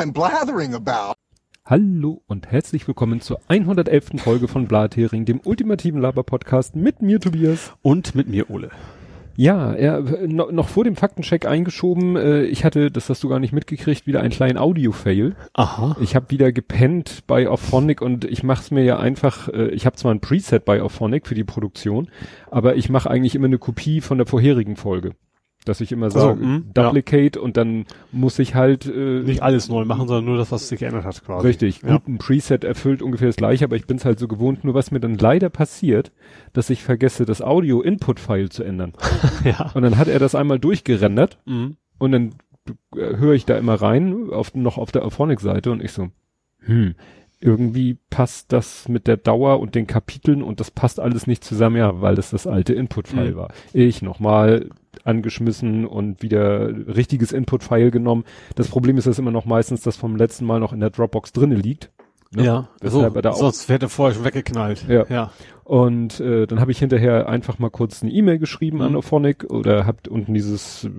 I'm blathering about. Hallo und herzlich willkommen zur 111. Folge von Blathering, dem ultimativen Laber-Podcast mit mir Tobias. Und mit mir Ole. Ja, er, no, noch vor dem Faktencheck eingeschoben, äh, ich hatte, das hast du gar nicht mitgekriegt, wieder einen kleinen Audio-Fail. Aha. Ich habe wieder gepennt bei Auphonic und ich mach's mir ja einfach, äh, ich habe zwar ein Preset bei Auphonic für die Produktion, aber ich mache eigentlich immer eine Kopie von der vorherigen Folge. Dass ich immer sage, so, mh, Duplicate und dann muss ich halt äh, Nicht alles neu machen, sondern nur das, was sich geändert hat quasi. Richtig, Ja. gut, ein Preset erfüllt ungefähr das gleiche, aber ich bin's halt so gewohnt, nur was mir dann leider passiert, dass ich vergesse, das Audio-Input-File zu ändern. ja. Und dann hat er das einmal durchgerendert Mhm. und dann äh, höre ich da immer rein, auf, noch auf der Auphonic-Seite und ich so, hm, irgendwie passt das mit der Dauer und den Kapiteln und das passt alles nicht zusammen, ja, weil das das alte Input-File Mhm. war. Ich nochmal angeschmissen und wieder richtiges Input-File genommen. Das Problem ist, dass immer noch meistens das vom letzten Mal noch in der Dropbox drinne liegt. Ne? Ja. Weshalb so, da auch- sonst wäre der vorher schon weggeknallt. Ja. Ja. Und äh, dann habe ich hinterher einfach mal kurz eine E-Mail geschrieben an Mhm. Auphonic oder habt unten dieses äh,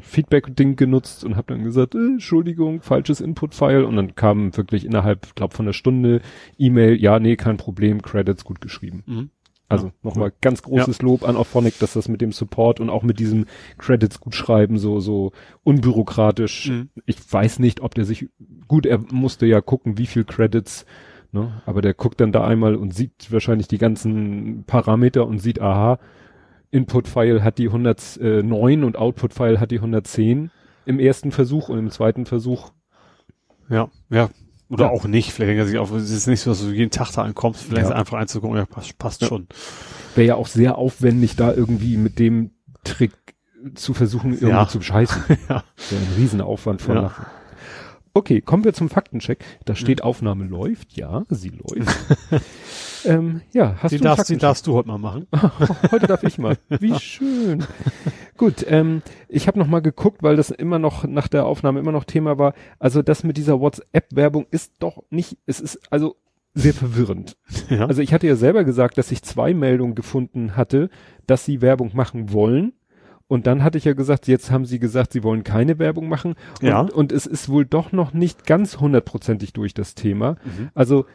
Feedback-Ding genutzt und habe dann gesagt, äh, Entschuldigung, falsches Input-File. Und dann kam wirklich innerhalb, glaub von einer Stunde E-Mail, ja, nee, kein Problem, Credits gut geschrieben. Mhm. Also Ja, nochmal ganz großes Lob an Auphonic, dass das mit dem Support und auch mit diesem Credits gut schreiben so so unbürokratisch. Mhm. Ich weiß nicht, ob der sich gut, er musste ja gucken, wie viel Credits, ne? Aber der guckt dann da einmal und sieht wahrscheinlich die ganzen Parameter und sieht, aha, Input-File hat die 109 und Output-File hat die 110 im ersten Versuch und im zweiten Versuch Ja. Ja. Oder Ja. auch nicht. Vielleicht denkt er sich auch, es ist nicht so, dass du jeden Tag da ankommst. Vielleicht Ja. einfach einzugucken, ja, passt, passt Ja. schon. wäre ja auch sehr aufwendig, da irgendwie mit dem Trick zu versuchen, irgendwie zu bescheißen. Ja. Wäre ein Riesenaufwand von Ja. nach. Okay, kommen wir zum Faktencheck. Da steht Aufnahme läuft. Ja, sie läuft. ähm, ja, hast Den du darfst, den Faktencheck? darfst du heute mal machen. Heute darf ich mal. Wie schön. Gut, ähm, ich habe noch mal geguckt, weil das immer noch nach der Aufnahme immer noch Thema war. Also das mit dieser WhatsApp-Werbung ist doch nicht, es ist also sehr verwirrend. Ja. Also ich hatte ja selber gesagt, dass ich zwei Meldungen gefunden hatte, dass sie Werbung machen wollen. Und dann hatte ich ja gesagt, jetzt haben sie gesagt, sie wollen keine Werbung machen. Und, Ja. und es ist wohl doch noch nicht ganz hundertprozentig durch das Thema. Mhm. Also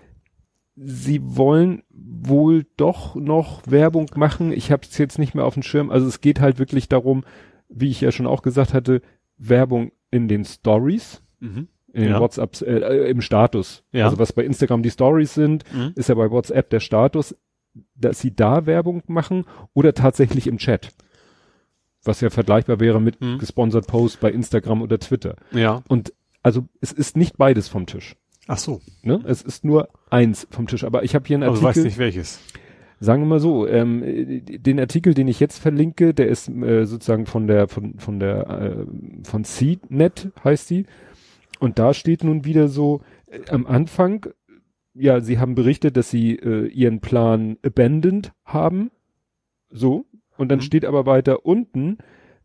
sie wollen wohl doch noch Werbung machen. Ich habe es jetzt nicht mehr auf dem Schirm. Also es geht halt wirklich darum, wie ich ja schon auch gesagt hatte, Werbung in den Stories, Mhm. in den Ja. WhatsApps, äh, äh, im Status. Ja. Also was bei Instagram die Stories sind, Mhm. ist ja bei WhatsApp der Status, dass sie da Werbung machen oder tatsächlich im Chat. Was ja vergleichbar wäre mit Mhm. gesponsert Posts bei Instagram oder Twitter. Ja. Und also es ist nicht beides vom Tisch. Ach so. Ne? Es ist nur eins vom Tisch. Aber ich habe hier einen Also du Artikel. weißt nicht welches. Sagen wir mal so, ähm, äh, den Artikel, den ich jetzt verlinke, der ist äh, sozusagen von der von von der äh, von CNET heißt die und da steht nun wieder so äh, am Anfang, ja, sie haben berichtet, dass sie äh, ihren Plan abandoned haben, so und dann Mhm. steht aber weiter unten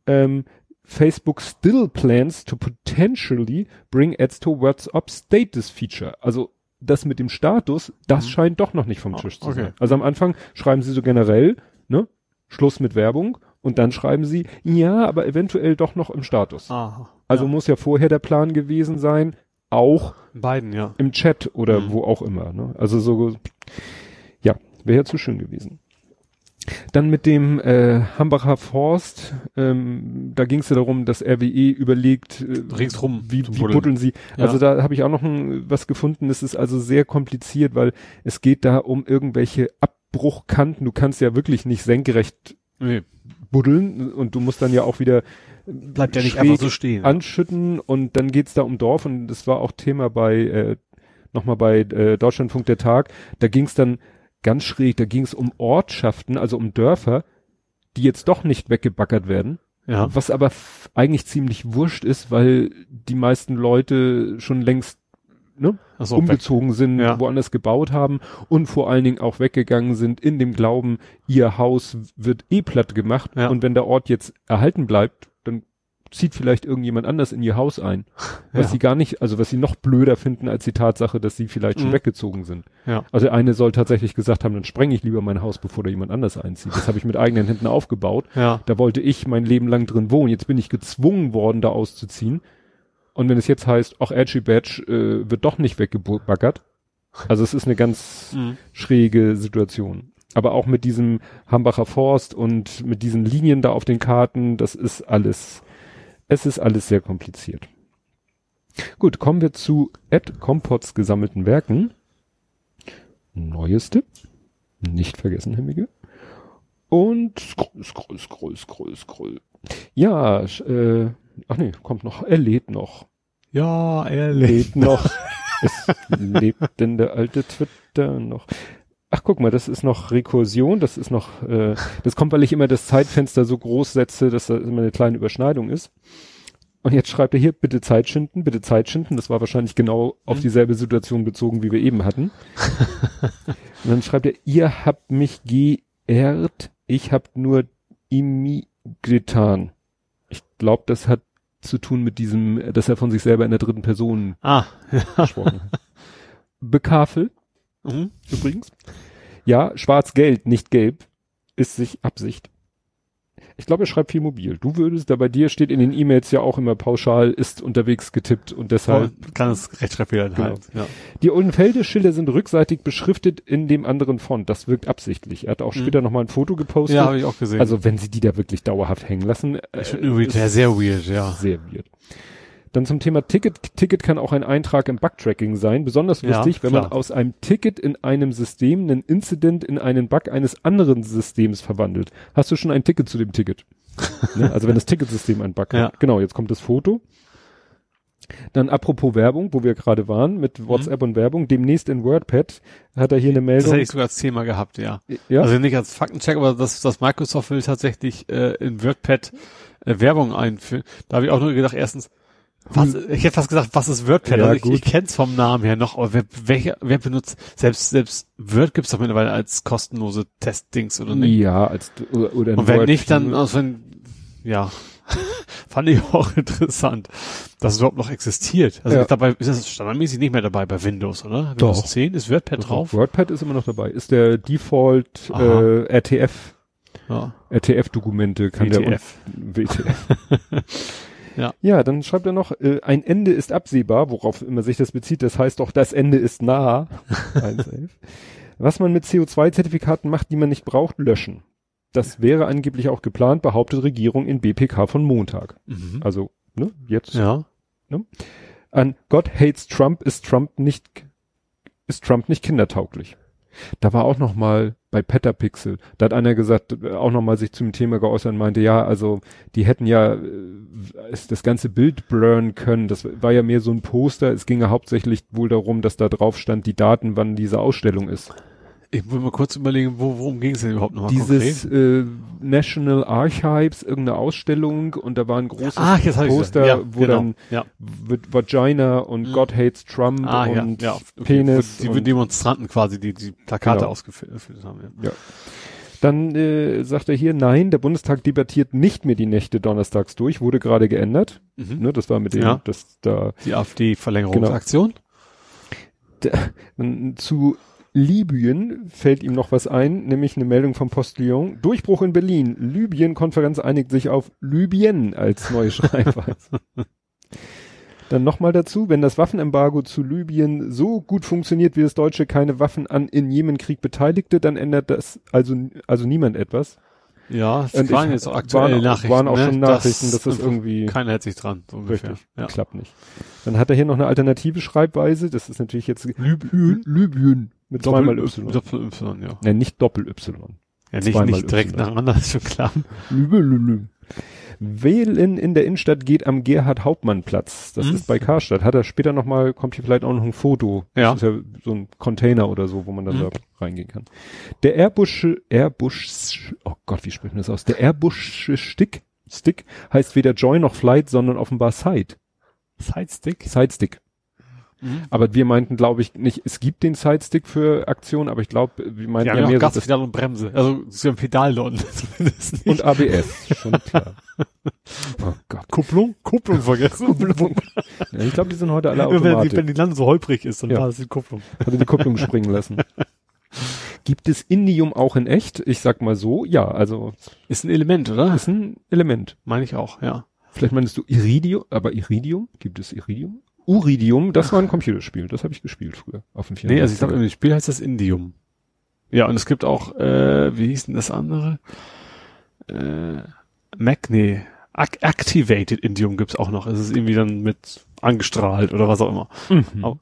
ähm, Facebook still plans to potentially bring ads to WhatsApp status feature. Also das mit dem Status, das Mhm. scheint doch noch nicht vom Tisch zu okay. sein. Also am Anfang schreiben sie so generell, ne, Schluss mit Werbung und dann schreiben sie, ja, aber eventuell doch noch im Status. Aha. Also ja. muss ja vorher der Plan gewesen sein, auch beiden, ja. im Chat oder Mhm. wo auch immer. Ne? Also so, ja, wäre ja zu schön gewesen. Dann mit dem äh, Hambacher Forst, ähm, da ging es ja darum, dass RWE überlegt, äh, Ringsrum wie, wie buddeln. buddeln sie. Ja. Also da habe ich auch noch ein, was gefunden. Es ist also sehr kompliziert, weil es geht da um irgendwelche Abbruchkanten. Du kannst ja wirklich nicht senkrecht Nee. buddeln und du musst dann ja auch wieder Bleibt ja nicht einfach so stehen. anschütten und dann geht's da um Dorf und das war auch Thema bei äh, nochmal bei äh, Deutschlandfunk der Tag. Da ging's dann ganz schräg, da ging's um Ortschaften, also um Dörfer, die jetzt doch nicht weggebackert werden, ja. was aber eigentlich ziemlich wurscht ist, weil die meisten Leute schon längst ne, so, weg. umgezogen sind, Ja. woanders gebaut haben und vor allen Dingen auch weggegangen sind in dem Glauben, ihr Haus wird eh platt gemacht Ja. und wenn der Ort jetzt erhalten bleibt, zieht vielleicht irgendjemand anders in ihr Haus ein, was Ja. sie gar nicht, also was sie noch blöder finden als die Tatsache, dass sie vielleicht schon Mhm. weggezogen sind. Ja. Also eine soll tatsächlich gesagt haben, dann spreng ich lieber mein Haus, bevor da jemand anders einzieht. Das habe ich mit eigenen Händen aufgebaut. Ja. Da wollte ich mein Leben lang drin wohnen. Jetzt bin ich gezwungen worden, da auszuziehen. Und wenn es jetzt heißt, auch Edgy Badge äh, wird doch nicht weggebaggert. Also es ist eine ganz Mhm. schräge Situation. Aber auch mit diesem Hambacher Forst und mit diesen Linien da auf den Karten, das ist alles, es ist alles sehr kompliziert. Gut, kommen wir zu Ed Compots gesammelten Werken. Neueste. Nicht vergessen, Hemmige. Und scroll, scroll, scroll, scroll, scroll. Ja, äh, ach nee, kommt noch, er lädt noch. Ja, Lebt ehrlich. noch. es lebt denn der alte Twitter noch. Ach, guck mal, das ist noch Rekursion, das ist noch, äh, das kommt, weil ich immer das Zeitfenster so groß setze, dass da immer eine kleine Überschneidung ist. Und jetzt schreibt er hier, bitte Zeit schinden, bitte Zeit schinden. Das war wahrscheinlich genau auf Mhm. dieselbe Situation bezogen, wie wir eben hatten. Und dann schreibt er, ihr habt mich geehrt, ich hab nur Imi getan. Ich glaube, das hat zu tun mit diesem, dass er von sich selber in der dritten Person Ah, gesprochen hat. Bekafel, mhm. übrigens. Ja, schwarz-gelb, nicht gelb, ist sich Absicht. Ich glaube, er schreibt viel mobil. Du würdest, da bei dir steht in den E-Mails ja auch immer pauschal, ist unterwegs getippt und deshalb. Voll, kann es Rechtschreibfehler Genau. enthalten. Ja. Die Oldenfelde-Schilder sind rückseitig beschriftet in dem anderen Font. Das wirkt absichtlich. Er hat auch Mhm. später nochmal ein Foto gepostet. ja, habe ich auch gesehen. also wenn sie die da wirklich dauerhaft hängen lassen. äh, ist sehr, sehr weird, ja. Sehr weird. Dann zum Thema Ticket. Ticket kann auch ein Eintrag im Bugtracking sein. Besonders Ja, lustig, wenn man aus einem Ticket in einem System einen Incident in einen Bug eines anderen Systems verwandelt. Hast du schon ein Ticket zu dem Ticket? ne? Also wenn das Ticketsystem ein Bug Ja. hat. Genau, jetzt kommt das Foto. Dann apropos Werbung, wo wir gerade waren, mit WhatsApp und Werbung, demnächst in WordPad hat er hier eine Mhm. Das hätte Meldung. ich sogar als Thema gehabt, ja. ja, Also nicht als Faktencheck, aber das, das Microsoft will tatsächlich äh, in WordPad äh, Werbung einführen. Da habe ich auch nur gedacht, erstens, was, ich hätte fast gesagt, was ist WordPad? Hm. Ja, also ich, ich kenne es vom Namen her noch, aber wer, welcher, wer benutzt, selbst, selbst Word gibt's doch mittlerweile als kostenlose Testdings oder nicht? ja, als oder, oder Und wenn Word- nicht, dann, also wenn, ja, fand ich auch interessant, dass es überhaupt noch existiert. Also Ja. dabei ist das standardmäßig nicht mehr dabei bei Windows, oder? Doch. Windows 10 ist WordPad drauf. WordPad ist immer noch dabei. Ist der Default Aha. äh, RTF Ja. RTF-Dokumente kann der WTF. un- WTF. Ja. Ja, dann schreibt er noch, äh, ein Ende ist absehbar, worauf immer sich das bezieht. Das heißt doch, das Ende ist nah. 1.11. Was man mit CO2-Zertifikaten macht, die man nicht braucht, löschen. Das wäre angeblich auch geplant, behauptet Regierung in BPK von Montag. Mhm. Also, ne, jetzt Ja. an God hates Trump ist Trump nicht ist Trump nicht kindertauglich. Da war auch noch mal bei Petapixel, da hat einer gesagt, auch noch mal sich zum Thema geäußert und meinte, ja, also die hätten ja äh, das ganze Bild blurren können. Das war ja mehr so ein Poster. Es ging ja hauptsächlich wohl darum, dass da drauf stand, die Daten, wann diese Ausstellung ist. Ich will mal kurz überlegen, wo, worum ging es denn überhaupt nochmal Dieses konkret? äh, National Archives, irgendeine Ausstellung und da war ein großes Ach, Poster, ja, wo genau. dann ja. Vagina und Mhm. God hates Trump Ah, und ja. Okay. Penis. Die, die Demonstranten quasi, die die Plakate Genau. ausgefüllt haben. Ja. dann äh, sagt er hier, nein, der Bundestag debattiert nicht mehr die Nächte donnerstags durch, wurde gerade geändert. Mhm. Ne, das war mit dem, Ja. dass da Die AfD-Verlängerungsaktion. Dann zu Libyen fällt ihm noch was ein, nämlich eine Meldung vom Postillon. Durchbruch in Berlin. Libyen-Konferenz einigt sich auf Libyen als neue Schreibweise. Dann nochmal dazu, wenn das Waffenembargo zu Libyen so gut funktioniert, wie das Deutsche keine Waffen an in Jemenkrieg beteiligte, dann ändert das also, also niemand etwas. Ja, es Und waren jetzt auch aktuelle waren, Nachrichten. Waren auch ne? schon Nachrichten, dass das irgendwie Keiner hält sich dran, so ungefähr. Richtig. Ja. klappt nicht. Dann hat er hier noch eine alternative Schreibweise. Das ist natürlich jetzt Libyen, Libyen mit zweimal Y. Doppel Y, ja. Nein, nicht Doppel-Y. Ja, nicht, nicht direkt Y. nacheinander, ist schon klar. Wählen in der Innenstadt geht am Gerhard-Hauptmann-Platz. Das Mhm. ist bei Karstadt. Hat er später nochmal, kommt hier vielleicht auch noch ein Foto. Ja. Das ist ja so ein Container oder so, wo man dann Mhm. da reingehen kann. Der Airbus, Airbus, oh Gott, wie spricht man das aus? Der Airbus Stick, Stick heißt weder Joy noch Flight, sondern offenbar Side. Sidestick? Sidestick. Mhm. Aber wir meinten, glaube ich, nicht, es gibt den Sidestick für Aktionen, aber ich glaube, wir meinten ja ja mehr auch so und Bremse. Also, so ein Pedal da unten zumindest nicht. und ABS, schon klar. Oh Gott. Kupplung? Kupplung vergessen. Kupplung. Ja, ich glaube, die sind heute alle Wenn, die, automatisch. wenn die Lande so holprig ist, dann Ja. war es die Kupplung. Hat er die Kupplung springen lassen. Gibt es Indium auch in echt? Ich sag mal so, ja, also Ist ein Element, oder? ist ein Element. Meine ich auch, ja. Vielleicht meinst du Iridium, aber Iridium? Gibt es Iridium? Uridium, das war ein Computerspiel. Das habe ich gespielt früher auf dem 4 Nee, also ich glaube, im Spiel heißt das Indium. Ja, und es gibt auch, äh, wie hieß denn das andere? Äh, Mac, nee, Activated Indium gibt's auch noch. Es ist irgendwie dann mit angestrahlt oder was auch immer. Mhm.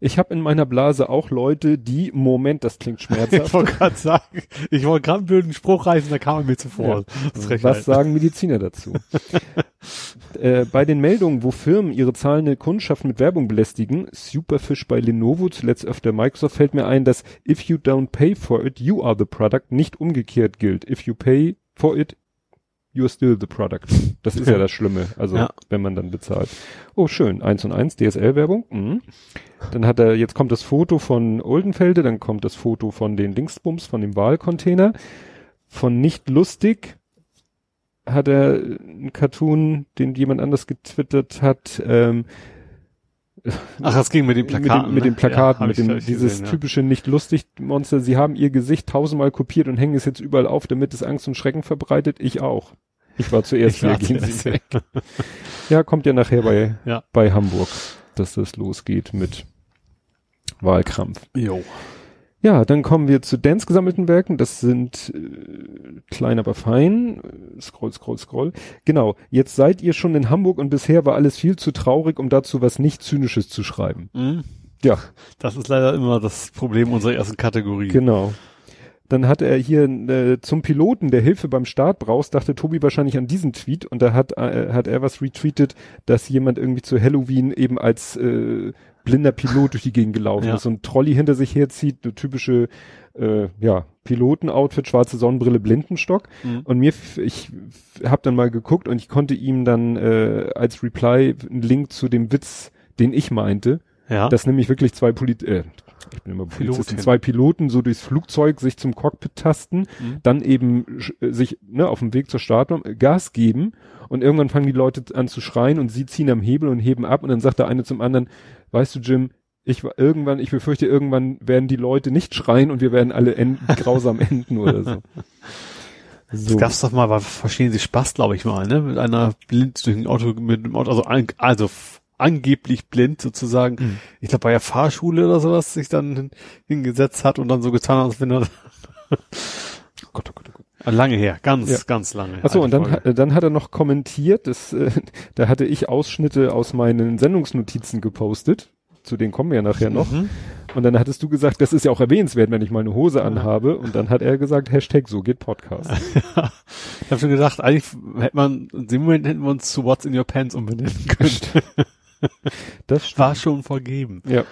Ich habe in meiner Blase auch Leute, die, Moment, das klingt schmerzhaft. ich wollte gerade sagen, ich wollte gerade einen blöden Spruch reißen, da kam er mir zuvor. Ja. Was sagen Mediziner dazu? äh, bei den Meldungen, wo Firmen ihre zahlende Kundschaft mit Werbung belästigen, Superfish bei Lenovo, zuletzt öfter Microsoft, fällt mir ein, dass if you don't pay for it, you are the product, nicht umgekehrt gilt. If you pay for it, you're still the product. Das ist ja das Schlimme, also ja. wenn man dann bezahlt. Oh, schön, eins und eins, DSL-Werbung. Mhm. Dann hat er, jetzt kommt das Foto von Oldenfelde, dann kommt das Foto von den Dingsbums, von dem Wahlcontainer. Von nicht lustig hat er einen Cartoon, den jemand anders getwittert hat, ähm, Ach, das ging mit den Plakaten. Mit, den, mit den Plakaten, ja, mit dem, dieses gesehen, typische nicht lustig Monster. Sie haben ihr Gesicht tausendmal kopiert und hängen es jetzt überall auf, damit es Angst und Schrecken verbreitet. Ich auch. Ich war zuerst hier, gehen Sie weg. ja, kommt ja nachher bei, ja. bei Hamburg, dass das losgeht mit Wahlkrampf. Jo. Ja, dann kommen wir zu Dance gesammelten Werken. Das sind äh, klein, aber fein. Scroll, scroll, scroll. Genau. Jetzt seid ihr schon in Hamburg und bisher war alles viel zu traurig, um dazu was nicht Zynisches zu schreiben. Mhm. Ja. Das ist leider immer das Problem unserer ersten Kategorie. Genau. Dann hat er hier äh, zum Piloten, der Hilfe beim Start brauchst, dachte Tobi wahrscheinlich an diesen Tweet und da hat, äh, hat er was retweetet, dass jemand irgendwie zu Halloween eben als äh, blinder Pilot durch die Gegend gelaufen ja. ist, so ein Trolley hinter sich herzieht, eine typische äh, ja, Pilotenoutfit, schwarze Sonnenbrille, Blindenstock. Mhm. Und mir, ich habe dann mal geguckt und ich konnte ihm dann äh, als Reply einen Link zu dem Witz, den ich meinte, ja. dass nämlich wirklich zwei Polit äh, ich bin immer Polizisten, zwei Piloten so durchs Flugzeug sich zum Cockpit tasten, mhm. dann eben äh, sich ne, auf dem Weg zur Startung äh, Gas geben und irgendwann fangen die Leute an zu schreien und sie ziehen am Hebel und heben ab und dann sagt der eine zum anderen, weißt du Jim, ich war irgendwann, ich befürchte irgendwann werden die Leute nicht schreien und wir werden alle enden, grausam enden oder so. So. Das gab's doch mal, war verstehen Sie Spaß, glaube ich mal, ne? Mit einer blind durch ein Auto, mit dem Auto, also, also angeblich blind sozusagen, mhm. ich glaube bei der Fahrschule oder sowas, sich dann hingesetzt hat und dann so getan hat, als wenn er oh Gott, oh Gott, oh Gott. Lange her, ganz, ja. ganz lange. Achso, und dann, dann hat er noch kommentiert, das, äh, da hatte ich Ausschnitte aus meinen Sendungsnotizen gepostet. Zu denen kommen wir ja nachher noch. Mhm. Und dann hattest du gesagt, das ist ja auch erwähnenswert, wenn ich mal eine Hose anhabe. Und dann hat er gesagt, Hashtag so geht Podcast. Ich habe schon gedacht, eigentlich hätte man, in dem Moment hätten wir uns zu What's in Your Pants umbenennen können. das war schon vergeben. Ja.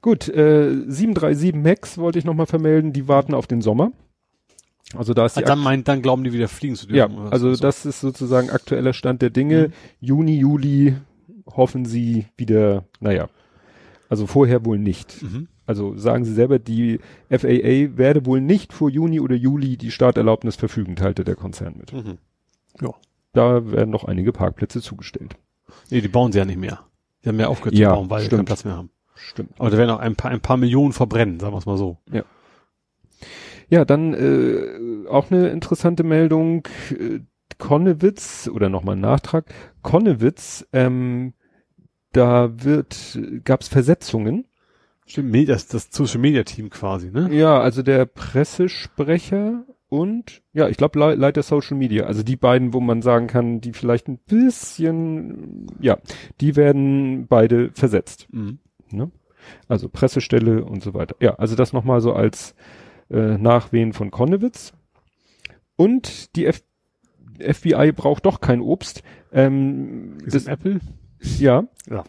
Gut, äh, 737 Max wollte ich nochmal vermelden, die warten auf den Sommer. Also da ist die dann meint, dann glauben die wieder fliegen zu dürfen. Ja, also so. das ist sozusagen aktueller Stand der Dinge. Mhm. Juni, Juli hoffen sie wieder, naja, also vorher wohl nicht. Mhm. Also sagen sie selber, die FAA werde wohl nicht vor Juni oder Juli die Starterlaubnis verfügen, teilte der Konzern mit. Mhm. Ja. Da werden noch einige Parkplätze zugestellt. Nee, die bauen sie ja nicht mehr. Die haben ja aufgehört ja, zu bauen, weil stimmt. sie keinen Platz mehr haben. Stimmt. Aber da werden auch ein paar, ein paar Millionen verbrennen, sagen wir es mal so. Ja. Ja, dann äh, auch eine interessante Meldung. Äh, Konnewitz oder nochmal ein Nachtrag. Konnewitz, ähm, da wird, gab's Versetzungen. Stimmt, das, das Social Media Team quasi, ne? Ja, also der Pressesprecher und ja, ich glaube Le Leiter Social Media, also die beiden, wo man sagen kann, die vielleicht ein bisschen, ja, die werden beide versetzt. Mhm. Ne? Also Pressestelle und so weiter. Ja, also das nochmal so als äh, Nachwehen von Konnewitz. Und die F FBI braucht doch kein Obst. Ähm, Ist das Apple? Ja. Ja.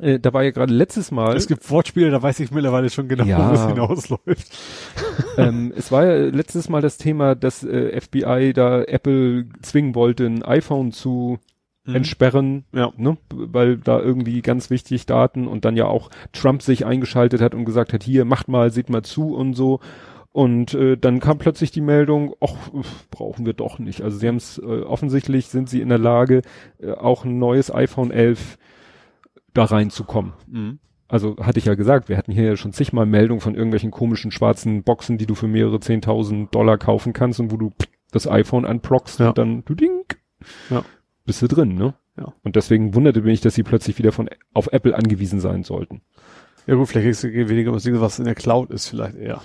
Äh, da war ja gerade letztes Mal. Es gibt Wortspiele, da weiß ich mittlerweile schon genau, ja. wo es hinausläuft. ähm, es war ja letztes Mal das Thema, dass äh, FBI da Apple zwingen wollte, ein iPhone zu mhm. entsperren, ja. ne? weil da irgendwie ganz wichtig Daten und dann ja auch Trump sich eingeschaltet hat und gesagt hat, hier macht mal, seht mal zu und so. Und äh, dann kam plötzlich die Meldung, ach, brauchen wir doch nicht. Also sie haben es äh, offensichtlich sind sie in der Lage, äh, auch ein neues iPhone 11 da reinzukommen. Mhm. Also hatte ich ja gesagt, wir hatten hier ja schon zigmal Meldungen von irgendwelchen komischen schwarzen Boxen, die du für mehrere zehntausend Dollar kaufen kannst und wo du das iPhone anprockst ja. und dann du ding. ja. bist du drin, ne? Ja. Und deswegen wunderte mich, dass sie plötzlich wieder von auf Apple angewiesen sein sollten. Ja gut, vielleicht ist es weniger was in der Cloud ist vielleicht eher.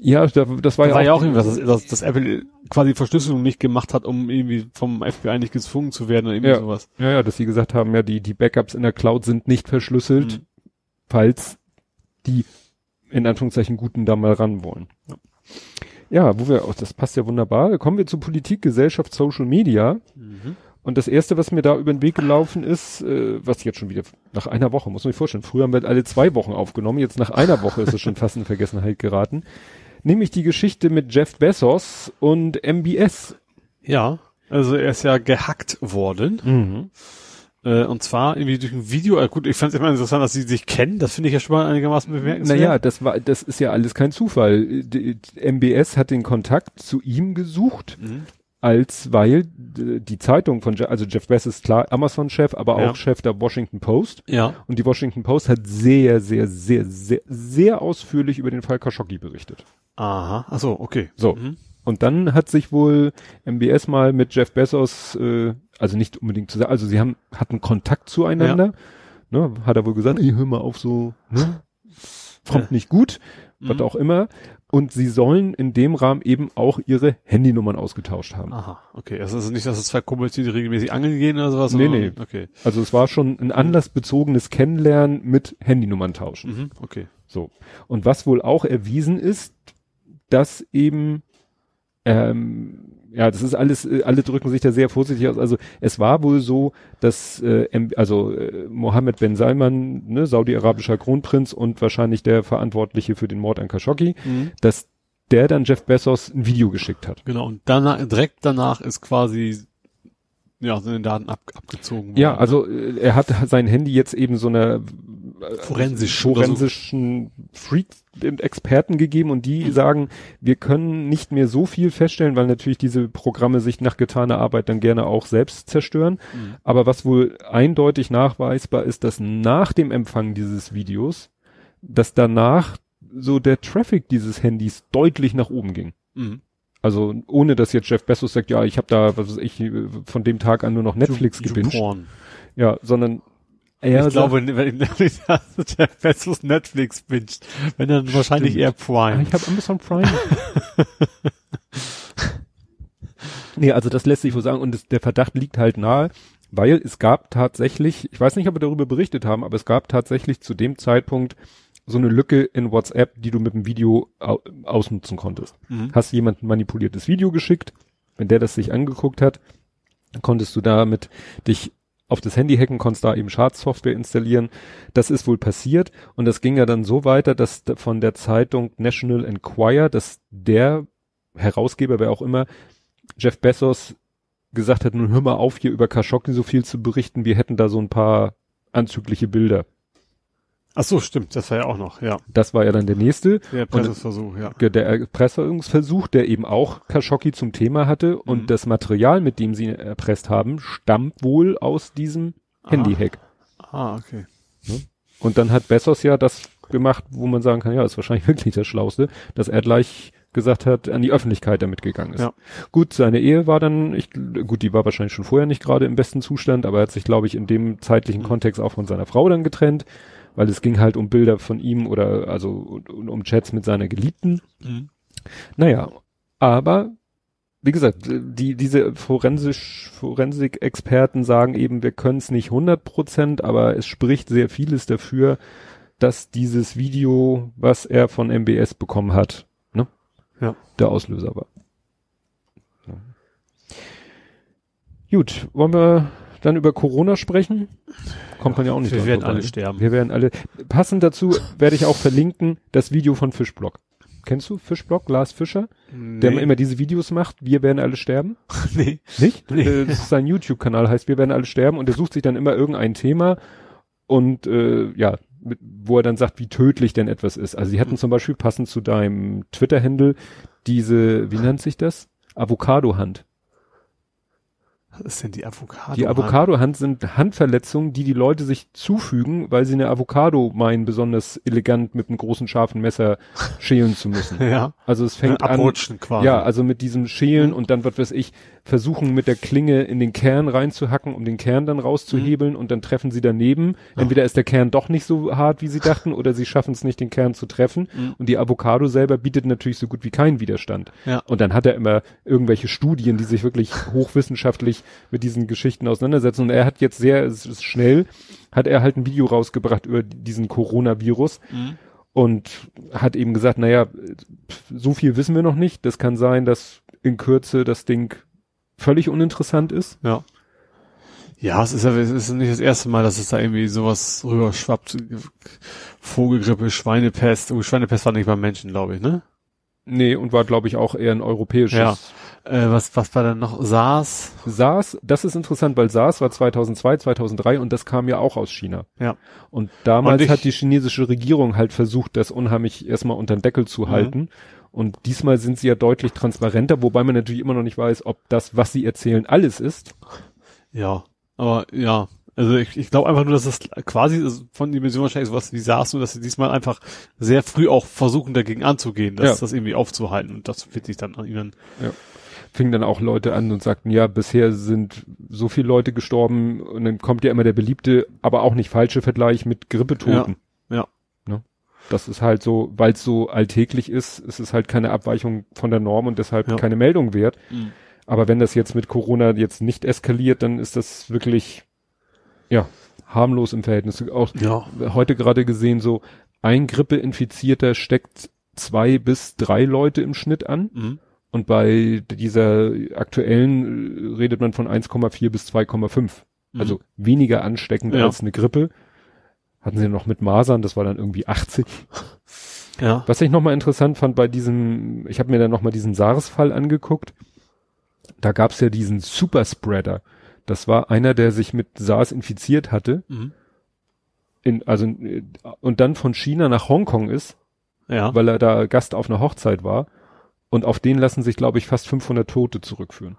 Ja, das war, das ja, war ja auch irgendwas, dass, dass, dass Apple quasi Verschlüsselung nicht gemacht hat, um irgendwie vom FBI nicht gezwungen zu werden oder irgendwie ja. sowas. Ja, ja, dass sie gesagt haben, ja, die, die Backups in der Cloud sind nicht verschlüsselt, mhm. falls die in Anführungszeichen Guten da mal ran wollen. Ja. ja, wo wir auch, das passt ja wunderbar. Kommen wir zu Politik, Gesellschaft, Social Media. Mhm. Und das erste, was mir da über den Weg gelaufen ist, äh, was jetzt schon wieder nach einer Woche, muss man sich vorstellen, früher haben wir alle zwei Wochen aufgenommen, jetzt nach einer Woche ist es schon fast in Vergessenheit geraten nämlich die Geschichte mit Jeff Bezos und MBS. Ja, also er ist ja gehackt worden. Mhm. Äh, und zwar irgendwie durch ein Video. Äh, gut, ich fand es immer interessant, dass sie sich kennen. Das finde ich ja schon mal einigermaßen bemerkenswert. Naja, das war, das ist ja alles kein Zufall. Die, MBS hat den Kontakt zu ihm gesucht. Mhm als weil die Zeitung von, also Jeff Bezos ist klar Amazon-Chef, aber auch ja. Chef der Washington Post. Ja. Und die Washington Post hat sehr, sehr, sehr, sehr, sehr ausführlich über den Fall Khashoggi berichtet. Aha, ach so, okay. So. Mhm. Und dann hat sich wohl MBS mal mit Jeff Bezos, äh, also nicht unbedingt zusammen, also sie haben, hatten Kontakt zueinander. Ja. Ne, hat er wohl gesagt, ey, hör mal auf so, ne? Kommt nicht gut, mhm. was auch immer. Und sie sollen in dem Rahmen eben auch ihre Handynummern ausgetauscht haben. Aha, okay. Also, also nicht, dass es zwei Kumpels, die regelmäßig angeln gehen oder sowas? Nee, nee. Okay. Also es war schon ein anlassbezogenes Kennenlernen mit Handynummern tauschen. Mhm, okay. So. Und was wohl auch erwiesen ist, dass eben, ähm, ja, das ist alles, äh, alle drücken sich da sehr vorsichtig aus. Also es war wohl so, dass äh, also äh, Mohammed bin Salman, ne, saudi-arabischer Kronprinz und wahrscheinlich der Verantwortliche für den Mord an Khashoggi, mhm. dass der dann Jeff Bezos ein Video geschickt hat. Genau, und danach, direkt danach ist quasi ja, seine Daten ab, abgezogen worden. Ja, also äh, er hat sein Handy jetzt eben so eine Forensisch forensischen Freak Experten gegeben und die mhm. sagen, wir können nicht mehr so viel feststellen, weil natürlich diese Programme sich nach getaner Arbeit dann gerne auch selbst zerstören. Mhm. Aber was wohl eindeutig nachweisbar ist, dass nach dem Empfang dieses Videos, dass danach so der Traffic dieses Handys deutlich nach oben ging. Mhm. Also ohne dass jetzt Jeff Bezos sagt, ja, ich habe da, was weiß ich, von dem Tag an nur noch Netflix gebinged. Ja, sondern er ich glaube, wenn Jeff Bezos Netflix binscht, wenn dann wahrscheinlich eher Prime. Ich habe Amazon Prime. nee, also das lässt sich wohl sagen und das, der Verdacht liegt halt nahe, weil es gab tatsächlich, ich weiß nicht, ob wir darüber berichtet haben, aber es gab tatsächlich zu dem Zeitpunkt so eine Lücke in WhatsApp, die du mit dem Video au ausnutzen konntest. Mhm. Hast jemand ein manipuliertes Video geschickt, wenn der das sich angeguckt hat, konntest du damit dich auf das Handy hacken, konntest da eben Schadsoftware installieren. Das ist wohl passiert und das ging ja dann so weiter, dass von der Zeitung National Enquirer, dass der Herausgeber, wer auch immer, Jeff Bezos gesagt hat, nun hör mal auf, hier über Khashoggi so viel zu berichten, wir hätten da so ein paar anzügliche Bilder. Ach so, stimmt, das war ja auch noch, ja. Das war ja dann der nächste. Der Erpressungsversuch, ja. Der Erpressungsversuch, der eben auch Khashoggi zum Thema hatte und mhm. das Material, mit dem sie erpresst haben, stammt wohl aus diesem ah. Handyhack. Ah, okay. Und dann hat Bessos ja das gemacht, wo man sagen kann, ja, ist wahrscheinlich wirklich das Schlauste, dass er gleich gesagt hat, an die Öffentlichkeit damit gegangen ist. Ja. Gut, seine Ehe war dann, ich, gut, die war wahrscheinlich schon vorher nicht gerade im besten Zustand, aber er hat sich, glaube ich, in dem zeitlichen mhm. Kontext auch von seiner Frau dann getrennt weil es ging halt um Bilder von ihm oder also um Chats mit seiner Geliebten. Mhm. Naja, aber wie gesagt, die, diese forensisch, Forensik-Experten sagen eben, wir können es nicht 100 Prozent, aber es spricht sehr vieles dafür, dass dieses Video, was er von MBS bekommen hat, ne, ja. der Auslöser war. Ja. Gut, wollen wir dann über Corona sprechen? Kommt man ja auch nicht Wir werden alle sterben. Wir werden alle. Passend dazu werde ich auch verlinken das Video von Fischblock. Kennst du Fischblock, Lars Fischer? Nee. Der immer diese Videos macht, wir werden alle sterben? nee. Nicht? Nee. Äh, das ist sein YouTube-Kanal, heißt wir werden alle sterben und er sucht sich dann immer irgendein Thema und äh, ja, mit, wo er dann sagt, wie tödlich denn etwas ist. Also sie hatten zum Beispiel passend zu deinem Twitter-Händel diese, wie nennt sich das? Avocado-Hand. Was denn die Avocado? Die Avocado-Hand sind Handverletzungen, die die Leute sich zufügen, weil sie eine Avocado meinen, besonders elegant mit einem großen scharfen Messer schälen zu müssen. ja. Also es fängt Abrutschen an, quasi. ja, also mit diesem Schälen und dann, was weiß ich, versuchen mit der Klinge in den Kern reinzuhacken, um den Kern dann rauszuhebeln und dann treffen sie daneben. Entweder ist der Kern doch nicht so hart, wie sie dachten, oder sie schaffen es nicht, den Kern zu treffen. Mhm. Und die Avocado selber bietet natürlich so gut wie keinen Widerstand. Ja. Und dann hat er immer irgendwelche Studien, die sich wirklich hochwissenschaftlich mit diesen Geschichten auseinandersetzen. Und er hat jetzt sehr es ist schnell, hat er halt ein Video rausgebracht über diesen Coronavirus Mhm. und hat eben gesagt, naja, so viel wissen wir noch nicht. Das kann sein, dass in Kürze das Ding völlig uninteressant ist. Ja. Ja, es ist ja es ist nicht das erste Mal, dass es da irgendwie sowas rüberschwappt. Vogelgrippe, Schweinepest. Oh, Schweinepest war nicht beim Menschen, glaube ich, ne? Nee, und war, glaube ich, auch eher ein europäisches. Ja. Äh, was, was war denn noch? SARS? SARS, das ist interessant, weil SARS war 2002, 2003 und das kam ja auch aus China. Ja. Und damals Und ich- hat die chinesische Regierung halt versucht, das unheimlich erstmal unter den Deckel zu Mhm. halten. Und diesmal sind sie ja deutlich transparenter, wobei man natürlich immer noch nicht weiß, ob das, was sie erzählen, alles ist. Ja. Aber ja. Also ich, ich glaube einfach nur, dass das quasi von Dimension wahrscheinlich sowas wie SARS, nur dass sie diesmal einfach sehr früh auch versuchen, dagegen anzugehen, das, Ja. das irgendwie aufzuhalten. Und das wird sich dann an ihnen. Fingen dann auch Leute an und sagten, ja, bisher sind so viele Leute gestorben und dann kommt ja immer der beliebte, aber auch nicht falsche Vergleich mit Grippetoten. Ja. Ne? Das ist halt so, weil es so alltäglich ist, ist es halt keine Abweichung von der Norm und deshalb Ja. keine Meldung wert. Mhm. Aber wenn das jetzt mit Corona jetzt nicht eskaliert, dann ist das wirklich, ja, harmlos im Verhältnis. Auch Ja. heute gerade gesehen, so ein Grippeinfizierter steckt zwei bis drei Leute im Schnitt an. Mhm. Und bei dieser aktuellen äh, redet man von 1,4 bis 2,5. Mhm. Also weniger ansteckend Ja. als eine Grippe. Hatten sie noch mit Masern, das war dann irgendwie 80. Ja. Was ich nochmal interessant fand bei diesem, ich habe mir dann nochmal diesen SARS-Fall angeguckt. Da gab's ja diesen Superspreader. Das war einer, der sich mit SARS infiziert hatte. Mhm. In, also, äh, und dann von China nach Hongkong ist, Ja. weil er da Gast auf einer Hochzeit war. Und auf den lassen sich, glaube ich, fast 500 Tote zurückführen.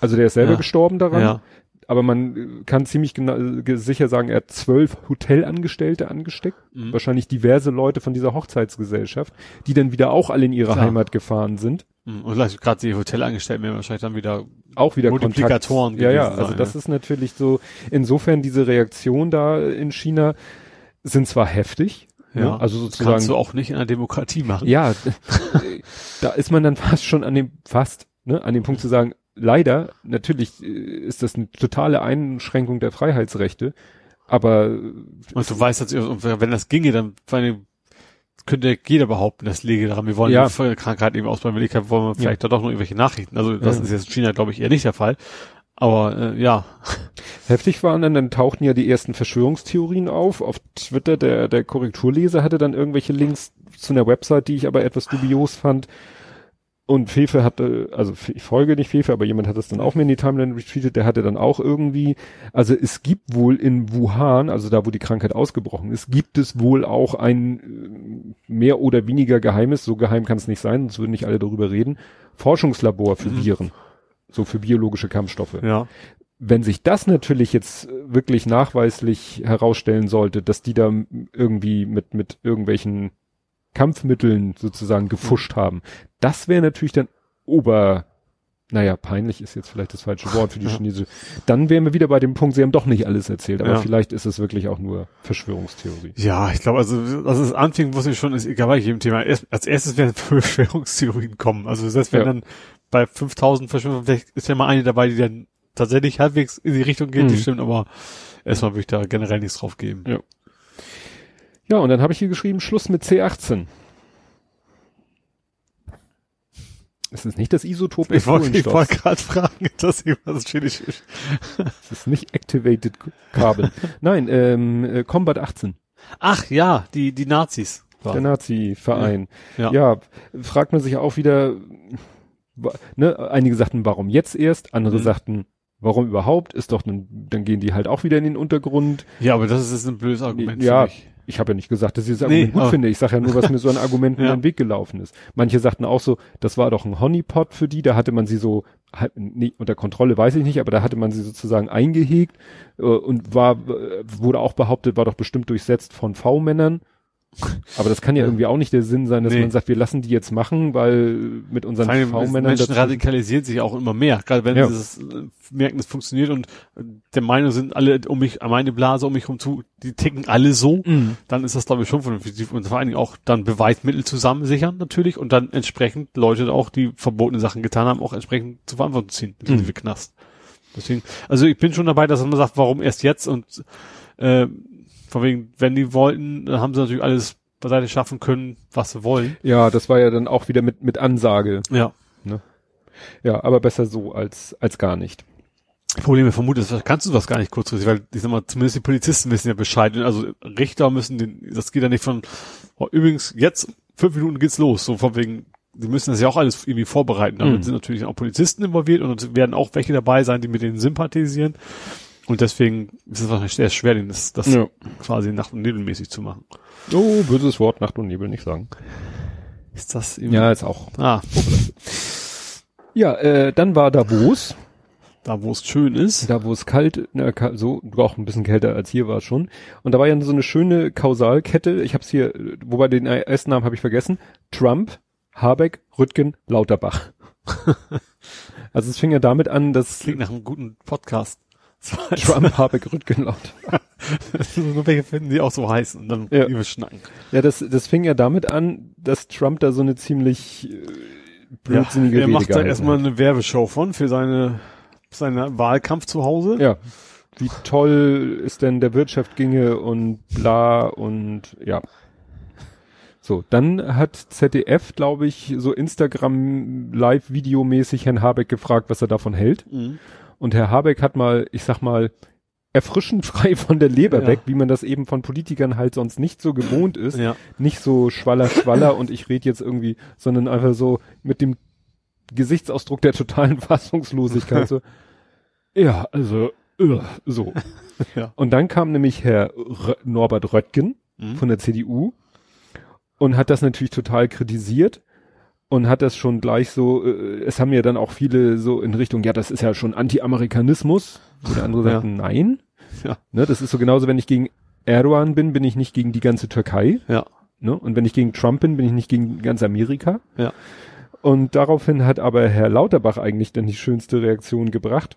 Also der ist selber Ja. gestorben daran. Ja. Aber man äh, kann ziemlich genau, sicher sagen, er hat zwölf Hotelangestellte angesteckt. Mhm. Wahrscheinlich diverse Leute von dieser Hochzeitsgesellschaft, die dann wieder auch alle in ihre Klar. Heimat gefahren sind. Mhm. Und gerade die Hotelangestellten werden wahrscheinlich dann wieder Auch wieder Multiplikatoren. Ja, ja, also sein, das ja. ist natürlich so, insofern diese Reaktion da in China sind zwar heftig, Ja, ne? also das kannst du sozusagen, auch nicht in einer Demokratie machen. ja, da ist man dann fast schon an dem, fast, ne, an dem Punkt zu sagen, leider, natürlich äh, ist das eine totale Einschränkung der Freiheitsrechte, aber Und du weißt, dass, wenn das ginge, dann vor allem könnte jeder behaupten, das liege daran. Wir wollen Ja. die Vollkrankheit eben ausbauen, ich, wollen wir vielleicht da doch noch irgendwelche Nachrichten. Also das Ja. ist jetzt in China, glaube ich, eher nicht der Fall. Aber äh, ja, heftig waren dann, dann tauchten ja die ersten Verschwörungstheorien auf. Auf Twitter, der, der Korrekturleser hatte dann irgendwelche Links zu einer Website, die ich aber etwas dubios fand. Und Fefe hatte, also ich folge nicht Fefe, aber jemand hat es dann auch mir in die Timeline retweetet, der hatte dann auch irgendwie, also es gibt wohl in Wuhan, also da wo die Krankheit ausgebrochen ist, gibt es wohl auch ein äh, mehr oder weniger geheimes, so geheim kann es nicht sein, sonst würden nicht alle darüber reden, Forschungslabor für Mhm. So für biologische Kampfstoffe ja, wenn sich das natürlich jetzt wirklich nachweislich herausstellen sollte, dass die da irgendwie mit, mit irgendwelchen Kampfmitteln sozusagen gefuscht haben, das wäre natürlich dann ober, naja, peinlich ist jetzt vielleicht das falsche Wort für die Ja. chinesische. Dann wären wir wieder bei dem Punkt, sie haben doch nicht alles erzählt, aber Ja. vielleicht ist es wirklich auch nur Verschwörungstheorie. ja, ich glaube, also als es anfing, wusste ich schon, ist egal bei jedem Thema. Erst, als erstes werden Verschwörungstheorien kommen. Also selbst wenn Ja. dann bei 5000 Verschwörungen, vielleicht ist ja mal eine dabei, die dann tatsächlich halbwegs in die Richtung geht, die Mhm. stimmt, aber erstmal würde ich da generell nichts drauf geben. Ja. Ja, und dann habe ich hier geschrieben, Schluss mit C18. Es ist nicht das Isotop Ich wollte ich gerade fragen, dass hier was Chemisch ist. Es ist nicht Activated Carbon. Nein, ähm, äh, Combat 18, Ach ja, die, die Nazis. der Nazi-Verein. Ja. Ja. fragt man sich auch wieder, ne, einige sagten, warum jetzt erst, andere Mhm. sagten, warum überhaupt, ist doch, dann, dann gehen die halt auch wieder in den Untergrund. Ja, aber das ist ein blödes Argument Ja. für mich. ich habe ja nicht gesagt, dass ich das Argument Nee, gut aber- finde. Ich sage ja nur, was mir so an Argumenten Ja. über den Weg gelaufen ist. Manche sagten auch so, das war doch ein Honeypot für die, da hatte man sie so, halt, nee, unter Kontrolle weiß ich nicht, aber da hatte man sie sozusagen eingehegt äh, und war, äh, wurde auch behauptet, war doch bestimmt durchsetzt von V-Männern. Aber das kann ja irgendwie auch nicht der Sinn sein, dass Nee. man sagt, wir lassen die jetzt machen, weil mit unseren V-Männern Menschen radikalisieren sich auch immer mehr, gerade wenn Ja. sie es äh, merken, es funktioniert und äh, der Meinung sind alle um mich, meine Blase um mich herum zu, die ticken alle so, Mhm. dann ist das glaube ich schon vernünftig und vor allen Dingen auch dann Beweismittel zusammensichern natürlich und dann entsprechend Leute auch, die verbotene Sachen getan haben, auch entsprechend zur Verantwortung ziehen, inklusive Mhm. Knast. Deswegen, also ich bin schon dabei, dass man sagt, warum erst jetzt und äh, von wegen, wenn die wollten, dann haben sie natürlich alles beiseite schaffen können, was sie wollen. Ja, das war ja dann auch wieder mit, mit Ansage. Ja. Ja, aber besser so als, als gar nicht. Probleme vermutet, das kannst du was gar nicht kurzfristig, weil ich sag mal, zumindest die Polizisten wissen ja Bescheid. Also Richter müssen den, das geht ja nicht von oh, übrigens jetzt fünf Minuten geht's los, so von wegen, die müssen das ja auch alles irgendwie vorbereiten. Damit Mhm. sind natürlich auch Polizisten involviert und es werden auch welche dabei sein, die mit denen sympathisieren. Und deswegen ist es wahrscheinlich sehr schwer, das, das Ja. quasi nacht- und nebelmäßig zu machen. Oh, böses Wort, Nacht und Nebel nicht sagen. Ist das Ja, ist auch. Ah, Ja, äh, dann war Davos, da wo es schön ist. da wo es kalt, na, so, auch ein bisschen kälter als hier war es schon. Und da war ja so eine schöne Kausalkette. Ich habe es hier, wobei den ersten Namen habe ich vergessen. Trump, Habeck, Rüttgen, Lauterbach. also es fing ja damit an, dass Klingt nach einem guten Podcast. Trump, Habeck, Rüttgen, Lauterbach. Nur welche finden, die auch so heißen und dann Ja. über schnacken. Ja, das, das fing ja damit an, dass Trump da so eine ziemlich äh, blödsinnige ja, er Rede macht da erstmal hat. eine Werbeshow von für seine, seine Wahlkampf zu Hause. Ja. Wie toll es denn der Wirtschaft ginge und bla und ja. So, dann hat ZDF, glaube ich, so Instagram Live-Videomäßig Herrn Habeck gefragt, was er davon hält. Mhm. Und Herr Habeck hat mal, ich sag mal, erfrischend frei von der Leber Ja. weg, wie man das eben von Politikern halt sonst nicht so gewohnt ist. Ja. Nicht so schwaller, schwaller und ich rede jetzt irgendwie, sondern einfach so mit dem Gesichtsausdruck der totalen Fassungslosigkeit. so, ja, also, äh, so. Ja. Und dann kam nämlich Herr Rö Norbert Röttgen Mhm. von der CDU und hat das natürlich total kritisiert und hat das schon gleich so, äh, es haben ja dann auch viele so in Richtung, ja, das ist ja schon Anti-Amerikanismus, der andere Ja. sagt, nein. Ja. Ne, das ist so genauso, wenn ich gegen Erdogan bin, bin ich nicht gegen die ganze Türkei. Ja. Ne? Und wenn ich gegen Trump bin, bin ich nicht gegen ganz Amerika. Ja. Und daraufhin hat aber Herr Lauterbach eigentlich dann die schönste Reaktion gebracht,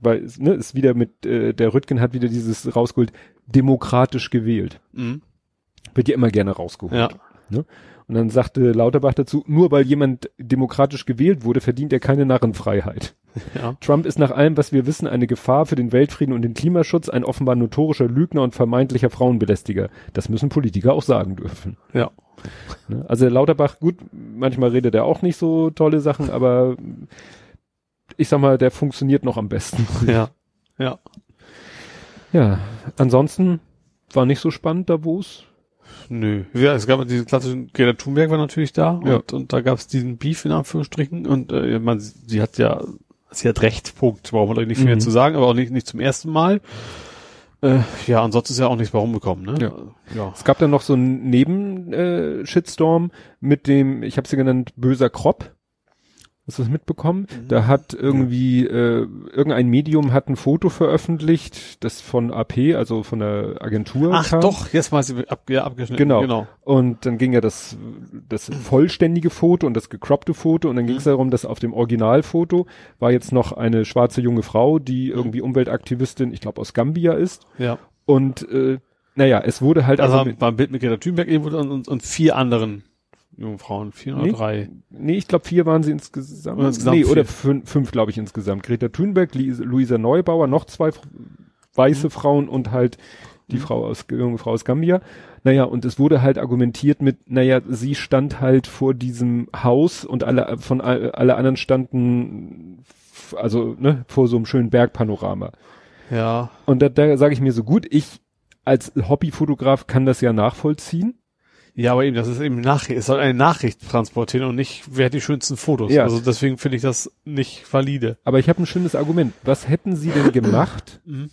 weil es ne, ist wieder mit, äh, der Rüttgen hat wieder dieses rausgeholt, demokratisch gewählt. Mhm. Wird ja immer gerne rausgeholt. Ja. Und dann sagte Lauterbach dazu, nur weil jemand demokratisch gewählt wurde, verdient er keine Narrenfreiheit. Ja. Trump ist nach allem, was wir wissen, eine Gefahr für den Weltfrieden und den Klimaschutz, ein offenbar notorischer Lügner und vermeintlicher Frauenbelästiger. Das müssen Politiker auch sagen dürfen. Ja. Ne? Also Lauterbach, gut, manchmal redet er auch nicht so tolle Sachen, aber ich sag mal, der funktioniert noch am besten. Ja. Ja. Ja, ansonsten war nicht so spannend Davos. Nö. Ja, es gab diese klassischen, Greta Thunberg war natürlich da Ja. und, und da gab es diesen Beef in Anführungsstrichen und äh, man, sie hat ja, sie hat recht, Punkt. Braucht man nicht viel mehr Mhm. zu sagen, aber auch nicht, nicht zum ersten Mal. Äh, ja, ansonsten ist ja auch nichts warum bekommen, ne? Ja. ja. Es gab dann noch so einen Neben-Shitstorm mit dem, ich habe sie genannt, böser Krop. Hast du das mitbekommen? Da hat irgendwie äh, irgendein Medium hat ein Foto veröffentlicht, das von AP, also von der Agentur Ach kam. doch, jetzt mal sie ab, ja, abgeschnitten. Genau. genau. Und dann ging ja das, das vollständige Foto und das gecroppte Foto und dann ging es darum, dass auf dem Originalfoto war jetzt noch eine schwarze junge Frau, die irgendwie Umweltaktivistin, ich glaube aus Gambia ist. Ja. Und äh, naja, es wurde halt Also war ein Bild mit Greta Thunberg irgendwo und, und, und vier anderen jungen Frauen, vier oder Nee. drei. Nee, ich glaube vier waren sie insgesamt. Oder insgesamt nee, oder vier. fünf, fünf glaube ich insgesamt. Greta Thunberg, Luisa Neubauer, noch zwei weiße Frauen und halt die Frau aus, junge Frau aus Gambia. Naja, und es wurde halt argumentiert mit, naja, sie stand halt vor diesem Haus und alle, von all- alle anderen standen, also, ne, vor so einem schönen Bergpanorama. Ja. Und da, da sage ich mir so gut, ich als Hobbyfotograf kann das ja nachvollziehen. Ja, aber eben, das ist eben Nachricht. Es soll eine Nachricht transportieren und nicht, wer hat die schönsten Fotos. Ja. Also deswegen finde ich das nicht valide. Aber ich habe ein schönes Argument. Was hätten Sie denn gemacht, Mhm.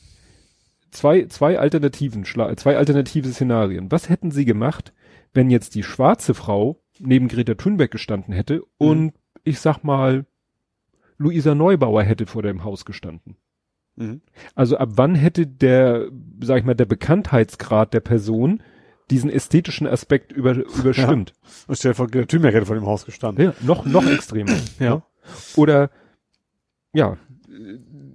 zwei, zwei Alternativen, zwei alternative Szenarien. Was hätten sie gemacht, wenn jetzt die schwarze Frau neben Greta Thunberg gestanden hätte und mhm. ich sag mal, Luisa Neubauer hätte vor dem Haus gestanden? Mhm. Also ab wann hätte der, sag ich mal, der Bekanntheitsgrad der Person diesen ästhetischen Aspekt über, überstimmt? Ja. Und stell dir vor, Greta Thunberg hätte vor dem Haus gestanden. Ja, noch, noch extremer. ja. Ne? Oder, ja,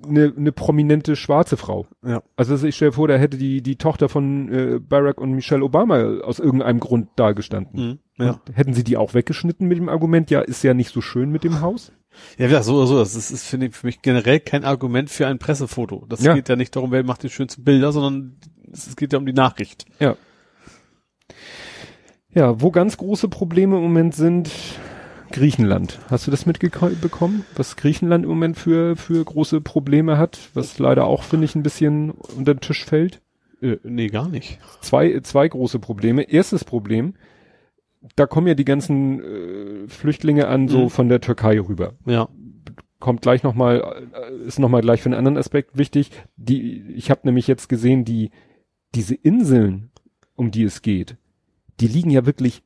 eine, eine prominente schwarze Frau. Ja. Also ich stelle vor, da hätte die die Tochter von äh, Barack und Michelle Obama aus irgendeinem Grund da gestanden. Mhm. Ja. hätten sie die auch weggeschnitten mit dem Argument, ja, ist ja nicht so schön mit dem Haus? Ja, ja so oder so. Das ist, ist finde ich, für mich generell kein Argument für ein Pressefoto. Das ja. geht ja nicht darum, wer macht die schönsten Bilder, sondern es geht ja um die Nachricht. Ja. Ja, wo ganz große Probleme im Moment sind, Griechenland. Hast du das mitbekommen, was Griechenland im Moment für, für große Probleme hat, was leider auch, finde ich, ein bisschen unter den Tisch fällt? Äh, nee, gar nicht. Zwei, zwei große Probleme. Erstes Problem, da kommen ja die ganzen äh, Flüchtlinge an, so mhm. von der Türkei rüber. Ja. Kommt gleich nochmal, äh, ist nochmal gleich für einen anderen Aspekt wichtig. Die, ich habe nämlich jetzt gesehen, die, diese Inseln, um die es geht, die liegen ja wirklich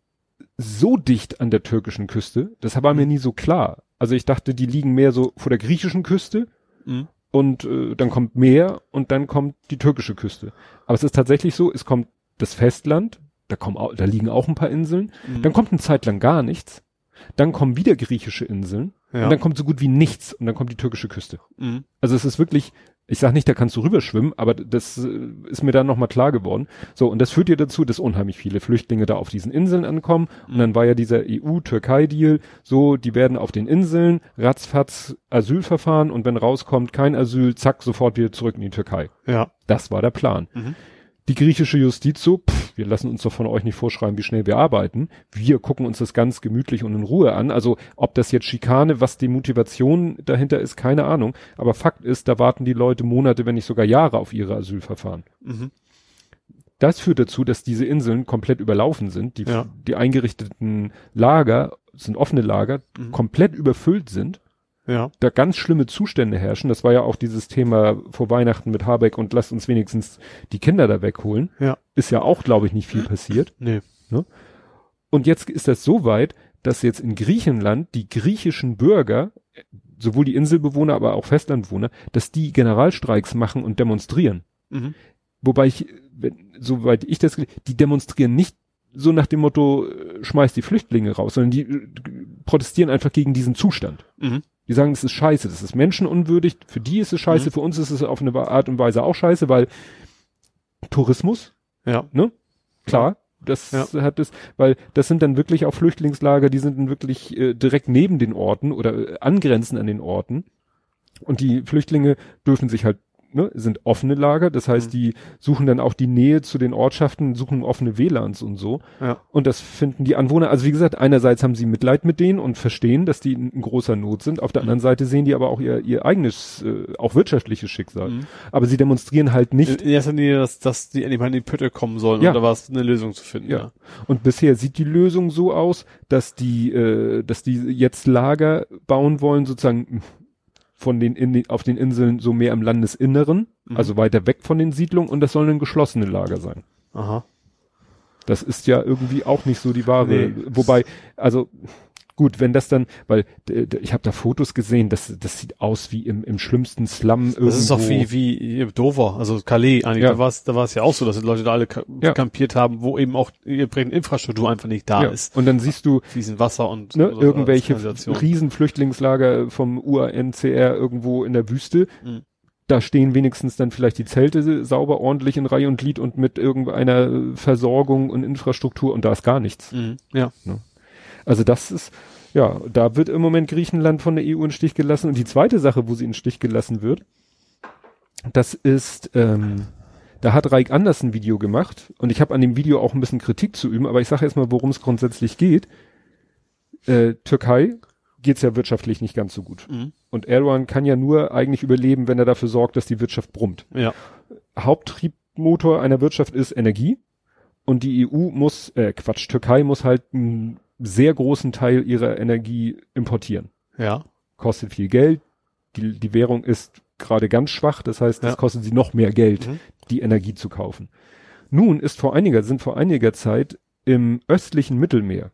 so dicht an der türkischen Küste. Das war mir mhm. nie so klar. Also ich dachte, die liegen mehr so vor der griechischen Küste mhm. und äh, dann kommt Meer und dann kommt die türkische Küste. Aber es ist tatsächlich so, es kommt das Festland, da kommen auch, da liegen auch ein paar Inseln, mhm. dann kommt eine Zeit lang gar nichts, dann kommen wieder griechische Inseln ja. und dann kommt so gut wie nichts und dann kommt die türkische Küste. Mhm. Also es ist wirklich ich sag nicht, da kannst du rüberschwimmen, aber das äh, ist mir dann nochmal klar geworden. So, und das führt ja dazu, dass unheimlich viele Flüchtlinge da auf diesen Inseln ankommen. Und dann war ja dieser EU-Türkei-Deal, so, die werden auf den Inseln, ratzfatz Asylverfahren und wenn rauskommt kein Asyl, zack, sofort wieder zurück in die Türkei. Ja. Das war der Plan. Mhm. Die griechische Justiz so, pff, wir lassen uns doch von euch nicht vorschreiben, wie schnell wir arbeiten. Wir gucken uns das ganz gemütlich und in Ruhe an. Also ob das jetzt Schikane, was die Motivation dahinter ist, keine Ahnung. Aber Fakt ist, da warten die Leute Monate, wenn nicht sogar Jahre auf ihre Asylverfahren. Mhm. Das führt dazu, dass diese Inseln komplett überlaufen sind. Die, ja. die eingerichteten Lager, sind offene Lager, mhm. komplett überfüllt sind ja. da ganz schlimme Zustände herrschen. Das war ja auch dieses Thema vor Weihnachten mit Habeck und lasst uns wenigstens die Kinder da wegholen. Ja. Ist ja auch, glaube ich, nicht viel passiert. Nee. Ne? Und jetzt ist das so weit, dass jetzt in Griechenland die griechischen Bürger, sowohl die Inselbewohner, aber auch Festlandbewohner, dass die Generalstreiks machen und demonstrieren. Mhm. Wobei ich, wenn, soweit ich das, die demonstrieren nicht so nach dem Motto, äh, schmeißt die Flüchtlinge raus, sondern die äh, protestieren einfach gegen diesen Zustand. Mhm. Die sagen, das ist scheiße, das ist menschenunwürdig, für die ist es scheiße, mhm. für uns ist es auf eine Art und Weise auch scheiße, weil Tourismus, ja, ne? Klar, das ja. hat es, weil das sind dann wirklich auch Flüchtlingslager, die sind dann wirklich äh, direkt neben den Orten oder äh, angrenzend an den Orten. Und die Flüchtlinge dürfen sich halt ne, sind offene Lager, das heißt, mhm. die suchen dann auch die Nähe zu den Ortschaften, suchen offene WLANs und so. Ja. Und das finden die Anwohner, also wie gesagt, einerseits haben sie Mitleid mit denen und verstehen, dass die in, in großer Not sind, auf der mhm. anderen Seite sehen die aber auch ihr, ihr eigenes, äh, auch wirtschaftliches Schicksal. Mhm. Aber sie demonstrieren halt nicht. In erster Linie, dass, dass die endlich mal in die Pütte kommen sollen, ja. oder war es eine Lösung zu finden. Ja. ja. Und bisher sieht die Lösung so aus, dass die, äh, dass die jetzt Lager bauen wollen, sozusagen von den, in, auf den Inseln so mehr im Landesinneren, mhm. also weiter weg von den Siedlungen und das sollen dann geschlossene Lager sein. Aha. Das ist ja irgendwie auch nicht so die wahre. Nee. Wobei, also Gut, wenn das dann, weil ich habe da Fotos gesehen, das, das sieht aus wie im, im schlimmsten Slum irgendwo. Das ist doch wie, wie Dover, also Calais eigentlich. Ja. Da war es da war's ja auch so, dass die Leute da alle ja. kampiert haben, wo eben auch die Infrastruktur einfach nicht da ja. ist. Und dann siehst du fließend Wasser und ne, irgendwelche Riesenflüchtlingslager vom UNCR irgendwo in der Wüste. Mhm da stehen wenigstens dann vielleicht die Zelte sauber ordentlich in Reihe und Glied und mit irgendeiner Versorgung und Infrastruktur und da ist gar nichts. Mhm. Ja. Ne? Also das ist, ja, da wird im Moment Griechenland von der EU in Stich gelassen. Und die zweite Sache, wo sie in Stich gelassen wird, das ist, ähm, da hat Reik Anders ein Video gemacht und ich habe an dem Video auch ein bisschen Kritik zu üben, aber ich sage erstmal, worum es grundsätzlich geht. Äh, Türkei geht's ja wirtschaftlich nicht ganz so gut. Mhm. Und Erdogan kann ja nur eigentlich überleben, wenn er dafür sorgt, dass die Wirtschaft brummt. Ja. Haupttriebmotor einer Wirtschaft ist Energie und die EU muss, äh, Quatsch, Türkei muss halt einen sehr großen Teil ihrer Energie importieren. Ja. Kostet viel Geld, die, die Währung ist gerade ganz schwach. Das heißt, das Ja. kostet sie noch mehr Geld, Mhm. die Energie zu kaufen. Nun ist vor einiger, sind vor einiger Zeit im östlichen Mittelmeer,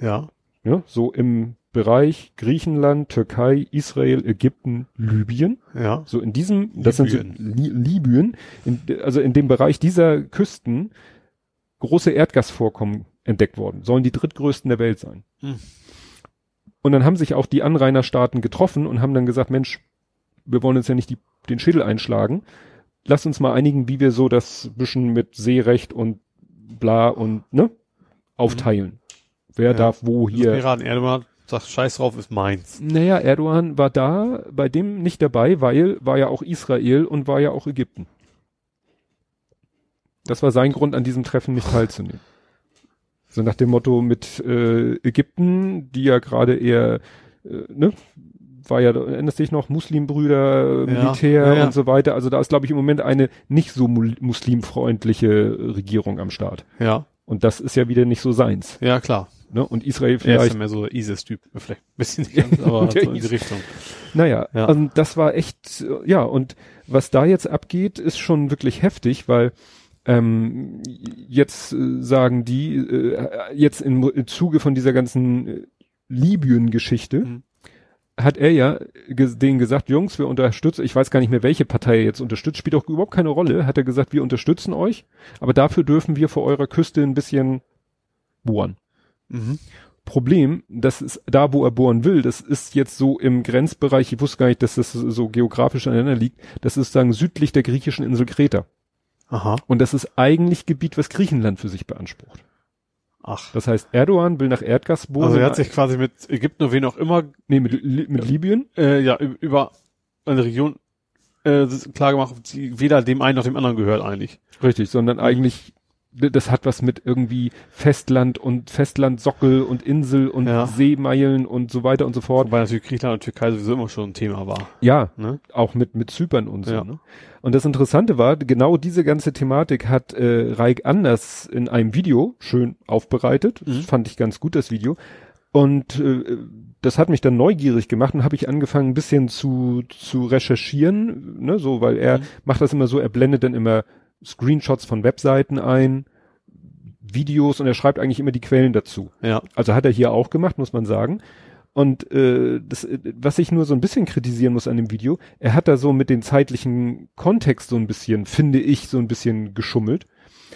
Ja. ja, so im Bereich Griechenland, Türkei, Israel, Ägypten, Libyen, Ja. so in diesem, das sind so Libyen. Li Libyen, in, also in dem Bereich dieser Küsten große Erdgasvorkommen entdeckt worden, sollen die drittgrößten der Welt sein. Hm. Und dann haben sich auch die Anrainerstaaten getroffen und haben dann gesagt, Mensch, wir wollen uns ja nicht die, den Schädel einschlagen. Lass uns mal einigen, wie wir so das bisschen mit Seerecht und bla und ne aufteilen. Wer Ja. darf wo Hier. hier. Erdogan, Erdogan sagt, scheiß drauf, ist meins. Naja, Erdogan war da bei dem nicht dabei, weil war ja auch Israel und war ja auch Ägypten. Das war sein Grund, an diesem Treffen nicht teilzunehmen. So nach dem Motto mit äh, Ägypten, die ja gerade eher, äh, ne, war ja, erinnerst dich noch, Muslimbrüder, Militär ja, ja. und so weiter. Also da ist, glaube ich, im Moment eine nicht so mu- muslimfreundliche Regierung am Start. Ja. Und das ist ja wieder nicht so seins. Ja, klar. Ne? Und Israel Er ist vielleicht ja mehr so ISIS-Typ. Vielleicht ein bisschen ganz, aber so in die. Richtung. Naja, Ja. also das war echt, ja, und was da jetzt abgeht, ist schon wirklich heftig, weil ähm, jetzt äh, sagen die, äh, jetzt im, im Zuge von dieser ganzen äh, Libyen-Geschichte, Mhm. hat er ja denen gesagt, Jungs, wir unterstützen, ich weiß gar nicht mehr, welche Partei er jetzt unterstützt, spielt auch überhaupt keine Rolle, hat er gesagt, wir unterstützen euch, aber dafür dürfen wir vor eurer Küste ein bisschen bohren. Mhm. Problem, das ist da, wo er bohren will, das ist jetzt so im Grenzbereich, ich wusste gar nicht, dass das so geografisch aneinander liegt, das ist sagen südlich der griechischen Insel Kreta. Aha. Und das ist eigentlich Gebiet, was Griechenland für sich beansprucht. Ach. Das heißt, Erdogan will nach Erdgas bohren. Also er hat sich quasi mit Ägypten oder wen auch immer, nee, mit, mit Libyen. äh, ja, über eine Region äh, klar gemacht, die weder dem einen noch dem anderen gehört eigentlich. Richtig, sondern eigentlich, das hat was mit irgendwie Festland und Festlandsockel und Insel und Ja. Seemeilen und so weiter und so fort. Wobei natürlich Griechenland und Türkei sowieso immer schon ein Thema war. Ja, Ne? auch mit, mit Zypern und so. Ja. Ne? Und das Interessante war, genau diese ganze Thematik hat äh, Reik Anders in einem Video schön aufbereitet. Mhm. fand ich ganz gut, das Video. Und äh, das hat mich dann neugierig gemacht und habe ich angefangen, ein bisschen zu, zu recherchieren, ne, so, weil er Mhm. macht das immer so, er blendet dann immer Screenshots von Webseiten ein, Videos und er schreibt eigentlich immer die Quellen dazu. Ja. Also hat er hier auch gemacht, muss man sagen. Und äh, das, äh, was ich nur so ein bisschen kritisieren muss an dem Video, er hat da so mit dem zeitlichen Kontext so ein bisschen, finde ich, so ein bisschen geschummelt,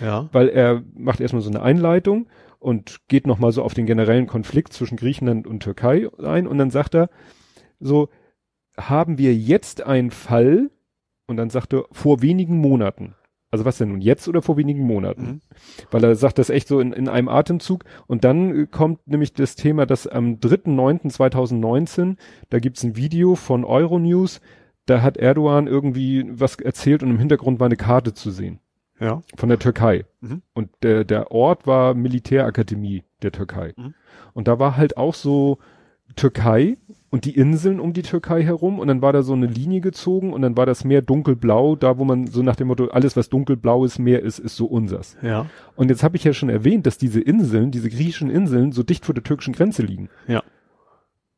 Ja. weil er macht erstmal so eine Einleitung und geht nochmal so auf den generellen Konflikt zwischen Griechenland und Türkei ein und dann sagt er so, haben wir jetzt einen Fall und dann sagt er vor wenigen Monaten. Also was denn nun jetzt oder vor wenigen Monaten? Mhm. Weil er sagt das echt so in, in einem Atemzug. Und dann äh, kommt nämlich das Thema, dass am 3.9.2019, da gibt's ein Video von Euronews, da hat Erdogan irgendwie was erzählt und im Hintergrund war eine Karte zu sehen Ja. von der Türkei. Mhm. Und der, der Ort war Militärakademie der Türkei. Mhm. Und da war halt auch so Türkei und die Inseln um die Türkei herum und dann war da so eine Linie gezogen und dann war das Meer dunkelblau, da wo man so nach dem Motto, alles was dunkelblaues Meer ist, ist so unsers. Ja. Und jetzt habe ich ja schon erwähnt, dass diese Inseln, diese griechischen Inseln, so dicht vor der türkischen Grenze liegen. Ja.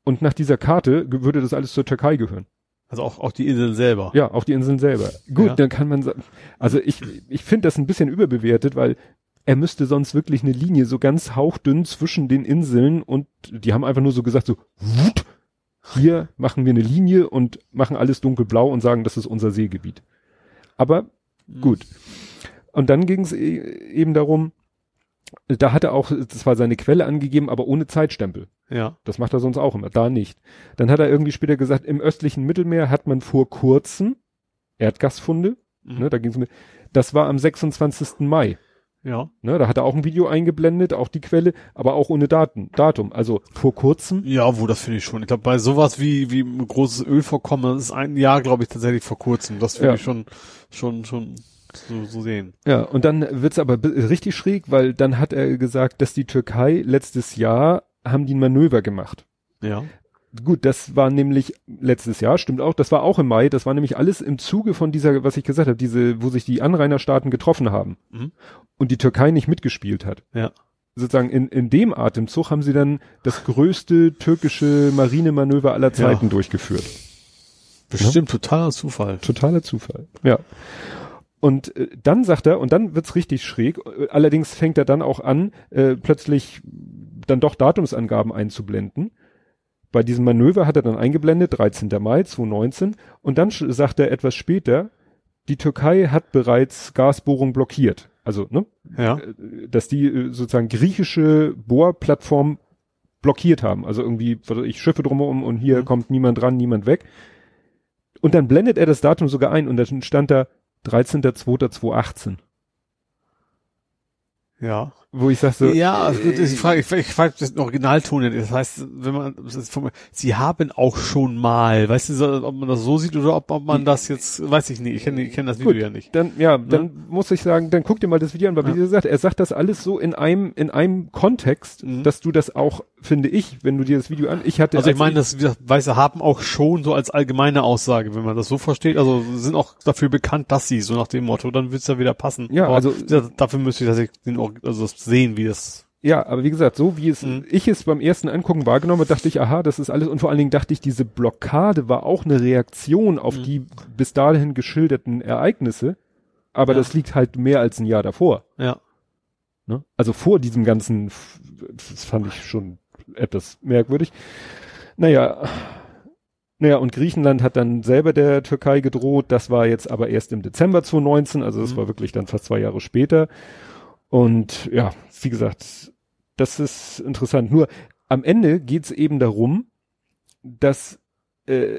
Und nach dieser Karte würde das alles zur Türkei gehören. Also auch, auch die Inseln selber. Ja, auch die Inseln selber. Gut, Ja. dann kann man sagen, also ich, ich finde das ein bisschen überbewertet, weil er müsste sonst wirklich eine Linie so ganz hauchdünn zwischen den Inseln und die haben einfach nur so gesagt, so, wut, hier machen wir eine Linie und machen alles dunkelblau und sagen, das ist unser Seegebiet. Aber gut. Und dann ging es eben darum, da hat er auch, das war seine Quelle angegeben, aber ohne Zeitstempel. Ja. Das macht er sonst auch immer, da nicht. Dann hat er irgendwie später gesagt, im östlichen Mittelmeer hat man vor kurzem Erdgasfunde, Mhm. ne, da ging's mit, das war am 26. Mai, Ja. ne, da hat er auch ein Video eingeblendet, auch die Quelle, aber auch ohne Daten, Datum, also vor kurzem, Ja, wo das finde ich schon. Ich glaube, bei sowas wie, wie ein großes Ölvorkommen, das ist ein Jahr, glaube ich, tatsächlich vor kurzem. Das finde Ja. ich schon, schon, schon so, so sehen. ja, und dann wird's aber richtig schräg, weil dann hat er gesagt, dass die Türkei letztes Jahr haben die ein Manöver gemacht. Ja. Gut, das war nämlich letztes Jahr, stimmt auch, das war auch im Mai, das war nämlich alles im Zuge von dieser, was ich gesagt habe, diese, wo sich die Anrainerstaaten getroffen haben Mhm. und die Türkei nicht mitgespielt hat. Ja. Sozusagen in, in dem Atemzug haben sie dann das größte türkische Marinemanöver aller Zeiten Ja. durchgeführt. Bestimmt ja? totaler Zufall. Totaler Zufall, ja. Und äh, dann sagt er, und dann wird's richtig schräg, allerdings fängt er dann auch an, äh, plötzlich dann doch Datumsangaben einzublenden. Bei diesem Manöver hat er dann eingeblendet, 13. Mai 2019, und dann sagt er etwas später, die Türkei hat bereits Gasbohrung blockiert. Also, ne? Ja. Äh, dass die äh, sozusagen griechische Bohrplattform blockiert haben. Also irgendwie, ich Schiffe drumherum und hier mhm. kommt niemand dran, niemand weg. Und dann blendet er das Datum sogar ein und dann stand da 13.02.2018. Ja wo ich sage so. Ja, äh, gut, ich frage, ich, ich frage das Originalton. Das heißt, wenn man, sie haben auch schon mal, weißt du, ob man das so sieht oder ob, ob man das jetzt, weiß ich nicht, ich kenne ich kenn das Video gut, ja nicht. Dann, ja, dann ja? muss ich sagen, dann guck dir mal das Video an, weil ja. wie gesagt, er sagt das alles so in einem, in einem Kontext, mhm. dass du das auch, finde ich, wenn du dir das Video an, ich hatte. Also ich meine, das, Weiße haben auch schon so als allgemeine Aussage, wenn man das so versteht, also sind auch dafür bekannt, dass sie, so nach dem Motto, dann wird's ja wieder passen. Ja, Aber also. Dafür müsste ich, dass ich den, also das sehen, wie das. Ja, aber wie gesagt, so wie es mhm. ich es beim ersten Angucken wahrgenommen habe, dachte ich, aha, das ist alles und vor allen Dingen dachte ich, diese Blockade war auch eine Reaktion auf mhm. die bis dahin geschilderten Ereignisse, aber ja. das liegt halt mehr als ein Jahr davor. Ja. Ne? Also vor diesem ganzen, das fand ich schon etwas merkwürdig. Naja, naja, und Griechenland hat dann selber der Türkei gedroht, das war jetzt aber erst im Dezember 2019, also das mhm. war wirklich dann fast zwei Jahre später. Und ja, wie gesagt, das ist interessant. Nur am Ende geht es eben darum, dass äh,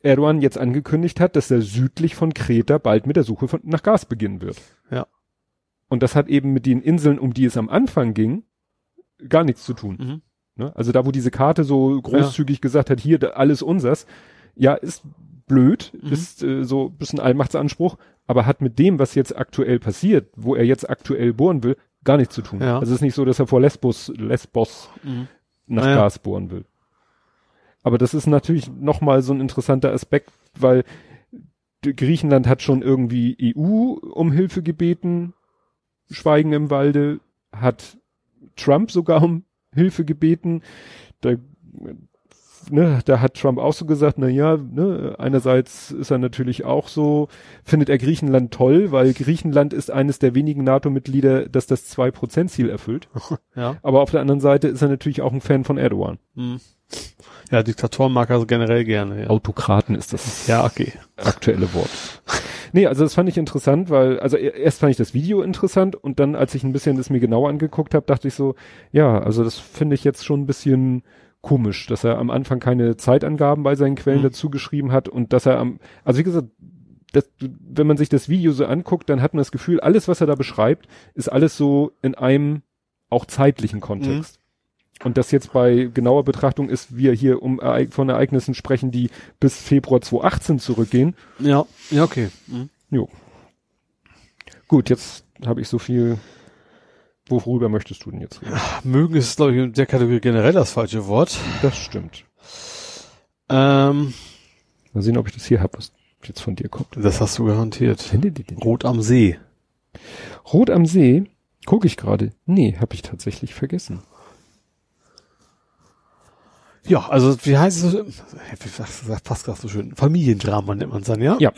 Erdogan jetzt angekündigt hat, dass er südlich von Kreta bald mit der Suche von, nach Gas beginnen wird. Ja. Und das hat eben mit den Inseln, um die es am Anfang ging, gar nichts zu tun. Mhm. Ne? Also da, wo diese Karte so großzügig ja. gesagt hat, hier alles unsers, ja, ist blöd, mhm. ist äh, so ein bisschen Allmachtsanspruch, aber hat mit dem, was jetzt aktuell passiert, wo er jetzt aktuell bohren will, gar nichts zu tun. Ja. Also es ist nicht so, dass er vor Lesbos, Lesbos mhm. nach naja. Gas bohren will. Aber das ist natürlich nochmal so ein interessanter Aspekt, weil Griechenland hat schon irgendwie EU um Hilfe gebeten, Schweigen im Walde, hat Trump sogar um Hilfe gebeten. Da ne, da hat Trump auch so gesagt, na ja, ne, einerseits ist er natürlich auch so, findet er Griechenland toll, weil Griechenland ist eines der wenigen NATO-Mitglieder, das das zwei Prozent Ziel erfüllt. Ja. Aber auf der anderen Seite ist er natürlich auch ein Fan von Erdogan. Hm. Ja, Diktatoren mag er generell gerne. Ja. Autokraten ist das ja, okay. aktuelle Wort. nee, also das fand ich interessant, weil, also erst fand ich das Video interessant und dann, als ich ein bisschen das mir genauer angeguckt habe, dachte ich so, ja, also das finde ich jetzt schon ein bisschen komisch, dass er am Anfang keine Zeitangaben bei seinen Quellen mhm. dazu geschrieben hat und dass er am, also wie gesagt, das, wenn man sich das Video so anguckt, dann hat man das Gefühl, alles, was er da beschreibt, ist alles so in einem auch zeitlichen Kontext. Mhm. Und das jetzt bei genauer Betrachtung ist, wir hier um von Ereignissen sprechen, die bis Februar 2018 zurückgehen. Ja, ja, okay. Mhm. Jo. Gut, jetzt habe ich so viel Worüber möchtest du denn jetzt reden? Mögen ist, glaube ich, in der Kategorie generell das falsche Wort. Das stimmt. Ähm, Mal sehen, ob ich das hier habe, was jetzt von dir kommt. Das hast du garantiert. Rot am See. Rot am See? Gucke ich gerade. Nee, habe ich tatsächlich vergessen. Ja, also wie heißt es? Das passt gerade so schön. Familiendrama nennt man es dann, ja? Ja.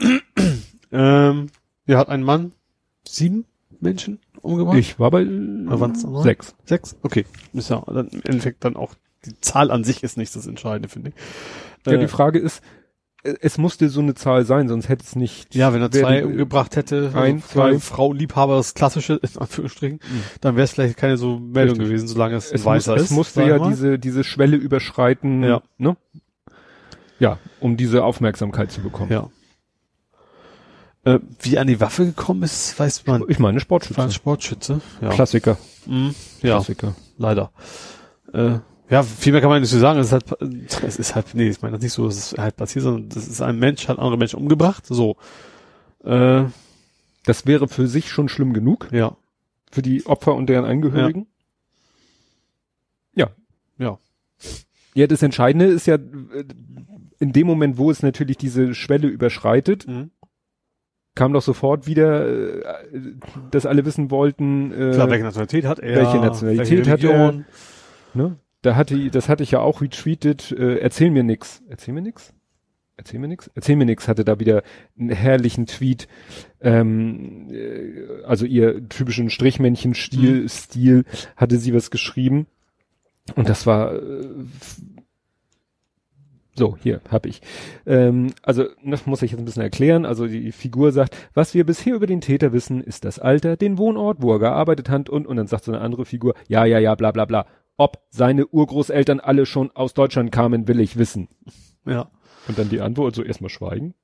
ähm, ja, hat ein Mann sieben Menschen umgebracht? Ich war bei äh, sechs. Sechs? Okay. Ist ja dann im Endeffekt dann auch, die Zahl an sich ist nicht das Entscheidende, finde ich. Ja, äh, die Frage ist, äh, es musste so eine Zahl sein, sonst hätte es nicht. Ja, wenn er zwei umgebracht hätte, ein, also zwei, Frau Liebhaber, das klassische, in Anführungsstrichen, mhm. dann wäre es vielleicht keine so Meldung Richtig. gewesen, solange es, es Weißer muss, ist. Es musste ja mal. diese, diese Schwelle überschreiten, ja. ne? Ja, um diese Aufmerksamkeit zu bekommen. Ja. Äh, wie an die Waffe gekommen ist, weiß man. Ich meine Sportschütze. War Sportschütze. Ja. Klassiker. Mhm. Ja. Klassiker. Leider. Äh, ja, viel mehr kann man nicht so sagen. Es ist halt, es ist halt, nee, ich meine das nicht so, es ist halt passiert, sondern das ist ein Mensch, hat andere Menschen umgebracht. So. Äh, das wäre für sich schon schlimm genug. Ja. Für die Opfer und deren Angehörigen. Ja. Ja. Ja, ja das Entscheidende ist ja, äh, in dem Moment, wo es natürlich diese Schwelle überschreitet, mhm kam doch sofort wieder, äh, dass alle wissen wollten, äh, Klar, welche Nationalität hat er, welche Nationalität welche hat er. Ne? Da hatte, das hatte ich ja auch retweetet, äh, erzähl mir nix. Erzähl mir nix? Erzähl mir nix. Erzähl mir nix hatte da wieder einen herrlichen Tweet, ähm, äh, also ihr typischen Strichmännchen-Stil, mhm. Stil, hatte sie was geschrieben. Und das war äh, so, hier hab ich. Ähm, also, das muss ich jetzt ein bisschen erklären. Also die Figur sagt, was wir bisher über den Täter wissen, ist das Alter, den Wohnort, wo er gearbeitet hat und, und dann sagt so eine andere Figur, ja, ja, ja, bla bla bla. Ob seine Urgroßeltern alle schon aus Deutschland kamen, will ich wissen. Ja. Und dann die Antwort, so erstmal schweigen.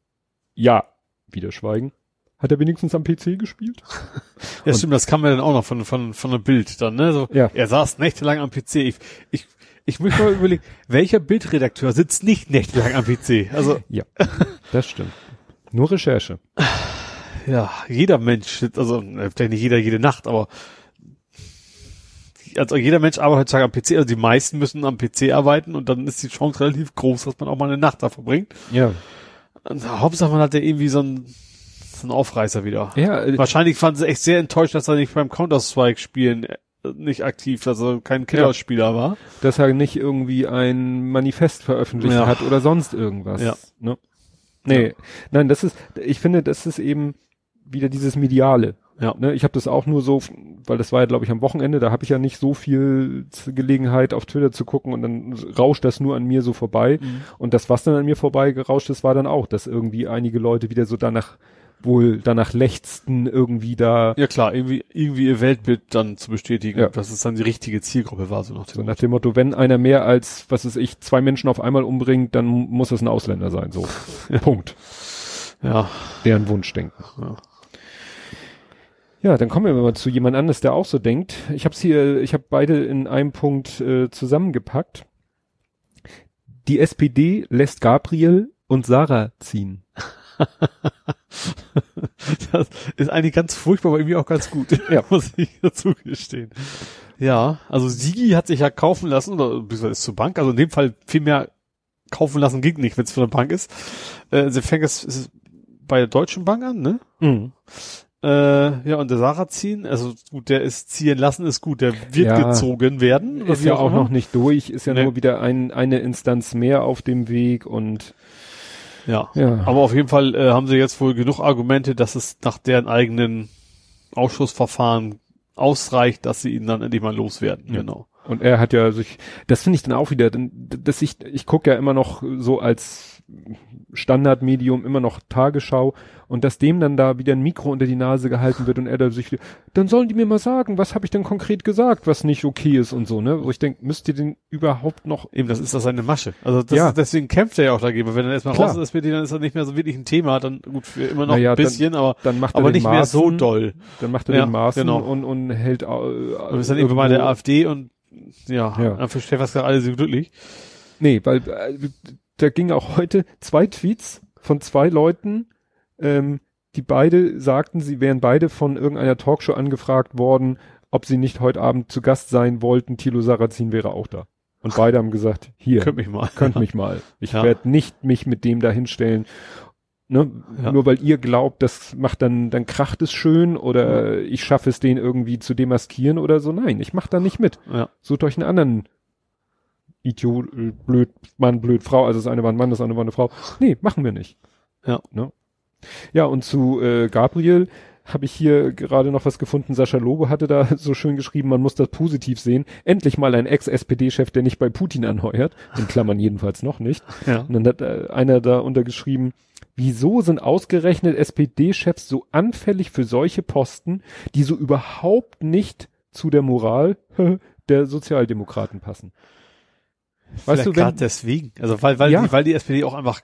Ja, wieder schweigen. Hat er wenigstens am PC gespielt? ja, stimmt, das kam mir dann auch noch von, von, von einem Bild dann, ne? So, ja. Er saß nächtelang am PC. Ich, ich, ich muss mal überlegen, welcher Bildredakteur sitzt nicht nächtelang am PC? Also. Ja, das stimmt. Nur Recherche. Ja, jeder Mensch, also, vielleicht nicht jeder jede Nacht, aber also jeder Mensch arbeitet heutzutage am PC, also die meisten müssen am PC arbeiten und dann ist die Chance relativ groß, dass man auch mal eine Nacht da verbringt. Ja. Und Hauptsache man hat ja irgendwie so ein so ein Aufreißer wieder. Ja. Äh, Wahrscheinlich fanden sie echt sehr enttäuscht, dass er nicht beim Counter-Strike-Spielen äh, nicht aktiv, dass er kein Killerspieler ja. war. Dass er nicht irgendwie ein Manifest veröffentlicht ja. hat oder sonst irgendwas. Ja. Ne? Nee, ja. nein, das ist, ich finde, das ist eben wieder dieses Mediale. Ja. Ne, ich habe das auch nur so, weil das war ja, glaube ich, am Wochenende, da habe ich ja nicht so viel Gelegenheit, auf Twitter zu gucken und dann rauscht das nur an mir so vorbei. Mhm. Und das, was dann an mir vorbei gerauscht ist, war dann auch, dass irgendwie einige Leute wieder so danach wohl danach lechzten, irgendwie da. Ja klar, irgendwie, irgendwie ihr Weltbild dann zu bestätigen, ja. dass es dann die richtige Zielgruppe war, so nach dem, so nach dem Motto, wenn einer mehr als, was weiß ich, zwei Menschen auf einmal umbringt, dann muss es ein Ausländer sein, so. Punkt. Ja. Deren Wunschdenken. Ja. Ja, dann kommen wir mal zu jemand anders, der auch so denkt. Ich habe hier, ich habe beide in einem Punkt äh, zusammengepackt. Die SPD lässt Gabriel und Sarah ziehen. das ist eigentlich ganz furchtbar, aber irgendwie auch ganz gut. Ja, muss ich dazu gestehen. Ja, also Sigi hat sich ja kaufen lassen, oder beziehungsweise ist zur Bank, also in dem Fall viel mehr kaufen lassen ging nicht, wenn es von der Bank ist. Äh, sie fängt es bei der Deutschen Bank an, ne? Mhm. Äh, ja, und der Sarah ziehen, also gut, der ist ziehen lassen, ist gut, der wird Ja. gezogen werden. Ist ja auch immer. noch nicht durch, ist ja Nee. nur wieder ein, eine Instanz mehr auf dem Weg und Ja. ja. Aber auf jeden Fall äh, haben sie jetzt wohl genug Argumente, dass es nach deren eigenen Ausschussverfahren ausreicht, dass sie ihn dann endlich mal loswerden. Ja. Genau. Und er hat ja sich, das finde ich dann auch wieder, denn- dass ich, ich gucke ja immer noch so als Standardmedium immer noch Tagesschau und dass dem dann da wieder ein Mikro unter die Nase gehalten wird und er da sich dann sollen die mir mal sagen, was habe ich denn konkret gesagt, was nicht okay ist und so, ne? Wo ich denke, müsst ihr den überhaupt noch Eben, das ist doch seine Masche. Also das, Ja. deswegen kämpft er ja auch dagegen. weil Wenn er erstmal Klar. raus ist, SPD, dann ist er nicht mehr so wirklich ein Thema. Dann gut, für immer noch Naja, ein bisschen, aber, dann macht er aber nicht mehr so doll. Dann macht er Ja, den Maßen genau. und, und hält äh, Und ist dann irgendwann mal der AfD und ja, Ja. dann versteht was gerade alle so glücklich. Nee, weil äh, da ging auch heute zwei Tweets von zwei Leuten, ähm, die beide sagten, sie wären beide von irgendeiner Talkshow angefragt worden, ob sie nicht heute Abend zu Gast sein wollten. Thilo Sarrazin wäre auch da. Und beide haben gesagt, hier, Könnt mich mal. könnt mich mal. Ich Ja. werde nicht mich mit dem da hinstellen. Ne? Ja. Nur weil ihr glaubt, das macht dann, dann kracht es schön oder ich schaffe es, den irgendwie zu demaskieren oder so. Nein, ich mach da nicht mit. Ja. Sucht euch einen anderen Idiot, blöd Mann, blöd Frau. Also das eine war ein Mann, das andere war eine Frau. Nee, machen wir nicht. Ja. Ne? Ja, und zu äh, Gabriel habe ich hier gerade noch was gefunden. Sascha Lobo hatte da so schön geschrieben, man muss das positiv sehen. Endlich mal ein Ex-SPD-Chef, der nicht bei Putin anheuert. In Klammern jedenfalls noch nicht. Ja. Und dann hat äh, einer da untergeschrieben, wieso sind ausgerechnet SPD-Chefs so anfällig für solche Posten, die so überhaupt nicht zu der Moral der Sozialdemokraten passen? Weißt du, gerade deswegen. Also weil, weil, Ja. die, weil die SPD auch einfach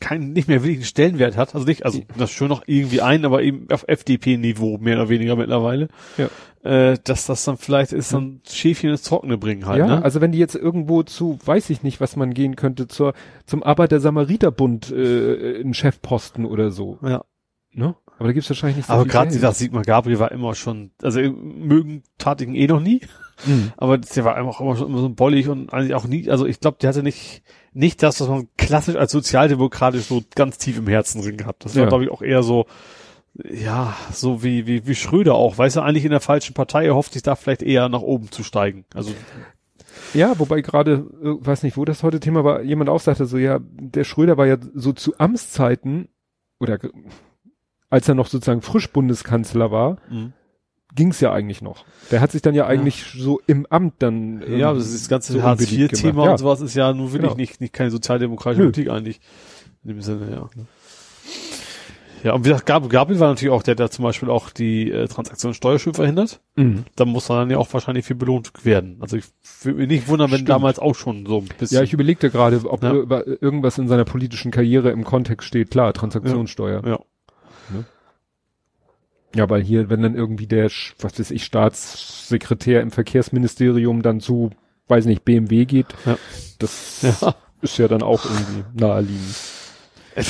keinen, nicht mehr wirklich einen Stellenwert hat. Also nicht, also das schon noch irgendwie ein, aber eben auf FDP-Niveau mehr oder weniger mittlerweile. Ja. Äh, dass das dann vielleicht ist, dann Schäfchen ins Trockene bringen halt, ja, ne? also wenn die jetzt irgendwo zu, weiß ich nicht, was man gehen könnte, zur, zum Arbeiter-Samariter-Bund äh, einen Chefposten oder so. ja. Ne? Aber da gibt's wahrscheinlich nicht so Aber gerade Geld. dieser Sigmar Gabriel war immer schon, also äh, mögen tat ihn eh noch nie, Mhm. aber der war einfach immer schon immer so bollig und eigentlich auch nie, also ich glaube, der hatte nicht, nicht das, was man klassisch als sozialdemokratisch so ganz tief im Herzen drin gehabt. Das war, Ja. glaube ich, auch eher so, ja, so wie, wie, wie Schröder auch, weißt du, eigentlich in der falschen Partei, er hofft sich da vielleicht eher nach oben zu steigen. Also, Ja, wobei gerade, äh, weiß nicht, wo das heute Thema war, jemand auch sagte so, ja, der Schröder war ja so zu Amtszeiten oder als er noch sozusagen frisch Bundeskanzler war, mhm. Ging es ja eigentlich noch. Der hat sich dann ja eigentlich ja. so im Amt dann. Ähm, ja, das, ist das ganze so Hartz-IV-Thema ja. und sowas ist ja nun wirklich genau. nicht, nicht keine sozialdemokratische Nö. Politik eigentlich. In dem Sinne, ja. Ja, und wie gesagt, Gabriel, Gabriel war natürlich auch der, der zum Beispiel auch die äh, Transaktionssteuer schön verhindert. Mhm. Da muss er dann ja auch wahrscheinlich viel belohnt werden. Also ich würde mich nicht wundern, wenn Stimmt. damals auch schon so ein bisschen. Ja, ich überlegte gerade, ob ja. irgendwas in seiner politischen Karriere im Kontext steht. Klar, Transaktionssteuer. Ja. ja. Ne? Ja, weil hier, wenn dann irgendwie der, was weiß ich, Staatssekretär im Verkehrsministerium dann zu, weiß nicht, BMW geht, ja. das ja. ist ja dann auch irgendwie naheliegend.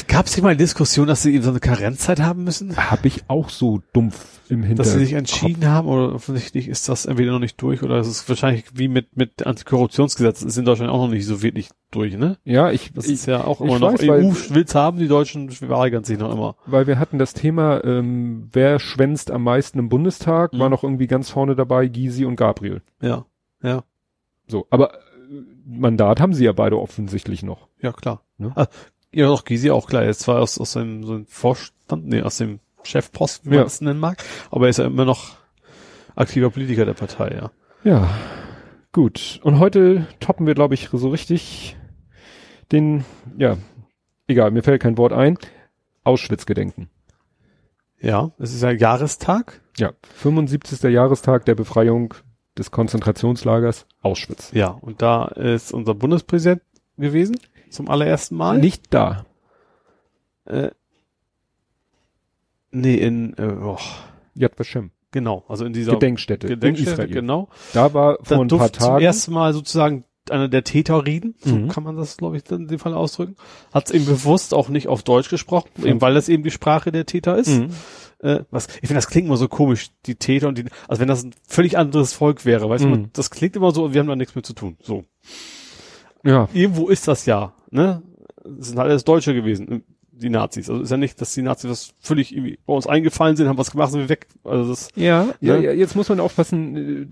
Gab es hier mal eine Diskussion, dass sie eben so eine Karenzzeit haben müssen? Habe ich auch so dumpf im Hintergrund. Dass sie sich entschieden haben oder offensichtlich ist das entweder noch nicht durch oder ist es wahrscheinlich wie mit mit Antikorruptionsgesetz ist in Deutschland auch noch nicht so wirklich durch, ne? Ja, ich das ich, ist ja auch immer noch weiß, EU will's haben, die Deutschen weigern sich noch immer. Weil wir hatten das Thema, ähm, wer schwänzt am meisten im Bundestag, mhm. war noch irgendwie ganz vorne dabei Gysi und Gabriel. Ja, ja. So, aber äh, Mandat haben sie ja beide offensichtlich noch. Ja, klar. Ne? Ah, ja, doch, Gysi auch klar. Er ist zwar aus, aus dem, so einem Vorstand, nee, aus dem Chefposten, wie man es nennen mag, aber er ist ja immer noch aktiver Politiker der Partei, ja. Ja, gut. Und heute toppen wir, glaube ich, so richtig den, ja, egal, mir fällt kein Wort ein, Auschwitz-Gedenken. Ja, es ist ein Jahrestag. Ja, 75. Jahrestag der Befreiung des Konzentrationslagers Auschwitz. Ja, und da ist unser Bundespräsident gewesen. Zum allerersten Mal? Nicht da. Äh, nee, in äh, oh. Yad Vashem. Genau, also in dieser Gedenkstätte, Gedenkstätte in Israel. genau. Da war vor ein paar Tagen zum ersten Mal sozusagen einer der Täter reden, so mhm. kann man das, glaube ich, dann in dem Fall ausdrücken. Hat es eben bewusst auch nicht auf Deutsch gesprochen, mhm. eben weil das eben die Sprache der Täter ist. Mhm. Äh, was, ich finde, das klingt immer so komisch, die Täter und die, also wenn das ein völlig anderes Volk wäre, weißt du, mhm. das klingt immer so, wir haben da nichts mit zu tun. So. Ja. Irgendwo ist das ja, ne? Das sind alles Deutsche gewesen, die Nazis. Also ist ja nicht, dass die Nazis was völlig irgendwie bei uns eingefallen sind, haben was gemacht, sind wir weg. Also das, ja, ne? ja, ja, jetzt muss man aufpassen,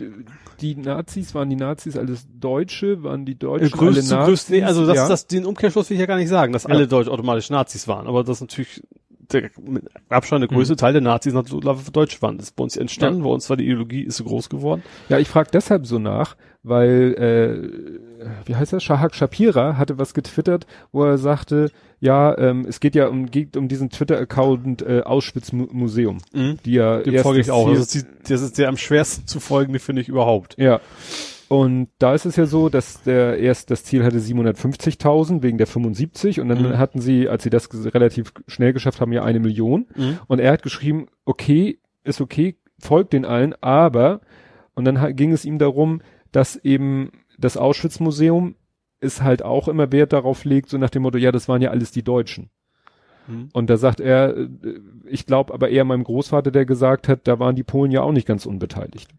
die Nazis, waren die Nazis alles Deutsche, waren die Deutschen größt, alle Nazis? Größt, nee, also das, ja. das, den Umkehrschluss will ich ja gar nicht sagen, dass ja. alle Deutsch automatisch Nazis waren, aber das natürlich der mit Abstand der größte mhm. Teil der Nazis natürlich Deutsch waren. Das ist bei uns entstanden, ja. bei uns war die Ideologie ist so groß geworden. Ja, ich frage deshalb so nach, weil äh, wie heißt das? Shahak Shapira hatte was getwittert, wo er sagte, ja, ähm, es geht ja um geht um diesen Twitter-Account äh, Auschwitz Museum, mhm. die ja dem folge ich auch. Das ist, die, das ist der am schwersten zu folgende, finde ich überhaupt. Ja. Und da ist es ja so, dass der erst das Ziel hatte 750.000 wegen der 75 und dann mhm. hatten sie, als sie das relativ schnell geschafft haben, ja eine Million. Mhm. Und er hat geschrieben, okay, ist okay, folgt den allen, aber und dann ging es ihm darum, dass eben das Auschwitz-Museum ist halt auch immer Wert darauf legt, so nach dem Motto, ja, das waren ja alles die Deutschen. Mhm. Und da sagt er, äh, ich glaube aber eher meinem Großvater, der gesagt hat, da waren die Polen ja auch nicht ganz unbeteiligt.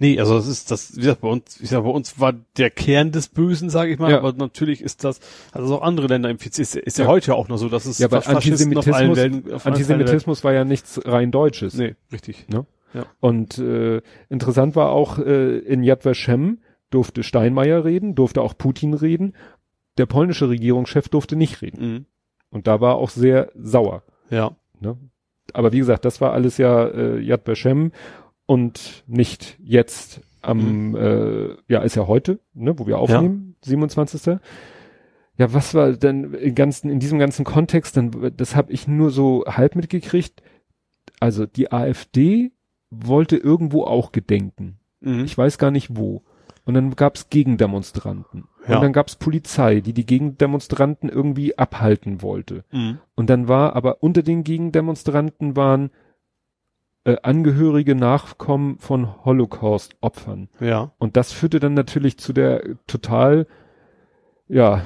Nee, also das ist das, wie gesagt, bei uns, ich sag, bei uns war der Kern des Bösen, sage ich mal, ja. aber natürlich ist das, also auch andere Länder infiziert, ist, ist ja. ja heute auch noch so, dass es ja, aber Antisemitismus, Wellen, Antisemitismus war ja nichts rein Deutsches. Nee, richtig. Ne? Ja. Und äh, interessant war auch, äh, in Yad Vashem durfte Steinmeier reden, durfte auch Putin reden, der polnische Regierungschef durfte nicht reden. Mhm. Und da war auch sehr sauer. Ja. Ne? Aber wie gesagt, das war alles ja äh, Yad Vashem und nicht jetzt am, mhm. äh, ja, ist ja heute, ne, wo wir aufnehmen, ja. 27. Ja, was war denn in, ganzen, in diesem ganzen Kontext, dann, das habe ich nur so halb mitgekriegt. Also die AfD wollte irgendwo auch gedenken. Mhm. Ich weiß gar nicht wo. Und dann gab's Gegendemonstranten. Ja. Und dann gab's Polizei, die die Gegendemonstranten irgendwie abhalten wollte. Mhm. Und dann war aber unter den Gegendemonstranten waren äh, Angehörige Nachkommen von Holocaust-Opfern. Ja. Und das führte dann natürlich zu der total, ja,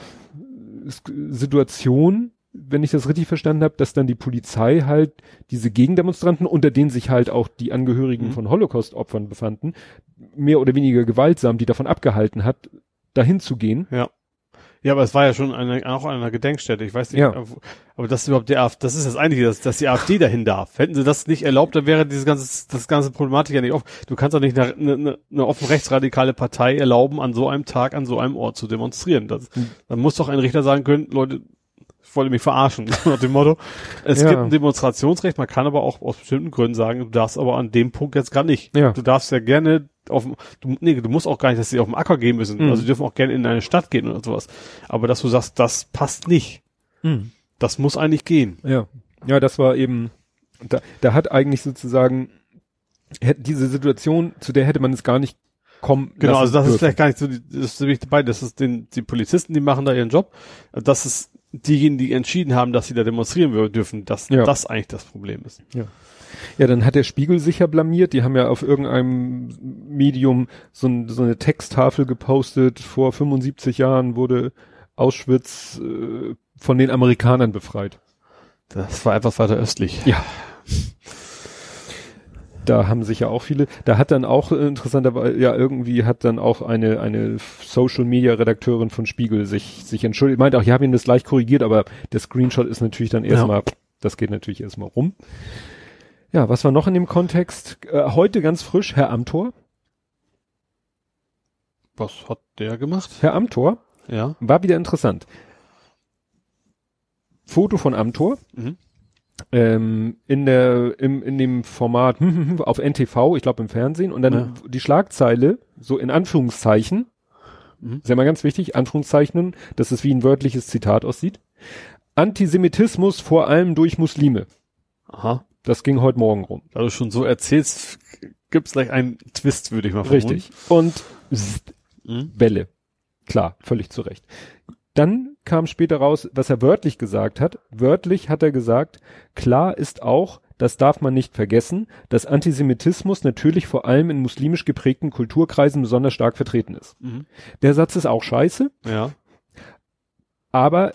Situation, wenn ich das richtig verstanden habe, dass dann die Polizei halt diese Gegendemonstranten, unter denen sich halt auch die Angehörigen mhm. von Holocaust-Opfern befanden, mehr oder weniger gewaltsam, die davon abgehalten hat, dahin zu gehen. Ja. Ja, aber es war ja schon eine, auch an einer Gedenkstätte. Ich weiß nicht, Ja. aber das ist überhaupt der AfD, das ist das Einzige, dass, dass die AfD dahin darf. Hätten sie das nicht erlaubt, dann wäre dieses ganze, das ganze Problematik ja nicht offen. Du kannst doch nicht eine, eine, eine offen rechtsradikale Partei erlauben, an so einem Tag, an so einem Ort zu demonstrieren. Das, Hm. Dann muss doch ein Richter sagen können, Leute, ich wollte mich verarschen, nach dem Motto. Es Ja. gibt ein Demonstrationsrecht, man kann aber auch aus bestimmten Gründen sagen, du darfst aber an dem Punkt jetzt gerade nicht. Ja. Du darfst ja gerne auf du, nee, du musst auch gar nicht, dass sie auf dem Acker gehen müssen. Mhm. Also die dürfen auch gerne in eine Stadt gehen oder sowas. Aber dass du sagst, das passt nicht. Das muss eigentlich gehen. Ja. Ja, das war eben, da, da hat eigentlich sozusagen, diese Situation, zu der hätte man es gar nicht kommen Genau, also das ist dürfen. vielleicht gar nicht so, die- das ist nämlich dabei, das ist den, die Polizisten, die machen da ihren Job. Das ist diejenigen, die entschieden haben, dass sie da demonstrieren dürfen, dass Ja. das eigentlich das Problem ist. Ja, dann hat der Spiegel sich ja blamiert. Die haben ja auf irgendeinem Medium so, ein, so eine Texttafel gepostet. Vor 75 Jahren wurde Auschwitz äh, von den Amerikanern befreit. Das war etwas weiter östlich. Ja. Da haben sich ja auch viele, da hat dann auch äh, interessanterweise, ja, irgendwie hat dann auch eine, eine Social Media Redakteurin von Spiegel sich, sich entschuldigt, meint auch, ich habe ihn das leicht korrigiert, aber der Screenshot ist natürlich dann erstmal, das geht natürlich erstmal rum. Ja, was war noch in dem Kontext? Äh, heute ganz frisch, Herr Amtor. Was hat der gemacht? Herr Amtor Ja. war wieder interessant. Foto von Amtor. Mhm. ähm, in der im, in dem Format auf NTV, ich glaube im Fernsehen und dann Ja. die Schlagzeile so in Anführungszeichen, Mhm. ist ja mal ganz wichtig, Anführungszeichen, dass es wie ein wörtliches Zitat aussieht. Antisemitismus vor allem durch Muslime. Aha. Das ging heute Morgen rum. Da du schon so erzählst, gibt's gleich einen Twist, würde ich mal vermuten. Richtig. Und Mhm. Welle. Klar, völlig zu Recht. Dann kam später raus, was er wörtlich gesagt hat. Wörtlich hat er gesagt, klar ist auch, das darf man nicht vergessen, dass Antisemitismus natürlich vor allem in muslimisch geprägten Kulturkreisen besonders stark vertreten ist. Mhm. Der Satz ist auch scheiße, Ja. aber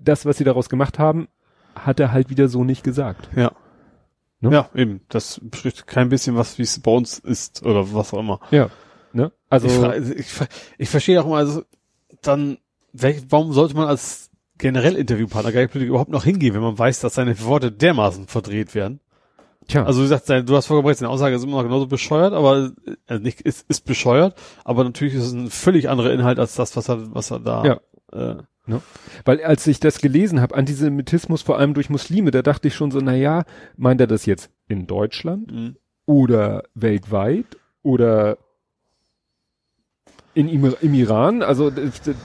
das, was sie daraus gemacht haben, hat er halt wieder so nicht gesagt. Ja. Ne? Ja, eben. Das spricht kein bisschen was, wie es bei uns ist oder was auch immer. Ja. Ne? Also, ich, ich, ich verstehe auch mal, also dann, welch, warum sollte man als generell Interviewpartner gar nicht überhaupt noch hingehen, wenn man weiß, dass seine Worte dermaßen verdreht werden? tja, Also wie gesagt, du hast recht, seine Aussage ist immer noch genauso bescheuert, aber äh, nicht ist, ist bescheuert, aber natürlich ist es ein völlig anderer Inhalt als das, was er, was er da. Ja. Äh, Weil als ich das gelesen habe, Antisemitismus vor allem durch Muslime, da dachte ich schon so, na ja, meint er das jetzt in Deutschland mh. oder weltweit oder in Im, im Iran? Also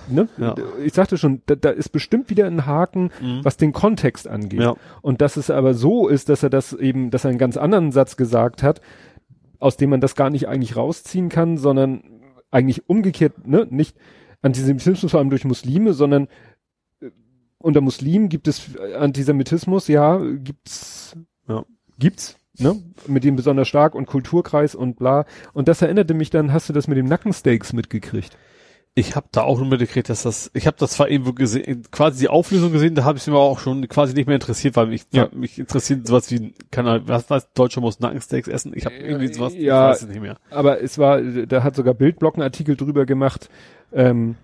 ne? Ja. ich sagte schon, da, da ist bestimmt wieder ein Haken, Mhm. was den Kontext angeht. Ja. Und dass es aber so ist, dass er das eben, dass er einen ganz anderen Satz gesagt hat, aus dem man das gar nicht eigentlich rausziehen kann, sondern eigentlich umgekehrt, ne, nicht Antisemitismus vor allem durch Muslime, sondern äh, unter Muslimen gibt es äh, Antisemitismus, ja, gibt's, Ja. gibt's, ne, mit dem besonders stark und Kulturkreis und bla. Und das erinnerte mich dann, hast du das mit dem Nackensteaks mitgekriegt? Ich habe da auch nur mitgekriegt, dass das, ich habe das zwar irgendwo gesehen, quasi die Auflösung gesehen, da habe ich mir auch schon quasi nicht mehr interessiert, weil mich, Ja. mich interessiert sowas wie, kann er, was weiß, Deutscher muss Nackensteaks essen. Ich habe irgendwie sowas, Ja. ich weiß es nicht mehr. aber es war, da hat sogar Bildblockenartikel drüber gemacht, ähm,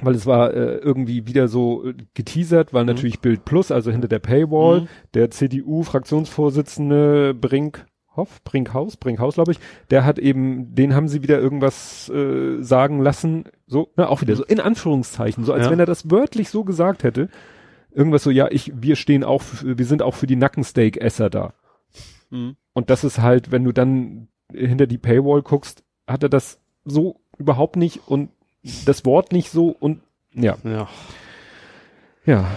weil es war äh, irgendwie wieder so äh, geteasert, weil natürlich Bild Plus, also hinter der Paywall, Mhm. der CDU-Fraktionsvorsitzende Brinkhoff, Brinkhaus, Brinkhaus, glaube ich, der hat eben, den haben sie wieder irgendwas äh, sagen lassen, so, ne, auch wieder so in Anführungszeichen, so als Ja. wenn er das wörtlich so gesagt hätte. Irgendwas so, ja, ich, wir stehen auch, für, wir sind auch für die Nackensteak-Esser da. Mhm. Und das ist halt, wenn du dann hinter die Paywall guckst, hat er das so überhaupt nicht und das Wort nicht so und ja, Ja. ja.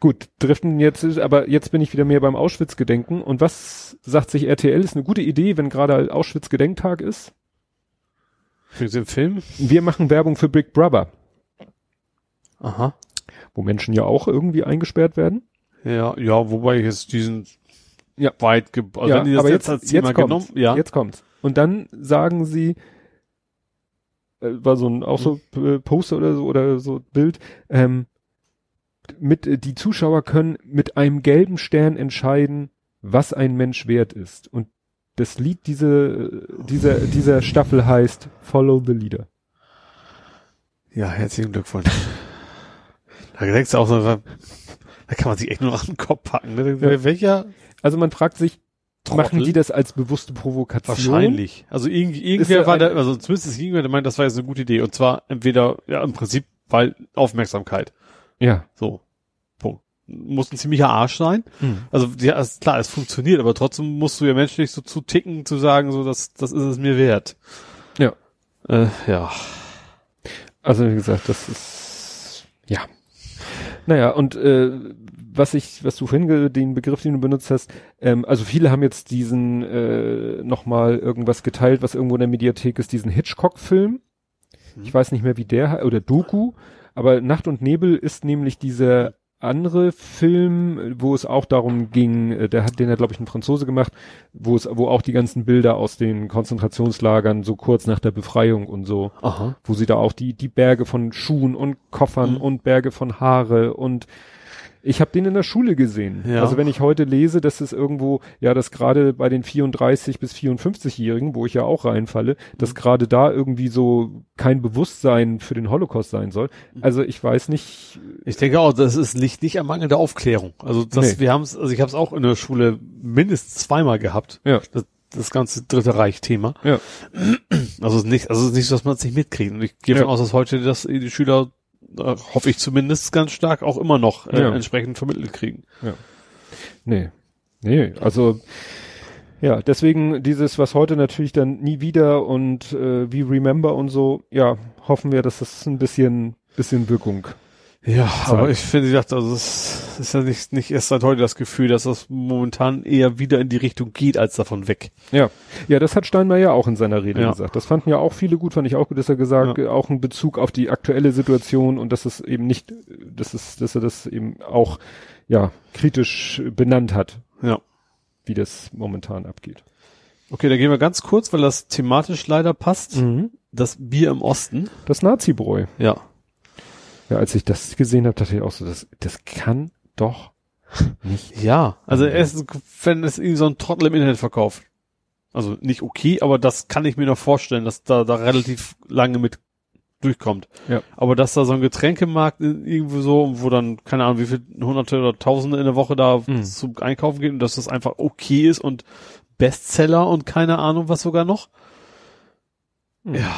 Gut, driften jetzt, aber jetzt bin ich wieder mehr beim Auschwitz-Gedenken. Und was sagt sich RTL? Ist eine gute Idee, wenn gerade Auschwitz-Gedenktag ist. Für den Film? Wir machen Werbung für Big Brother, Aha. wo Menschen ja auch irgendwie eingesperrt werden. Ja, ja, wobei ich jetzt diesen Ja. weit, ge also ja, wenn die das aber jetzt, jetzt, jetzt genommen, kommt's. ja. Jetzt kommt's. Und dann sagen sie, äh, war so ein, auch so äh, Poster oder so, oder so Bild, ähm, mit, äh, die Zuschauer können mit einem gelben Stern entscheiden, was ein Mensch wert ist. Und das Lied diese, dieser, dieser Staffel heißt Follow the Leader. Ja, herzlichen Glückwunsch. da denkst du auch so, da kann man sich echt nur noch den Kopf packen. Ne? Ja. Welcher? Also man fragt sich, Trottel? machen die das als bewusste Provokation? Wahrscheinlich. Also irgendwie, irgendwer war da, also zumindest ist irgendwer, der meint, das war jetzt eine gute Idee. Und zwar entweder, ja, im Prinzip, weil Aufmerksamkeit. Ja. So. Muss ein ziemlicher Arsch sein. Hm. Also, ja, klar, es funktioniert, aber trotzdem musst du ja menschlich so zu ticken, zu sagen, so, das, das ist es mir wert. Ja. Äh, ja. Also wie gesagt, das ist ja. Naja, und äh, was ich, was du vorhin den Begriff, den du benutzt hast, ähm, also viele haben jetzt diesen äh, nochmal irgendwas geteilt, was irgendwo in der Mediathek ist, diesen Hitchcock-Film. Mhm. Ich weiß nicht mehr, wie der oder Doku, aber Nacht und Nebel ist nämlich dieser andere Film, wo es auch darum ging, äh, der hat, den hat glaube ich ein Franzose gemacht, wo es, wo auch die ganzen Bilder aus den Konzentrationslagern so kurz nach der Befreiung und so, Aha. wo sie da auch die die Berge von Schuhen und Koffern mhm. und Berge von Haare und ich habe den in der Schule gesehen. Ja. Also wenn ich heute lese, dass es irgendwo, ja, dass gerade bei den 34 bis 54-Jährigen, wo ich ja auch reinfalle, dass mhm. gerade da irgendwie so kein Bewusstsein für den Holocaust sein soll. Mhm. Also ich weiß nicht. Ich denke auch, das ist nicht, nicht am Mangel der Aufklärung. Also das, nee. wir haben es, also ich habe es auch in der Schule mindestens zweimal gehabt. Ja. Das, das ganze Dritte Reich-Thema. Ja. Also nicht, also nicht, dass man es nicht mitkriegt. Und ich gehe davon ja. aus, dass heute dass die Schüler hoffe ich zumindest ganz stark, auch immer noch äh, ja. entsprechend vermittelt kriegen. Ja. Nee. Nee, also ja, deswegen dieses, was heute natürlich dann nie wieder und äh, wie Remember und so, ja, hoffen wir, dass das ein bisschen, bisschen Wirkung ja, so. aber ich finde, ich dachte, also es ist ja nicht, nicht erst seit heute das Gefühl, dass das momentan eher wieder in die Richtung geht, als davon weg. Ja, ja, das hat Steinmeier auch in seiner Rede ja. gesagt. Das fanden ja auch viele gut, fand ich auch gut, dass er gesagt, ja. auch ein Bezug auf die aktuelle Situation und dass es eben nicht, dass es, dass er das eben auch, ja, kritisch benannt hat. Ja. Wie das momentan abgeht. Okay, da gehen wir ganz kurz, weil das thematisch leider passt. Mhm. Das Bier im Osten. Das Nazi-Bräu. Ja. Ja, als ich das gesehen habe, dachte ich auch so, das, das kann doch nicht. Ja, also erst, wenn es irgendwie so ein Trottel im Internet verkauft. Also nicht okay, aber das kann ich mir noch vorstellen, dass da, da relativ lange mit durchkommt. Ja. Aber dass da so ein Getränkemarkt irgendwo so, wo dann, keine Ahnung, wie viel Hunderte oder Tausende in der Woche da mhm. zum Einkaufen geht und dass das einfach okay ist und Bestseller und keine Ahnung was sogar noch. Mhm. Ja.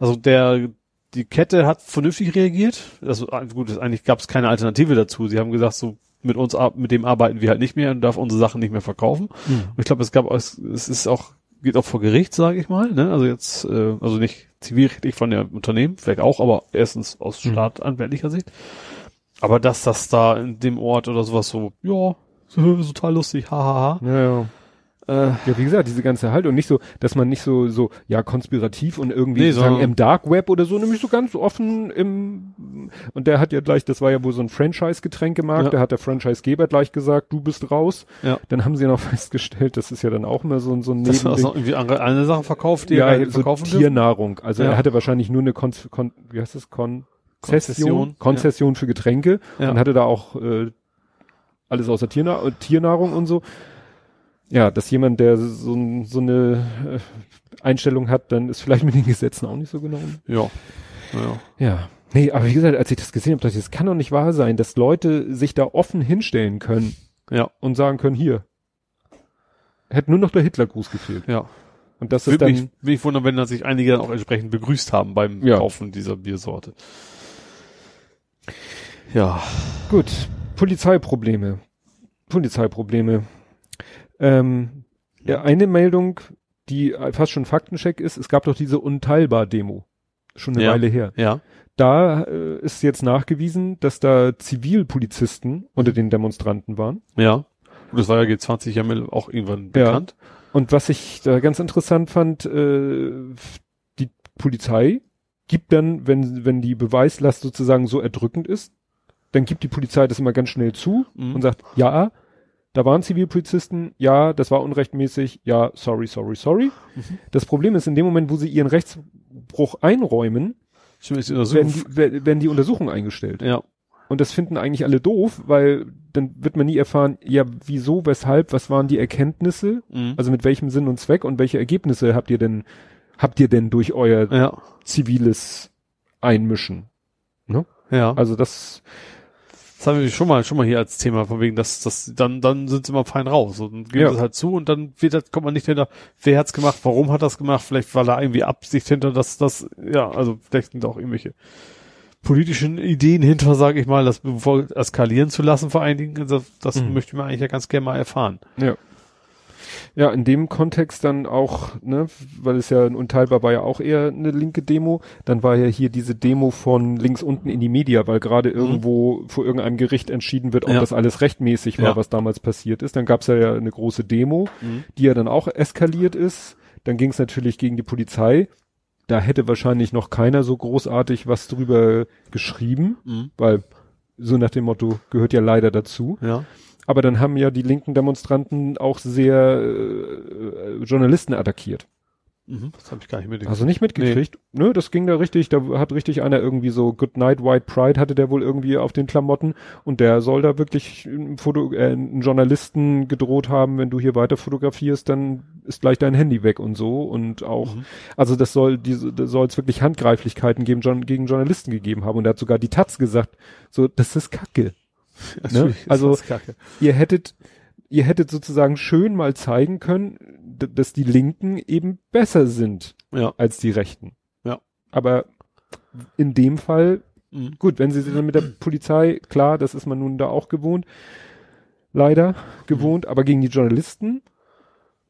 Also der, die Kette hat vernünftig reagiert. Also gut, eigentlich gab es keine Alternative dazu. Sie haben gesagt, so mit uns mit dem arbeiten wir halt nicht mehr und darf unsere Sachen nicht mehr verkaufen. Mhm. Und ich glaube, es gab es, es ist auch geht auch vor Gericht, sage ich mal. Ne? Also jetzt äh, also nicht zivilrechtlich von der Unternehmen, vielleicht auch, aber erstens aus mhm. staatanwältlicher Sicht. Aber dass das da in dem Ort oder sowas so, ja, total lustig, hahaha. Ja, ja. Ja, wie gesagt, diese ganze Haltung nicht so, dass man nicht so, so, ja, konspirativ und irgendwie nee, sagen, im Dark Web oder so, nämlich so ganz offen im, und der hat ja gleich, das war ja wohl so ein Franchise-Getränkemarkt, ja. da hat der Franchisegeber gleich gesagt, du bist raus. Ja. Dann haben sie ja noch festgestellt, das ist ja dann auch immer so, so ein das Nebending. noch irgendwie andere, eine Sache verkauft, die ja, er so Tiernahrung. Also ja. er hatte wahrscheinlich nur eine Kon, Kon wie heißt das, Kon Konzession, Konzession ja. für Getränke und hatte da auch äh, alles außer Tierna Tiernahrung und so ja, dass jemand, der so, so eine äh, Einstellung hat, dann ist vielleicht mit den Gesetzen auch nicht so genau. Ja. Ja. ja. Nee, aber wie gesagt, als ich das gesehen habe, dachte ich, das kann doch nicht wahr sein, dass Leute sich da offen hinstellen können. Ja. Und sagen können, hier. Hätte nur noch der Hitlergruß gefehlt. Ja. Und das ist dann. Mich, mich wundern, wenn dann sich einige dann auch entsprechend begrüßt haben beim ja. Kaufen dieser Biersorte. Ja. Gut. Polizeiprobleme. Polizeiprobleme. Ähm, ja, eine Meldung, die fast schon Faktencheck ist, es gab doch diese Unteilbar-Demo. Schon eine ja, Weile her. Ja. Da äh, ist jetzt nachgewiesen, dass da Zivilpolizisten unter den Demonstranten waren. Ja. Und das war ja G20 ja auch irgendwann bekannt. Ja. Und was ich da ganz interessant fand, äh, die Polizei gibt dann, wenn, wenn die Beweislast sozusagen so erdrückend ist, dann gibt die Polizei das immer ganz schnell zu mhm. und sagt, ja, da waren Zivilpolizisten, ja, das war unrechtmäßig, ja, sorry, sorry, sorry. Mhm. Das Problem ist, in dem Moment, wo sie ihren Rechtsbruch einräumen, werden die, werden die Untersuchungen eingestellt. Ja. Und das finden eigentlich alle doof, weil dann wird man nie erfahren, ja, wieso, weshalb, was waren die Erkenntnisse, mhm. also mit welchem Sinn und Zweck und welche Ergebnisse habt ihr denn, habt ihr denn durch euer ja. ziviles einmischen. Ne? Ja. Also das, Das haben wir schon mal, schon mal hier als Thema, von wegen, dass, dass, dann, dann sind sie mal fein raus und geben Ja. das halt zu und dann wird das, kommt man nicht hinter, wer hat's gemacht, warum hat das gemacht, vielleicht war da irgendwie Absicht hinter, dass das, ja, also vielleicht sind da auch irgendwelche politischen Ideen hinter, sage ich mal, das bevor eskalieren zu lassen vor allen Dingen, das, das Mhm. möchte man eigentlich ja ganz gerne mal erfahren. ja. Ja, in dem Kontext dann auch, ne, weil es ja unteilbar war ja auch eher eine linke Demo, dann war ja hier diese Demo von links unten in die Media, weil gerade irgendwo vor irgendeinem Gericht entschieden wird, ob Ja. das alles rechtmäßig war, Ja. was damals passiert ist. Dann gab's ja, ja eine große Demo, die ja dann auch eskaliert ist. Dann ging's natürlich gegen die Polizei. Da hätte wahrscheinlich noch keiner so großartig was drüber geschrieben, Mhm. weil so nach dem Motto gehört ja leider dazu. Ja. Aber dann haben ja die linken Demonstranten auch sehr äh, Journalisten attackiert. Mhm. Das habe ich gar nicht mitgekriegt. Hast du nicht mitgekriegt? Nö, das ging da richtig, da hat richtig einer irgendwie so Good Night White Pride hatte der wohl irgendwie auf den Klamotten und der soll da wirklich ein Foto, äh, einen Journalisten gedroht haben, wenn du hier weiter fotografierst, dann ist gleich dein Handy weg und so und auch, Mhm. also das soll, diese, da soll es wirklich Handgreiflichkeiten geben, gegen Journalisten gegeben haben und er hat sogar die Taz gesagt, so, das ist Kacke. Ist Also- ihr hättet, ihr hättet sozusagen schön mal zeigen können, dass die Linken eben besser sind Ja. als die Rechten. Ja. Aber in dem Fall, Mhm. gut, wenn sie sich dann mit der Polizei, klar, das ist man nun da auch gewohnt, leider gewohnt, aber gegen die Journalisten,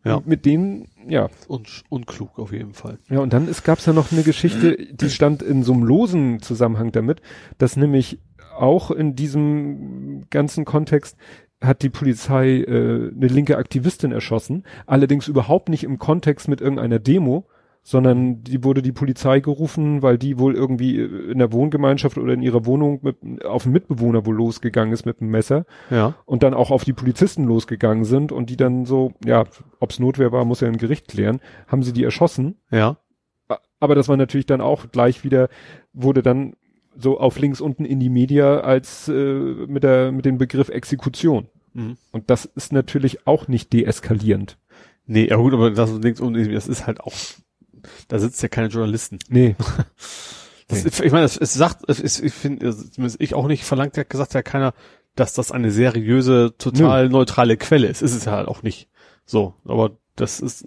Ja. mit denen, ja, Un unklug auf jeden Fall. ja, und dann gab es ja noch eine Geschichte, die stand in so einem losen Zusammenhang damit, dass nämlich auch in diesem ganzen Kontext hat die Polizei äh, eine linke Aktivistin erschossen, allerdings überhaupt nicht im Kontext mit irgendeiner Demo, sondern die wurde die Polizei gerufen, weil die wohl irgendwie in der Wohngemeinschaft oder in ihrer Wohnung mit, auf einen Mitbewohner wohl losgegangen ist mit einem Messer Ja. und dann auch auf die Polizisten losgegangen sind und die dann so, ja, ob's Notwehr war, muss ja ein Gericht klären, haben sie die erschossen Ja. aber das war natürlich dann auch gleich wieder, wurde dann so auf links unten in die Media als äh, mit der mit dem Begriff Exekution. Mhm. Und das ist natürlich auch nicht deeskalierend. Nee, ja gut, aber das links unten, das ist halt auch, da sitzt ja keine Journalisten. Nee. Das, Ich meine, es, es sagt, es ist, ich finde, zumindest ich auch nicht verlangt, ja gesagt ja keiner, dass das eine seriöse, total neutrale Quelle ist. Ist es ja halt auch nicht. So, aber das ist,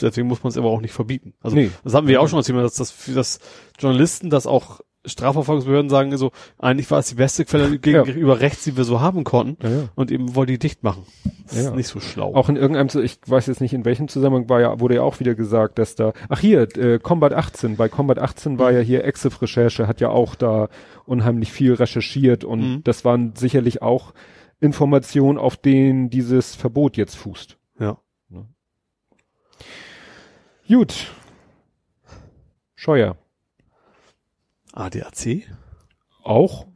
deswegen muss man es aber auch nicht verbieten. Also Nee. das haben wir ja auch schon als Thema, dass das für das Journalisten, das auch Strafverfolgungsbehörden sagen so, eigentlich war es die beste Quelle gegenüber rechts, die wir so haben konnten. Ja, ja. Und eben wollen die dicht machen. Das Ja. ist nicht so schlau. Auch in irgendeinem, ich weiß jetzt nicht in welchem Zusammenhang war ja, wurde ja auch wieder gesagt, dass da, ach hier, äh, Combat 18, bei Combat 18 war ja hier Exif Recherche, hat ja auch da unheimlich viel recherchiert und Mhm. das waren sicherlich auch Informationen, auf denen dieses Verbot jetzt fußt. ja. Gut. Scheuer. ADAC? Auch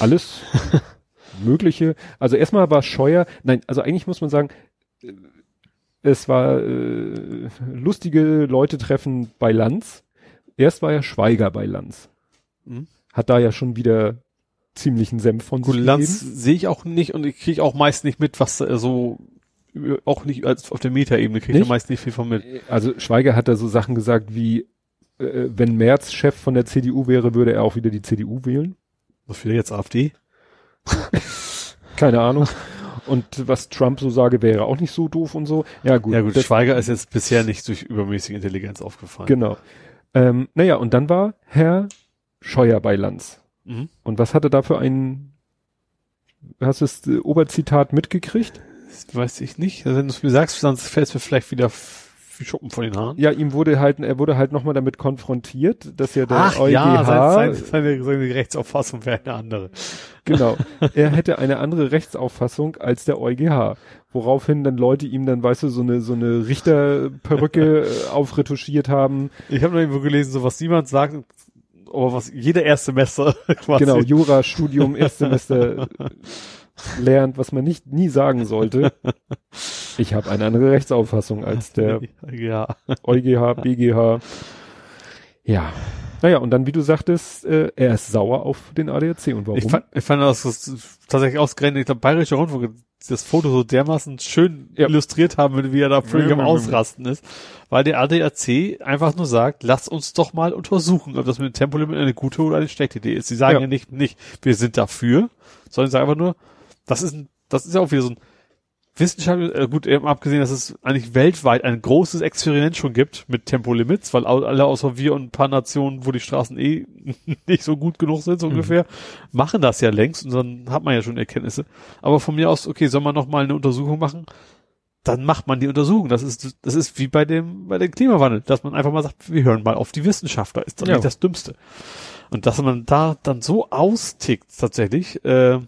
alles Mögliche. Also erstmal war Scheuer, nein, also eigentlich muss man sagen, äh, es war äh, lustige Leute treffen bei Lanz. Erst war ja Schweiger bei Lanz. Mhm. Hat da ja schon wieder ziemlichen Senf von Gut, sich Lanz sehe ich auch nicht und ich kriege auch meist nicht mit, was da so auch nicht als auf der Metaebene kriege ich meist nicht viel von mit. Also Schweiger hat da so Sachen gesagt wie, äh, wenn Merz Chef von der CDU wäre, würde er auch wieder die CDU wählen. Was für jetzt AfD? Keine Ahnung. Und was Trump so sage, wäre auch nicht so doof und so. Ja gut. ja gut, Schweiger ist jetzt bisher nicht durch übermäßige Intelligenz aufgefallen. Genau. Ähm, naja, und dann war Herr Scheuer bei Lanz. Mhm. Und was hatte da für ein, hast du das äh, Oberzitat mitgekriegt? Das weiß ich nicht. Also wenn du es mir sagst, sonst fällt es mir vielleicht wieder Schuppen von den Haaren. Ja, ihm wurde halt, er wurde halt nochmal damit konfrontiert, dass ja der Ach EuGH, ja, seine, seine, seine Rechtsauffassung wäre eine andere. genau, er hätte eine andere Rechtsauffassung als der EuGH. Woraufhin dann Leute ihm dann, weißt du, so eine, so eine Richterperücke äh, aufretuschiert haben. Ich habe noch irgendwo gelesen, so was niemand sagt, aber was jeder Erstsemester quasi. Genau, Jurastudium, Erstsemester lernt, was man nicht nie sagen sollte. Ich habe eine andere Rechtsauffassung als der ja. EuGH, BGH. Ja. Naja, und dann, wie du sagtest, äh, er ist sauer auf den ADAC. Und warum? Ich fand, ich fand das, das tatsächlich ausgerechnet, ich glaube, Bayerischer Rundfunk das Foto so dermaßen schön ja. illustriert haben, wie er da völlig am Ausrasten ist. Weil der ADAC einfach nur sagt, lass uns doch mal untersuchen, ob das mit dem Tempolimit eine gute oder eine schlechte Idee ist. Sie sagen ja, ja nicht, nicht, wir sind dafür, sondern sie sagen einfach nur, das ist ein, das ist ja auch wieder so ein Wissenschaftler, äh, gut, eben abgesehen, dass es eigentlich weltweit ein großes Experiment schon gibt mit Tempolimits, weil alle außer wir und ein paar Nationen, wo die Straßen eh nicht so gut genug sind, so mhm. ungefähr, machen das ja längst und dann hat man ja schon Erkenntnisse. Aber von mir aus, okay, soll man noch mal eine Untersuchung machen? Dann macht man die Untersuchung. Das ist, das ist wie bei dem, bei dem Klimawandel, dass man einfach mal sagt, wir hören mal auf die Wissenschaftler, ist doch ja. nicht das Dümmste. Und dass man da dann so austickt tatsächlich, äh,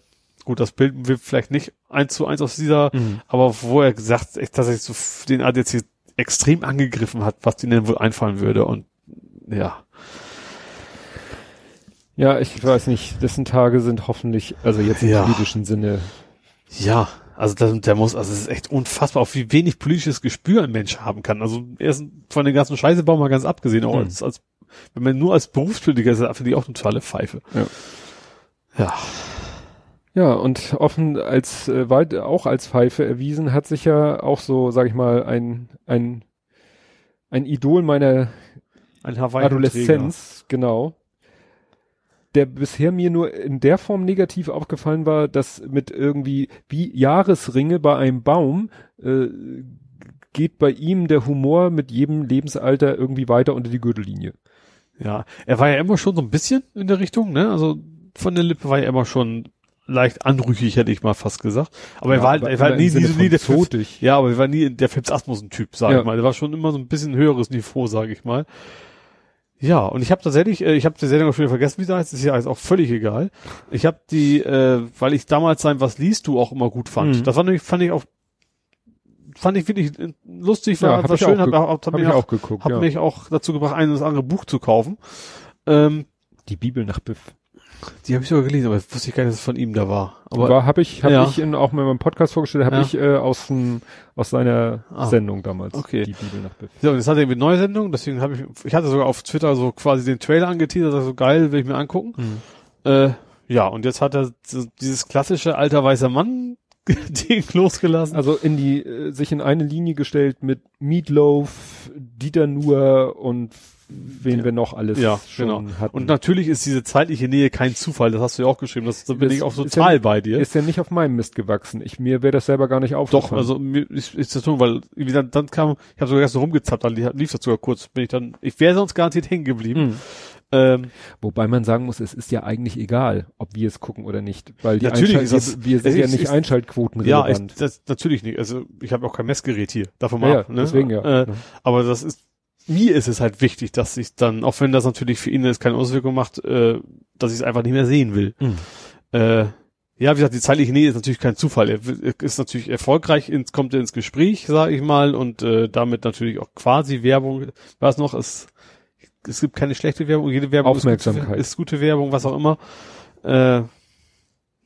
gut, das bilden wir vielleicht nicht eins zu eins aus dieser, mhm. aber wo er gesagt, echt tatsächlich so den ADC extrem angegriffen hat, was denen wohl einfallen würde und ja. Ja, ich weiß nicht, dessen Tage sind hoffentlich, also jetzt im ja. politischen Sinne. Ja, also der, der muss, also es ist echt unfassbar, auf wie wenig politisches Gespür ein Mensch haben kann. Also er ist von den ganzen Scheißebau mal ganz abgesehen, auch mhm. als, als, wenn man nur als Berufspolitiker ist, finde ich auch eine totale Pfeife. Ja. Ja. Ja, und offen als äh, weit auch als Pfeife erwiesen hat sich ja auch so, sag ich mal, ein ein ein Idol meiner ein Adoleszenz, genau. Der bisher mir nur in der Form negativ aufgefallen war, dass mit irgendwie wie Jahresringe bei einem Baum äh, geht bei ihm der Humor mit jedem Lebensalter irgendwie weiter unter die Gürtellinie. Ja, er war ja immer schon so ein bisschen in der Richtung, ne? Also von der Lippe war er immer schon leicht anrüchig, hätte ich mal fast gesagt. Aber ja, er war, halt, er war nie, nie, nie der Fips, Ja, aber er war nie der Fips Asmussen-Typ, sag ja. ich mal. Er war schon immer so ein bisschen höheres Niveau, sag ich mal. Ja, und ich habe tatsächlich, äh, ich habe die Sendung schon wieder vergessen, wie sie heißt, ist ja auch völlig egal. Ich habe die, äh, weil ich damals sein Was liest du auch immer gut fand. Mhm. Das war nämlich, fand ich auch, fand ich wirklich lustig, war, ja, war schön, hab, hab, hab, hab mich auch, auch geguckt, hab ja. mich auch dazu gebracht, ein oder andere Buch zu kaufen. Ähm, die Bibel nach Biff. Die habe ich sogar gelesen, aber wusste ich gar nicht, dass es von ihm da war. Aber war, habe ich, habe ja. ich in, auch in meinem Podcast vorgestellt, habe ja. ich äh, aus dem, aus seiner ah. Sendung damals. Okay. Die Bibel nach Biff. Ja, und jetzt hat er irgendwie neue Sendung, deswegen habe ich, ich hatte sogar auf Twitter so quasi den Trailer angeteasert, das so geil, will ich mir angucken. Mhm. Äh, ja, und jetzt hat er so dieses klassische alter weißer Mann Ding losgelassen. Also in die, äh, sich in eine Linie gestellt mit Meatloaf, Dieter Nuhr und wen ja. wir noch alles ja, schon genau. hatten. Und natürlich ist diese zeitliche Nähe kein Zufall, das hast du ja auch geschrieben, das, da bin das ich auch total ja, bei dir. Ist ja nicht auf meinem Mist gewachsen. Ich, mir wäre das selber gar nicht aufgefallen. Doch, also mir ist, ist das so, weil wie dann, dann kam, ich habe sogar erst so rumgezappt, dann lief das sogar kurz, bin ich dann, ich wäre sonst garantiert hängen geblieben. Mhm. Ähm, Wobei man sagen muss, es ist ja eigentlich egal, ob wir es gucken oder nicht, weil die natürlich ist das, wir sind ja nicht ist, Einschaltquoten Ja, ich, das, natürlich nicht. Also ich habe auch kein Messgerät hier, davon mal ja, ab, ne? Deswegen ja. Äh, aber das ist mir ist es halt wichtig, dass ich dann, auch wenn das natürlich für ihn jetzt keine Auswirkung macht, äh, dass ich es einfach nicht mehr sehen will. Mhm. Äh, ja, wie gesagt, die zeitliche Nähe ist natürlich kein Zufall. Er ist natürlich erfolgreich, ins, kommt ins Gespräch, sage ich mal, und äh, damit natürlich auch quasi Werbung. Was noch? Es, es gibt keine schlechte Werbung, jede Werbung Aufmerksamkeit. Ist, gute, ist gute Werbung, was auch immer. Äh,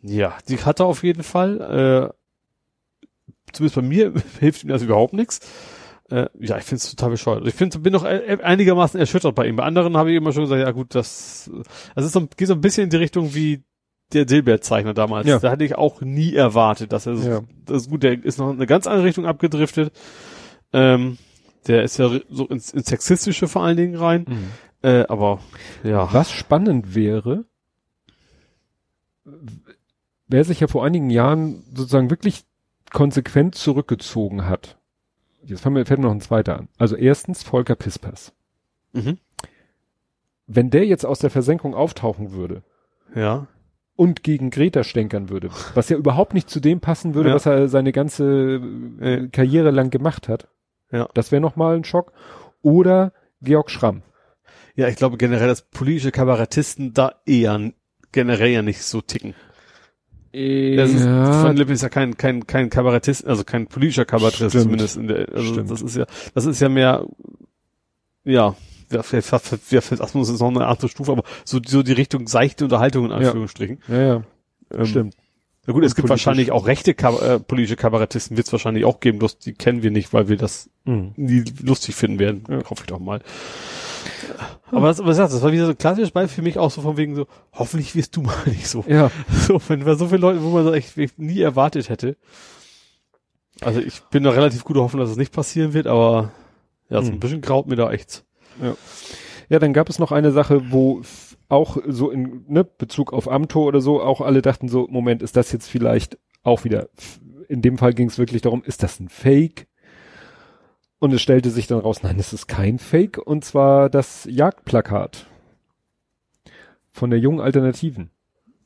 ja, die hat er auf jeden Fall. Äh, zumindest bei mir hilft ihm das überhaupt nichts. Äh, ja, ich finde es total bescheuert. Ich finde, bin noch einigermaßen erschüttert bei ihm. Bei anderen habe ich immer schon gesagt, ja gut, das, das ist so, geht so ein bisschen in die Richtung wie der Dilbert-Zeichner damals. Ja. Da hatte ich auch nie erwartet, dass er so, ja. das ist gut, der ist noch in eine ganz andere Richtung abgedriftet. Ähm, der ist ja so ins, ins Sexistische vor allen Dingen rein. Mhm. Äh, aber ja. Was spannend wäre, wer sich ja vor einigen Jahren sozusagen wirklich konsequent zurückgezogen hat jetzt fällt mir, fällt mir noch ein zweiter an. Also erstens Volker Pispers. Mhm. Wenn der jetzt aus der Versenkung auftauchen würde. Ja. Und gegen Greta stänkern würde, was ja überhaupt nicht zu dem passen würde, ja. was er seine ganze äh, Karriere lang gemacht hat. Ja. Das wäre nochmal ein Schock. Oder Georg Schramm. Ja, ich glaube generell, dass politische Kabarettisten da eher generell ja nicht so ticken. Das ist, ja. Van Lippen ist ja kein, kein, kein Kabarettist, also kein politischer Kabarettist Stimmt. zumindest in der, also Stimmt. das ist ja, das ist ja mehr, ja, ja, vielleicht, Asmus ist noch eine andere Stufe, aber so, so die Richtung seichte Unterhaltung in Anführungsstrichen. Ja, ja. ja. Ähm, Stimmt. Na gut, Und es gibt wahrscheinlich auch rechte Kab äh, politische Kabarettisten, wird es wahrscheinlich auch geben, bloß die kennen wir nicht, weil wir das mhm. nie lustig finden werden. Ja. Hoffe ich doch mal. Aber das, was das war wieder so ein klassisches Beispiel für mich auch so von wegen so, hoffentlich wirst du mal nicht so. Ja. So, wenn wir so viele Leute, wo man das echt nie erwartet hätte. Also ich bin da relativ guter Hoffnung, dass es nicht passieren wird, aber ja, so ein Hm. bisschen graut mir da echt. Ja, dann gab es noch eine Sache, wo auch so in ne, Bezug auf Amtor oder so, auch alle dachten so, Moment, ist das jetzt vielleicht auch wieder, in dem Fall ging es wirklich darum, ist das ein Fake? Und es stellte sich dann raus, nein, es ist kein Fake, und zwar das Jagdplakat von der jungen Alternativen.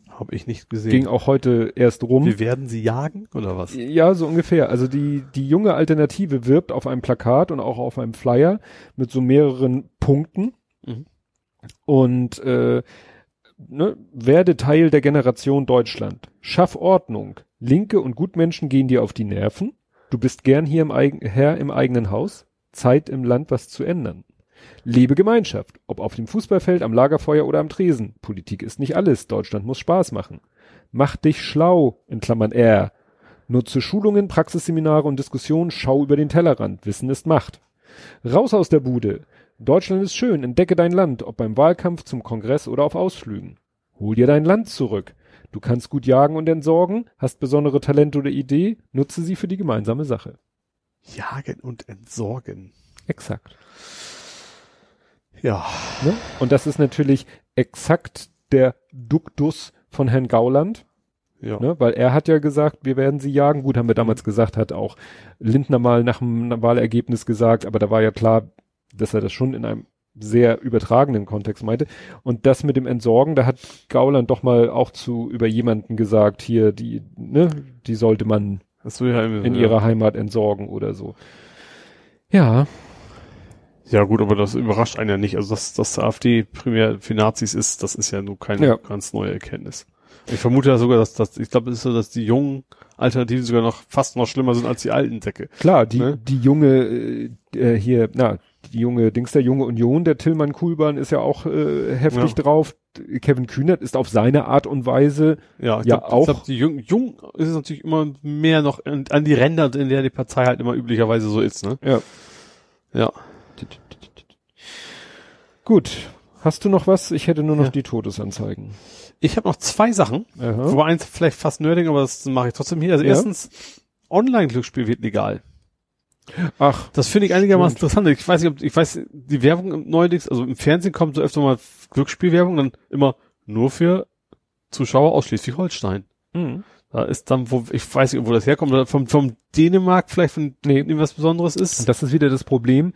Habe ich nicht gesehen. Ging auch heute erst rum. Wir werden sie jagen oder was? Ja, so ungefähr. Also die, die junge Alternative wirbt auf einem Plakat und auch auf einem Flyer mit so mehreren Punkten. Mhm. Und äh, ne, werde Teil der Generation Deutschland. Schaff Ordnung. Linke und Gutmenschen gehen dir auf die Nerven. Du bist gern hier im eigen, Herr im eigenen Haus. Zeit im Land was zu ändern. Lebe Gemeinschaft, ob auf dem Fußballfeld, am Lagerfeuer oder am Tresen. Politik ist nicht alles, Deutschland muss Spaß machen. Mach dich schlau, in Klammern R. Nutze Schulungen, Praxisseminare und Diskussionen, schau über den Tellerrand, Wissen ist Macht. Raus aus der Bude. Deutschland ist schön, entdecke dein Land, ob beim Wahlkampf, zum Kongress oder auf Ausflügen. Hol dir dein Land zurück. Du kannst gut jagen und entsorgen, hast besondere Talente oder Idee, nutze sie für die gemeinsame Sache. Jagen und entsorgen. Exakt. Ja. Ne? Und das ist natürlich exakt der Duktus von Herrn Gauland, Ja. ne? weil er hat ja gesagt, wir werden sie jagen. Gut, haben wir damals gesagt, hat auch Lindner mal nach dem Wahlergebnis gesagt, aber da war ja klar, dass er das schon in einem sehr übertragenen Kontext meinte. Und das mit dem Entsorgen, da hat Gauland doch mal auch zu über jemanden gesagt, hier, die, ne, die sollte man Das will ja in ja. ihrer Heimat entsorgen oder so. Ja, Ja gut, aber das überrascht einen ja nicht. Also dass, dass der AfD primär für Nazis ist, das ist ja nur keine Ja. ganz neue Erkenntnis. Ich vermute ja sogar, dass, dass ich glaube, es ist so, dass die jungen Alternativen sogar noch fast noch schlimmer sind als die alten Säcke. Klar, die, Ne? die junge, äh, äh, hier, na, die junge Dings der junge Union, der Tillmann Kuhlmann ist ja auch äh, heftig Ja. drauf. Kevin Kühnert ist auf seine Art und Weise, Ja, Ja, glaub, auch- Ich glaub, die jung, jung ist es natürlich immer mehr noch an, an die Ränder, in der die Partei halt immer üblicherweise so ist, ne? ja. Ja. Gut. Hast du noch was? Ich hätte nur noch Ja. die Todesanzeigen. Ich habe noch zwei Sachen, Aha. wobei eins vielleicht fast nerding, aber das mache ich trotzdem hier. Also Ja. erstens, Online-Glücksspiel wird legal. Ach, Das finde ich einigermaßen Stimmt. interessant. Ich weiß nicht, ob, ich weiß, die Werbung im- neuerdings, also im Fernsehen kommt so öfter mal Glücksspielwerbung, dann immer nur für Zuschauer aus Schleswig-Holstein. mhm. Da ist dann, wo, ich weiß nicht, wo das herkommt, oder vom, vom Dänemark vielleicht von Nee. irgendwas Besonderes Und ist. das ist wieder das Problem.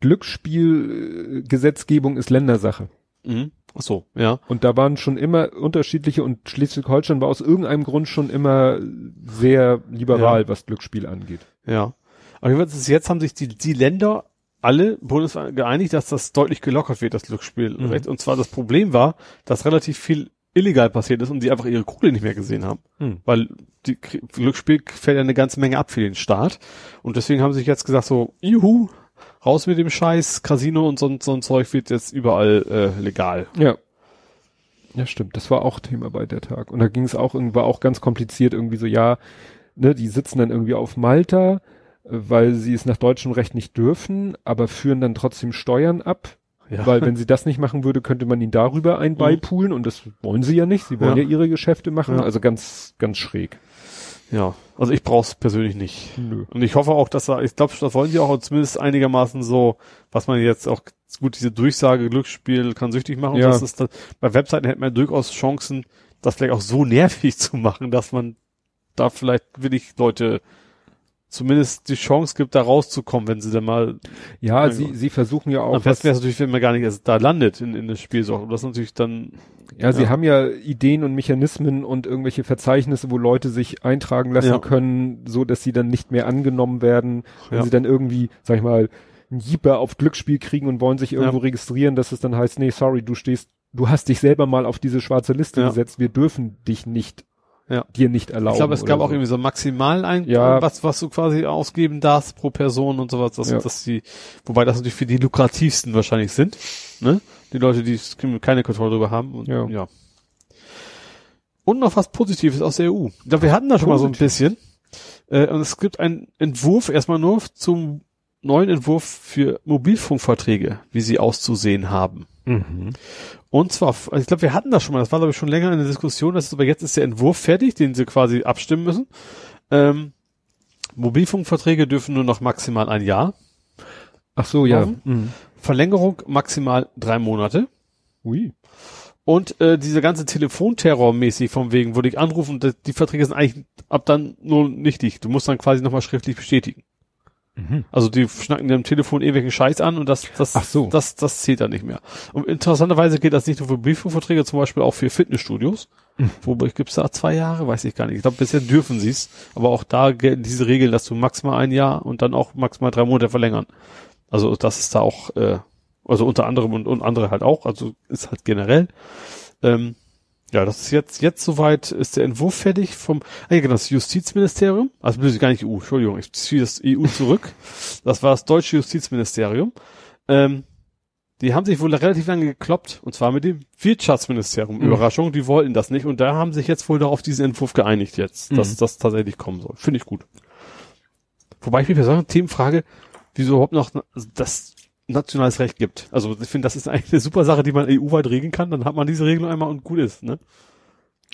Glücksspielgesetzgebung ist Ländersache. Mhm. Ach so, ja. Und da waren schon immer unterschiedliche und Schleswig-Holstein war aus irgendeinem Grund schon immer sehr liberal, was Glücksspiel angeht. Ja. Aber jedenfalls jetzt haben sich die, die Länder alle bundesweit geeinigt, dass das deutlich gelockert wird, das Glücksspielrecht. Und zwar das Problem war, dass relativ viel illegal passiert ist und die einfach ihre Kohle nicht mehr gesehen haben. Hm. Weil die Glücksspiel fällt ja eine ganze Menge ab für den Staat. Und deswegen haben sie sich jetzt gesagt so, juhu, raus mit dem Scheiß, Casino und so, so ein Zeug wird jetzt überall äh, legal. Ja. Ja, stimmt. Das war auch Thema bei der Tag. Und da ging es auch, irgendwie- war auch ganz kompliziert irgendwie so, ja, ne, die sitzen dann irgendwie auf Malta, weil sie es nach deutschem Recht nicht dürfen, aber führen dann trotzdem Steuern ab. Ja. Weil wenn sie das nicht machen würde, könnte man ihnen darüber ein beipulen und das wollen sie ja nicht. Sie wollen ja, Ja. ihre Geschäfte machen. Ja. Also ganz, ganz schräg. ja. Also ich brauch's persönlich nicht. Nö. Und ich hoffe auch, dass da, ich glaube, das wollen sie auch zumindest einigermaßen so, was man jetzt auch gut diese Durchsage Glücksspiel kann süchtig machen. Ja. Das ist das, bei Webseiten hätte man durchaus Chancen, das vielleicht auch so nervig zu machen, dass man da vielleicht wirklich Leute zumindest die Chance gibt, da rauszukommen, wenn sie dann mal, Ja, sie, Gott. sie versuchen ja am auch. besten Was, wäre es natürlich, wenn man gar nicht erst da landet in, in das Spiel so. Und das natürlich dann, ja, sie ja. haben ja Ideen und Mechanismen und irgendwelche Verzeichnisse, wo Leute sich eintragen lassen Ja. können, so dass sie dann nicht mehr angenommen werden. Wenn Ja. sie dann irgendwie, sag ich mal, ein Jeeper auf Glücksspiel kriegen und wollen sich irgendwo registrieren, dass es dann heißt, nee, sorry, du stehst, du hast dich selber mal auf diese schwarze Liste gesetzt, wir dürfen dich nicht, Ja. dir nicht erlauben. ich glaube, es gab oder auch so. irgendwie so maximal ein, Ja. was, was du quasi ausgeben darfst pro Person und sowas, dass, Ja. dass die, wobei das natürlich für die lukrativsten wahrscheinlich sind, ne? Die Leute, die keine Kontrolle darüber haben und, Ja. ja. Und noch was Positives aus der EU. Ich glaube, wir hatten da schon mal so ein Positiv. bisschen. Äh, und es gibt einen Entwurf erstmal nur zum neuen Entwurf für Mobilfunkverträge, wie sie auszusehen haben. Mhm. Und zwar, also ich glaube, wir hatten das schon mal, das war glaube ich schon länger in der Diskussion, das ist, aber jetzt ist der Entwurf fertig, den sie quasi abstimmen müssen. Ähm, Mobilfunkverträge dürfen nur noch maximal ein Jahr. Ach so, ja. Mhm. Verlängerung maximal drei Monate. Ui. Und äh, diese ganze Telefonterror mäßig von wegen, wo dich anrufen, die Verträge sind eigentlich ab dann nur nichtig. Du musst dann quasi nochmal schriftlich bestätigen. Mhm. Also die schnacken am Telefon irgendwelchen Scheiß an und das, das, so. das, das zählt dann nicht mehr. Und interessanterweise geht das nicht nur für Mobilfunkverträge, zum Beispiel auch für Fitnessstudios. Mhm. Wobei gibt's da zwei Jahre, weiß ich gar nicht. Ich glaube, bisher dürfen sie's, aber auch da gelten diese Regeln, dass du maximal ein Jahr und dann auch maximal drei Monate verlängern. Also das ist da auch, äh, also unter anderem und, und andere halt auch, also ist halt generell. Ähm, ja, das ist jetzt, jetzt soweit ist der Entwurf fertig vom, ah ja, genau, das Justizministerium, also ist gar nicht EU, Entschuldigung, ich ziehe das EU zurück. Das war das deutsche Justizministerium. Ähm, die haben sich wohl relativ lange gekloppt, und zwar mit dem Wirtschaftsministerium. Mhm. Überraschung, die wollten das nicht, und da haben sich jetzt wohl darauf diesen Entwurf geeinigt jetzt, dass Mhm. das tatsächlich kommen soll. Finde ich gut. Wobei ich mich bei solchen Themen frage, wieso überhaupt noch das nationales Recht gibt. Also ich finde, das ist eigentlich eine super Sache, die man EU-weit regeln kann. Dann hat man diese Regelung einmal und gut ist. Ne?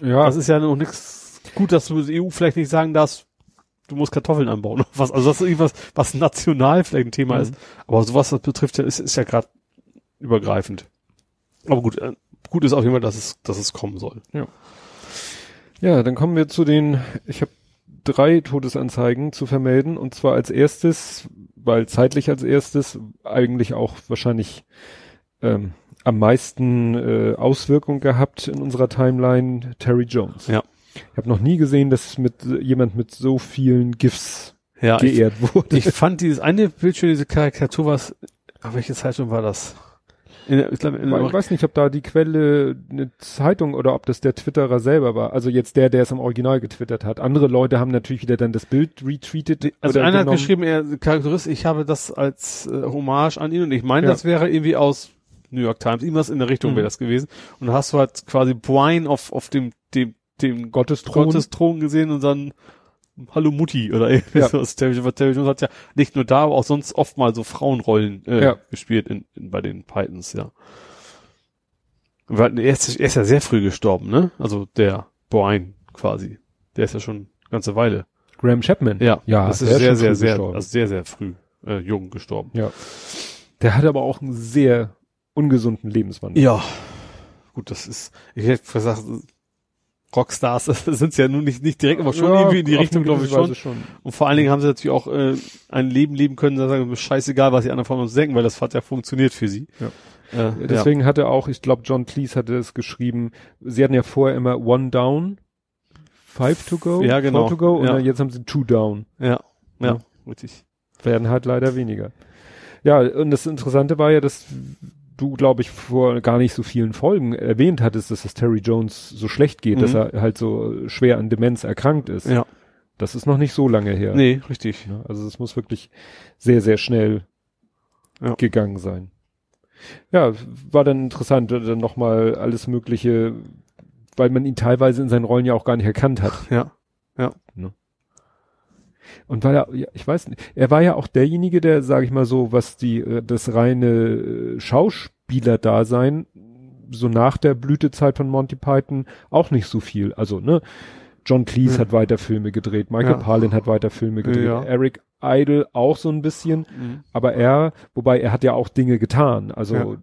Ja, Das ist ja noch nichts gut, dass du EU vielleicht nicht sagen darfst, du musst Kartoffeln anbauen oder was. Also das ist irgendwas, was national vielleicht ein Thema Mhm. ist. Aber sowas, das betrifft ja, ist, ist ja gerade übergreifend. Aber gut, äh, gut ist auf jeden Fall, dass es, dass es kommen soll. Ja, dann kommen wir zu den, ich habe drei Todesanzeigen zu vermelden und zwar als erstes, weil zeitlich als erstes eigentlich auch wahrscheinlich ähm, am meisten äh, Auswirkung gehabt in unserer Timeline Terry Jones. Ja. Ich habe noch nie gesehen, dass mit jemand mit so vielen GIFs Ja, ich, geehrt wurde. ich fand dieses eine Bildschirm, diese Karikatur, was, aber welche Zeitung war das? In, ich glaube, in ich weiß nicht, ob da die Quelle eine Zeitung oder ob das der Twitterer selber war. Also jetzt der, der es im Original getwittert hat. Andere Leute haben natürlich wieder dann das Bild retweetet. Also oder einer hat genommen. geschrieben, er Charakterist, ich habe das als äh, Hommage an ihn und ich meine, Ja. das wäre irgendwie aus New York Times, irgendwas in der Richtung Mhm. wäre das gewesen. Und hast du halt quasi Brian auf, auf dem, dem, dem Gottesthron. Gottesthron gesehen und dann Hallo Mutti oder irgendwie Ja. so. Das Terry Terry Jones hat ja nicht nur da, aber auch sonst oft mal so Frauenrollen äh, Ja. gespielt in, in, bei den Pythons, ja. Weil er ist, er ist ja sehr früh gestorben, ne? Also der Brian quasi. Der ist ja schon eine ganze Weile. Graham Chapman. Ja, Ja, das ist sehr, sehr, früh sehr, gestorben. also sehr, sehr früh äh, jung gestorben. Ja. Der hat aber auch einen sehr ungesunden Lebenswandel. Ja, gut, das ist, ich hätte gesagt, Rockstars sind ja nun nicht, nicht direkt, aber schon Ja, irgendwie in die Richtung, glaube ich schon. Schon. Und vor allen Dingen haben sie natürlich auch äh, ein Leben leben können, sagen scheißegal, was die anderen von uns denken, weil das hat ja funktioniert für sie. Ja. Äh, Deswegen hatte auch, ich glaube, John Cleese hatte es geschrieben, sie hatten ja vorher immer one down, five to go, Ja, genau. four to go, und Ja. jetzt haben sie two down. ja, ja, ja, Ja. richtig. Werden halt leider weniger. Ja, und das Interessante war ja, dass du, glaube ich, vor gar nicht so vielen Folgen erwähnt hattest, dass es Terry Jones so schlecht geht, Mhm. dass er halt so schwer an Demenz erkrankt ist. Ja, Das ist noch nicht so lange her. nee, richtig. Also es muss wirklich sehr, sehr schnell Ja. gegangen sein. Ja, war dann interessant, dann nochmal alles Mögliche, weil man ihn teilweise in seinen Rollen ja auch gar nicht erkannt hat. Ja, Und weil er, ja, ich weiß nicht, er war ja auch derjenige, der, sage ich mal so, was die, äh, das reine äh, Schauspieler-Dasein, so nach der Blütezeit von Monty Python auch nicht so viel. Also, ne, John Cleese Ja. hat weiter Filme gedreht, Michael Ja. Palin hat weiter Filme gedreht, Ja. Eric Idle auch so ein bisschen, aber er, wobei er hat ja auch Dinge getan. Also.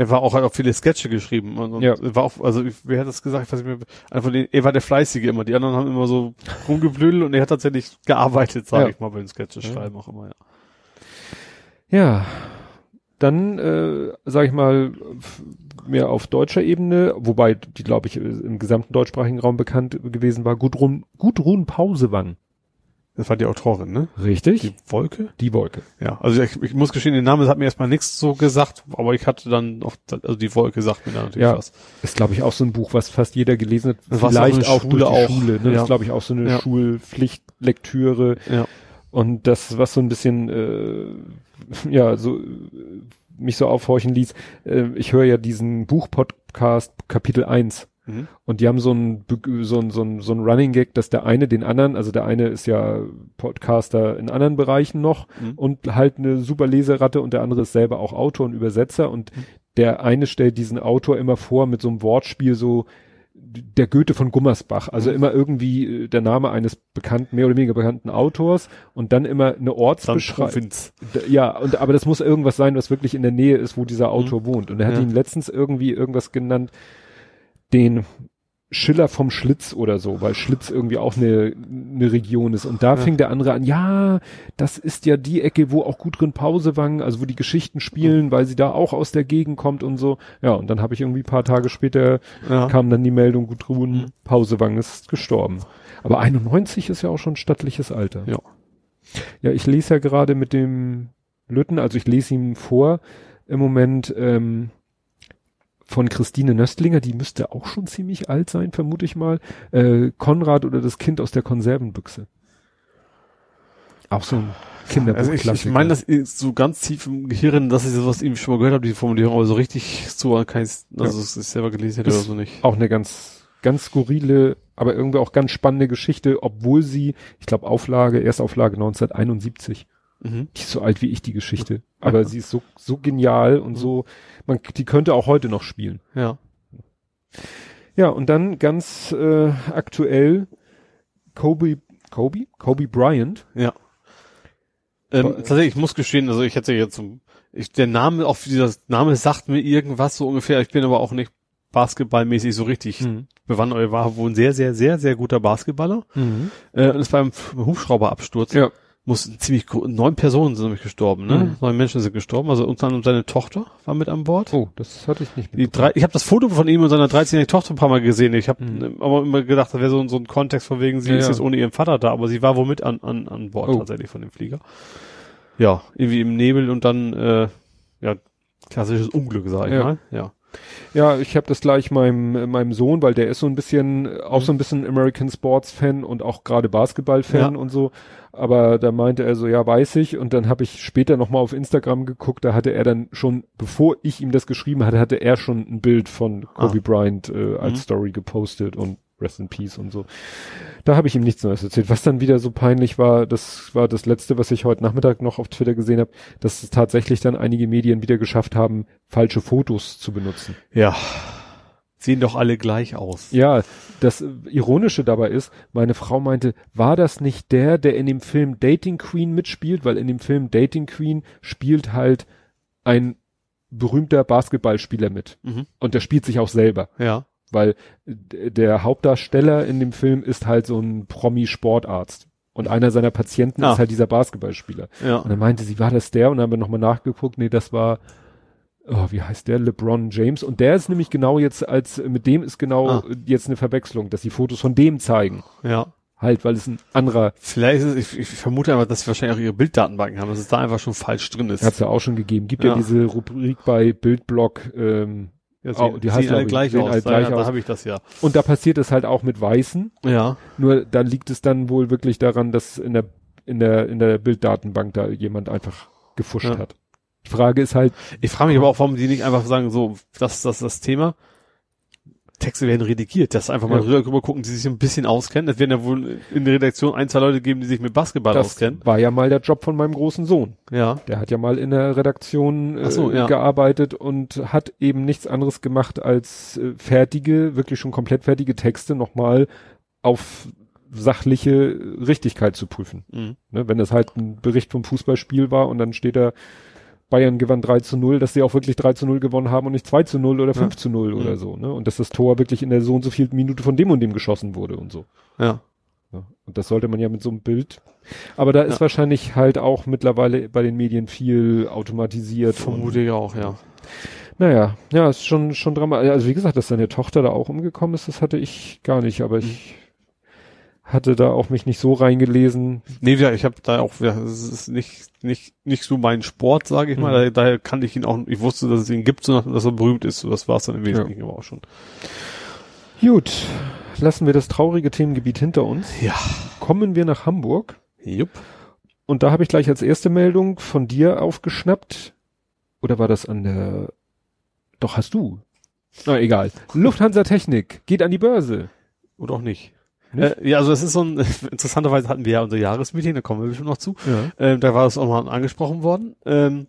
Er war auch, hat auch viele Sketche geschrieben und, Ja. er war auch, also wer hat das gesagt? Ich weiß nicht mehr. Einer von denen, er war der Fleißige immer. Die anderen haben immer so rumgeblödelt und er hat tatsächlich gearbeitet, sage Ja. ich mal, bei den Sketche schreiben auch immer, ja. Ja, dann äh, sage ich mal mehr auf deutscher Ebene, wobei die glaube ich im gesamten deutschsprachigen Raum bekannt gewesen war. Gudrun Gudrun Pausewang. Das war die Autorin, ne? Richtig? Die Wolke? Die Wolke. Ja, also ich, ich muss gestehen, der Name hat mir erstmal nichts so gesagt, aber ich hatte dann auch, also die Wolke sagt mir da natürlich Ja. was. Ist glaube ich auch so ein Buch, was fast jeder gelesen hat. Das Vielleicht auch Schule auch. Schule. Ne? Ja. Das ist glaube ich auch so eine Ja. Schulpflichtlektüre. Ja. Und das, was so ein bisschen, äh, ja, so mich so aufhorchen ließ, äh, ich höre ja diesen Buchpodcast Kapitel 1. Mhm. Und die haben so ein, so ein, so ein, so ein Running Gag, dass der eine den anderen, also der eine ist ja Podcaster in anderen Bereichen noch mhm. und halt eine super Leseratte und der andere ist selber auch Autor und Übersetzer und mhm. der eine stellt diesen Autor immer vor mit so einem Wortspiel so, der Goethe von Gummersbach, also mhm. immer irgendwie äh, der Name eines bekannten, mehr oder weniger bekannten Autors und dann immer eine Ortsbeschreibung. Ja, und aber das muss irgendwas sein, was wirklich in der Nähe ist, wo dieser Autor mhm. wohnt. Und er hat ja. ihn letztens irgendwie irgendwas genannt, den Schiller vom Schlitz oder so, weil Schlitz irgendwie auch eine, eine Region ist. Und da ja. fing der andere an, ja, das ist ja die Ecke, wo auch Gudrun Pausewang, also wo die Geschichten spielen, mhm. weil sie da auch aus der Gegend kommt und so. Ja, und dann habe ich irgendwie paar Tage später ja. kam dann die Meldung, Gudrun mhm. Pausewang ist gestorben. Aber 91 ist ja auch schon stattliches Alter. Ja. Ja, ich lese ja gerade mit dem Lütten, also ich lese ihm vor im Moment, ähm, von Christine Nöstlinger, die müsste auch schon ziemlich alt sein, vermute ich mal. Äh, Konrad oder das Kind aus der Konservenbüchse. Auch so ein Kinderbuch. Also ich, ich meine, das ist so ganz tief im Gehirn, dass ich sowas eben schon mal gehört habe, die Formulierung, aber so richtig so keins, also ja. es ist selber gelesen hätte oder so nicht. Auch eine ganz, ganz skurrile, aber irgendwie auch ganz spannende Geschichte, obwohl sie, ich glaube, Auflage, Erstauflage 1971. Mhm. Die ist so alt wie ich, die Geschichte. Aber sie ist so, so genial und mhm. so, man, die könnte auch heute noch spielen. Ja. Ja, und dann ganz äh, aktuell Kobe, Kobe? Kobe Bryant. Ja. Ähm, tatsächlich, ich muss gestehen, also ich hätte jetzt, ich, der Name, auch dieser Name sagt mir irgendwas so ungefähr, ich bin aber auch nicht basketballmäßig so richtig mhm. bewandert. Er war wohl ein sehr, sehr, sehr, sehr guter Basketballer. Mhm. Äh, und ist beim Hubschrauberabsturz. Ja muss ziemlich neun Personen sind nämlich gestorben, ne? Mhm. Neun Menschen sind gestorben, also unter anderem seine Tochter war mit an Bord. Oh, das hatte ich nicht. Die drei, ich habe das Foto von ihm und seiner 13-jährigen Tochter ein paar Mal gesehen. Ich habe mhm. aber immer gedacht, das wäre so, so ein Kontext von wegen, sie ja, ist jetzt ohne ihren Vater da, aber sie war wohl mit an, an, an Bord oh. tatsächlich von dem Flieger. Ja, irgendwie im Nebel und dann äh, ja klassisches Unglück, sag ich ja. mal. Ja. Ja, ich habe das gleich meinem meinem Sohn, weil der ist so ein bisschen auch so ein bisschen American Sports Fan und auch gerade Basketball Fan ja. und so. Aber da meinte er so, ja, weiß ich. Und dann habe ich später nochmal auf Instagram geguckt, da hatte er dann schon, bevor ich ihm das geschrieben hatte, hatte er schon ein Bild von Kobe ah. Bryant äh, als mhm. Story gepostet und Rest in Peace und so. Da habe ich ihm nichts Neues erzählt. Was dann wieder so peinlich war, das war das letzte, was ich heute Nachmittag noch auf Twitter gesehen habe, dass es tatsächlich dann einige Medien wieder geschafft haben, falsche Fotos zu benutzen. Ja. Sehen doch alle gleich aus. Ja, das Ironische dabei ist, meine Frau meinte, war das nicht der, der in dem Film Dating Queen mitspielt? Weil in dem Film Dating Queen spielt halt ein berühmter Basketballspieler mit. Mhm. Und der spielt sich auch selber. Ja. Weil der Hauptdarsteller in dem Film ist halt so ein Promi-Sportarzt. Und einer seiner Patienten ah. ist halt dieser Basketballspieler. Ja. Und dann meinte sie, war das der? Und dann haben wir nochmal nachgeguckt, nee, das war oh, wie heißt der? LeBron James. Und der ist nämlich genau jetzt als, mit dem ist genau ah. jetzt eine Verwechslung, dass die Fotos von dem zeigen. Ja. Halt, weil es ein anderer. Vielleicht ist es, ich, ich vermute einfach, dass sie wahrscheinlich auch ihre Bilddatenbanken haben, dass es da einfach schon falsch drin ist. Hat's ja auch schon gegeben. Gibt ja, ja diese Rubrik bei Bildblock, ähm, ja, sie, oh, die heißt alle gleich aus. Halt gleich ja, aus. Da habe ich das ja. Und da passiert es halt auch mit Weißen. Ja. Nur da liegt es dann wohl wirklich daran, dass in der in der in der Bilddatenbank da jemand einfach gefuscht ja. hat. Die Frage ist halt. Ich frage mich aber auch, warum die nicht einfach sagen, so, das, das, das Thema. Texte werden redigiert, dass einfach mal ja. rüber gucken, die sich ein bisschen auskennen. Es werden ja wohl in der Redaktion ein, zwei Leute geben, die sich mit Basketball das auskennen. War ja mal der Job von meinem großen Sohn. Ja. Der hat ja mal in der Redaktion äh, so, ja. gearbeitet und hat eben nichts anderes gemacht, als äh, fertige, wirklich schon komplett fertige Texte nochmal auf sachliche Richtigkeit zu prüfen. Mhm. Ne, wenn das halt ein Bericht vom Fußballspiel war und dann steht da, Bayern gewann 3 zu 0, dass sie auch wirklich 3 zu 0 gewonnen haben und nicht 2 zu 0 oder 5 ja. zu 0 oder so, ne? Und dass das Tor wirklich in der so und so viel Minute von dem und dem geschossen wurde und so. Ja. ja. Und das sollte man ja mit so einem Bild. Aber da ist ja. wahrscheinlich halt auch mittlerweile bei den Medien viel automatisiert. Vermute ich auch, ja. Naja, ja, ist schon, schon dramatisch. Also wie gesagt, dass seine Tochter da auch umgekommen ist, das hatte ich gar nicht, aber ich hatte da auch mich nicht so reingelesen. Nee, ja, ich habe da auch, ja, es ist nicht, nicht, nicht so mein Sport, sage ich mal. Mhm. Daher, daher kannte ich ihn auch, ich wusste, dass es ihn gibt, sondern dass er berühmt ist. Das war es dann im Wesentlichen ja. aber auch schon. Gut, lassen wir das traurige Themengebiet hinter uns. Ja. Kommen wir nach Hamburg. Jupp. Und da habe ich gleich als erste Meldung von dir aufgeschnappt. Oder war das an der, doch hast du Na egal. Lufthansa Technik geht an die Börse. Oder auch nicht. Äh, ja, also es ist so ein, interessanterweise hatten wir ja unser Jahresmeeting, da kommen wir bestimmt noch zu. Ja. Ähm, da war das auch mal angesprochen worden. Ähm,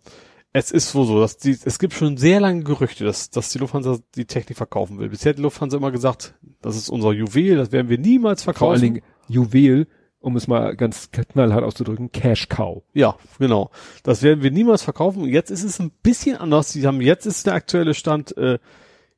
es ist wohl so, dass die, es gibt schon sehr lange Gerüchte, dass, dass die Lufthansa die Technik verkaufen will. Bisher hat die Lufthansa immer gesagt, das ist unser Juwel, das werden wir niemals verkaufen. Vor allen Dingen Juwel, um es mal ganz knallhart auszudrücken, Cash Cow. Ja, genau. Das werden wir niemals verkaufen. Jetzt ist es ein bisschen anders. Sie haben jetzt ist der aktuelle Stand, äh,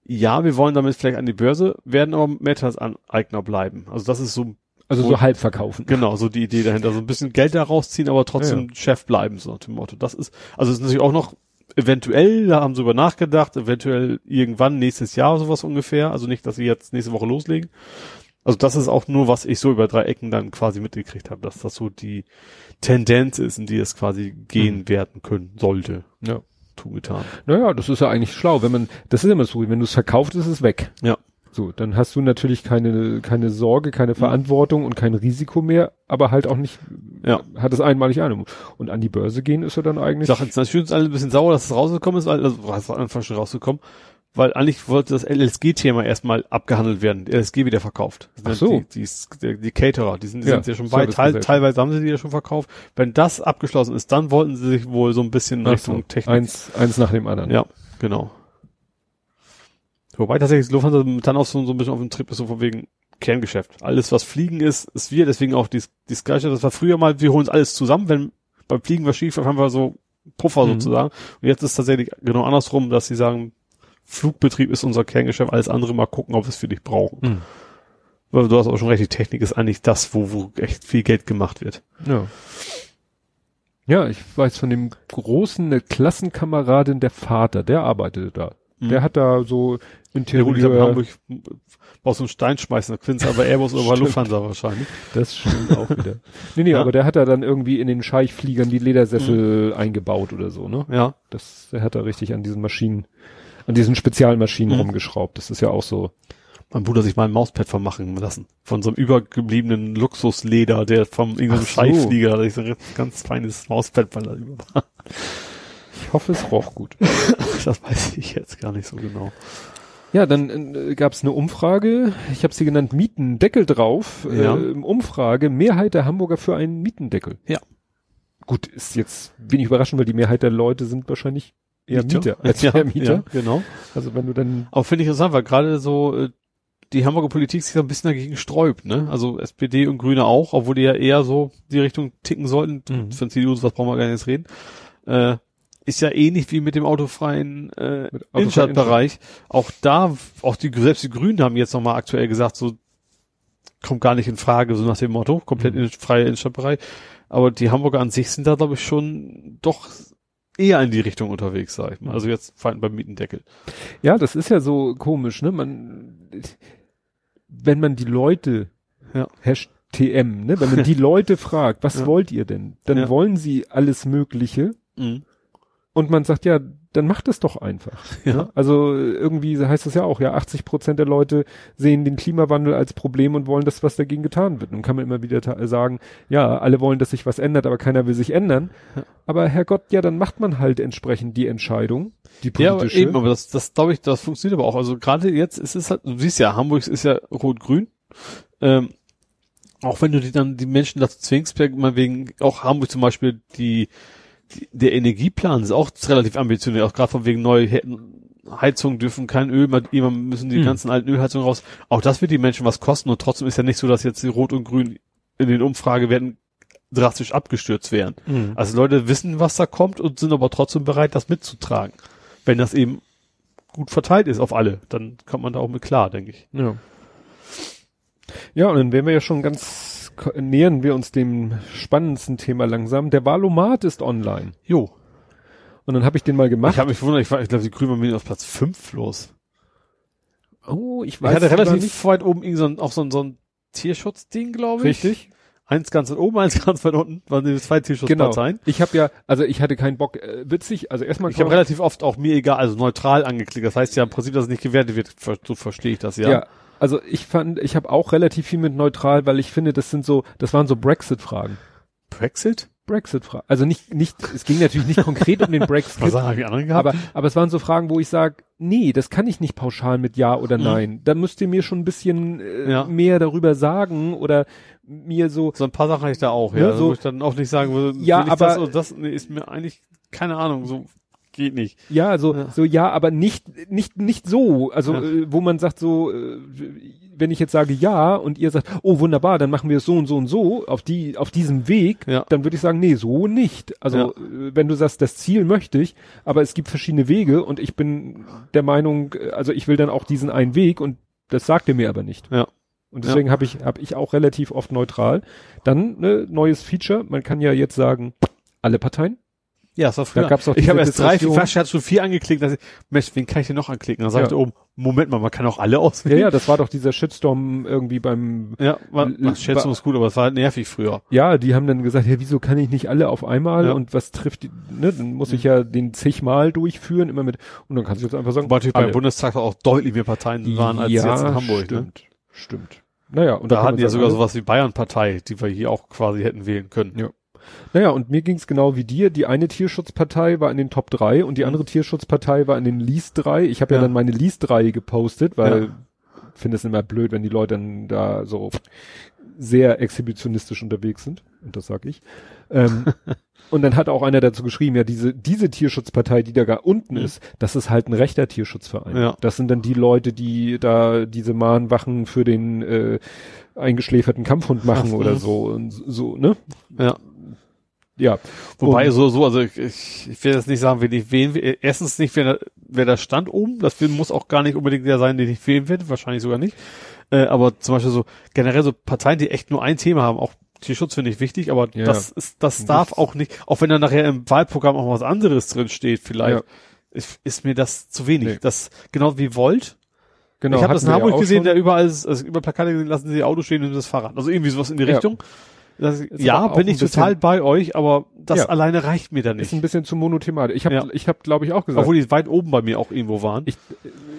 ja, wir wollen damit vielleicht an die Börse, werden aber Metas-Eigner bleiben. Also das ist so Also so halb verkaufen. Genau, so die Idee dahinter. So ein bisschen Geld da rausziehen, aber trotzdem Chef bleiben, so nach dem Motto. Das ist, also es ist natürlich auch noch eventuell, da haben sie über nachgedacht, eventuell irgendwann nächstes Jahr sowas ungefähr. Also nicht, dass sie jetzt nächste Woche loslegen. Also das ist auch nur, was ich so über drei Ecken dann quasi mitgekriegt habe, dass das so die Tendenz ist, in die es quasi gehen werden können sollte. Ja. Tu getan. Naja, das ist ja eigentlich schlau. Wenn man, das ist immer so, wenn du es verkauft, ist es weg. Ja. So, dann hast du natürlich keine, keine Sorge, keine Verantwortung und kein Risiko mehr, aber halt auch nicht, Ja. hat es einmalig an. Und an die Börse gehen ist ja dann Ich eigentlich. sag jetzt natürlich uns alle ein bisschen sauer, dass es rausgekommen ist, weil, also war es am Anfang schon rausgekommen, weil eigentlich wollte das LSG-Thema erstmal abgehandelt werden, LSG wieder verkauft. Ach so. Die, die, die, die Caterer, die sind, die Ja, sind ja schon bei, teil, teilweise haben sie die ja schon verkauft. Wenn das abgeschlossen ist, dann wollten sie sich wohl so ein bisschen in Richtung so, Technik. eins, eins nach dem anderen. Ja, genau. Wobei tatsächlich Lufthansa dann auch so, so ein bisschen auf dem Trip ist, so von wegen Kerngeschäft. Alles, was Fliegen ist, ist wir, deswegen auch die, die Sky das war früher mal, wir holen es alles zusammen, wenn beim Fliegen was schief, haben wir so Puffer Mhm. sozusagen. Und jetzt ist tatsächlich genau andersrum, dass sie sagen, Flugbetrieb ist unser Kerngeschäft, alles andere mal gucken, ob wir es für dich brauchen. Mhm. Weil du hast auch schon recht, die Technik ist eigentlich das, wo, wo echt viel Geld gemacht wird. Ja. Ja, ich weiß von dem großen, eine Klassenkameradin, der Vater, der arbeitete da. Mhm. Der hat da so Ja gut, ich Interieur, Hamburg brauchst du einen Stein schmeißen, da du aber Airbus oder. Lufthansa wahrscheinlich. das stimmt auch wieder. Nee, nee, Ja. aber der hat da dann irgendwie in den Scheichfliegern die Ledersessel eingebaut oder so, ne? Ja. Das, der hat da richtig an diesen Maschinen, an diesen Spezialmaschinen Mhm. rumgeschraubt. Das ist ja auch so. mein Bruder sich mal ein Mauspad vermachen lassen. Von so einem übergebliebenen Luxusleder, der vom irgendeinem so. Scheichflieger, da ist so ein ganz feines Mauspad, weil da über war. Ich hoffe, es roch gut. Das weiß ich jetzt gar nicht so genau. Ja, dann äh, gab es eine Umfrage, ich habe sie genannt Mietendeckel drauf. Ja. Äh, Umfrage, Mehrheit der Hamburger für einen Mietendeckel. Ja. Gut, ist jetzt wenig überraschend, weil die Mehrheit der Leute sind wahrscheinlich eher Mieter, als ja, Vermieter. Ja, genau. Also wenn du dann Aber finde ich interessant, weil gerade so äh, die Hamburger Politik sich so ein bisschen dagegen sträubt, ne? Also SPD und Grüne auch, obwohl die ja eher so die Richtung ticken sollten. Mhm. Von CDU, was brauchen wir gar nicht jetzt reden. Äh, ist ja ähnlich wie mit dem autofreien äh, Innenstadtbereich. Auch da, auch die, selbst die Grünen haben jetzt nochmal aktuell gesagt, so kommt gar nicht in Frage, so nach dem Motto, komplett Mhm. in freier Innenstadtbereich. Aber die Hamburger an sich sind da, glaube ich, schon doch eher in die Richtung unterwegs, sag ich mal. Also jetzt vor allem beim Mietendeckel. Ja, das ist ja so komisch, ne? Man, wenn man die Leute, Ja. Hashtag TM, ne? Wenn man die Leute fragt, was Ja. wollt ihr denn? Dann Ja. wollen sie alles Mögliche Mhm. und man sagt, ja, dann macht es doch einfach. Ja. Ne? Also irgendwie heißt das ja auch, ja, 80 Prozent der Leute sehen den Klimawandel als Problem und wollen, dass was dagegen getan wird. Nun kann man immer wieder sagen, ja, alle wollen, dass sich was ändert, aber keiner will sich ändern. Ja. Aber Herrgott, ja, dann macht man halt entsprechend die Entscheidung, die Ja, aber politische. eben, aber das, das glaube ich, das funktioniert aber auch. Also gerade jetzt ist es halt, du siehst ja, Hamburg ist ja rot-grün. Ähm, auch wenn du die dann die Menschen dazu zwingst, mal wegen, auch Hamburg zum Beispiel, die der Energieplan ist auch relativ ambitioniert, auch gerade von wegen neue He- Heizungen dürfen kein Öl, immer müssen die Hm. ganzen alten Ölheizungen raus. Auch das wird die Menschen was kosten und trotzdem ist ja nicht so, dass jetzt die Rot und Grün in den Umfragewerten drastisch abgestürzt wären. Mhm. Also Leute wissen, was da kommt und sind aber trotzdem bereit, das mitzutragen. Wenn das eben gut verteilt ist auf alle, dann kommt man da auch mit klar, denke ich. Ja. Ja, und dann wären wir ja schon ganz, nähern wir uns dem spannendsten Thema langsam. Der Valomat ist online. Jo. Und dann habe ich den mal gemacht. Ich habe mich gewundert, ich, ich glaube, die Grünen waren auf Platz 5 los. oh, ich Ich hatte relativ nicht. weit oben irgend so ein, auch so ein, so ein Tierschutzding, glaube ich. Richtig. Eins ganz weit oben, eins ganz weit unten, waren die zwei Genau. Tierschutzparteien. Ich habe ja, also ich hatte keinen Bock, äh, witzig, also erstmal Ich habe relativ oft auch mir egal, also neutral angeklickt. Das heißt ja im Prinzip, dass es nicht gewertet wird. So verstehe ich das ja. ja. Also ich fand, ich habe auch relativ viel mit neutral, weil ich finde, das sind so, das waren so Brexit-Fragen. Brexit? Brexit-Fragen. Also nicht, nicht, es ging natürlich nicht konkret um den Brexit. Was haben die anderen gehabt? Aber, aber es waren so Fragen, wo ich sage, nee, das kann ich nicht pauschal mit Ja oder Mhm. Nein. Da müsst ihr mir schon ein bisschen äh, Ja. mehr darüber sagen oder mir so, So ein paar Sachen habe ich da auch, ja. Ja, so, wo ich dann auch nicht sagen würde, Ja, aber- das, das nee, ist mir eigentlich, keine Ahnung, so geht nicht. ja, so, Ja. so ja, aber nicht, nicht, nicht so. Also, Ja. äh, wo man sagt so, äh, wenn ich jetzt sage ja und ihr sagt, oh wunderbar, dann machen wir es so und so und so auf die, auf diesem Weg, Ja. dann würde ich sagen, nee, so nicht. Also, Ja. äh, wenn du sagst, das Ziel möchte ich, aber es gibt verschiedene Wege und ich bin der Meinung, äh, also ich will dann auch diesen einen Weg und das sagt ihr mir aber nicht. Ja. Und deswegen habe ich, habe ich auch relativ oft neutral. Dann, ne, neues Feature. Man kann ja jetzt sagen, alle Parteien. Ja, das war früher. Da gab's auch ich habe erst drei, fast hatte schon vier angeklickt, dass ich, Mensch, wen kann ich denn noch anklicken? Dann sagte Ja. oben, Moment mal, man kann auch alle Ja, auswählen. ja, das war doch dieser Shitstorm irgendwie beim, Ja, war, L- ach, Schätzung ist gut, aber es war halt nervig früher. ja, die haben dann gesagt, ja, wieso kann ich nicht alle auf einmal Ja. und was trifft die, ne, dann muss ich ja den zigmal durchführen, immer mit, und dann kannst du jetzt einfach sagen, Wobei natürlich beim Bundestag auch deutlich mehr Parteien waren als ja, jetzt in Hamburg. Ne? Stimmt, stimmt. Naja, und Da kann hatten man ja sogar sowas wie Bayern-Partei, die wir hier auch quasi hätten wählen können. Ja. Naja, und mir ging's genau wie dir. Die eine Tierschutzpartei war in den Top 3 und die andere Tierschutzpartei war in den Least 3. Ich habe ja. Ja. dann meine Least 3 gepostet, weil Ja. ich finde es immer blöd, wenn die Leute dann da so sehr exhibitionistisch unterwegs sind. Und das sag ich. Ähm, und dann hat auch einer dazu geschrieben, ja, diese, diese Tierschutzpartei, die da gar unten Mhm. ist, das ist halt ein rechter Tierschutzverein. Ja. Das sind dann die Leute, die da diese Mahnwachen für den äh, eingeschläferten Kampfhund machen Ach, oder mhm. so und so, ne? Ja. Ja. Wobei Und- so, so, also ich, ich, ich will jetzt nicht sagen, wen ich wählen will. Erstens nicht, wer, wer da stand oben. Das muss auch gar nicht unbedingt der sein, den ich wählen werde. Wahrscheinlich sogar nicht. Äh, aber zum Beispiel so generell so Parteien, die echt nur ein Thema haben, auch Tierschutz finde ich wichtig, aber Ja. das ist, das darf auch nicht, auch wenn da nachher im Wahlprogramm auch was anderes drin steht, vielleicht, Ja. ist, ist mir das zu wenig. Nee. Das, genau wie Volt. Genau, ich habe das in ja Hamburg gesehen, schon. der überall, also über Plakate gesehen, lassen Sie Ihr Auto stehen und das Fahrrad. Also irgendwie sowas in die Ja. Das, Ist ja, bin ich total bei euch, aber das Ja. alleine reicht mir da ist nicht. ein bisschen zu monothematisch. Ich habe, Ja. ich habe, glaube ich, auch gesagt. Obwohl die weit oben bei mir auch irgendwo waren. ich,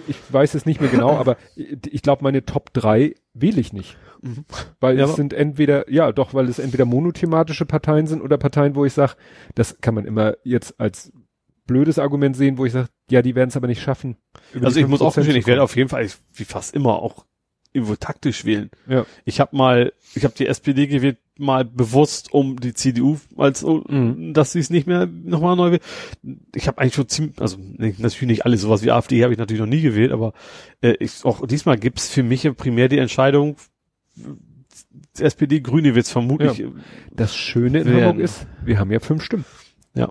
ich weiß es nicht mehr genau, aber ich glaube, meine Top 3 wähle ich nicht. Mhm. Weil Ja, es sind entweder, ja doch, weil es entweder monothematische Parteien sind oder Parteien, wo ich sage, das kann man immer jetzt als blödes Argument sehen, wo ich sage, ja, die werden es aber nicht schaffen. also ich muss auch 5% gestehen, ich werde auf jeden Fall, ich, wie fast immer, auch irgendwo taktisch wählen. Ja. Ich habe mal, ich habe die SPD gewählt, mal bewusst um die CDU, als Mhm. dass sie es nicht mehr nochmal neu wählt. Ich habe eigentlich schon ziemlich, also natürlich nicht alle, sowas wie AfD habe ich natürlich noch nie gewählt, aber äh, ich, auch diesmal gibt's für mich primär die Entscheidung, SPD, Grüne wird's vermutlich. Das Schöne in Werden. Hamburg ist, wir haben ja fünf Stimmen. Ja.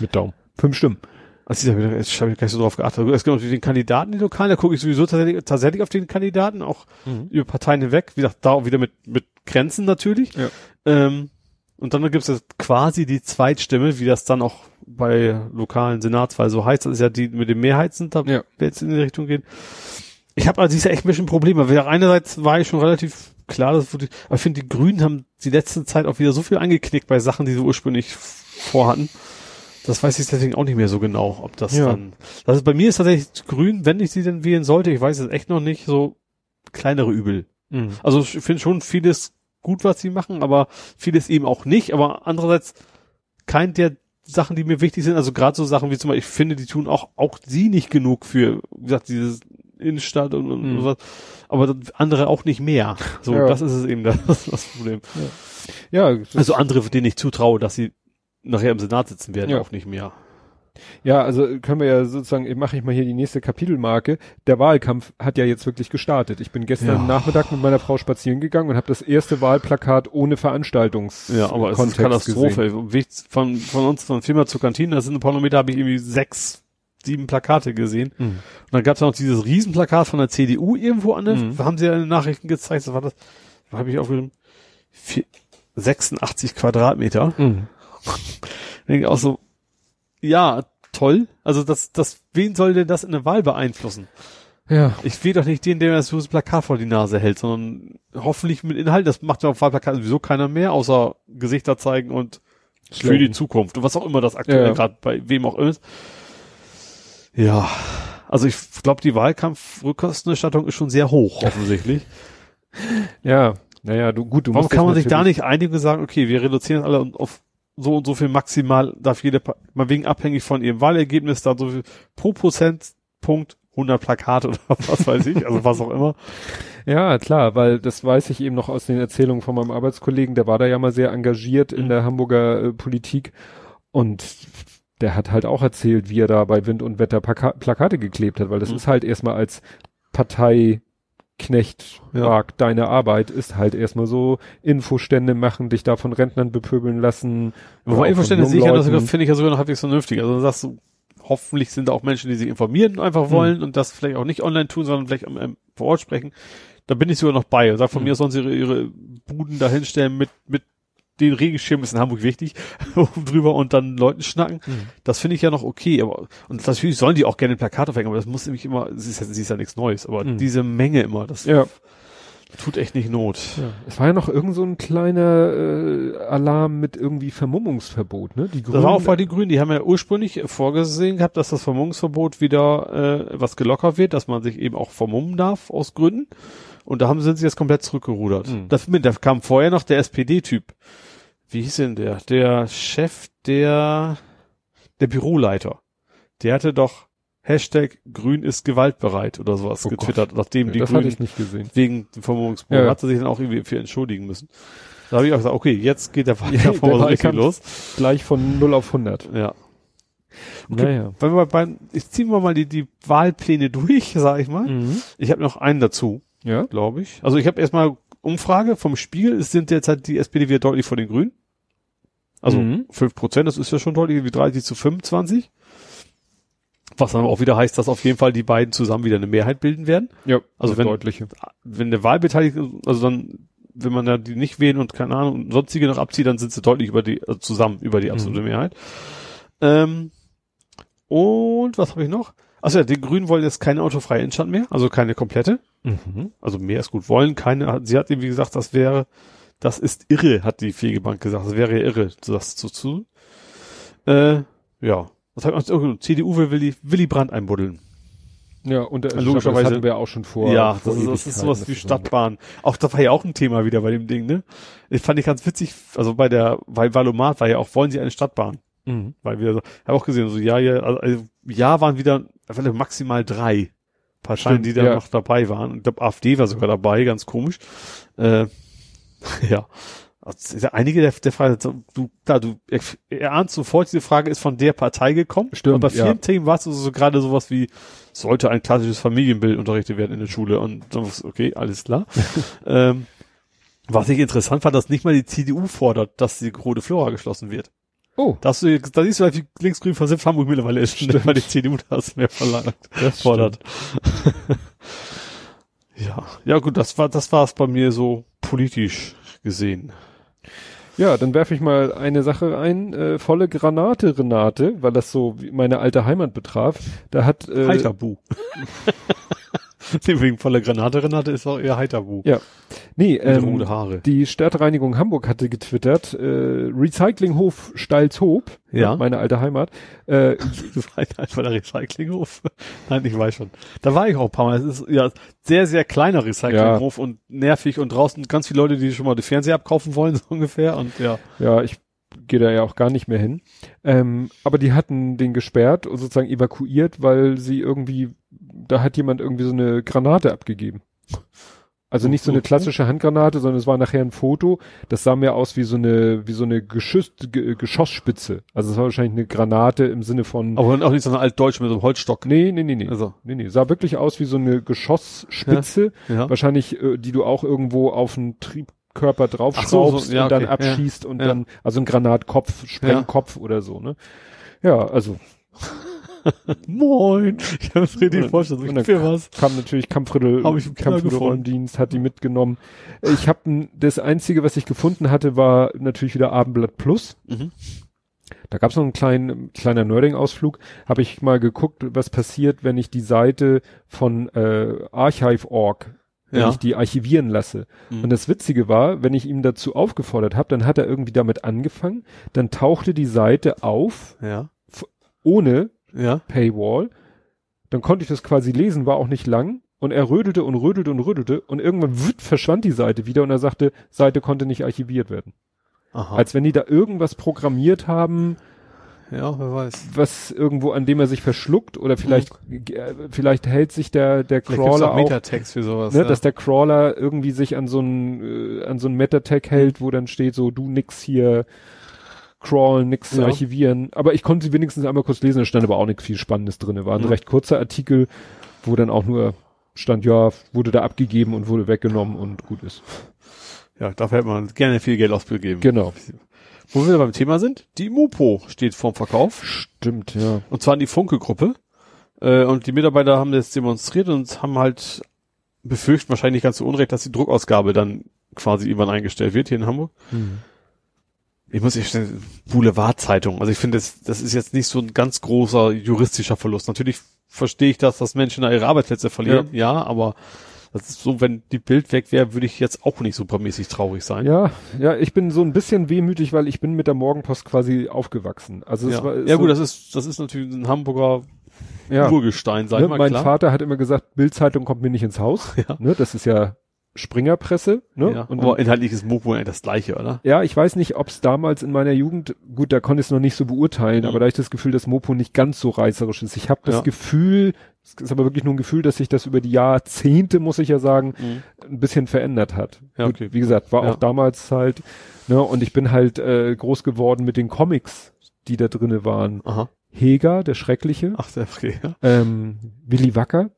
Mit Daumen. Fünf Stimmen. Also ich habe ich gar nicht so drauf geachtet. Es gibt natürlich den Kandidaten, die Lokalen, da gucke ich sowieso tatsächlich, tatsächlich auf den Kandidaten, auch über Parteien hinweg. Wie gesagt, da auch wieder mit, mit Grenzen natürlich. Ja. Ähm, und dann gibt es quasi die Zweitstimme, wie das dann auch bei lokalen Senatswahlen so heißt. Das ist ja die mit dem Mehrheitsen, da Ja. jetzt in die Richtung gehen. Ich habe also dieses Jahr echt ein bisschen Probleme. Weil einerseits war ich schon relativ klar, dass wurde, aber ich finde, die Grünen haben die letzte Zeit auch wieder so viel angeknickt bei Sachen, die sie ursprünglich vorhatten. Das weiß ich deswegen auch nicht mehr so genau, ob das Ja. dann. Das ist, bei mir ist tatsächlich grün, wenn ich sie denn wählen sollte, ich weiß es echt noch nicht, so kleinere Übel. Mhm. Also ich finde schon vieles gut, was sie machen, aber vieles eben auch nicht. Aber andererseits kein der Sachen, die mir wichtig sind, also gerade so Sachen wie zum Beispiel, ich finde, die tun auch, auch sie nicht genug für, wie gesagt, dieses Innenstadt und, und Mhm. sowas. Aber andere auch nicht mehr. So, Ja. das ist es eben das, das Problem. Ja, ist- Also andere, denen ich zutraue, dass sie nachher im Senat sitzen werden, Ja. auch nicht mehr. Ja, also können wir ja sozusagen, mache ich mal hier die nächste Kapitelmarke. Der Wahlkampf hat ja jetzt wirklich gestartet. Ich bin gestern Ja. Nachmittag mit meiner Frau spazieren gegangen und habe das erste Wahlplakat ohne Veranstaltungs Ja, aber es ist Kontext Katastrophe. gesehen. Im Weg von, von uns, von Firma zur Kantine, das sind ein paar Kilometer, habe ich irgendwie sechs, sieben Plakate gesehen. Mhm. Und dann gab es noch dieses Riesenplakat von der CDU irgendwo an der, Mhm. haben sie ja in den Nachrichten gezeigt, das war das, da habe ich aufgeschrieben, vier- 86 Quadratmeter. Mhm. Denke auch so, ja, toll. Also das, das, wen soll denn das in der Wahl beeinflussen? Ja, Ich will doch nicht den, der mir das Plakat vor die Nase hält, sondern hoffentlich mit Inhalt. Das macht ja auf Wahlplakaten sowieso keiner mehr, außer Gesichter zeigen und für Slogan. die Zukunft. Und was auch immer das aktuell Ja. gerade bei wem auch immer ist. Ja, also ich glaube, die Wahlkampfrückkostenerstattung ist schon sehr hoch, offensichtlich. ja, naja, du gut, du Warum musst kann man sich da nicht einigen und sagen, okay, wir reduzieren alle auf so und so viel maximal darf jede, mal wegen abhängig von ihrem Wahlergebnis da so viel pro Prozentpunkt 100 Plakate oder was weiß ich, also was auch immer. Ja, klar, weil das weiß ich eben noch aus den Erzählungen von meinem Arbeitskollegen, der war da ja mal sehr engagiert in mhm. der Hamburger äh, Politik und der hat halt auch erzählt, wie er da bei Wind und Wetter Plaka Plakate geklebt hat, weil das mhm. ist halt erstmal als Parteiknecht ja. deine Arbeit, ist halt erstmal so Infostände machen, dich da von Rentnern bepöbeln lassen. Wobei Infostände sehe ich ja, finde ich ja sogar noch halbwegs vernünftig. Also sagst du, hoffentlich sind da auch Menschen, die sich informieren einfach wollen mhm. und das vielleicht auch nicht online tun, sondern vielleicht ähm, vor Ort sprechen. Da bin ich sogar noch bei. Sag von mhm. mir sollen sie ihre, ihre Buden da hinstellen mit, mit den Regenschirm ist in Hamburg wichtig, oben drüber und dann Leuten schnacken. Mhm. Das finde ich ja noch okay, aber, und natürlich sollen die auch gerne Plakate aufhängen, aber das muss nämlich immer, sie ist ja, sie ist ja nichts Neues, aber mhm. diese Menge immer, das ja. tut echt nicht Not. Ja. Es war ja noch irgend so ein kleiner äh, Alarm mit irgendwie Vermummungsverbot, ne? Die Grünen, das war auch bei den Grünen, die haben ja ursprünglich vorgesehen gehabt, dass das Vermummungsverbot wieder äh, was gelockert wird, dass man sich eben auch vermummen darf aus Gründen. Und da haben sie jetzt komplett zurückgerudert. Mhm. Das, da kam vorher noch der SPD-Typ. Wie hieß denn der? Der Chef der, der Büroleiter. Der hatte doch Hashtag Grün ist gewaltbereit oder sowas oh getwittert, Gott. nachdem ja, die Grünen wegen dem Vermummungsbruch ja. hat er sich dann auch irgendwie für entschuldigen müssen. Da habe ich auch gesagt, okay, jetzt geht der Wahlkampf ja, los. Gleich von 0 auf 100. Ja. Okay, naja. Wenn wir bei, ich ziehe mal die, die Wahlpläne durch, sage ich mal. Mhm. Ich habe noch einen dazu ja. glaube ich. Also ich habe erstmal Umfrage vom Spiegel, es sind derzeit die SPD wieder deutlich vor den Grünen. Also mhm. 5 Prozent, das ist ja schon deutlich, wie 30 zu 25. Was dann auch wieder heißt, dass auf jeden Fall die beiden zusammen wieder eine Mehrheit bilden werden. Ja, also wenn, deutliche. wenn der Wahlbeteiligung, also dann, wenn man da die nicht wählen und keine Ahnung, sonstige noch abzieht, dann sind sie deutlich über die, also zusammen über die absolute mhm. Mehrheit. Ähm, und was habe ich noch? Also ja, die Grünen wollen jetzt keine autofreie Innenstadt mehr, also keine komplette. Mhm. Also mehr ist gut wollen, keine, sie hat irgendwie gesagt, das wäre, das ist irre, hat die Fegebank gesagt, das wäre irre, das zu tun. Äh, ja. Was hat man, CDU will Willy, Willy Brandt einbuddeln. Ja, und äh, logischerweise hatten wir auch schon vor. Ja, vor das, ist, das ist sowas wie Stadtbahn. Auch das war ja auch ein Thema wieder bei dem Ding, ne? Ich fand ich ganz witzig, also bei der, bei Valomat war ja auch, wollen sie eine Stadtbahn? Mhm. Weil wir, habe auch gesehen, so ja, ja, also, ja waren wieder maximal drei Parteien, Stimmt, die da ja. noch dabei waren. Und ich glaube, AfD war sogar dabei, ganz komisch. Äh, ja. Also, einige der, der Frage, du, da, du erahnst sofort, diese Frage ist von der Partei gekommen. Stimmt. Und bei vielen ja. Themen war es so, so gerade sowas wie, sollte ein klassisches Familienbild unterrichtet werden in der Schule und dann okay, alles klar. ähm, was ich interessant fand, dass nicht mal die CDU fordert, dass die Rode Flora geschlossen wird. Oh. Das, da siehst du wie linksgrün versifft Hamburg mittlerweile ist, Stimmt. weil die CDU das mehr verlangt, das fordert. ja. Ja, gut, das war, das war's bei mir so politisch gesehen. Ja, dann werfe ich mal eine Sache ein, äh, volle Granate, Renate, weil das so meine alte Heimat betraf. Da hat äh, Heiterbu. Wegen voller Granate, Renate ist auch eher Heiterbu. Ja. Nee, ähm, Haare. die Stadtreinigung Hamburg hatte getwittert, äh, Recyclinghof Stalzhoop, ja. meine alte Heimat. Äh, das einfach der Recyclinghof. Nein, ich weiß schon. Da war ich auch ein paar Mal. Es ist ja sehr, sehr kleiner Recyclinghof ja. und nervig und draußen ganz viele Leute, die schon mal die Fernseher abkaufen wollen, so ungefähr. Und ja. Ja, ich gehe da ja auch gar nicht mehr hin. Ähm, aber die hatten den gesperrt und sozusagen evakuiert, weil sie irgendwie, da hat jemand irgendwie so eine Granate abgegeben. Also nicht so eine klassische Handgranate, sondern es war nachher ein Foto. Das sah mehr aus wie so eine, wie so eine Geschuss, G Geschossspitze. Also es war wahrscheinlich eine Granate im Sinne von. Aber auch nicht so eine altdeutsche mit so einem Holzstock. Nee, nee, nee, nee. Also. Nee, nee. Sah wirklich aus wie so eine Geschossspitze. Ja, ja. Wahrscheinlich, äh, die du auch irgendwo auf einen Triebkörper draufschraubst so, so, ja, und dann okay, abschießt und dann, also ein Granatkopf, Sprengkopf oder so, ne? Ja, also. Moin. Ich habe es richtig vorgestellt. Und dann für was? kam natürlich Kampfriddel, Kampfrittelrollendienst, hat die mitgenommen. Ich habe das einzige, was ich gefunden hatte, war natürlich wieder Abendblatt Plus. Mhm. Da gab es noch einen kleinen kleiner Nerding-Ausflug. Habe ich mal geguckt, was passiert, wenn ich die Seite von äh, Archive.org wenn ja. ich die archivieren lasse. Mhm. Und das Witzige war, wenn ich ihm dazu aufgefordert habe, dann hat er irgendwie damit angefangen, dann tauchte die Seite auf, ja. ohne ja. Paywall. Dann konnte ich das quasi lesen, war auch nicht lang. Und er rödelte und rödelte und rödelte und irgendwann wüt, verschwand die Seite wieder und er sagte, Seite konnte nicht archiviert werden. Aha. Als wenn die da irgendwas programmiert haben, ja, wer weiß. Was irgendwo, an dem er sich verschluckt oder vielleicht, mhm. vielleicht hält sich der, der Crawler auch, Metatext für sowas, ne, ja. dass der Crawler irgendwie sich an so ein, äh, an so ein Metatag hält, wo dann steht so, du nix hier crawlen, nix ja. archivieren. Aber ich konnte sie wenigstens einmal kurz lesen, da stand aber auch nichts viel Spannendes drin. War ein mhm. recht kurzer Artikel, wo dann auch nur stand, ja, wurde da abgegeben und wurde weggenommen und gut ist. Ja, dafür hätte man gerne viel Geld ausgegeben. Genau. Wo wir beim Thema sind, die Mopo steht vorm Verkauf. Stimmt, ja. Und zwar in die Funke-Gruppe. Äh, und die Mitarbeiter haben das demonstriert und haben halt befürchtet, wahrscheinlich ganz zu Unrecht, dass die Druckausgabe dann quasi irgendwann eingestellt wird hier in Hamburg. Hm. Ich muss ich stellen, Boulevardzeitung. Also ich finde, das, das ist jetzt nicht so ein ganz großer juristischer Verlust. Natürlich verstehe ich das, dass Menschen da ihre Arbeitsplätze verlieren, ja, ja aber das ist so, wenn die Bild weg wäre, würde ich jetzt auch nicht supermäßig traurig sein. Ja, ja, ich bin so ein bisschen wehmütig, weil ich bin mit der Morgenpost quasi aufgewachsen. Also ja, war, ja so, gut, das ist das ist natürlich ein Hamburger ja. Urgestein, sag ne, mal Mein klar. Vater hat immer gesagt, Bildzeitung kommt mir nicht ins Haus. Ja. Ne, das ist ja Springerpresse, ne? Ja, und aber inhaltlich ist Mopo eigentlich das gleiche, oder? Ja, ich weiß nicht, ob es damals in meiner Jugend, gut, da konnte ich es noch nicht so beurteilen, mhm. aber da ich das Gefühl, dass Mopo nicht ganz so reißerisch ist. Ich habe das ja. Gefühl, es ist aber wirklich nur ein Gefühl, dass sich das über die Jahrzehnte, muss ich ja sagen, mhm. ein bisschen verändert hat. Ja, okay. Wie gesagt, war ja. auch damals halt, ne, und ich bin halt äh, groß geworden mit den Comics, die da drinnen waren. Aha. Heger, der Schreckliche. Ach, der okay, ja. Ähm, Willy Wacker.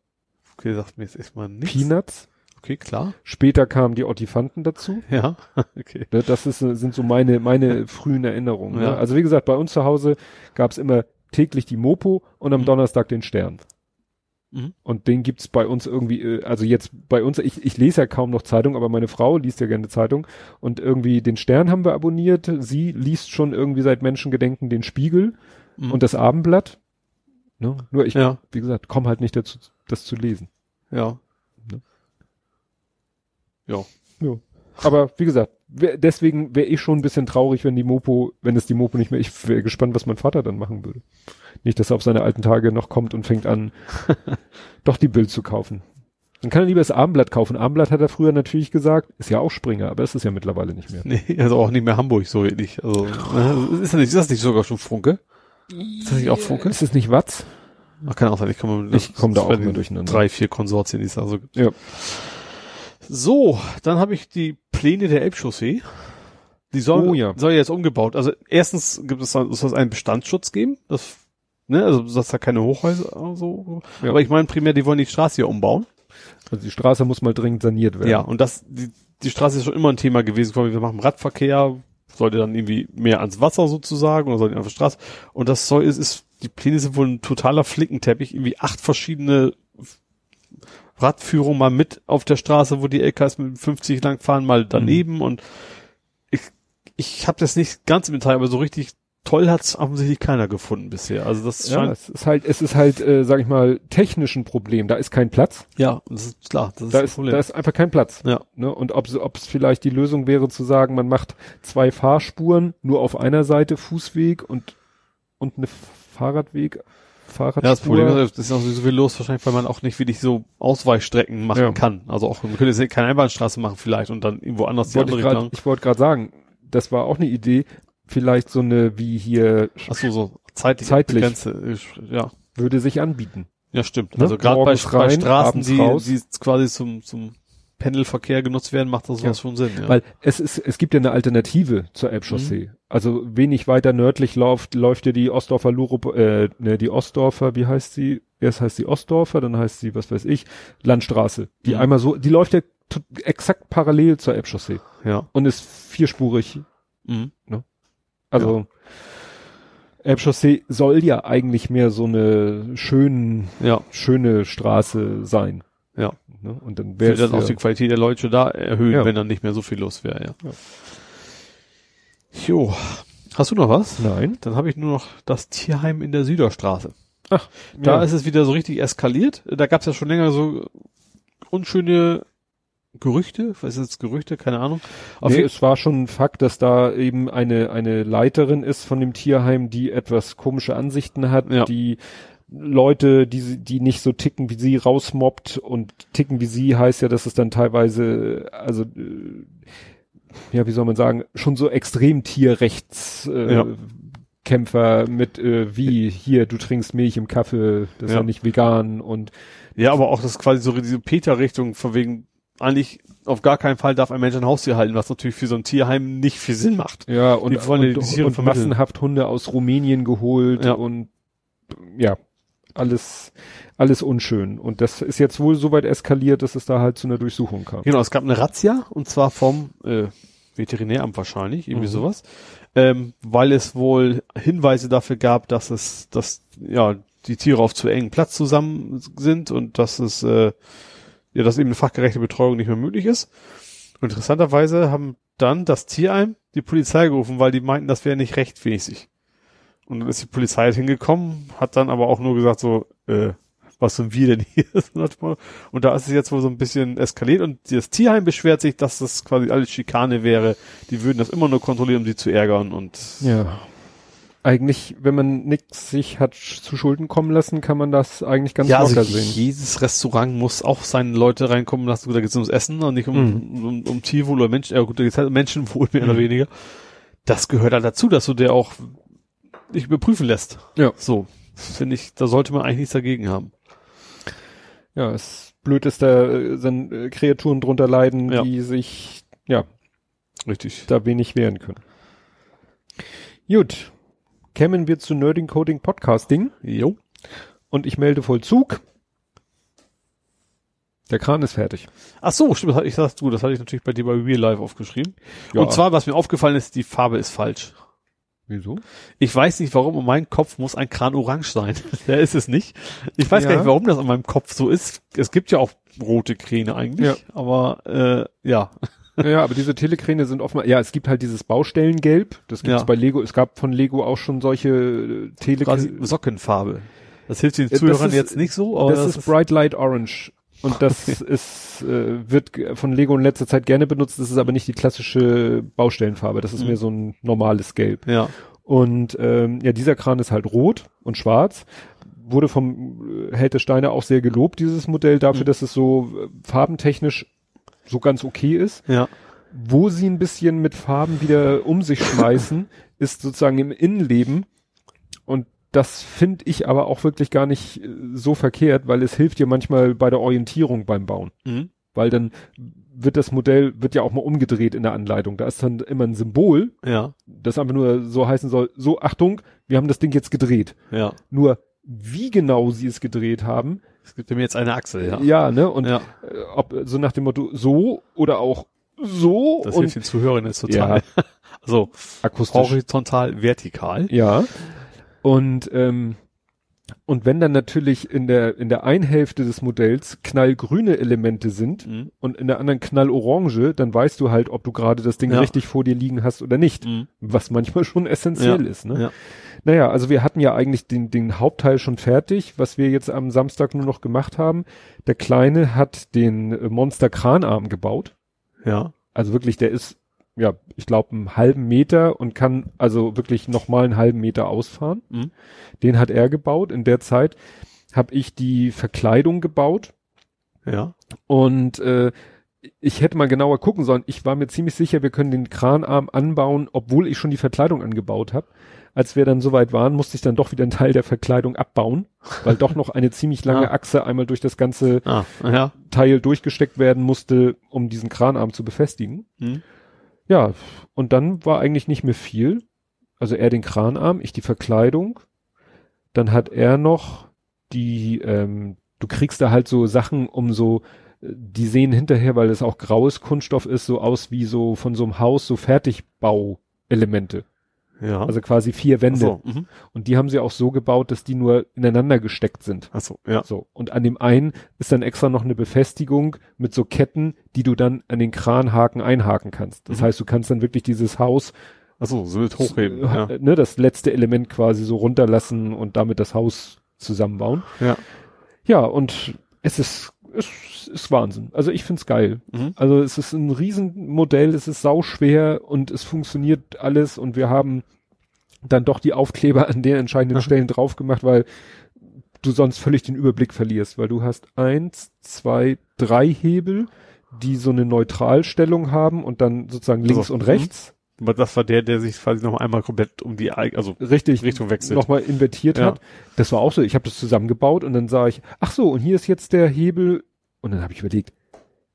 Okay, sagt mir jetzt erstmal nichts. Peanuts. Okay, klar. Später kamen die Ottifanten dazu. Ja, okay. Ne, das ist, sind so meine, meine frühen Erinnerungen. Ne? Ja. Also wie gesagt, bei uns zu Hause gab es immer täglich die Mopo und am mhm. Donnerstag den Stern. Mhm. Und den gibt's bei uns irgendwie, äh, also jetzt bei uns, ich, ich lese ja kaum noch Zeitung, aber meine Frau liest ja gerne Zeitung und irgendwie den Stern haben wir abonniert. Sie liest schon irgendwie seit Menschengedenken den Spiegel mhm. und das Abendblatt. Ne? Nur ich, ja. wie gesagt, komme halt nicht dazu, das zu lesen. Ja. Ja. ja. Aber wie gesagt, wär, deswegen wäre ich schon ein bisschen traurig, wenn die Mopo, wenn es die Mopo nicht mehr, ich wäre gespannt, was mein Vater dann machen würde. Nicht, dass er auf seine alten Tage noch kommt und fängt an, doch die Bild zu kaufen. Dann kann er lieber das Abendblatt kaufen. Abendblatt hat er früher natürlich gesagt, ist ja auch Springer, aber ist es ja mittlerweile nicht mehr. Nee, also auch nicht mehr Hamburg so ähnlich. Also, ne, ist das nicht, ist das nicht sogar schon Funke? Ist das nicht auch Funke? Ist es nicht Watz? Ach, kann auch sein, ich komme, ich komme da auch immer durcheinander. Drei, vier Konsortien, die es da so gibt. Ja. So, dann habe ich die Pläne der Elbchaussee. Die soll, oh, ja. soll jetzt umgebaut. Also erstens gibt es soll es einen Bestandsschutz geben, das, ne, also dass da keine Hochhäuser so. Ja. Aber ich meine primär, die wollen die Straße hier umbauen. Also die Straße muss mal dringend saniert werden. Ja, und das, die, die Straße ist schon immer ein Thema gewesen. Wir machen Radverkehr, sollte dann irgendwie mehr ans Wasser sozusagen oder sollte auf der Straße. Und das soll ist, ist die Pläne sind wohl ein totaler Flickenteppich, irgendwie acht verschiedene Radführung mal mit auf der Straße, wo die LKs mit 50 lang fahren, mal daneben mhm. und ich, ich habe das nicht ganz im Detail, aber so richtig toll hat's offensichtlich keiner gefunden bisher. Also das ja, es ist halt, es ist halt, äh, sag ich mal, technisch ein Problem. Da ist kein Platz. Ja, das ist klar. Das ist da, ist, da ist einfach kein Platz. Ja. Ne? Und ob es vielleicht die Lösung wäre zu sagen, man macht zwei Fahrspuren nur auf einer Seite Fußweg und und eine Fahrradweg Fahrradspur. Ja, das Problem ist, es ist auch so viel los, wahrscheinlich, weil man auch nicht wirklich so Ausweichstrecken machen ja. kann. Also auch, man könnte jetzt keine Einbahnstraße machen vielleicht und dann irgendwo anders die andere Richtung. Ich wollte gerade sagen, das war auch eine Idee, vielleicht so eine wie hier. Ach so, so zeitlich, zeitlich Grenze, ja. Würde sich anbieten. Ja, stimmt. Ne? Also gerade bei, bei Straßen, die, die quasi zum, zum Pendelverkehr genutzt werden, macht das ja. schon Sinn. Ja. Weil es ist, es gibt ja eine Alternative zur Elbchaussee. Mhm. Also wenig weiter nördlich läuft, läuft ja die Ostdorfer Lurup, äh, ne, die Ostdorfer, wie heißt sie? Erst heißt sie Ostdorfer, dann heißt sie, was weiß ich, Landstraße. Die mhm. einmal so, die läuft ja exakt parallel zur Elbchaussee. Ja. Und ist vierspurig. Mhm. Ne? Also, ja. Elbchaussee soll ja eigentlich mehr so eine schön, ja. schöne Straße sein. Ja. Ne? Und dann wäre dann auch die Qualität der Leute da erhöhen, ja. wenn dann nicht mehr so viel los wäre, ja. ja. Jo. Hast du noch was? Nein. Dann habe ich nur noch das Tierheim in der Süderstraße. Ach, da ja. ist es wieder so richtig eskaliert. Da gab es ja schon länger so unschöne Gerüchte, was ist jetzt Gerüchte, keine Ahnung. Auf nee, es war schon ein Fakt, dass da eben eine eine Leiterin ist von dem Tierheim, die etwas komische Ansichten hat, ja. die Leute, die, die nicht so ticken wie sie, rausmobbt und ticken wie sie heißt ja, dass es dann teilweise, also äh, ja, wie soll man sagen, schon so extrem Tierrechts äh, ja. Kämpfer mit äh, wie hier, du trinkst Milch im Kaffee, das ist ja nicht vegan und ja, aber auch das quasi so diese Peter-Richtung von wegen eigentlich auf gar keinen Fall darf ein Mensch ein Haustier halten, was natürlich für so ein Tierheim nicht viel Sinn macht. Ja, und, die wollen und, die und, und massenhaft Hunde aus Rumänien geholt ja. und ja, alles, alles unschön. Und das ist jetzt wohl so weit eskaliert, dass es da halt zu einer Durchsuchung kam. Genau, es gab eine Razzia und zwar vom äh, Veterinäramt wahrscheinlich, irgendwie mhm. sowas, ähm, weil es wohl Hinweise dafür gab, dass es, dass ja die Tiere auf zu engen Platz zusammen sind und dass es äh, ja, dass eben eine fachgerechte Betreuung nicht mehr möglich ist. Und interessanterweise haben dann das Tierheim die Polizei gerufen, weil die meinten, das wäre nicht rechtmäßig. Und dann ist die Polizei halt hingekommen, hat dann aber auch nur gesagt so, äh, was sind wir denn hier? und da ist es jetzt wohl so ein bisschen eskaliert und das Tierheim beschwert sich, dass das quasi alles Schikane wäre. Die würden das immer nur kontrollieren, um sie zu ärgern und ja eigentlich, wenn man nichts sich hat zu Schulden kommen lassen, kann man das eigentlich ganz ja, locker also sehen. Jedes Restaurant muss auch seine Leute reinkommen lassen. Gut, da geht es ums Essen und nicht um, mhm. um, um Tierwohl oder Menschen, ja gut, da geht es halt um Menschenwohl mehr mhm. oder weniger. Das gehört halt dazu, dass du der auch dich überprüfen lässt. Ja. So. Finde ich, da sollte man eigentlich nichts dagegen haben. Ja, es blöd ist, da äh, sind äh, Kreaturen drunter leiden, ja. die sich, ja, richtig, da wenig wehren können. Gut, kämen wir zu Nerding Coding Podcasting. Jo. Und ich melde Vollzug. Der Kran ist fertig. Ach so, stimmt, das, ich sagst du, das hatte ich natürlich bei dir bei Real Life aufgeschrieben. Ja. Und zwar, was mir aufgefallen ist, die Farbe ist falsch. Wieso? Ich weiß nicht warum, in meinem Kopf muss ein Kran orange sein. Der ist es nicht. Ich weiß ja. gar nicht, warum das in meinem Kopf so ist. Es gibt ja auch rote Kräne eigentlich, ja. aber äh, ja. Ja, aber diese Telekräne sind oftmals, ja, es gibt halt dieses Baustellengelb, das gibt's ja. bei Lego, es gab von Lego auch schon solche äh, Telekräne. Sockenfarbe. Das hilft den Zuhörern ist, jetzt nicht so, aber das, das ist, ist Bright Light Orange. Und das ist, äh, wird von Lego in letzter Zeit gerne benutzt, das ist aber nicht die klassische Baustellenfarbe, das ist mhm. mehr so ein normales Gelb. Ja. Und ähm, ja, dieser Kran ist halt rot und schwarz. Wurde vom äh, Held der Steine auch sehr gelobt, dieses Modell, dafür, mhm. dass es so äh, farbentechnisch so ganz okay ist. Ja. Wo sie ein bisschen mit Farben wieder um sich schmeißen, ist sozusagen im Innenleben. Das finde ich aber auch wirklich gar nicht äh, so verkehrt, weil es hilft dir manchmal bei der Orientierung beim Bauen. Mhm. Weil dann wird das Modell, wird ja auch mal umgedreht in der Anleitung. Da ist dann immer ein Symbol, ja. das einfach nur so heißen soll, so Achtung, wir haben das Ding jetzt gedreht. Ja. Nur wie genau sie es gedreht haben, es gibt mir jetzt eine Achse, ja. Ja, ne? Und ja. Äh, ob so nach dem Motto so oder auch so. Das hilft den Zuhörern jetzt total. Ja. also akustisch. horizontal, vertikal. Ja. Und ähm, und wenn dann natürlich in der in der einen Hälfte des Modells knallgrüne Elemente sind mhm. und in der anderen knallorange, dann weißt du halt, ob du gerade das Ding ja. richtig vor dir liegen hast oder nicht, mhm. was manchmal schon essentiell ja. ist. Ne? Ja. Naja, also wir hatten ja eigentlich den, den Hauptteil schon fertig, was wir jetzt am Samstag nur noch gemacht haben. Der Kleine hat den äh, Monster Kranarm gebaut. Ja. Also wirklich, der ist, ja, ich glaube, einen halben Meter und kann also wirklich nochmal einen halben Meter ausfahren. Mhm. Den hat er gebaut. In der Zeit habe ich die Verkleidung gebaut. Ja. Und äh, ich hätte mal genauer gucken sollen. Ich war mir ziemlich sicher, wir können den Kranarm anbauen, obwohl ich schon die Verkleidung angebaut habe als wir dann soweit waren, musste ich dann doch wieder einen Teil der Verkleidung abbauen, weil doch noch eine ziemlich lange ah. Achse einmal durch das ganze ah, ja. Teil durchgesteckt werden musste, um diesen Kranarm zu befestigen. Hm. Ja, und dann war eigentlich nicht mehr viel. Also er den Kranarm, ich die Verkleidung. Dann hat er noch die, ähm, du kriegst da halt so Sachen, um so, die sehen hinterher, weil es auch graues Kunststoff ist, so aus wie so von so einem Haus, so Fertigbauelemente. Ja. Also quasi vier Wände. So, mhm. und die haben sie auch so gebaut, dass die nur ineinander gesteckt sind. Ach so, ja. So. Und an dem einen ist dann extra noch eine Befestigung mit so Ketten, die du dann an den Kranhaken einhaken kannst. Das mhm. heißt, du kannst dann wirklich dieses Haus Ach so, so mit hochheben. Ja. Ne, das letzte Element quasi so runterlassen und damit das Haus zusammenbauen. Ja. Ja, und es ist, es ist Wahnsinn. Also ich find's geil. Mhm. Also es ist ein Riesenmodell, es ist sauschwer und es funktioniert alles und wir haben dann doch die Aufkleber an den entscheidenden mhm. Stellen drauf gemacht, weil du sonst völlig den Überblick verlierst, weil du hast eins, zwei, drei Hebel, die so eine Neutralstellung haben und dann sozusagen links Also, und mhm. rechts. Das war der, der sich quasi noch einmal komplett um die, also richtig Richtung wechselt. nochmal invertiert Ja. hat. Das war auch so. Ich habe das zusammengebaut und dann sah ich, ach so, und hier ist jetzt der Hebel. Und dann habe ich überlegt,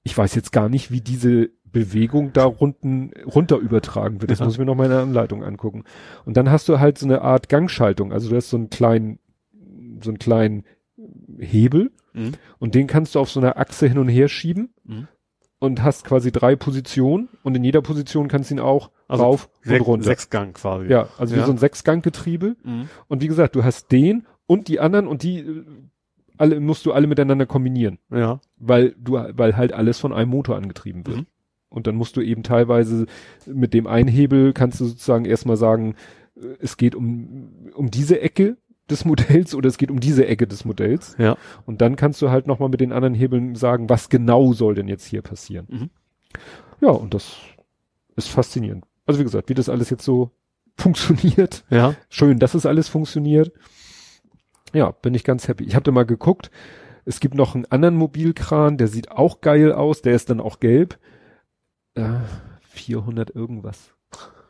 ich weiß jetzt gar nicht, wie diese Bewegung da runten, runter übertragen wird. Das Ja. muss ich mir noch mal in der Anleitung angucken. Und dann hast du halt so eine Art Gangschaltung. Also du hast so einen kleinen, so einen kleinen Hebel Mhm. und den kannst du auf so einer Achse hin und her schieben Mhm. Und hast quasi drei Positionen und in jeder Position kannst du ihn auch Also rauf und runter. Sechsgang quasi. Ja, also wie Ja. so ein Sechsganggetriebe. Mhm. Und wie gesagt, du hast den und die anderen und die äh, alle musst du alle miteinander kombinieren, Ja. weil du weil halt alles von einem Motor angetrieben wird. Mhm. Und dann musst du eben teilweise mit dem Einhebel kannst du sozusagen erstmal sagen, äh, es geht um um diese Ecke des Modells oder es geht um diese Ecke des Modells. Ja. Und dann kannst du halt nochmal mit den anderen Hebeln sagen, was genau soll denn jetzt hier passieren. Mhm. Ja, und das ist faszinierend. Also wie gesagt, wie das alles jetzt so funktioniert. Ja. Schön, dass es alles funktioniert. Ja, bin ich ganz happy. Ich habe da mal geguckt. Es gibt noch einen anderen Mobilkran, der sieht auch geil aus. Der ist dann auch gelb. Äh, 400 irgendwas.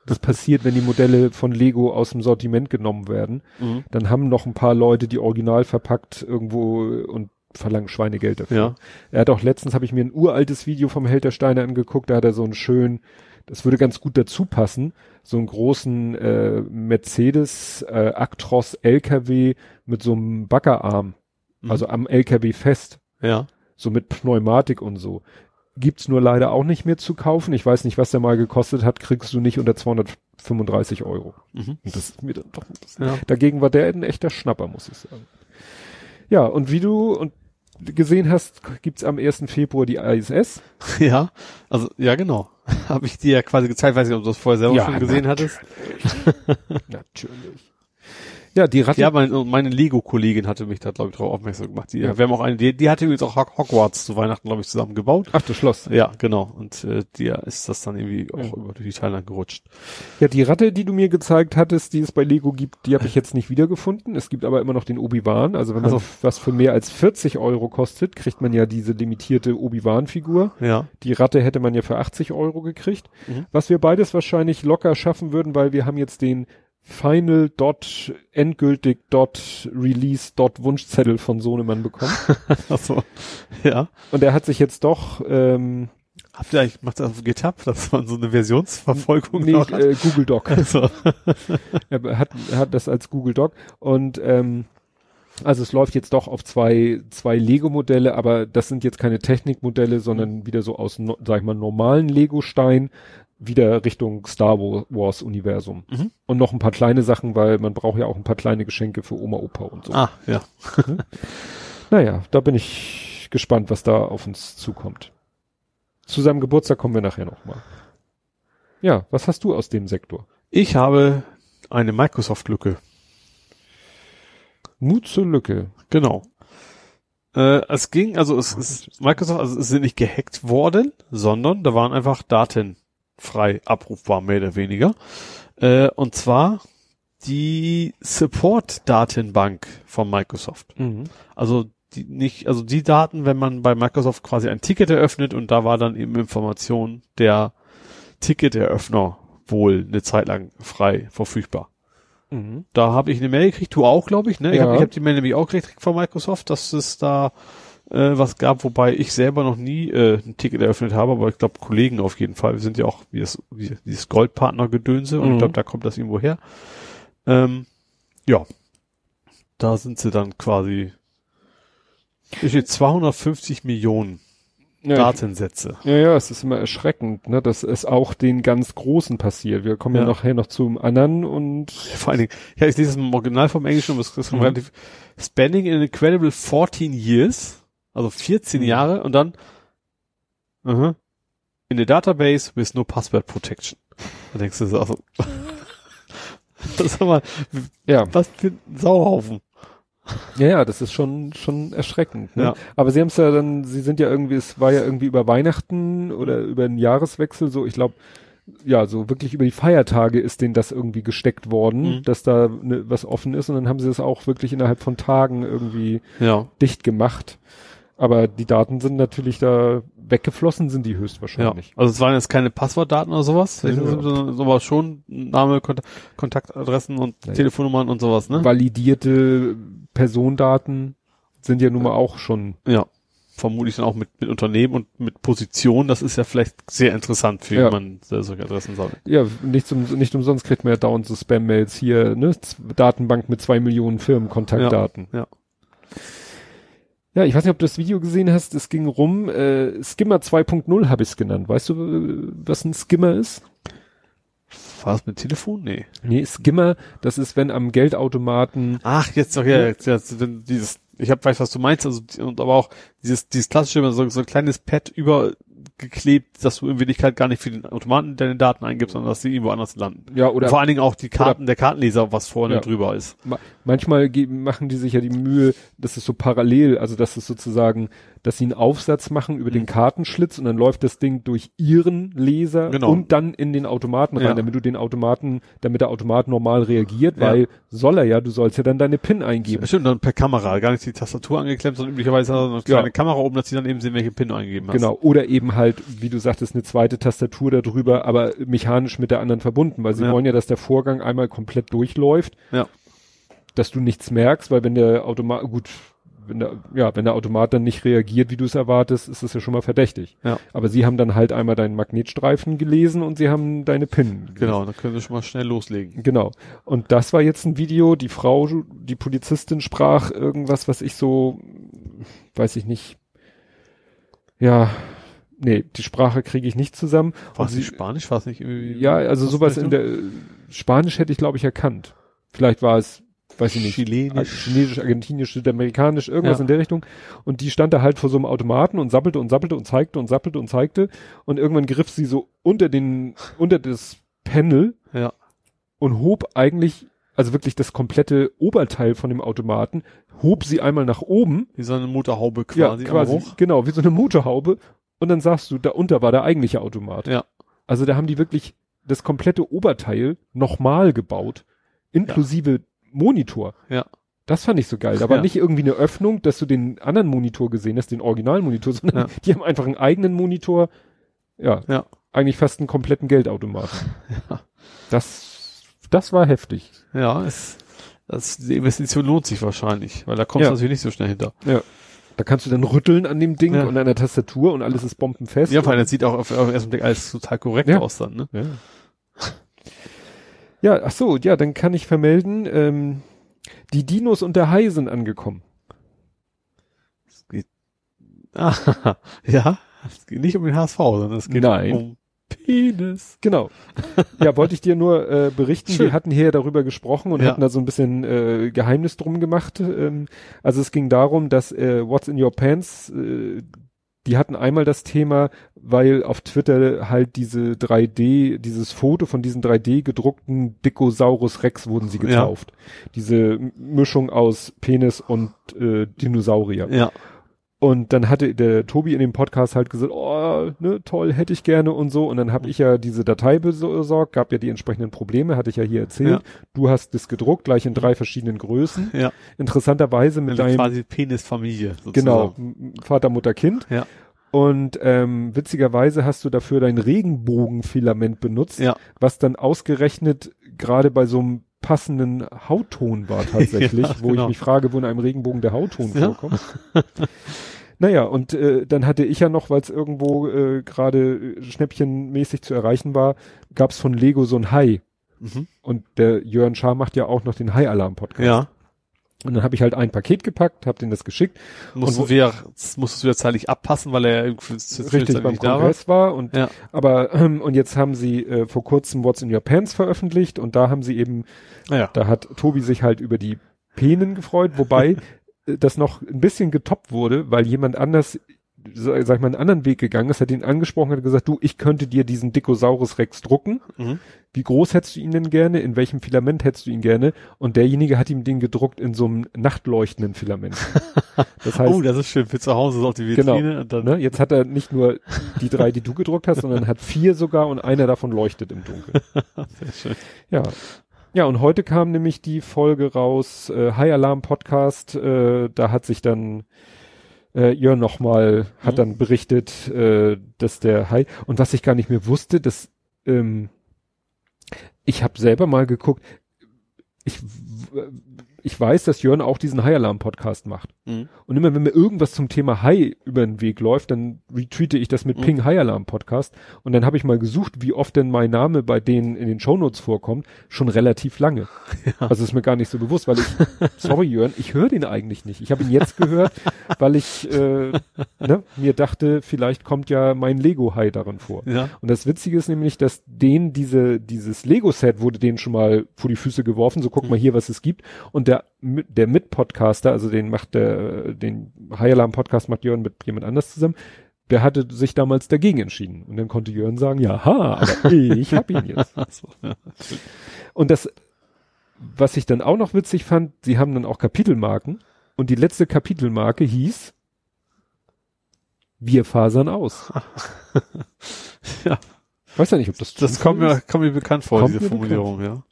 Das passiert, wenn die Modelle von Lego aus dem Sortiment genommen werden. Mhm. Dann haben noch ein paar Leute die original verpackt irgendwo und verlangen Schweinegeld dafür. Ja. Er hat auch letztens habe ich mir ein uraltes Video vom Held der Steine angeguckt, da hat er so einen schönen, das würde ganz gut dazu passen, so einen großen äh, Mercedes äh, Actros LKW mit so einem Baggerarm, Mhm. also am LKW fest, Ja. so mit Pneumatik und so. Gibt's nur leider auch nicht mehr zu kaufen. Ich weiß nicht, was der mal gekostet hat, kriegst du nicht unter 235 Euro. Mhm. Und das ist mir dann doch, das, Ja. dagegen war der ein echter Schnapper, muss ich sagen. Ja, und wie du und gesehen hast, gibt's am 1. Februar die ISS. Ja. Also, ja, genau. Habe ich dir ja quasi gezeigt, weiß nicht, ob du das vorher selber Ja, schon gesehen hattest. Natürlich. Ja, die Ratte. Ja, mein, meine Lego-Kollegin hatte mich da, glaube ich, darauf aufmerksam gemacht. Die, ja. Wir haben auch eine, die, die hatte übrigens auch Hog- Hogwarts zu Weihnachten, glaube ich, zusammen gebaut. Ach, das Schloss. Ja, genau. Und äh, die ist das dann irgendwie auch über durch die Thailand gerutscht. Ja, die Ratte, die du mir gezeigt hattest, die es bei Lego gibt, die habe ich jetzt nicht wiedergefunden. Es gibt aber immer noch den Obi-Wan. Also wenn man Also- was für mehr als 40 Euro kostet, kriegt man ja diese limitierte Obi-Wan-Figur. Ja. Die Ratte hätte man ja für 80 Euro gekriegt. Mhm. Was wir beides wahrscheinlich locker schaffen würden, weil wir haben jetzt den Final Dot, endgültig Dot, Release Dot Wunschzettel von Sohnemann bekommen. Achso. Ja. Und er hat sich jetzt doch, ähm, Habt ihr eigentlich, macht das auf GitHub, dass man so eine Versionsverfolgung nee, noch hat? äh, Google Doc. Also, Er hat, er hat das als Google Doc und ähm, also es läuft jetzt doch auf zwei, zwei Lego-Modelle, aber das sind jetzt keine Technikmodelle, sondern wieder so aus, sag ich mal, normalen Lego-Stein, wieder Richtung Star Wars-Universum. Mhm. Und noch ein paar kleine Sachen, weil man braucht ja auch ein paar kleine Geschenke für Oma, Opa und so. ah, ja. Naja, da bin ich gespannt, was da auf uns zukommt. Zu seinem Geburtstag kommen wir nachher nochmal. Ja, was hast du aus dem Sektor? Ich habe eine Microsoft-Lücke. Mut zur Lücke. Genau. Äh, es ging, also es ist Microsoft, also es sind nicht gehackt worden, sondern da waren einfach Daten frei abrufbar, mehr oder weniger. Äh, und zwar die Support-Datenbank von Microsoft. Mhm. Also die nicht, also die Daten, wenn man bei Microsoft quasi ein Ticket eröffnet und da war dann eben Information der Ticketeröffner wohl eine Zeit lang frei verfügbar. Mhm. Da habe ich eine Mail gekriegt, du auch, glaube ich, ne? Ich Ja. habe ich hab die Mail nämlich auch gekriegt von Microsoft, dass es da äh, was gab, wobei ich selber noch nie äh, ein Ticket eröffnet habe, aber ich glaube Kollegen auf jeden Fall. Wir sind ja auch wie das, wie dieses Goldpartner-Gedönse und Mhm. ich glaube, da kommt das irgendwo her. Ähm, ja, da sind sie dann quasi hier steht 250 Millionen Ja, Datensätze. Ja, ja, es ist immer erschreckend, ne, dass es auch den ganz Großen passiert. Wir kommen ja, Ja. nachher noch zum anderen und Vor allen Dingen, ja, ich lese das im Original vom Englischen, aber es ist Mhm. relativ, spanning an incredible 14 years, also 14 Mhm. Jahre und dann, aha, in a database with no password protection. Da denkst du so, also, sag mal, ja, was für ein Sauhaufen. ja, ja, das ist schon schon erschreckend. Ne? Ja. Aber sie haben es ja dann, sie sind ja irgendwie, es war ja irgendwie über Weihnachten oder über den Jahreswechsel so. Ich glaube, ja, so wirklich über die Feiertage ist denen das irgendwie gesteckt worden, Mhm. dass da ne, was offen ist und dann haben sie es auch wirklich innerhalb von Tagen irgendwie Ja. dicht gemacht. Aber die Daten sind natürlich da weggeflossen, sind die höchstwahrscheinlich. Ja. Also es waren jetzt keine Passwortdaten oder sowas, Ja. sondern sowas schon Name, Kont Kontaktadressen und Ja. Telefonnummern und sowas, ne? Validierte Personendaten sind ja nun mal auch schon, Ja. Vermutlich dann auch mit, mit Unternehmen und mit Position. Das ist ja vielleicht sehr interessant für Ja. jemanden, der solche Adressen sammelt. ja, nicht, um, nicht umsonst kriegt man ja dauernd so Spam-Mails hier, ne? Datenbank mit zwei Millionen Firmenkontaktdaten. Ja, ja. Ja, ich weiß nicht, ob du das Video gesehen hast, es ging rum, äh, Skimmer 2.0 habe ich es genannt. Weißt du, äh, was ein Skimmer ist? War das mit Telefon? Nee. Nee, Skimmer, das ist, wenn am Geldautomaten Ach, jetzt doch, ja, jetzt, jetzt, wenn dieses, ich hab, weiß, was du meinst, also, und aber auch dieses, dieses klassische, so, so ein kleines Pad übergeklebt, dass du in Wirklichkeit gar nicht für den Automaten deine Daten eingibst, sondern dass sie irgendwo anders landen. ja, Oder vor allen Dingen auch die Karten, der Kartenleser, was vorne Ja. drüber ist. Ma manchmal machen die sich ja die Mühe, dass es so parallel, also dass es sozusagen, dass sie einen Aufsatz machen über den Kartenschlitz und dann läuft das Ding durch ihren Leser Genau. und dann in den Automaten rein, Ja. damit du den Automaten, damit der Automat normal reagiert, Ja. weil soll er ja, du sollst ja dann deine PIN eingeben. Stimmt, dann per Kamera, gar nicht die Tastatur angeklemmt, sondern üblicherweise hat er eine kleine Ja. Kamera oben, dass sie dann eben sehen, welche PIN du eingegeben hast. Genau. Oder eben halt, wie du sagtest, eine zweite Tastatur darüber, aber mechanisch mit der anderen verbunden, weil sie wollen ja, dass der Vorgang einmal komplett durchläuft. Ja. Dass du nichts merkst, weil wenn der Automat, gut, wenn der, ja, wenn der Automat dann nicht reagiert, wie du es erwartest, ist das ja schon mal verdächtig. Ja. Aber sie haben dann halt einmal deinen Magnetstreifen gelesen und sie haben deine PIN. gelesen. Genau, dann können wir schon mal schnell loslegen. Genau. Und das war jetzt ein Video, die Frau, die Polizistin sprach irgendwas, was ich so, weiß ich nicht, ja, nee, die Sprache kriege ich nicht zusammen. War es sie- Spanisch? War es nicht irgendwie? Ja, also was sowas in der, Spanisch hätte ich glaube ich erkannt. Vielleicht war es, weiß ich nicht, Chilenisch. Chinesisch, Argentinisch, Südamerikanisch, irgendwas Ja. in der Richtung. Und die stand da halt vor so einem Automaten und sappelte und sappelte und zeigte und sappelte und zeigte. Und irgendwann griff sie so unter den, unter das Panel Ja. und hob eigentlich, also wirklich das komplette Oberteil von dem Automaten, hob sie einmal nach oben. Wie so eine Motorhaube quasi. ja, quasi, Hoch. genau, wie so eine Motorhaube. Und dann sagst du, da unter war der eigentliche Automat. Ja. Also da haben die wirklich das komplette Oberteil nochmal gebaut, inklusive Monitor. Ja. Das fand ich so geil. Da war Ja. nicht irgendwie eine Öffnung, dass du den anderen Monitor gesehen hast, den Originalmonitor, sondern Ja. die haben einfach einen eigenen Monitor. Ja. Ja. Eigentlich fast einen kompletten Geldautomaten. Ja. Das, das war heftig. Ja, es, das, die Investition lohnt sich wahrscheinlich, weil da kommst Ja. du natürlich nicht so schnell hinter. Da kannst du dann rütteln an dem Ding Ja. und an der Tastatur und alles ist bombenfest. Ja, vor allem, das sieht auch auf, auf den ersten Blick alles total korrekt Ja. aus dann, ne? Ja. Ja, ach so, ja, dann kann ich vermelden, ähm, die Dinos und der Hai sind angekommen. Ah, ja, es geht nicht um den HSV, sondern es geht Nein. um Penis. Genau. Ja, wollte ich dir nur äh, berichten. Schön. Wir hatten hier darüber gesprochen und Ja. hatten da so ein bisschen äh, Geheimnis drum gemacht. Ähm, also es ging darum, dass äh, What's in Your Pants, äh, die hatten einmal das Thema, weil auf Twitter halt diese 3D, dieses Foto von diesen 3D gedruckten Dickosaurus Rex wurden sie Ja. getauft. Diese M- Mischung aus Penis und äh, Dinosaurier. Ja, Und dann hatte der Tobi in dem Podcast halt gesagt, oh, ne, toll, hätte ich gerne und so. Und dann habe ich ja diese Datei besorgt, gab ja die entsprechenden Probleme, hatte ich ja hier erzählt. Ja. Du hast das gedruckt, gleich in drei verschiedenen Größen. ja. Interessanterweise mit Also deinem, quasi Penisfamilie. Sozusagen. genau, Vater, Mutter, Kind. Ja. Und ähm, witzigerweise hast du dafür dein Regenbogenfilament benutzt, Ja. was dann ausgerechnet gerade bei so einem passenden Hautton war tatsächlich, Ja, wo genau. ich mich frage, wo in einem Regenbogen der Hautton Ja. vorkommt. naja, und äh, dann hatte ich ja noch, weil es irgendwo äh, gerade äh, schnäppchenmäßig zu erreichen war, gab's von Lego so ein Hai. Mhm. Und der Jörn Schaar macht ja auch noch den Hai-Alarm-Podcast. Ja. Und dann habe ich halt ein Paket gepackt, habe denen das geschickt, Musst wo- du wieder, musstest du ja zeitlich abpassen, weil er ja richtig beim da war. Kongress war. Und Ja. aber ähm, und jetzt haben sie äh, vor kurzem What's in Your Pants veröffentlicht und da haben sie eben, Naja. da hat Tobi sich halt über die Penen gefreut, wobei äh, das noch ein bisschen getoppt wurde, weil jemand anders sag ich mal, einen anderen Weg gegangen ist, hat ihn angesprochen, hat gesagt, du, ich könnte dir diesen Dickosaurus Rex drucken. Mhm. Wie groß hättest du ihn denn gerne? In welchem Filament hättest du ihn gerne? Und derjenige hat ihm den gedruckt in so einem nachtleuchtenden Filament. Das heißt, oh, das ist schön für zu Hause, so auf die Genau. Vitrine. Dann, ne, jetzt hat er nicht nur die drei, die du gedruckt hast, sondern hat vier sogar und einer davon leuchtet im Dunkeln. Sehr schön. Ja. Ja, und heute kam nämlich die Folge raus, äh, High Alarm Podcast, äh, da hat sich dann äh, Jörn nochmal hat Mhm. dann berichtet, äh, dass der Hai und was ich gar nicht mehr wusste, dass ähm, ich habe selber mal geguckt, ich ich weiß, dass Jörn auch diesen High-Alarm-Podcast macht. Mhm. Und immer wenn mir irgendwas zum Thema High über den Weg läuft, dann retweete ich das mit Mhm. Ping High Alarm Podcast. Und dann habe ich mal gesucht, wie oft denn mein Name bei denen in den Shownotes vorkommt. Schon relativ lange. Also ist mir gar nicht so bewusst, weil ich, sorry Jörn, ich höre den eigentlich nicht. Ich habe ihn jetzt gehört, weil ich äh, ne, mir dachte, vielleicht kommt ja mein Lego High darin vor. Ja. Und das Witzige ist nämlich, dass denen diese, dieses Lego-Set wurde denen schon mal vor die Füße geworfen, so guck mal hier, was es gibt. Und der, der Mit-Podcaster, also den macht der, den High Alarm Podcast macht Jörn mit jemand anders zusammen, der hatte sich damals dagegen entschieden. Und dann konnte Jörn sagen, ja, ha, aber ich hab ihn jetzt. Und das, was ich dann auch noch witzig fand, sie haben dann auch Kapitelmarken. Und die letzte Kapitelmarke hieß, wir fasern aus. Ja. Weiß ja nicht, ob das Das kommt mir, kommt mir bekannt vor, diese Formulierung, ja.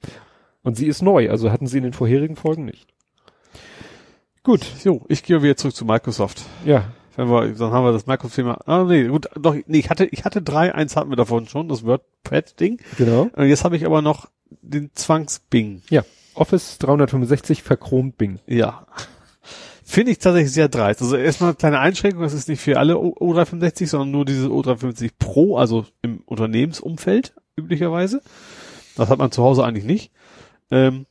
Und sie ist neu, also hatten sie in den vorherigen Folgen nicht. Gut, Jo, ich gehe wieder zurück zu Microsoft. ja. Wenn wir, dann haben wir das Microsoft-Thema. Ah, nee, gut, doch, nee, ich hatte, ich hatte drei, eins hatten wir davon schon, das WordPad-Ding. Genau. Und jetzt habe ich aber noch den Zwangs-Bing. Ja. Office 365 verchromt Bing. Ja. Finde ich tatsächlich sehr dreist. Also erstmal eine kleine Einschränkung, das ist nicht für alle O- O365, sondern nur dieses O365 Pro, also im Unternehmensumfeld üblicherweise. Das hat man zu Hause eigentlich nicht. Ähm,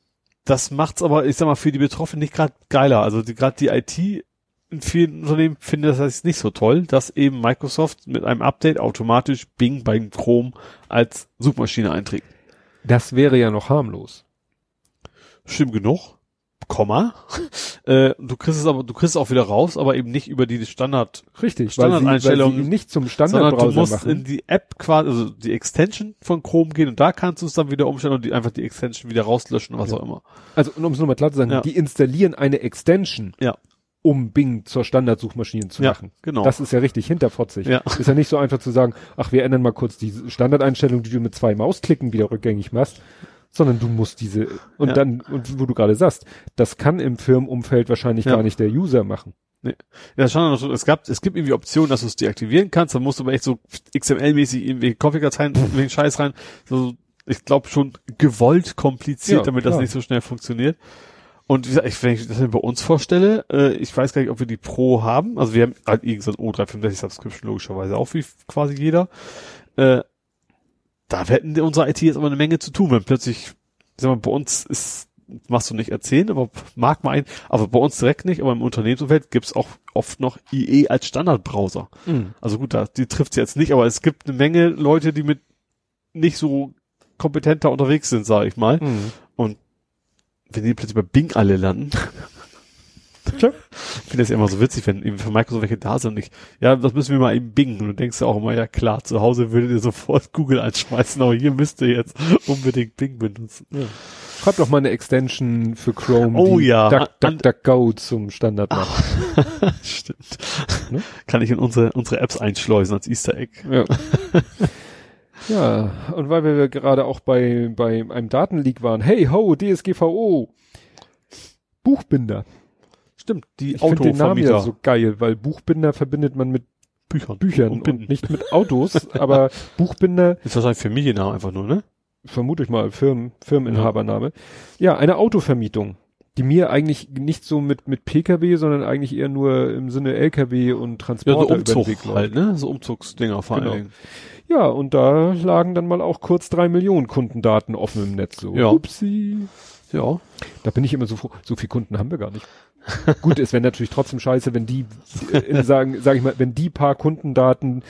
das macht's aber, ich sag mal, für die Betroffenen nicht gerade geiler. Also die, gerade die IT in vielen Unternehmen findet das jetzt nicht so toll, dass eben Microsoft mit einem Update automatisch Bing beim Chrome als Suchmaschine einträgt. Das wäre ja noch harmlos. Stimmt genug. Komma. Äh, du kriegst es aber, du kriegst es auch wieder raus, aber eben nicht über die Standard, Richtig, Standardeinstellungen, weil sie, weil sie nicht zum sondern du Standardbrowser musst machen. in die App quasi, also die Extension von Chrome gehen und da kannst du es dann wieder umstellen und die, einfach die Extension wieder rauslöschen und was Okay. auch immer. Also um es nochmal klar zu sagen, Ja. die installieren eine Extension, Ja. um Bing zur Standardsuchmaschine zu Ja, machen. genau. Das ist ja richtig hinterfotzig. Ja. Ist ja nicht so einfach zu sagen, ach, wir ändern mal kurz die Standardeinstellung, die du mit zwei Mausklicken wieder rückgängig machst, sondern du musst diese, und Ja. dann, und wo du gerade sagst, das kann im Firmenumfeld wahrscheinlich Ja. gar nicht der User machen. Ja, schon noch so, es gab, es gibt irgendwie Optionen, dass du es deaktivieren kannst, dann musst du aber echt so XML-mäßig irgendwie Konfigurationen, wegen Scheiß rein, so, ich glaube schon gewollt kompliziert, Ja, damit das klar. nicht so schnell funktioniert. Und wie gesagt, ich, wenn ich das mir bei uns vorstelle, äh, ich weiß gar nicht, ob wir die Pro haben, also wir haben halt irgendein O365 Subscription logischerweise auch wie quasi jeder, äh, da hätten unsere IT jetzt aber eine Menge zu tun, wenn plötzlich, ich sag mal, bei uns ist, machst du nicht erzählen, aber mag mal ein, aber bei uns direkt nicht, aber im Unternehmensumfeld gibt's auch oft noch IE als Standardbrowser. Also gut, da, die trifft's jetzt nicht, aber es gibt eine Menge Leute, die mit nicht so kompetenter unterwegs sind, sage ich mal. Mhm. Wenn die plötzlich bei Bing alle landen. Ich finde das ja immer so witzig, wenn eben für Microsoft welche da sind und ich, ja, das müssen wir mal eben bingen. Und du denkst ja auch immer, ja klar, zu Hause würdet ihr sofort Google anschmeißen, aber hier müsst ihr jetzt unbedingt Bing benutzen. Schreib doch mal eine Extension für Chrome, Oh ja, Duck, an- Duck, Duck, Go zum Standard macht. Stimmt. Ne? Kann ich in unsere, unsere Apps einschleusen als Easter Egg. Ja. ja, und weil wir gerade auch bei, bei einem Datenleak waren, hey ho, DSGVO, Buchbinder. Stimmt, die Ich finde den Namen ja Autovermieter. so geil, weil Buchbinder verbindet man mit Büchern. Büchern und und, nicht mit Autos, aber Buchbinder, Ist wahrscheinlich Familienname einfach nur, ne? vermute ich mal, Firmen, Firmeninhabername. Ja, eine Autovermietung, die mir eigentlich nicht so mit, mit Pkw, sondern eigentlich eher nur im Sinne Lkw und Ja, so Transporter über den Umzug halt, ne? So Umzugsdinger vor Genau. allen Dingen. Ja, und da lagen dann mal auch kurz drei Millionen Kundendaten offen im Netz. So, Ja. upsie. Ja. Da bin ich immer so froh. So viel Kunden haben wir gar nicht. Gut, es wäre natürlich trotzdem scheiße, wenn die äh, sagen, sag ich mal, wenn die paar Kundendaten,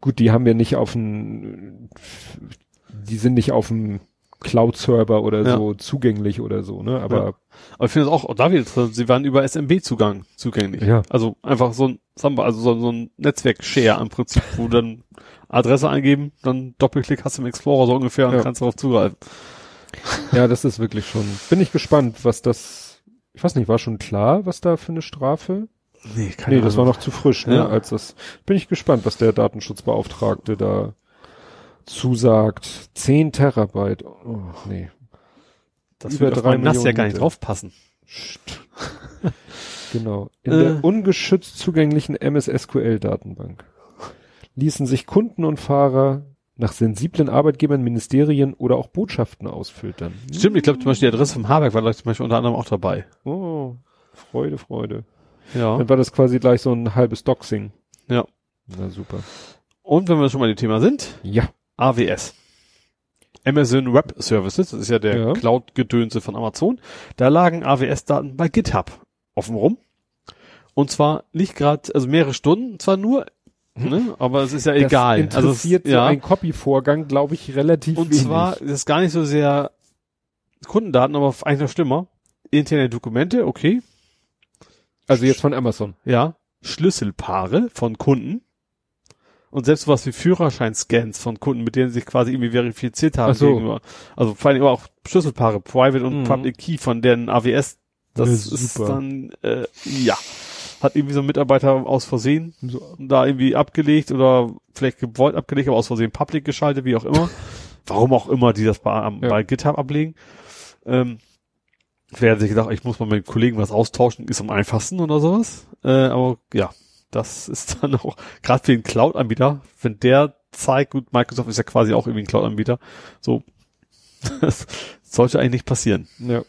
gut, die haben wir nicht auf dem, die sind nicht auf dem Cloud-Server oder Ja. so zugänglich oder so, ne? Aber Ja. Aber ich finde es auch, auch da wieder sie waren über SMB-Zugang zugänglich. Ja. Also einfach so ein, wir, also so, so ein Netzwerk-Share im Prinzip, wo dann Adresse eingeben, dann Doppelklick hast du im Explorer so ungefähr und Ja. kannst darauf zugreifen. ja, das ist wirklich schon. Bin ich gespannt, was das. Ich weiß nicht, war schon klar, was da für eine Strafe? Nee, keine Nee, das war noch zu frisch, ne? Ja. Als das. Bin ich gespannt, was der Datenschutzbeauftragte da zusagt. 10 Terabyte. Oh, nee. das über wird auf drei meinem NAS ja gar nicht Liter. draufpassen. Genau. In Äh. der ungeschützt zugänglichen MS SQL Datenbank ließen sich Kunden und Fahrer nach sensiblen Arbeitgebern, Ministerien oder auch Botschaften ausfiltern. Stimmt, ich glaube zum Beispiel die Adresse vom Habeck war zum Beispiel unter anderem auch dabei. Oh, Freude, Freude. Ja. Dann war das quasi gleich so ein halbes Doxing. Ja. Na super. Und wenn wir schon mal im Thema sind, Ja. AWS. Amazon Web Services, das ist ja der Ja. Cloud-Gedönse von Amazon. Da lagen AWS-Daten bei GitHub offen rum. Und zwar nicht gerade, also mehrere Stunden, zwar nur, ne, aber es ist ja egal. Das also es- interessiert so ja. ein Copy-Vorgang, glaube ich, relativ Und wenig. zwar das ist gar nicht so sehr Kundendaten, aber eigentlich noch schlimmer. Interne Dokumente, okay. also jetzt von Amazon. Ja. Schlüsselpaare von Kunden. Und selbst was wie Führerscheinscans von Kunden, mit denen sie sich quasi irgendwie verifiziert haben. Ach so. gegenüber. Also vor allem aber auch Schlüsselpaare, Private und Mhm. Public Key von deren AWS. Das Ja, ist dann, äh, ja. Hat irgendwie so ein Mitarbeiter aus Versehen So, da irgendwie abgelegt oder vielleicht gewollt abgelegt, aber aus Versehen Public geschaltet, wie auch immer. Warum auch immer die das bei, am- Ja. bei GitHub ablegen. Ähm, vielleicht hat sich gedacht, ich muss mal mit Kollegen was austauschen, ist am einfachsten oder sowas. Äh, aber ja, das ist dann auch, gerade für den Cloud-Anbieter, wenn der zeigt, gut, Microsoft ist ja quasi auch irgendwie ein Cloud-Anbieter, so, das sollte eigentlich nicht passieren. ja.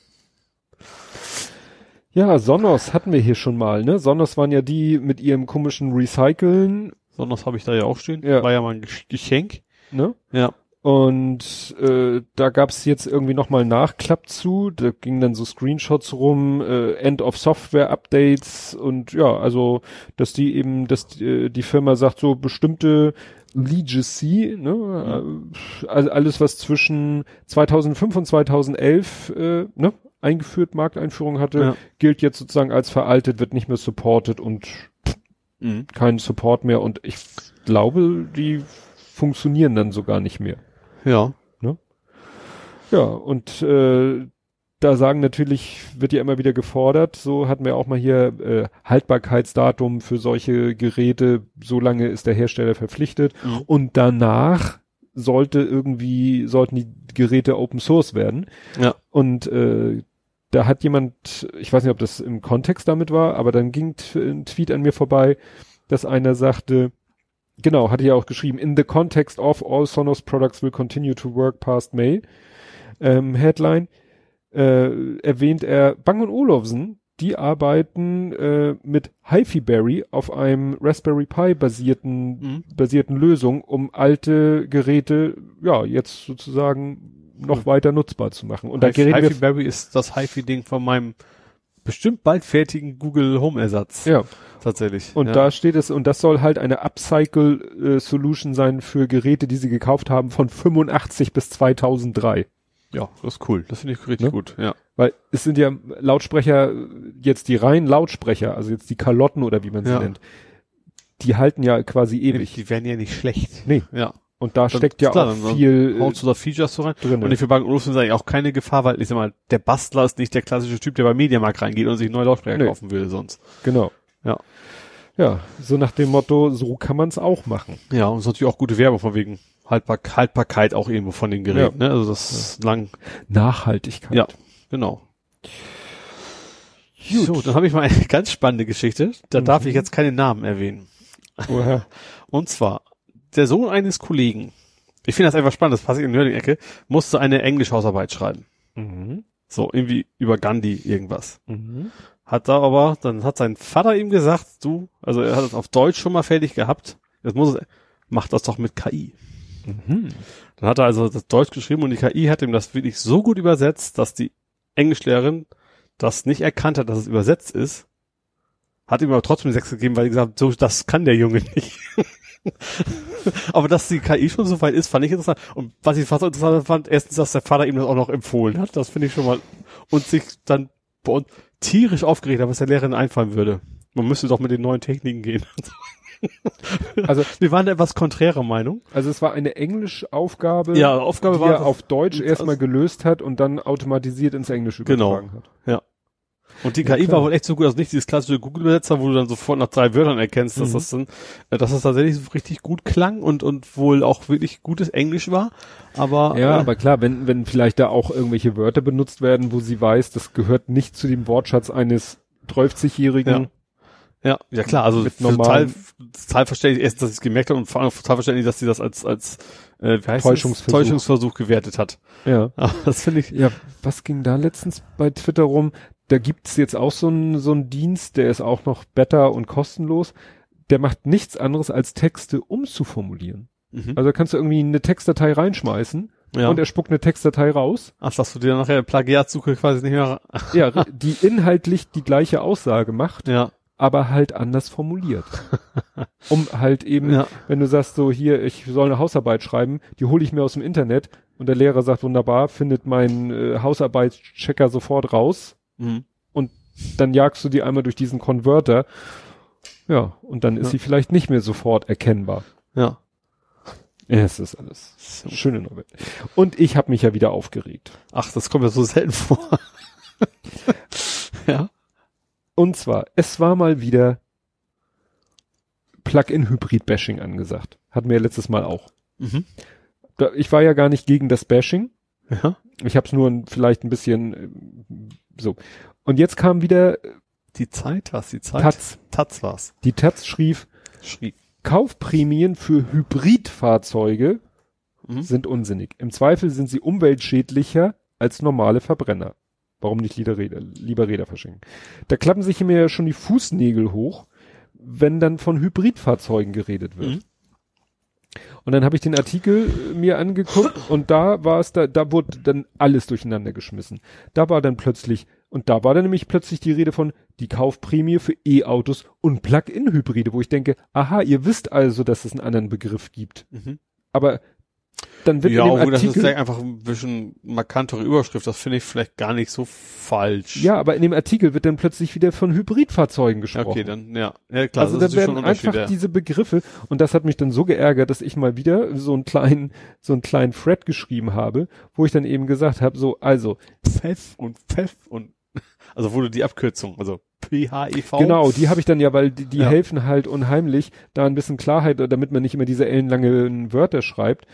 Ja, Sonos hatten wir hier schon mal, ne? Sonos waren ja die mit ihrem komischen Recyceln, Sondern habe ich da ja auch stehen. Ja. War ja mal ein Gesch- Geschenk. ne? Ja. Und äh, da gab's jetzt irgendwie nochmal Nachklapp zu. Da gingen dann so Screenshots rum, äh, End of Software Updates und ja, also dass die eben, dass die, äh, die Firma sagt, so bestimmte Legacy, ne, äh, also alles was zwischen 2005 und 2011 äh, ne, eingeführt, Markteinführung hatte, Ja. gilt jetzt sozusagen als veraltet, wird nicht mehr supported und Mhm. keinen Support mehr und ich glaube, die funktionieren dann sogar nicht mehr. Ja. Ja, und äh, da sagen natürlich, wird ja immer wieder gefordert, so hatten wir auch mal hier äh, Haltbarkeitsdatum für solche Geräte, so lange ist der Hersteller verpflichtet Mhm. und danach sollte irgendwie, sollten die Geräte Open Source werden. Ja. Und äh, da hat jemand, ich weiß nicht, ob das im Kontext damit war, aber dann ging ein Tweet an mir vorbei, dass einer sagte, genau, hatte ja auch geschrieben, in the context of all Sonos products will continue to work past May, ähm, Headline, äh, erwähnt er Bang und Olufsen, die arbeiten äh, mit HiFi-Berry auf einem Raspberry Pi basierten, Mhm. basierten Lösung, um alte Geräte, ja, jetzt sozusagen noch weiter nutzbar zu machen. Und da Hi- reden wir, HiFi-Berry ist das HiFi-Ding von meinem bestimmt bald fertigen Google Home-Ersatz. ja, Tatsächlich. und ja. da steht es, und das soll halt eine Upcycle-Solution sein für Geräte, die sie gekauft haben von 85 bis 2003. Ja, das ist cool. Das finde ich richtig Ne? gut. Ja. Weil es sind ja Lautsprecher, jetzt die reinen Lautsprecher, also jetzt die Kalotten oder wie man sie Ja. nennt, die halten ja quasi ewig. Die werden ja nicht schlecht. Nee. Ja. Und da Dann- steckt ja klar, auch viel du da Features so rein? drin. Und ich für Bang Olufsen ist eigentlich auch keine Gefahr, weil ich sag mal, der Bastler ist nicht der klassische Typ, der bei Mediamarkt reingeht und sich neue Lautsprecher Nee. kaufen will sonst. Genau. Ja. Ja, so nach dem Motto, so kann man es auch machen. Ja, und es ist natürlich auch gute Werbung von wegen Haltbar Haltbarkeit auch irgendwo von den Geräten. Ne? Also das ist lang. Nachhaltigkeit. Ja, genau. So, dann habe ich mal eine ganz spannende Geschichte. Da darf Mhm. ich jetzt keine Namen erwähnen. Und zwar, der Sohn eines Kollegen, ich finde das einfach spannend, das passiert in der Nerding-Ecke, musste eine Englischhausarbeit schreiben. Mhm. So, irgendwie über Gandhi irgendwas. Mhm. Hat da aber, dann hat sein Vater ihm gesagt, du, also er hat es auf Deutsch schon mal fertig gehabt, jetzt muss es, mach das doch mit KI. Mhm. Dann hat er also das Deutsch geschrieben und die KI hat ihm das wirklich so gut übersetzt, dass die Englischlehrerin das nicht erkannt hat, dass es übersetzt ist. Hat ihm aber trotzdem 6 gegeben, weil die gesagt hat, so, das kann der Junge nicht. aber dass die KI schon so weit ist, fand ich interessant. Und was ich fast interessant fand, erstens, dass der Vater ihm das auch noch empfohlen hat, das finde ich schon mal, und sich dann bei uns tierisch aufgeregt hat, was der Lehrerin einfallen würde. Man müsste doch mit den neuen Techniken gehen. Also, Wir waren da etwas konträrer Meinung. also es war eine Englischaufgabe, Ja, Aufgabe die war er auf Deutsch erstmal gelöst hat und dann automatisiert ins Englische Genau. übertragen hat. Und die Ja, KI klar. war wohl echt so gut, also nicht dieses klassische Google-Übersetzer, wo du dann sofort nach drei Wörtern erkennst, dass Mhm. das dann, äh, dass das tatsächlich so richtig gut klang und, und wohl auch wirklich gutes Englisch war. Aber, Ja, äh, aber klar, wenn, wenn vielleicht da auch irgendwelche Wörter benutzt werden, wo sie weiß, das gehört nicht zu dem Wortschatz eines 30-jährigen. Ja, ja klar, also total, total verständlich, erst, dass ich es gemerkt habe und vor allem total verständlich, dass sie das als, als äh, wie heißt Täuschungsversuch. Das? Täuschungsversuch gewertet hat. Ja. Aber das finde ich, Ja, was ging da letztens bei Twitter rum? Da gibt's jetzt auch so einen so einen Dienst, der ist auch noch better und kostenlos. Der macht nichts anderes als Texte umzuformulieren. mhm. Also da kannst du irgendwie eine Textdatei reinschmeißen ja. und er spuckt eine Textdatei raus. Ach, dass du dir nachher Plagiatsuche quasi nicht mehr, Ja, die inhaltlich die gleiche Aussage macht, ja, aber halt anders formuliert. Um halt eben, ja, wenn du sagst so, hier, ich soll eine Hausarbeit schreiben, die hole ich mir aus dem Internet und der Lehrer sagt, wunderbar, findet meinen äh, Hausarbeitschecker sofort raus, mhm. dann jagst du die einmal durch diesen Converter, ja, und dann ist Ja. sie vielleicht nicht mehr sofort erkennbar. ja. Ja, es ist alles schöne Novelle. Und ich habe mich ja wieder aufgeregt. Ach, das kommt ja so selten vor. ja. Und zwar, es war mal wieder Plug-in-Hybrid-Bashing angesagt. Hatten wir ja letztes Mal auch. Mhm. Ich war ja gar nicht gegen das Bashing. Ja. Ich habe es nur vielleicht ein bisschen äh, so. Und jetzt kam wieder äh, Die Zeit, was die Zeit? Taz. Taz war's. Die Taz schrieb, Schrieb. Kaufprämien für Hybridfahrzeuge Mhm. sind unsinnig. Im Zweifel sind sie umweltschädlicher als normale Verbrenner. Warum nicht lieber Räder, lieber Räder verschenken? Da klappen sich mir ja schon die Fußnägel hoch, wenn dann von Hybridfahrzeugen geredet wird. Mhm. Und dann habe ich den Artikel äh, mir angeguckt und da war es da, da wurde dann alles durcheinander geschmissen. Da war dann plötzlich, und da war dann nämlich plötzlich die Rede von die Kaufprämie für E-Autos und Plug-in-Hybride, wo ich denke, aha, ihr wisst also, dass es einen anderen Begriff gibt. Mhm. Aber dann wird Ja, in dem obwohl das ist Artikel, einfach ein bisschen markantere Überschrift. Das finde ich vielleicht gar nicht so falsch. ja, aber in dem Artikel wird dann plötzlich wieder von Hybridfahrzeugen gesprochen. okay, dann, ja. Ja, klar, also das da ist schon werden einfach ja. diese Begriffe und das hat mich dann so geärgert, dass ich mal wieder so einen kleinen so einen kleinen Thread geschrieben habe, wo ich dann eben gesagt habe, so also Pfeff und Pfeff und, also wurde die Abkürzung, also PHEV. genau, die habe ich dann ja, weil die, die Ja. helfen halt unheimlich, da ein bisschen Klarheit, damit man nicht immer diese ellenlangen Wörter schreibt.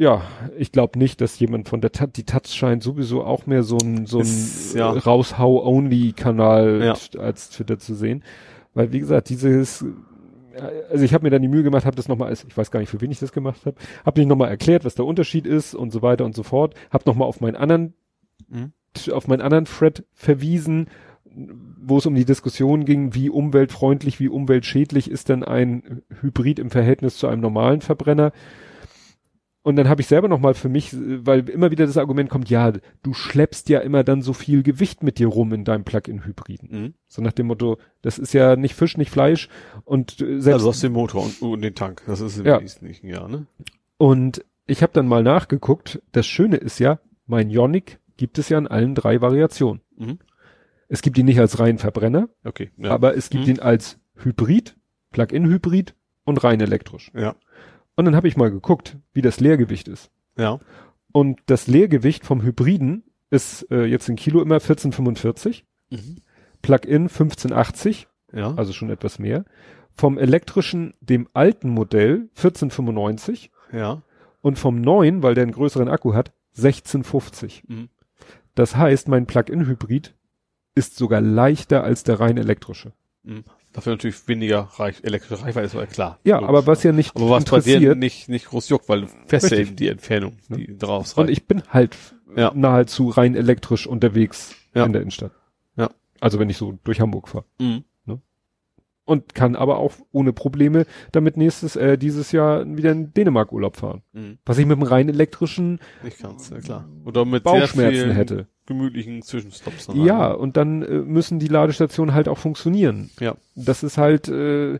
Ja, ich glaube nicht, dass jemand von der Taz, die Taz scheint sowieso auch mehr so ein so ein ja. äh, Raushau-Only-Kanal Ja. als Twitter zu sehen. Weil, wie gesagt, dieses, also ich habe mir dann die Mühe gemacht, habe das nochmal, ich weiß gar nicht, für wen ich das gemacht habe, habe nicht nochmal erklärt, was der Unterschied ist und so weiter und so fort, habe nochmal auf meinen anderen, Mhm. auf meinen anderen Thread verwiesen, wo es um die Diskussion ging, wie umweltfreundlich, wie umweltschädlich ist denn ein Hybrid im Verhältnis zu einem normalen Verbrenner. Und dann habe ich selber nochmal für mich, weil immer wieder das Argument kommt, ja, du schleppst ja immer dann so viel Gewicht mit dir rum in deinem Plug-in-Hybriden. Mhm. So nach dem Motto, das ist ja nicht Fisch, nicht Fleisch und äh, selbst Also aus dem Motor und, und den Tank. Das ist im Ja. Wesentlichen, ja, ne? und ich habe dann mal nachgeguckt, das Schöne ist ja, mein Ionic gibt es ja in allen drei Variationen. Mhm. Es gibt ihn nicht als reinen Verbrenner, Okay, ja. aber es gibt Mhm. ihn als Hybrid, Plug-in-Hybrid und rein elektrisch. ja, Und dann habe ich mal geguckt, wie das Leergewicht ist. ja, Und das Leergewicht vom Hybriden ist äh, jetzt in Kilo immer 1445, mhm. Plug-in 1580, ja, also schon etwas mehr. Vom elektrischen, dem alten Modell 1495 ja, und vom neuen, weil der einen größeren Akku hat, 1650. mhm. Das heißt, mein Plug-in-Hybrid ist sogar leichter als der rein elektrische. Mhm. Dafür natürlich weniger reich, elektrische Reichweite ist ja klar. Ja, Logisch, aber was ja nicht aber was bei dir nicht, nicht groß juckt, weil du fährst ja eben die Entfernung, die draus und ich bin halt Ja. nahezu rein elektrisch unterwegs Ja. in der Innenstadt. Ja. Also wenn ich so durch Hamburg fahre. Mhm. Und kann aber auch ohne Probleme damit nächstes, äh, dieses Jahr wieder in Dänemark Urlaub fahren. Mhm. Was ich mit dem rein elektrischen Ich kann's, ja klar. Oder mit Bauchschmerzen hätte. Gemütlichen Zwischenstops. dann Ja, und dann äh, müssen die Ladestationen halt auch funktionieren. Ja. Das ist halt, äh,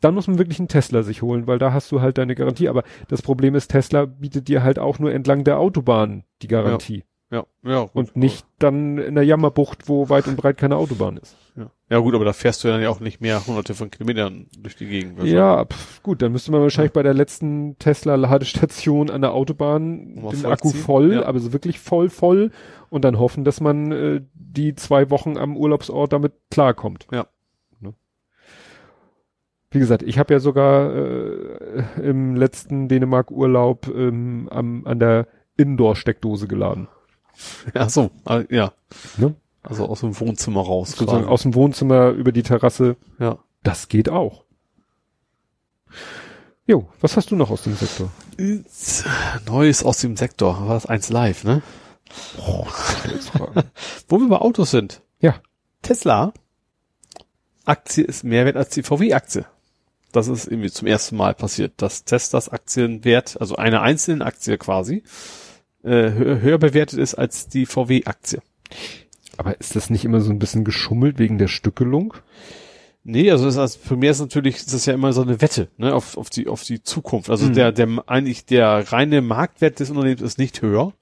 dann muss man wirklich einen Tesla sich holen, weil da hast du halt deine Garantie. Aber das Problem ist, Tesla bietet dir halt auch nur entlang der Autobahn die Garantie. Ja, ja. Gut, Und nicht dann in der Jammerbucht, wo weit und breit keine Autobahn ist. Ja. ja gut, aber da fährst du dann ja auch nicht mehr hunderte von Kilometern durch die Gegend. Also, Ja, pf, gut, dann müsste man wahrscheinlich bei der letzten Tesla-Ladestation an der Autobahn Mal den Akku vollziehen, voll, ja. aber so wirklich voll, voll und dann hoffen, dass man äh, die zwei Wochen am Urlaubsort damit klarkommt. Ja. Ne? Wie gesagt, ich habe ja sogar äh, im letzten Dänemark-Urlaub ähm, am, an der Indoor-Steckdose geladen. Ach so, ah, ja. Ne? Also aus dem Wohnzimmer raus. Sozusagen aus dem Wohnzimmer über die Terrasse. Ja. Das geht auch. Jo, was hast du noch aus dem Sektor? Neues aus dem Sektor. War das eins live, ne? Oh, Wo wir bei Autos sind. Ja. Tesla. Aktie ist mehr wert als die VW-Aktie. Das ist irgendwie zum ersten Mal passiert, dass Teslas Aktienwert, also eine einzelne Aktie quasi, äh, höher, höher bewertet ist als die VW-Aktie. Aber ist das nicht immer so ein bisschen geschummelt wegen der Stückelung? Nee, also, das ist, also für mich ist natürlich, ist das ja immer so eine Wette, ne, auf, auf die, auf die Zukunft. Also Mhm. der, der, eigentlich der reine Marktwert des Unternehmens ist nicht höher.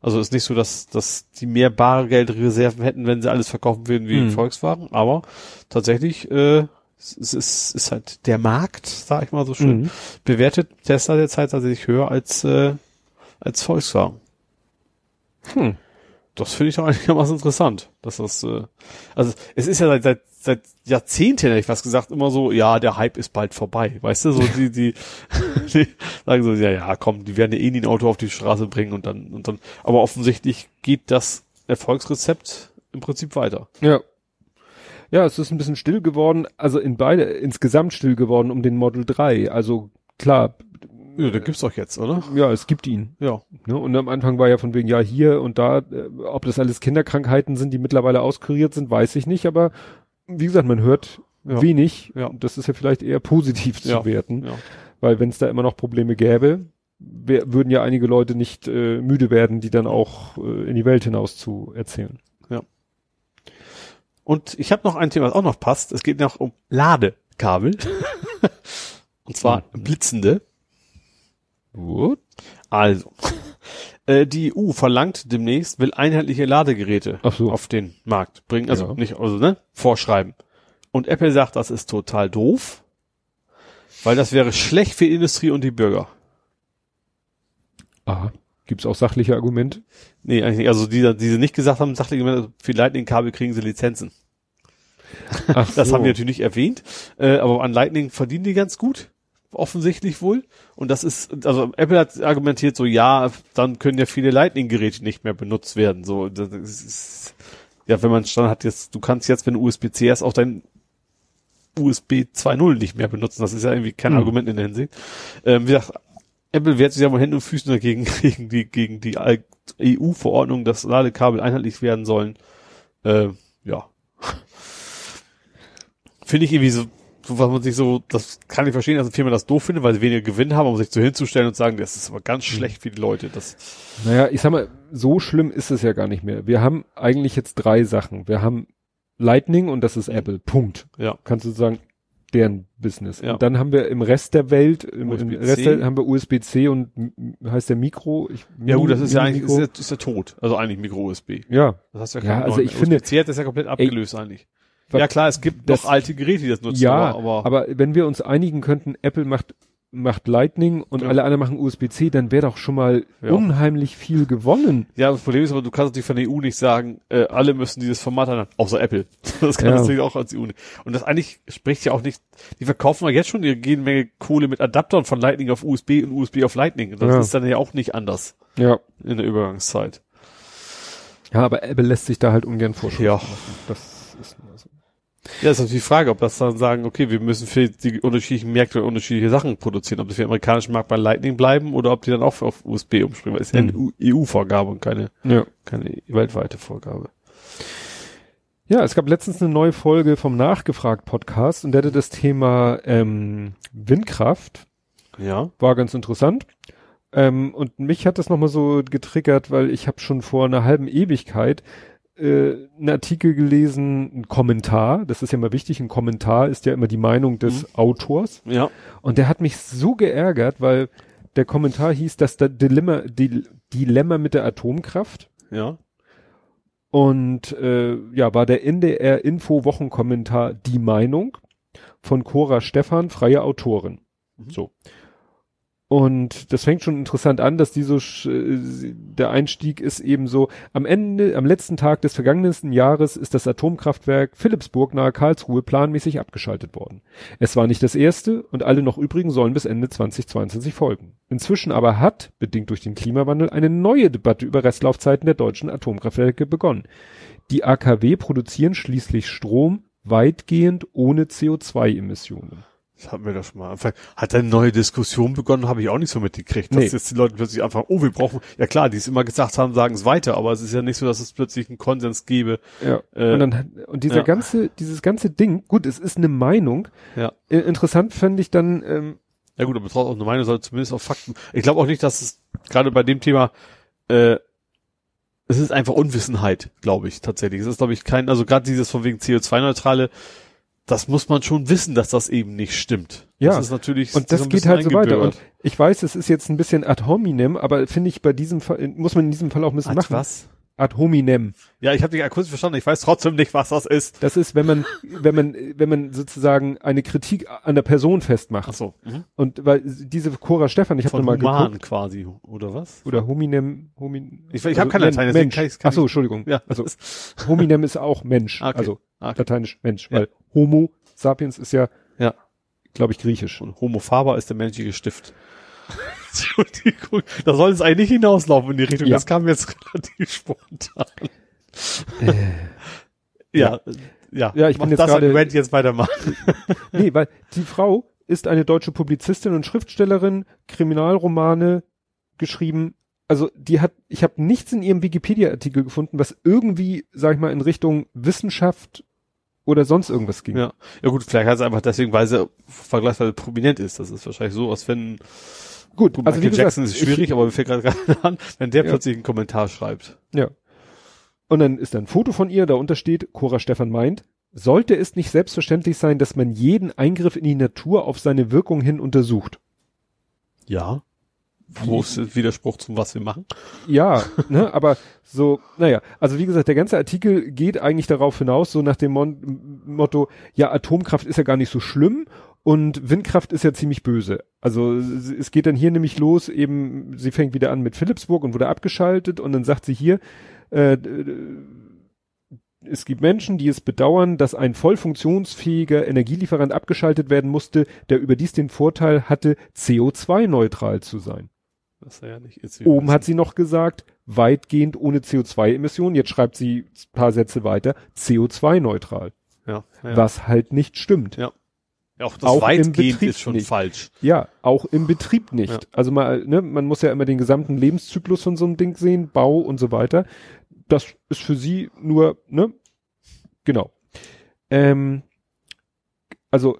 Also ist nicht so, dass, dass die mehr Bargeldreserven hätten, wenn sie alles verkaufen würden wie Mhm. Volkswagen, aber tatsächlich, äh, es es ist, ist halt der Markt, sag ich mal so schön, Mhm. bewertet Tesla derzeit tatsächlich höher als, äh, als Volkswagen. Hm. Das finde ich doch einigermaßen interessant, dass das, äh, also es ist ja seit, seit, seit Jahrzehnten, hätte ich was gesagt, immer so, ja, der Hype ist bald vorbei, weißt du, so die, die, die sagen so, ja, ja, komm, die werden ja eh nie ein Auto auf die Straße bringen und dann, und dann, aber offensichtlich geht das Erfolgsrezept im Prinzip weiter. Ja. Ja, es ist ein bisschen still geworden, also in beide, insgesamt still geworden um den Model 3. Also klar, Ja, den gibt's doch jetzt, oder? ja, es gibt ihn. Ja. Ne? Und am Anfang war ja von wegen, ja, hier und da, äh, ob das alles Kinderkrankheiten sind, die mittlerweile auskuriert sind, weiß ich nicht, aber wie gesagt, man hört Ja. wenig. Ja. Und das ist ja vielleicht eher positiv zu Ja. werten, Ja. weil wenn es da immer noch Probleme gäbe, wär, würden ja einige Leute nicht äh, müde werden, die dann auch äh, in die Welt hinaus zu erzählen. Und ich habe noch ein Thema, was auch noch passt. Es geht noch um Ladekabel. Und zwar blitzende. What? Also, äh, die EU verlangt demnächst, will einheitliche Ladegeräte so. auf den Markt bringen, also Ja. nicht, also ne, vorschreiben. Und Apple sagt, das ist total doof, weil das wäre schlecht für die Industrie und die Bürger. Aha. Gibt's auch sachliche Argumente? Nee, eigentlich nicht. Also die, die sie nicht gesagt haben, sachlich gemeint, für Lightning-Kabel kriegen sie Lizenzen. Ach Das so. haben die natürlich nicht erwähnt, äh, aber an Lightning verdienen die ganz gut, offensichtlich wohl. Und das ist, also Apple hat argumentiert so, ja, dann können ja viele Lightning-Geräte nicht mehr benutzt werden. So, das ist, ja, wenn man Standard hat jetzt, du kannst jetzt, wenn du USB-C hast, auch dein USB 2.0 nicht mehr benutzen. Das ist ja irgendwie kein Hm. Argument in der Hinsicht. Ähm, wie gesagt, Apple wehrt sich ja mal Händen und Füßen dagegen, gegen die, gegen die EU-Verordnung, dass Ladekabel einheitlich werden sollen. Äh, ja. Finde ich irgendwie so, so, was man sich so, das kann ich verstehen, dass eine Firma das doof findet, weil sie weniger Gewinn haben, um sich so hinzustellen und sagen, das ist aber ganz Hm. schlecht für die Leute. Das, Naja, ich sag mal, so schlimm ist es ja gar nicht mehr. Wir haben eigentlich jetzt drei Sachen. Wir haben Lightning und das ist Apple. Punkt. ja. Kannst du sagen, deren Business. Ja. Und dann haben wir im Rest der Welt, im, im. Rest der, haben wir USB-C und heißt der Mikro. Ich, Ja gut, das ist ja eigentlich, ist ja, ist ja tot. Also eigentlich Micro-USB. ja, Das hast du ja, Ja, also ich finde- USB-C hat das ja komplett abgelöst eigentlich. Was- Ja klar, es gibt das- noch alte Geräte, die das nutzen, ja, aber, aber, wenn wir uns einigen könnten, Apple macht macht Lightning und Ja. alle anderen machen USB-C, dann wäre doch schon mal Ja. unheimlich viel gewonnen. Ja, das Problem ist aber, du kannst natürlich von der EU nicht sagen, äh, alle müssen dieses Format haben, außer Apple. Das kann Ja. natürlich auch als EU nicht. Und das eigentlich spricht ja auch nicht, die verkaufen ja jetzt schon ihre jede Menge Kohle mit Adaptern von Lightning auf USB und USB auf Lightning. Und das Ja. ist dann ja auch nicht anders Ja. in der Übergangszeit. Ja, aber Apple lässt sich da halt ungern vorschreiben. Ja. Das ist. Ja, ist natürlich die Frage, ob das dann sagen, okay, wir müssen für die unterschiedlichen Märkte unterschiedliche Sachen produzieren, ob das für den amerikanischen Markt bei Lightning bleiben oder ob die dann auch auf USB umspringen, weil es ist ja eine Mhm. EU-Vorgabe und keine, Ja. keine weltweite Vorgabe. Ja, es gab letztens eine neue Folge vom Nachgefragt-Podcast und der hatte das Thema ähm, Windkraft. Ja. War ganz interessant. Ähm, und mich hat das nochmal so getriggert, weil ich habe schon vor einer halben Ewigkeit äh, einen Artikel gelesen, einen Kommentar. Das ist ja immer wichtig. Ein Kommentar ist ja immer die Meinung des Autors. Ja. Und der hat mich so geärgert, weil der Kommentar hieß, dass das Dilemma, die, Dilemma mit der Atomkraft. Ja. Und äh, ja, war der NDR Info Wochenkommentar die Meinung von Cora Stephan, freie Autorin. Mhm. So. Und das fängt schon interessant an, dass die so, äh, der Einstieg ist eben so, am Ende, am letzten Tag des vergangenen Jahres ist das Atomkraftwerk Philipsburg nahe Karlsruhe planmäßig abgeschaltet worden. Es war nicht das erste und alle noch übrigen sollen bis Ende 2022 folgen. Inzwischen aber hat, bedingt durch den Klimawandel, eine neue Debatte über Restlaufzeiten der deutschen Atomkraftwerke begonnen. Die AKW produzieren schließlich Strom weitgehend ohne CO2-Emissionen. Das hatten wir doch schon mal. Hat eine neue Diskussion begonnen, habe ich auch nicht so mitgekriegt. Dass nee. jetzt die Leute plötzlich einfach, oh, wir brauchen, ja klar, die es immer gesagt haben, sagen es weiter, aber es ist ja nicht so, dass es plötzlich einen Konsens gäbe. Ja. Äh, und, dann, und dieser ja. ganze, dieses ganze Ding, gut, es ist eine Meinung. Ja. Äh, interessant fände ich dann, ähm, Ja gut, aber trotzdem auch eine Meinung soll zumindest auf Fakten. Ich glaube auch nicht, dass es gerade bei dem Thema, äh, es ist einfach Unwissenheit, glaube ich, tatsächlich. Es ist, glaube ich, kein, also gerade dieses von wegen CO2-neutrale, das muss man schon wissen, dass das eben nicht stimmt. Ja. Das ist natürlich und das geht halt so weiter. Und ich weiß, es ist jetzt ein bisschen ad hominem, aber finde ich bei diesem Fall muss man in diesem Fall auch ein bisschen ad machen. Was? Ad hominem. Ja, ich habe dich akustisch verstanden. Ich weiß trotzdem nicht, was das ist. Das ist, wenn man, wenn man, wenn man sozusagen eine Kritik an der Person festmacht. Ach so. Mhm. Und weil diese Cora Stefan, ich habe mal geguckt. quasi oder was? Oder hominem, homin. Ich, ich also, habe keine Latein, Mensch. Kann ich, kann Ach so, Entschuldigung. Ja. Also hominem ist auch Mensch. Okay. Also okay. lateinisch Mensch, ja. Homo sapiens ist ja, ja, glaube ich, griechisch. Und Homo faber ist der menschliche Stift. Entschuldigung, da soll es eigentlich hinauslaufen in die Richtung. Ja. Das kam jetzt relativ spontan. Äh, ja, ja, ja, ich bin jetzt das gerade Rant jetzt weitermachen. nee, weil die Frau ist eine deutsche Publizistin und Schriftstellerin, Kriminalromane geschrieben. Also die hat, ich habe nichts in ihrem Wikipedia-Artikel gefunden, was irgendwie, sag ich mal, in Richtung Wissenschaft oder sonst irgendwas ging. Ja, ja gut, vielleicht hat es einfach deswegen, weil sie vergleichsweise prominent ist. Das ist wahrscheinlich so, als wenn Gut, Gut also Michael wie Jackson gesagt, ist schwierig, ich, aber mir fällt gerade an, wenn der ja. plötzlich einen Kommentar schreibt. Ja. Und dann ist da ein Foto von ihr, da untersteht, Cora Stefan meint, sollte es nicht selbstverständlich sein, dass man jeden Eingriff in die Natur auf seine Wirkung hin untersucht? Ja. Ist Widerspruch zum, was wir machen? Ja, ne, aber so, naja, also wie gesagt, der ganze Artikel geht eigentlich darauf hinaus, so nach dem Mon Motto, ja, Atomkraft ist ja gar nicht so schlimm und Windkraft ist ja ziemlich böse. Also es geht dann hier nämlich los, eben, sie fängt wieder an mit Philipsburg und wurde abgeschaltet und dann sagt sie hier, äh, es gibt Menschen, die es bedauern, dass ein voll funktionsfähiger Energielieferant abgeschaltet werden musste, der überdies den Vorteil hatte, CO2-neutral zu sein. Das ja nicht ist Oben hat sie noch gesagt, weitgehend ohne CO2-Emissionen. Jetzt schreibt sie ein paar Sätze weiter, CO2-neutral. Ja, ja. Was halt nicht stimmt. Ja. ja auch das auch weitgehend ist schon nicht. falsch. Ja, auch im Betrieb nicht. Ja. Also mal, ne, man muss ja immer den gesamten Lebenszyklus von so einem Ding sehen, Bau und so weiter. Das ist für sie nur, ne, genau. Ähm, also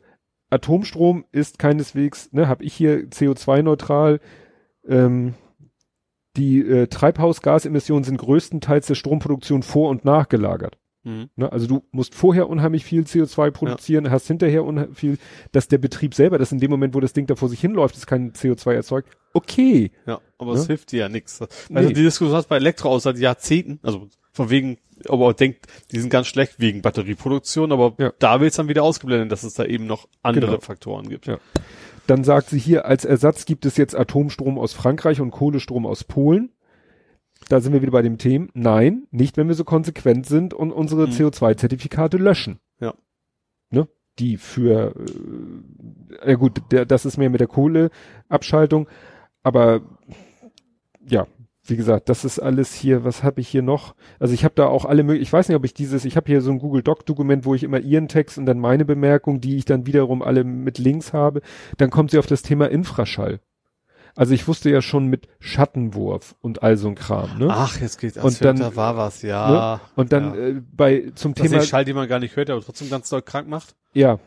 Atomstrom ist keineswegs, ne, habe ich hier CO2-neutral, ähm, die äh, Treibhausgasemissionen sind größtenteils der Stromproduktion vor- und nachgelagert. Mhm. Ne, also du musst vorher unheimlich viel CO2 produzieren, ja. hast hinterher unheimlich viel, dass der Betrieb selber, dass in dem Moment, wo das Ding da vor sich hinläuft, es kein CO2 erzeugt. Okay. Ja, aber ne? es hilft dir ja nichts. Also nee. die Diskussion hast bei Elektroautos seit Jahrzehnten, also von wegen, aber denkt, die sind ganz schlecht wegen Batterieproduktion, aber ja. da wird es dann wieder ausgeblendet, dass es da eben noch andere genau. Faktoren gibt. Ja. Dann sagt sie hier, als Ersatz gibt es jetzt Atomstrom aus Frankreich und Kohlestrom aus Polen. Da sind wir wieder bei dem Thema. Nein, nicht, wenn wir so konsequent sind und unsere mhm. CO2-Zertifikate löschen. Ja. Ne? Die für, äh, ja gut, der, das ist mehr mit der Kohleabschaltung. Aber ja, wie gesagt, das ist alles hier, was habe ich hier noch? Also ich habe da auch alle möglichen, ich weiß nicht, ob ich dieses, ich habe hier so ein Google Doc Dokument, wo ich immer ihren Text und dann meine Bemerkung, die ich dann wiederum alle mit Links habe, dann kommt sie auf das Thema Infraschall. Also ich wusste ja schon mit Schattenwurf und all so ein Kram, ne? Ach, jetzt geht's und dann da war was, ja. Ne? Und dann ja. äh, bei zum das Thema Schall, die man gar nicht hört, aber trotzdem ganz doll krank macht. Ja,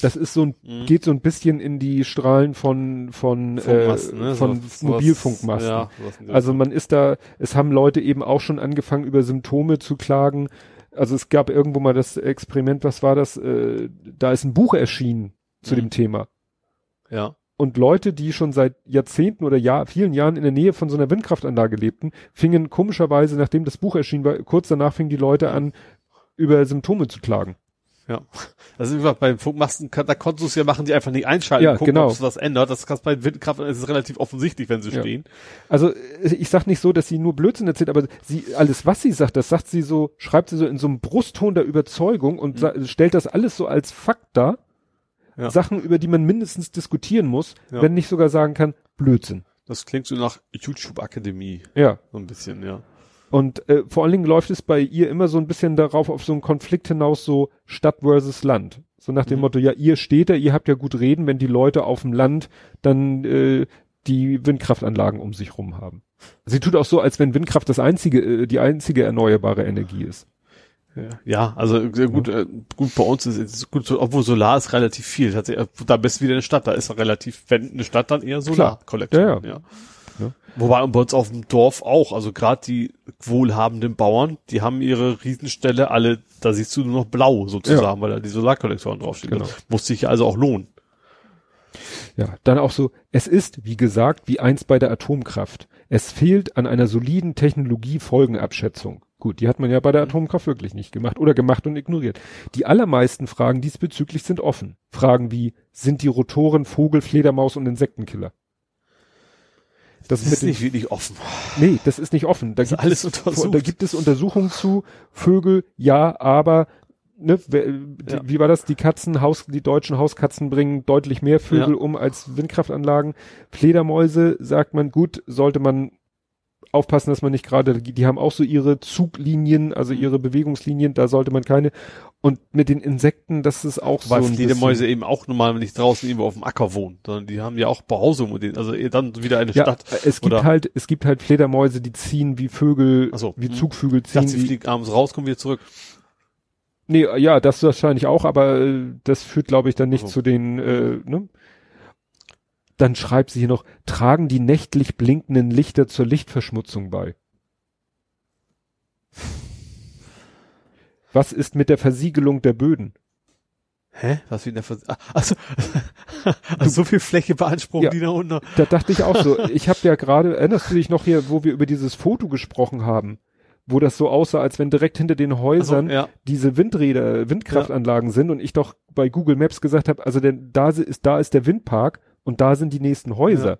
das ist so ein, mhm. geht so ein bisschen in die Strahlen von, von, äh, ne? von so, Mobilfunkmasten. Ja, also man ist da, es haben Leute eben auch schon angefangen, über Symptome zu klagen. Also es gab irgendwo mal das Experiment, was war das? Äh, da ist ein Buch erschienen zu mhm. dem Thema. Ja. Und Leute, die schon seit Jahrzehnten oder Jahr, vielen Jahren in der Nähe von so einer Windkraftanlage lebten, fingen komischerweise, nachdem das Buch erschien war, kurz danach fingen die Leute an, über Symptome zu klagen. Ja. Also wie gesagt, beim Funkmasten, da konntest du es ja machen, die einfach nicht einschalten, Ja, gucken, genau. ob es was ändert. Das kannst bei Windkraft, ist es relativ offensichtlich, wenn sie Ja. stehen. Also äh, ich sag nicht so, dass sie nur Blödsinn erzählt, aber sie alles, was sie sagt, das sagt sie so, schreibt sie so in so einem Brustton der Überzeugung und sa- stellt das alles so als Fakt dar. Ja. Sachen, über die man mindestens diskutieren muss, Ja. wenn nicht sogar sagen kann, Blödsinn. Das klingt so nach YouTube-Akademie, Ja. so ein bisschen, ja. Und äh, vor allen Dingen läuft es bei ihr immer so ein bisschen darauf auf so einen Konflikt hinaus, so Stadt versus Land. So nach dem Mhm. Motto, ja, ihr steht da, ihr habt ja gut reden, wenn die Leute auf dem Land dann äh, die Windkraftanlagen um sich rum haben. Sie tut auch so, als wenn Windkraft das einzige, äh, die einzige erneuerbare Energie ist. Ja, ja also äh, gut, äh, gut bei uns ist es gut, obwohl Solar ist relativ viel. Tatsächlich, äh, Da bist du wieder eine Stadt, da ist relativ, wenn eine Stadt dann eher Solar-Collection. Ja, ja. ja. Ja. Wobei bei uns auf dem Dorf auch, also gerade die wohlhabenden Bauern, die haben ihre Riesenställe alle, da siehst du nur noch blau sozusagen, weil da die Solarkollektoren draufstehen. Genau. Muss sich also auch lohnen. Ja, dann auch so, es ist, wie gesagt, wie einst bei der Atomkraft. Es fehlt an einer soliden Technologie-Folgenabschätzung. Gut, die hat man ja bei der Atomkraft wirklich nicht gemacht oder gemacht und ignoriert. Die allermeisten Fragen diesbezüglich sind offen. Fragen wie, sind die Rotoren Vogel, Fledermaus und Insektenkiller? Das, Das ist nicht wirklich offen. nee, das ist nicht offen. Da gibt, alles es, untersucht. da gibt es Untersuchungen zu, Vögel, ja, aber, ne, Ja. wie war das? Die Katzen, Haus, die deutschen Hauskatzen bringen deutlich mehr Vögel Ja. um als Windkraftanlagen. Fledermäuse, sagt man, gut, sollte man aufpassen, dass man nicht gerade, die haben auch so ihre Zuglinien, also Mhm. ihre Bewegungslinien, da sollte man keine. Und mit den Insekten, das ist auch Weil so ein Fledermäuse eben auch normal nicht draußen irgendwo auf dem Acker wohnen, sondern die haben ja auch Behausung und also eher dann wieder eine Ja, Stadt. es gibt oder- halt, es gibt halt Fledermäuse, die ziehen wie Vögel, so, wie hm. Zugvögel ziehen. dachte, sie fliegen abends raus, kommen wieder zurück. Nee, ja, das wahrscheinlich auch, aber äh, das führt, glaube ich, dann nicht Ach so. zu den, äh, ne? Dann schreibt sie hier noch, tragen die nächtlich blinkenden Lichter zur Lichtverschmutzung bei. Was ist mit der Versiegelung der Böden? Hä? Was wie in der Vers ah, also, also so viel Fläche beanspruchen Ja. die da unten. Da dachte ich auch so, ich habe ja gerade, erinnerst du dich noch hier, wo wir über dieses Foto gesprochen haben, wo das so aussah, als wenn direkt hinter den Häusern Also, ja. diese Windräder, Windkraftanlagen sind und ich doch bei Google Maps gesagt habe, also denn da ist da ist der Windpark und da sind die nächsten Häuser.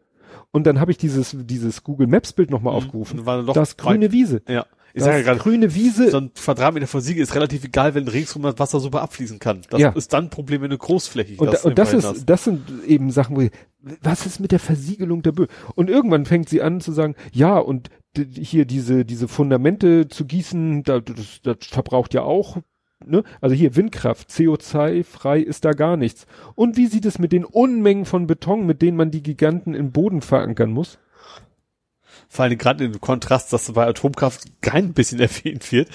Und dann habe ich dieses dieses Google Maps Bild nochmal aufgerufen. Dann doch das grüne Wiese. Ja. Ich Das sage ja gerade, grüne Wiese. so ein Quadratmeter Versiegel ist relativ egal, wenn ringsrum das Wasser super abfließen kann. Das Ja. ist dann ein Problem, wenn du großflächig und, da, und das ist das sind eben Sachen, wo ich, was ist mit der Versiegelung der Böden? Und irgendwann fängt sie an zu sagen, ja und hier diese diese Fundamente zu gießen, da, das, das verbraucht ja auch Ne? Also hier Windkraft, CO2-frei ist da gar nichts. Und wie sieht es mit den Unmengen von Beton, mit denen man die Giganten im Boden verankern muss? Vor allem gerade im Kontrast, dass bei Atomkraft kein bisschen erwähnt wird,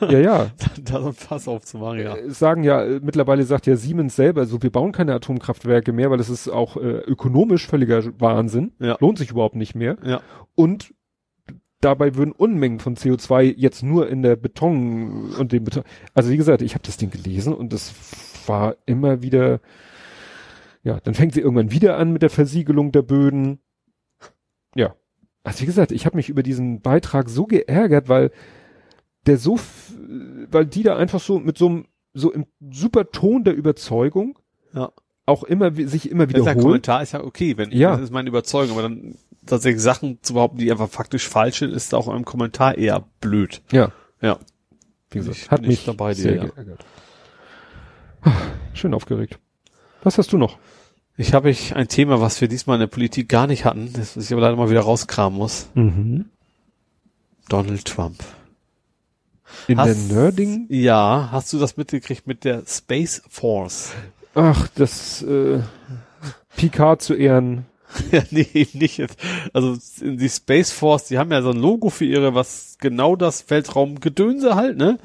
Ja, ja. da so ein Fass aufzumachen, ja. Äh, Sagen ja, äh, mittlerweile sagt ja Siemens selber, so wir bauen keine Atomkraftwerke mehr, weil das ist auch äh, ökonomisch völliger Wahnsinn. Ja. Lohnt sich überhaupt nicht mehr. Ja. Und dabei würden Unmengen von CO2 jetzt nur in der Beton und dem Beton. Also wie gesagt, ich habe das Ding gelesen und das war immer wieder. Ja, dann fängt sie irgendwann wieder an mit der Versiegelung der Böden. Ja. Also wie gesagt, ich habe mich über diesen Beitrag so geärgert, weil der so, weil die da einfach so mit so einem so im super Ton der Überzeugung Ja. auch immer sich immer Der wiederholt. Kommentar ist ja okay, wenn Ja. das ist meine Überzeugung, aber dann tatsächlich Sachen zu behaupten, die einfach faktisch falsch sind, ist auch im Kommentar eher blöd. Ja. Ja. Wie gesagt, Ich hat mich dabei dir, sehr ja. geärgert. Ah, Schön aufgeregt. Was hast du noch? Ich habe ich ein Thema, was wir diesmal in der Politik gar nicht hatten, das ich aber leider mal wieder rauskramen muss. Mhm. Donald Trump. In Hast- der Nerding? Ja, hast du das mitgekriegt mit der Space Force? Ach, das äh, Picard zu Ehren. ja, nee, eben nicht. jetzt. Also die Space Force, die haben ja so ein Logo für ihre, was genau das Weltraumgedönse halt, ne?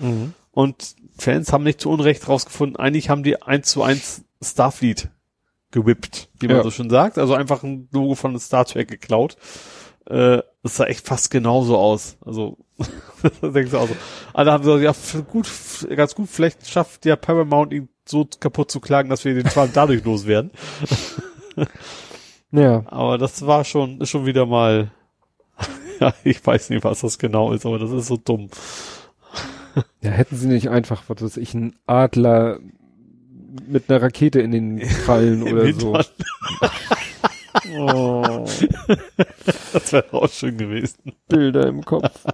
Und Fans haben nicht zu Unrecht rausgefunden, eigentlich haben die eins zu eins Starfleet gewippt, wie man Ja. so schon sagt. Also einfach ein Logo von Star Trek geklaut. Äh, das sah echt fast genauso aus. Also, denkst du auch so. Alle haben gesagt, ja, gut, ganz gut, vielleicht schafft ja Paramount ihn so kaputt zu klagen, dass wir den Trump dadurch loswerden. Ja. Aber das war schon, ist schon wieder mal, ja, ich weiß nicht, was das genau ist, aber das ist so dumm. Ja, hätten sie nicht einfach, was weiß ich, einen Adler mit einer Rakete in den Krallen oder so. Oh, Das wäre auch schön gewesen. Bilder im Kopf.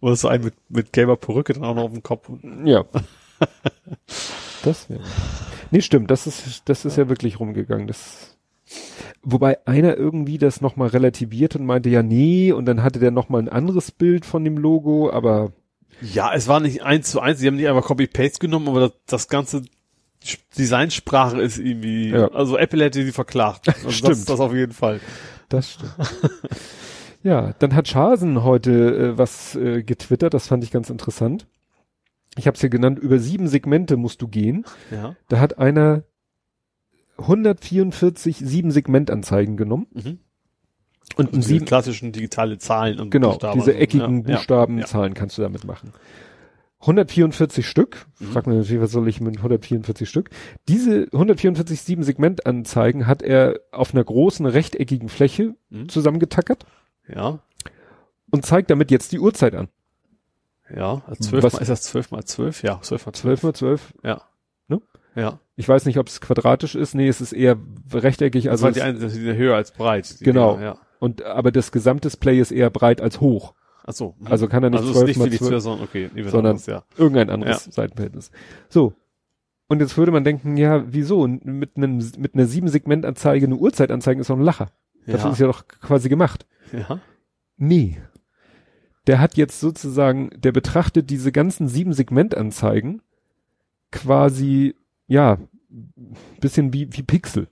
Oder so ein mit, mit gelber Perücke dann auch noch auf dem Kopf. Ja. Das wäre. Nee, stimmt, das ist, das ist ja wirklich rumgegangen. Das, wobei einer irgendwie das nochmal relativiert und meinte, ja, nee, und dann hatte der nochmal ein anderes Bild von dem Logo, aber Ja, es war nicht eins zu eins. Sie haben nicht einfach Copy-Paste genommen, aber das, das ganze Designsprache ist irgendwie, Ja. also Apple hätte sie verklagt. Also Stimmt. Das, das auf jeden Fall. das stimmt. ja, dann hat Schasen heute äh, was äh, getwittert, das fand ich ganz interessant. Ich habe es hier genannt, über sieben Segmente musst du gehen. Ja. Da hat einer 144 sieben Segmentanzeigen genommen Mhm. und Diese sieben, klassischen digitale Zahlen und genau, Buchstaben diese eckigen ja. Buchstaben, ja. Zahlen kannst du damit machen. 144 Stück. Mhm. Frag mich natürlich, was soll ich mit 144 Stück? Diese 144 sieben Segmentanzeigen hat er auf einer großen rechteckigen Fläche Mhm. zusammengetackert Ja. und zeigt damit jetzt die Uhrzeit an. Ja. Also zwölf Was- mal, ist das zwölf mal zwölf? Ja, zwölf mal 12 zwölf. mal 12. Ja. Ne? Ja. Ich weiß nicht, ob es quadratisch ist. Nee, es ist eher rechteckig. Also Also die eine, die sind höher als breit. Genau. Dinger, Ja. und, aber das Gesamtdisplay ist eher breit als hoch. Ach so. Mhm. Also kann er nicht also 12 ist nicht mal wie die 12, zwölf, sondern okay. sondern- anderes, ja. Irgendein anderes Seitenverhältnis. So. Und jetzt würde man denken, ja, wieso? Mit einem, mit einer sieben Segmentanzeige eine Uhrzeit anzeigen ist doch ein Lacher. Ja. ist ja doch quasi gemacht. ja. Nee. Der hat jetzt sozusagen, der betrachtet diese ganzen sieben Segmentanzeigen quasi, ja, bisschen wie, wie Pixel.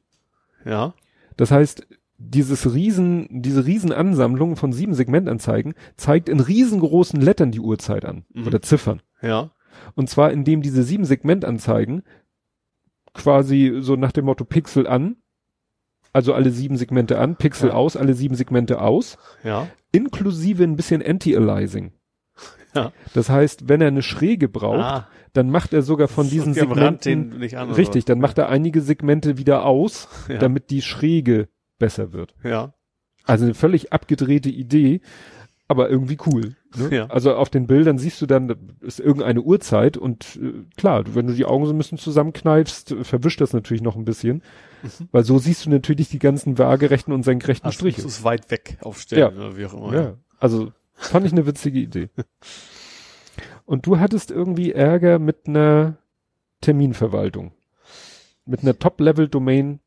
Ja. Das heißt, dieses riesen, diese Riesenansammlung von sieben Segmentanzeigen zeigt in riesengroßen Lettern die Uhrzeit an. Mhm. Oder Ziffern. Ja. Und zwar, indem diese sieben Segmentanzeigen quasi so nach dem Motto Pixel an, also alle sieben Segmente an, Pixel Ja. aus, alle sieben Segmente aus, Ja. inklusive ein bisschen Anti-Aliasing. Ja. Das heißt, wenn er eine Schräge braucht, Ah, dann macht er sogar von diesen Segmenten, an. richtig, dann macht er einige Segmente wieder aus, ja. damit die Schräge besser wird. Ja. Also eine völlig abgedrehte Idee, aber irgendwie cool. Ne? Ja. Also auf den Bildern siehst du dann, da ist irgendeine Uhrzeit und äh, klar, wenn du die Augen so ein bisschen zusammenkneifst, äh, verwischt das natürlich noch ein bisschen, Mhm. weil so siehst du natürlich die ganzen waagerechten und senkrechten Also Striche. musst du es weit weg aufstellen oder wie auch immer. Ja, also fand ich eine witzige Idee. Und du hattest irgendwie Ärger mit einer Terminverwaltung. Mit einer Top-Level-Domain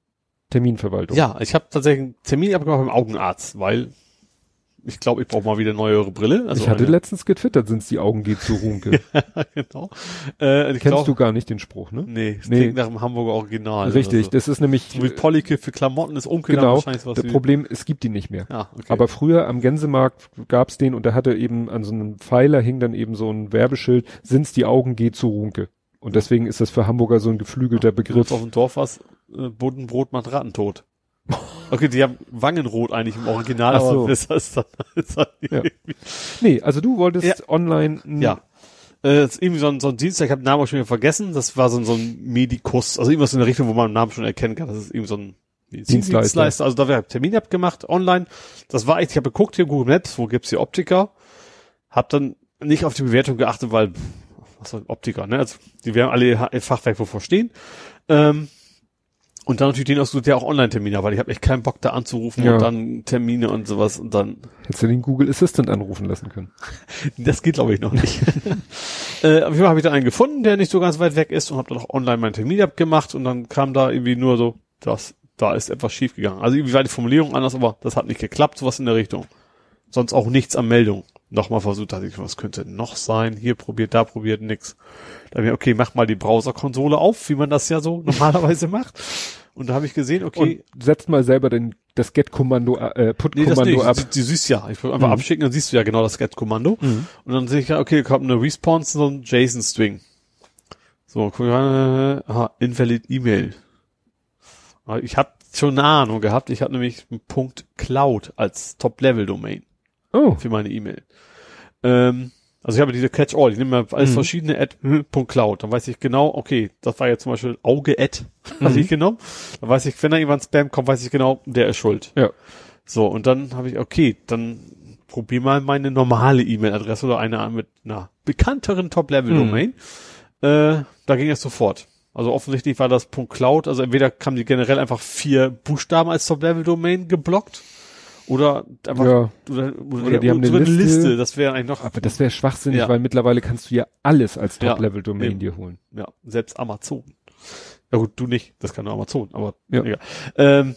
Terminverwaltung. Ja, ich habe tatsächlich einen Termin abgemacht beim Augenarzt, weil ich glaube, ich brauche mal wieder neuere Brille. Also ich hatte eine, letztens getwittert, sind's die Augen geht zu Runke. genau. Äh, Kennst glaub, du gar nicht den Spruch, ne? Nee, es Nee. klingt nach dem Hamburger Original. Richtig, So. das ist nämlich So wie Polike für Klamotten ist dann genau wahrscheinlich was das wie, Problem, es gibt die nicht mehr. Ja, okay. Aber früher am Gänsemarkt gab's den und da hatte eben an so einem Pfeiler hing dann eben so ein Werbeschild, sind's die Augen geht zu Runke. Und deswegen ist das für Hamburger so ein geflügelter Begriff Begriff. auf dem Dorf was äh, Buddenbrot macht Rattentod. Okay, die haben Wangenrot eigentlich im Original, Ach so. aber das ist dann, ist dann Ja. Nee, also du wolltest Ja. online Ja. Äh, das ist irgendwie so ein, so ein Dienstag, ich habe den Namen auch schon wieder vergessen, das war so ein, so ein Medikus, also irgendwas in der Richtung, wo man den Namen schon erkennen kann, das ist irgendwie so ein Dienstleister. Dienstleister. Also da habe ich Termin abgemacht, online. Das war echt, ich habe geguckt hier im Google Maps, wo gibt's hier Optiker, hab dann nicht auf die Bewertung geachtet, weil, was soll Optiker, ne? Also die werden alle Ha- Fachwerk wovor stehen. Ähm, und dann natürlich den ausgesucht, der auch Online-Termine hat, weil ich habe echt keinen Bock da anzurufen Ja. und dann Termine und sowas und dann Hättest du den Google Assistant anrufen lassen können. das geht, glaube ich, noch nicht. äh, auf jeden Fall habe ich dann einen gefunden, der nicht so ganz weit weg ist und habe dann auch online meinen Termin abgemacht und dann kam da irgendwie nur so, das, da ist etwas schief gegangen. Also irgendwie war die Formulierung anders, aber das hat nicht geklappt, sowas in der Richtung. Sonst auch nichts an Meldung. Nochmal versucht, dachte ich, was könnte noch sein? Hier probiert, da probiert, nix. Da hab ich, okay, mach mal die Browserkonsole auf, wie man das ja so normalerweise macht. Und da habe ich gesehen, okay, Und setzt mal selber den, das Get-Kommando, äh, Nee, das Put-Kommando nicht. ab. Du, du siehst ja. Ich will einfach Mhm. abschicken, dann siehst du ja genau das Get-Kommando. Mhm. Und dann sehe ich ja, okay, kommt eine Response, so ein JSON-String. So, guck mal, äh, aha, invalid E-Mail. Ich habe schon eine Ahnung gehabt. Ich habe nämlich einen Punkt Cloud als Top-Level-Domain Oh, für meine E-Mail. Ähm, also ich habe diese Catch-all. Ich nehme mal alles Mhm. verschiedene Ad, hm, Punkt Cloud. Dann weiß ich genau, okay, das war jetzt zum Beispiel Auge-Ad, hatte Mhm. ich genommen. Dann weiß ich, wenn da jemand Spam kommt, weiß ich genau, der ist schuld. Ja. So, und dann habe ich, okay, dann probier mal meine normale E-Mail-Adresse oder eine mit einer bekannteren Top-Level-Domain. Mhm. Äh, da ging es sofort. Also offensichtlich war das .cloud, also entweder haben die generell einfach vier Buchstaben als Top-Level-Domain geblockt oder einfach Ja. oder, oder, Oder die haben eine sogar Liste. Das wäre eigentlich noch Aber das wäre schwachsinnig, Ja. weil mittlerweile kannst du ja alles als Ja, Top-Level-Domain eben. dir holen. ja, selbst Amazon. Ja gut, du nicht, das kann nur Amazon, aber Ja. egal. Ähm,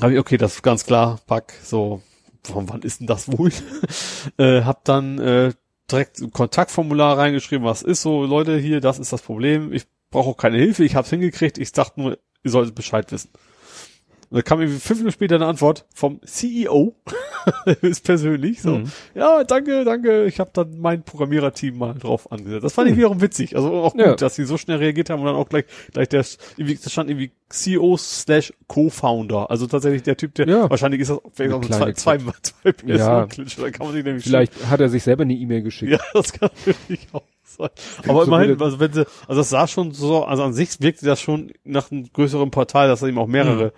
hab ich, okay, das ist ganz klar, Pack, so, von wann ist denn das wohl? äh, hab dann äh, direkt ein Kontaktformular reingeschrieben, was ist so, Leute, hier, das ist das Problem, ich brauche auch keine Hilfe, ich hab's hingekriegt, ich dachte nur, ihr solltet Bescheid wissen. Und da kam irgendwie fünf Minuten später eine Antwort vom CEO, ist persönlich, so, Mhm. ja, danke, danke, ich habe dann mein Programmiererteam mal drauf angesetzt. Das fand ich wiederum witzig, also auch gut, Ja. dass sie so schnell reagiert haben und dann auch gleich, gleich der, das stand irgendwie CEO slash Co-Founder, also tatsächlich der Typ, der, Ja. wahrscheinlich ist das vielleicht auch zwei, zwei, zwei Personen Ja. Klitsch, da kann man sich nämlich Vielleicht hat er sich selber eine E-Mail geschickt. ja, das kann natürlich auch Aber so immerhin, also wenn sie, also das sah schon so, also an sich wirkte das schon nach einem größeren Portal, dass da eben auch mehrere,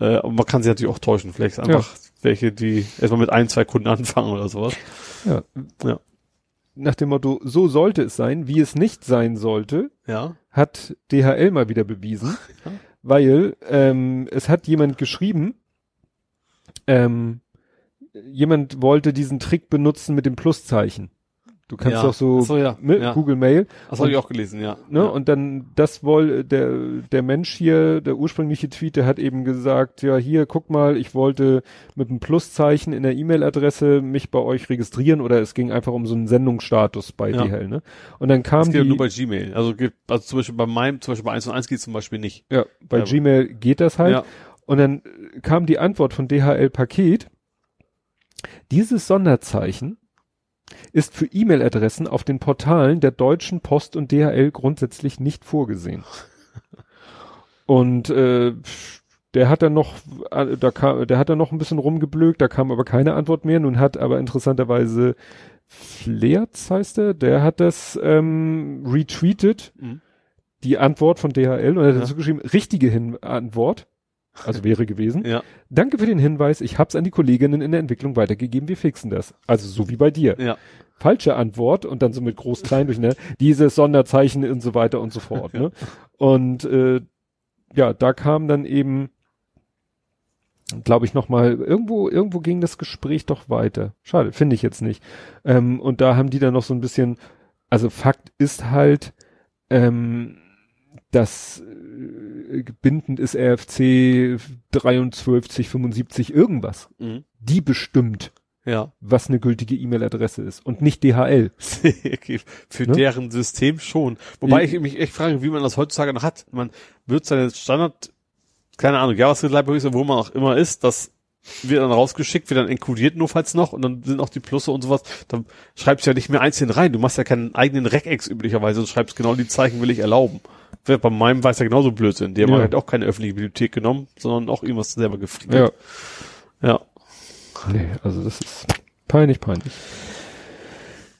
äh, aber man kann sie natürlich auch täuschen, vielleicht einfach welche, die erstmal mit ein, zwei Kunden anfangen oder sowas. Ja. Ja. Nach dem Motto, so sollte es sein, wie es nicht sein sollte, Ja. hat DHL mal wieder bewiesen, Ja. weil ähm, es hat jemand geschrieben, ähm, jemand wollte diesen Trick benutzen mit dem Pluszeichen. Du kannst Ja. doch so, so, ja. mit Ja. Google Mail Das habe ich auch gelesen, ja. Ne? Und dann das woll der der Mensch hier, der ursprüngliche Tweet, der hat eben gesagt, ja hier, guck mal, ich wollte mit einem Pluszeichen in der E-Mail-Adresse mich bei euch registrieren oder es ging einfach um so einen Sendungsstatus bei. DHL, ne? Und dann kam das geht die, nur bei Gmail. Also, also zum Beispiel bei meinem, zum Beispiel bei 1 und 1 geht es zum Beispiel nicht. ja, bei Ja. Gmail geht das halt. Und dann äh, kam die Antwort von DHL Paket. Dieses Sonderzeichen ist für E-Mail-Adressen auf den Portalen der Deutschen Post und DHL grundsätzlich nicht vorgesehen. Und äh, der hat dann noch, äh, da kam, der hat dann noch ein bisschen rumgeblökt, da kam aber keine Antwort mehr. Nun hat aber interessanterweise Flerz heißt er, der hat das ähm, retweetet, Mhm. die Antwort von DHL und hat Ja. dazu geschrieben, richtige Hin Antwort. Also wäre gewesen. Ja. Danke für den Hinweis. Ich hab's an die Kolleginnen in der Entwicklung weitergegeben. Wir fixen das. Also so wie bei dir. Ja. Falsche Antwort und dann so mit groß klein durch ne dieses Sonderzeichen und so weiter und so fort. Ne? Und äh, ja, da kam dann eben, glaube ich, noch mal irgendwo irgendwo ging das Gespräch doch weiter. Schade, finde ich jetzt nicht. Ähm, und da haben die dann noch so ein bisschen, also Fakt ist halt, ähm, dass äh, bindend ist RFC 2375 irgendwas. Mhm. Die bestimmt, Ja. was eine gültige E-Mail-Adresse ist und nicht DHL. okay. Für Ne? deren System schon. Wobei Ich- ich mich echt frage, wie man das heutzutage noch hat. Man wird seine Standard, keine Ahnung, JavaScript Libraries, wo man auch immer ist, das wird dann rausgeschickt, wird dann inkludiert notfalls noch und dann sind auch die Plusse und sowas. Dann schreibst du ja nicht mehr einzeln rein. Du machst ja keinen eigenen Regex üblicherweise und schreibst genau die Zeichen will ich erlauben. Bei meinem weiß ja genauso Blödsinn. Die haben Ja. halt auch keine öffentliche Bibliothek genommen, sondern auch irgendwas selber gefriemelt. Ja. Nee, also das ist peinlich, peinlich.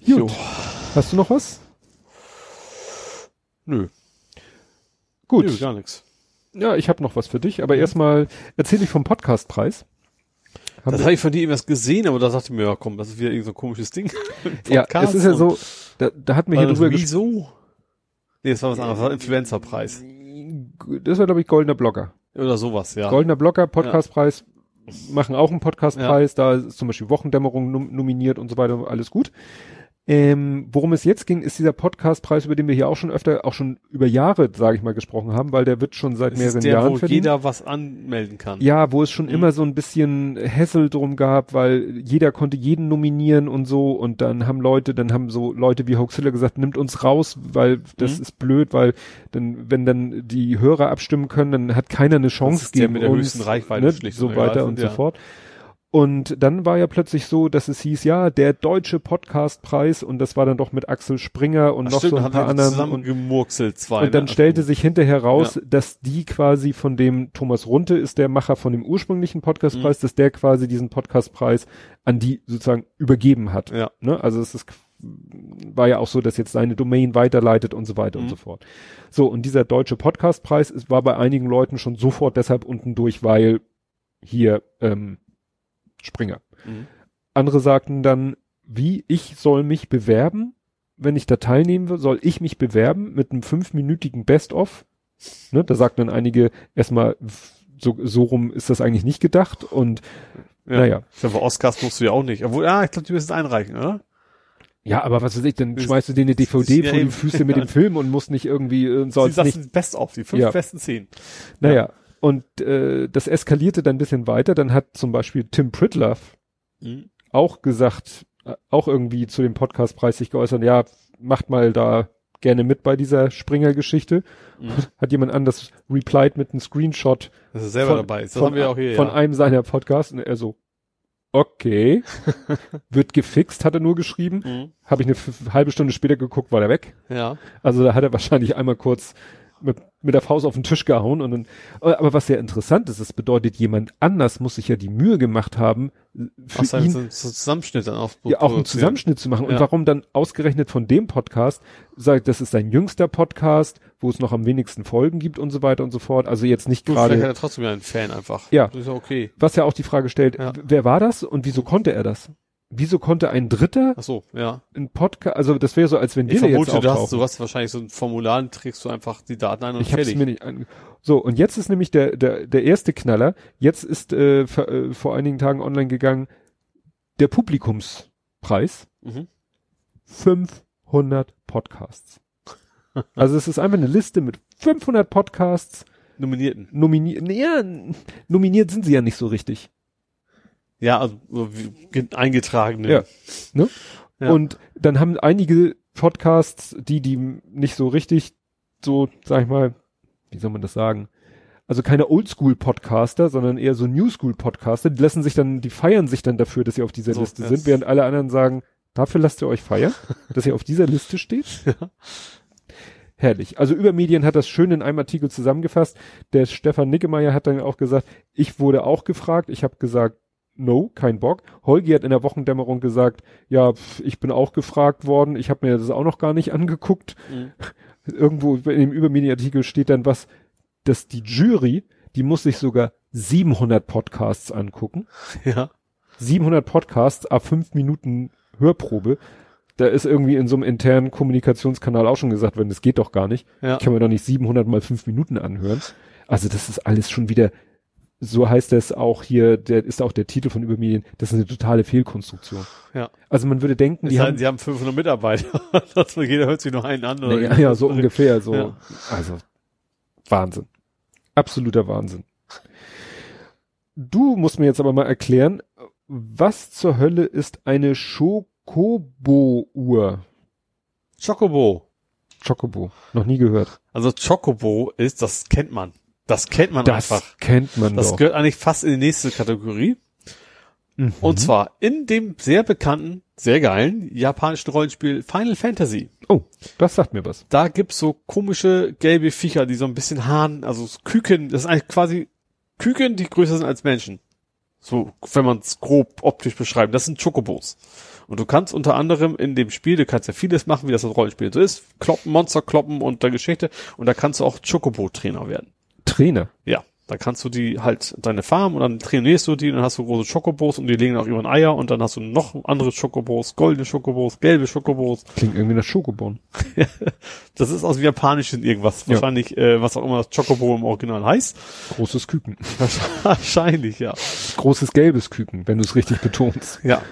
Jo. Gut. Hast du noch was? Nö. Gut. Nö, gar nichts. Ja, ich habe noch was für dich, aber erstmal erzähle ich vom Podcastpreis. Haben Das habe ich von dir erst gesehen, aber da ich mir, ja komm, das ist wieder irgend so ein komisches Ding. ja, es ist ja so, da, da hat mir hier drüber. Wieso? Nee, das war was anderes, das war Influencer-Preis. Das war, glaube ich, Goldener Blogger. Oder sowas, ja. Goldener Blogger, Podcastpreis, machen auch einen Podcastpreis, da ist zum Beispiel Wochendämmerung nom nominiert und so weiter, alles gut. Ähm, worum es jetzt ging, ist dieser Podcastpreis, über den wir hier auch schon öfter, auch schon über Jahre, sage ich mal, gesprochen haben, weil der wird schon seit das mehreren ist der, Jahren wo verliehen. jeder was anmelden kann. Ja, wo es schon Mhm. immer so ein bisschen Hessel drum gab, weil jeder konnte jeden nominieren und so und dann haben Leute, dann haben so Leute wie Hoaxilla gesagt, nimmt uns raus, weil das Mhm. ist blöd, weil dann, wenn dann die Hörer abstimmen können, dann hat keiner eine Chance ist der gegen mit der uns, höchsten Reichweite ne, so weiter und so ja. fort. Und dann war ja plötzlich so, dass es hieß, ja, der deutsche Podcastpreis und das war dann doch mit Axel Springer und Ach, noch stimmt, so ein paar er anderen und zusammengemurkselt zwei. und dann ne? stellte sich hinterher raus, dass die quasi von dem Thomas Runte ist der Macher von dem ursprünglichen Podcastpreis, Mhm. dass der quasi diesen Podcastpreis an die sozusagen übergeben hat. Ja. Ne? Also es ist war ja auch so, dass jetzt seine Domain weiterleitet und so weiter und Mhm. so fort. So und dieser deutsche Podcastpreis war bei einigen Leuten schon sofort deshalb unten durch, weil hier ähm, Springer. Mhm. andere sagten dann, wie ich soll mich bewerben, wenn ich da teilnehmen will, soll ich mich bewerben mit einem fünfminütigen Best-of. Ne, da sagten dann einige erstmal, so, so rum ist das eigentlich nicht gedacht und ja. naja. Für Oscars musst du ja auch nicht. Obwohl, ja, ich glaube, die müssen es einreichen, oder? Ja, aber was weiß ich, dann schmeißt du dir eine DVD vor die Füße mit dem Film und musst nicht irgendwie äh, sonst Sie nicht. Best of, die fünf ja. besten zehn. Naja, ja. Und äh, das eskalierte dann ein bisschen weiter. Dann hat zum Beispiel Tim Pritloff mhm. auch gesagt, äh, auch irgendwie zu dem Podcastpreis sich geäußert, ja, macht mal da gerne mit bei dieser Springer-Geschichte. Mhm. Hat jemand anders replied mit einem Screenshot. Das ist selber von, dabei Das von, haben wir auch hier, von ja. einem seiner Podcasts und er so, okay, wird gefixt, hat er nur geschrieben. Mhm. Habe ich eine halbe Stunde später geguckt, war er weg. Ja. Also da hat er wahrscheinlich einmal kurz mit, mit der Faust auf den Tisch gehauen und dann, aber was sehr interessant ist, das bedeutet, jemand anders muss sich ja die Mühe gemacht haben, für Ach, ihn Zusammenschnitt dann auf ja auch einen Zusammenschnitt zu machen ja. und warum dann ausgerechnet von dem Podcast sagt, das ist sein jüngster Podcast, wo es noch am wenigsten Folgen gibt und so weiter und so fort. Also jetzt nicht gerade. Vielleicht hat er trotzdem ja einen Fan einfach. Ja. Das ist ja okay. Was ja auch die Frage stellt, ja. wer war das und wieso konnte er das? Wieso konnte ein Dritter Ach so, ja. ein Podcast, also das wäre so, als wenn wir ich vermute, jetzt auftauchen. Du hast wahrscheinlich so ein Formular, trägst du einfach die Daten ein und ich fertig. mir nicht an so, und jetzt ist nämlich der, der, der erste Knaller, jetzt ist äh, vor, äh, vor einigen Tagen online gegangen, der Publikumspreis. Mhm. 500 Podcasts. also es ist einfach eine Liste mit 500 Podcasts. Nominierten. Nominiert, ja, nominiert sind sie ja nicht so richtig. Ja, also eingetragene. Ja. Ne? ja. Und dann haben einige Podcasts, die, die nicht so richtig so, sag ich mal, wie soll man das sagen? Also keine Oldschool-Podcaster, sondern eher so Newschool-Podcaster, die lassen sich dann, die feiern sich dann dafür, dass sie auf dieser so, Liste sind, während alle anderen sagen, dafür lasst ihr euch feiern, dass ihr auf dieser Liste steht. Ja. Herrlich. Also über Medien hat das schön in einem Artikel zusammengefasst. Der Stefan Nickemeyer hat dann auch gesagt, ich wurde auch gefragt. Ich habe gesagt, no, kein Bock. Holgi hat in der Wochendämmerung gesagt, ja, ich bin auch gefragt worden, ich habe mir das auch noch gar nicht angeguckt. Mhm. Irgendwo in dem Übermedienartikel steht dann was, dass die Jury, die muss sich sogar 700 Podcasts angucken. Ja. 700 Podcasts, ab fünf Minuten Hörprobe. Da ist irgendwie in so einem internen Kommunikationskanal auch schon gesagt worden, das geht doch gar nicht. Ja. Ich kann mir doch nicht 700 mal fünf Minuten anhören. Also das ist alles schon wieder so heißt es auch hier, der ist auch der Titel von Übermedien, das ist eine totale Fehlkonstruktion. Ja. Also man würde denken, die haben, sie haben 500 Mitarbeiter, das, jeder hört sich noch einen an. Oder ja, ja, so ungefähr, so. Ja. Also, Wahnsinn. Absoluter Wahnsinn. Du musst mir jetzt aber mal erklären, was zur Hölle ist eine Schokobo-Uhr? Chocobo. Chocobo. Noch nie gehört. Also Chocobo ist, das kennt man. Das kennt man das einfach. kennt man Das doch. gehört eigentlich fast in die nächste Kategorie. Mhm. Und zwar in dem sehr bekannten, sehr geilen japanischen Rollenspiel Final Fantasy. Oh, das sagt mir was. Da gibt's so komische gelbe Viecher, die so ein bisschen Hahn, also Küken, das ist eigentlich quasi Küken, die größer sind als Menschen. So, wenn man es grob optisch beschreibt. Das sind Chocobos. Und du kannst unter anderem in dem Spiel, du kannst ja vieles machen, wie das das Rollenspiel so ist. Kloppen, Monster kloppen und der Geschichte. Und da kannst du auch Chocobo-Trainer werden. Trainer. Ja. Da kannst du die halt deine Farm und dann trainierst du die und dann hast du große Schokobos und die legen auch über ein Eier und dann hast du noch andere Schokobos, goldene Schokobos, gelbe Schokobos. Klingt irgendwie nach Schokobon. das ist aus Japanischen irgendwas. Ja. Wahrscheinlich, äh, was auch immer das Chocobo im Original heißt. Großes Küken. Wahrscheinlich, ja. Großes gelbes Küken, wenn du es richtig betonst. Ja.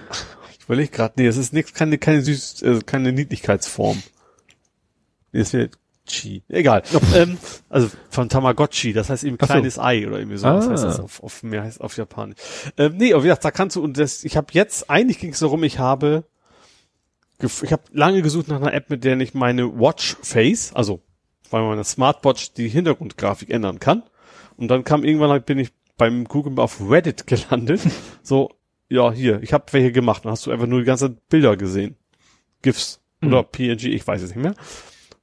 Ich überlege gerade, nee, es ist nichts, keine, keine süß, äh, keine Niedlichkeitsform. Es wird Tamagotchi. Egal. ähm, also von Tamagotchi, das heißt eben kleines so. Ei oder irgendwie so. Ah. Das heißt das auf, auf mehr heißt auf Japanisch. Ähm, nee, aber wie gesagt, da kannst du, und das, ich habe jetzt, eigentlich ging es darum, ich habe ich habe lange gesucht nach einer App, mit der ich meine Watch Face, also weil man meine Smartwatch die Hintergrundgrafik ändern kann. Und dann kam irgendwann, bin ich beim Google auf Reddit gelandet. so, ja, hier, ich habe welche gemacht. Dann hast du einfach nur die ganzen Bilder gesehen. GIFs oder hm. PNG, ich weiß es nicht mehr.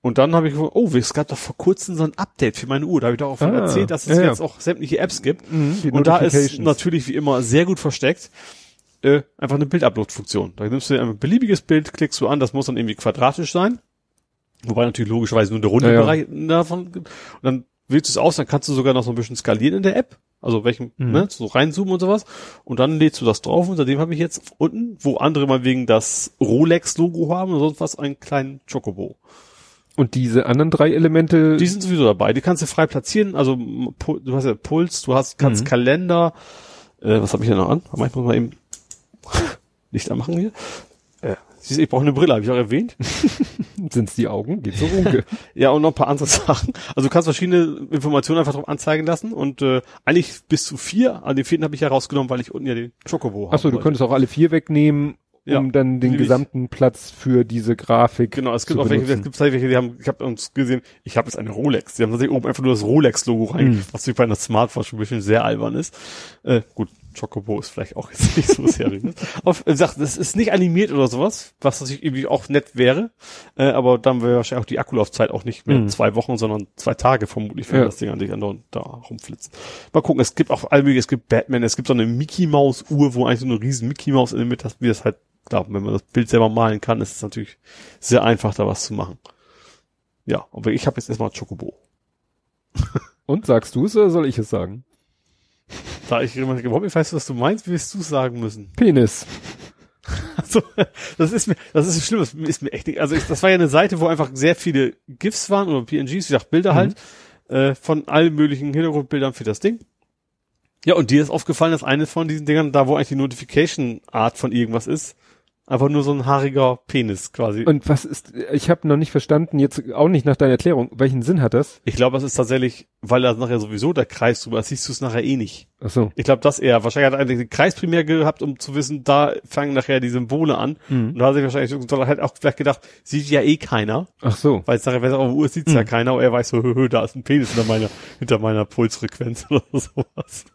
Und dann habe ich gedacht, oh, es gab doch vor kurzem so ein Update für meine Uhr. Da habe ich doch auch von ah, erzählt, dass es ja, jetzt ja. auch sämtliche Apps gibt. Mhm, und da ist natürlich wie immer sehr gut versteckt äh, einfach eine Bildupload-Funktion. Da nimmst du ein beliebiges Bild, klickst du an, das muss dann irgendwie quadratisch sein. Wobei natürlich logischerweise nur der runde ja, Bereich davon. Und dann wählst du es aus, dann kannst du sogar noch so ein bisschen skalieren in der App. Also welchen, mhm. ne, so reinzoomen und sowas. Und dann lädst du das drauf. Und seitdem habe ich jetzt unten, wo andere mal wegen das Rolex-Logo haben und sonst was, einen kleinen Chocobo. Und diese anderen drei Elemente? Die sind sowieso dabei. Die kannst du frei platzieren. Also du hast ja Puls, du hast kannst mhm. Kalender. Äh, was habe ich denn noch an? Manchmal muss man eben Licht anmachen hier. Äh, siehst du, ich brauche eine Brille, habe ich auch erwähnt. Sind's die Augen? Geht so runge. ja, und noch ein paar andere Sachen. Also du kannst verschiedene Informationen einfach drauf anzeigen lassen und äh, eigentlich bis zu vier. An den vierten habe ich ja rausgenommen, weil ich unten ja den Chocobo habe. Achso, du könntest auch alle vier wegnehmen ja, um dann den gesamten. Platz für diese Grafik Genau, es gibt auch welche, es gibt welche, die haben, ich habe uns gesehen, ich habe jetzt eine Rolex, die haben tatsächlich oben einfach nur das Rolex-Logo rein, mm. was bei einer Smartwatch ein bisschen sehr albern ist. Äh, gut, Chocobo ist vielleicht auch jetzt nicht so seriös. Auf, äh, sagt, das ist nicht animiert oder sowas, was natürlich irgendwie auch nett wäre, äh, aber dann wäre wahrscheinlich auch die Akkulaufzeit auch nicht mehr mm. zwei Wochen, sondern zwei Tage vermutlich, wenn ja. das Ding an sich andauernd da rumflitzt. Mal gucken, es gibt auch allmögliche, es gibt Batman, es gibt so eine Mickey Maus Uhr, wo eigentlich so eine riesen Mickey Maus in der Mitte hast, wie das halt klar, wenn man das Bild selber malen kann, ist es natürlich sehr einfach, da was zu machen. Ja, aber ich habe jetzt erstmal Chocobo. Und sagst du es oder soll ich es sagen? Da ich überhaupt nicht weiß, was du meinst, wirst du sagen müssen. Penis. Also, das ist mir, das ist schlimm, das ist mir echt nicht, also ich, das war ja eine Seite, wo einfach sehr viele GIFs waren oder PNGs, wie gesagt, Bilder mhm. halt, äh, von allen möglichen Hintergrundbildern für das Ding. Ja, und dir ist aufgefallen, dass eine von diesen Dingern, da wo eigentlich die Notification-Art von irgendwas ist, Einfach nur so ein haariger Penis quasi. Und was ist, ich habe noch nicht verstanden, jetzt auch nicht nach deiner Erklärung, welchen Sinn hat das? Ich glaube, das ist tatsächlich, weil da nachher sowieso der Kreis drüber ist, siehst du es nachher eh nicht. Ach so. Ich glaube, das eher. Wahrscheinlich hat er den Kreis primär gehabt, um zu wissen, da fangen nachher die Symbole an. Mhm. Und da hat sich wahrscheinlich hat auch vielleicht gedacht, sieht ja eh keiner. Ach so. Weil es nachher, es auf der Uhr sieht, mhm. ja keiner, aber er weiß so, hö, hö, da ist ein Penis hinter meiner, hinter meiner Pulsfrequenz oder sowas.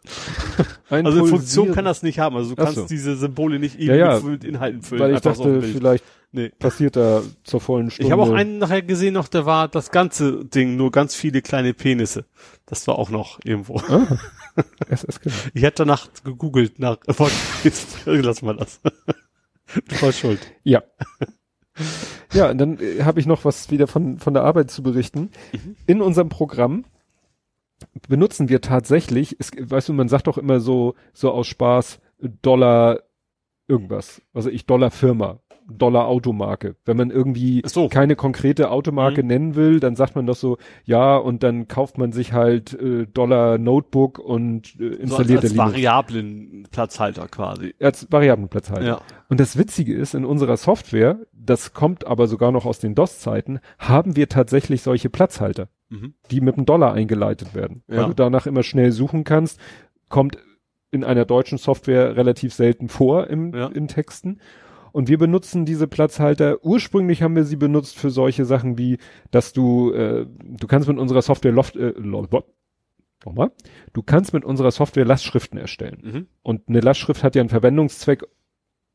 Ein also Funktion kann das nicht haben. Also du kannst so. diese Symbole nicht eben ja, ja. mit Inhalten füllen. Weil ich dachte, so vielleicht nee. passiert da zur vollen Stunde. Ich habe auch einen nachher gesehen noch, der war das ganze Ding, nur ganz viele kleine Penisse. Das war auch noch irgendwo. Ah. ich hätte danach gegoogelt nach, jetzt lass mal das. Du warst schuld. Ja. Ja, und dann äh, habe ich noch was wieder von, von der Arbeit zu berichten. Mhm. In unserem Programm benutzen wir tatsächlich, es, weißt du, man sagt doch immer so, so aus Spaß, Dollar irgendwas. Also ich Dollar Firma. Dollar Automarke. Wenn man irgendwie so. keine konkrete Automarke mhm. nennen will, dann sagt man doch so, ja, und dann kauft man sich halt äh, Dollar Notebook und äh, installiert so als, als variablen Platzhalter quasi. Als variablen Platzhalter. Ja. Und das Witzige ist, in unserer Software, das kommt aber sogar noch aus den DOS-Zeiten, haben wir tatsächlich solche Platzhalter, mhm. die mit einem Dollar eingeleitet werden. Ja. Weil du danach immer schnell suchen kannst, kommt in einer deutschen Software relativ selten vor im, ja. in Texten. Und wir benutzen diese Platzhalter. Ursprünglich haben wir sie benutzt für solche Sachen wie, dass du, äh, du kannst mit unserer Software Loft, äh, nochmal, du kannst mit unserer Software Lastschriften erstellen. Mhm. Und eine Lastschrift hat ja einen Verwendungszweck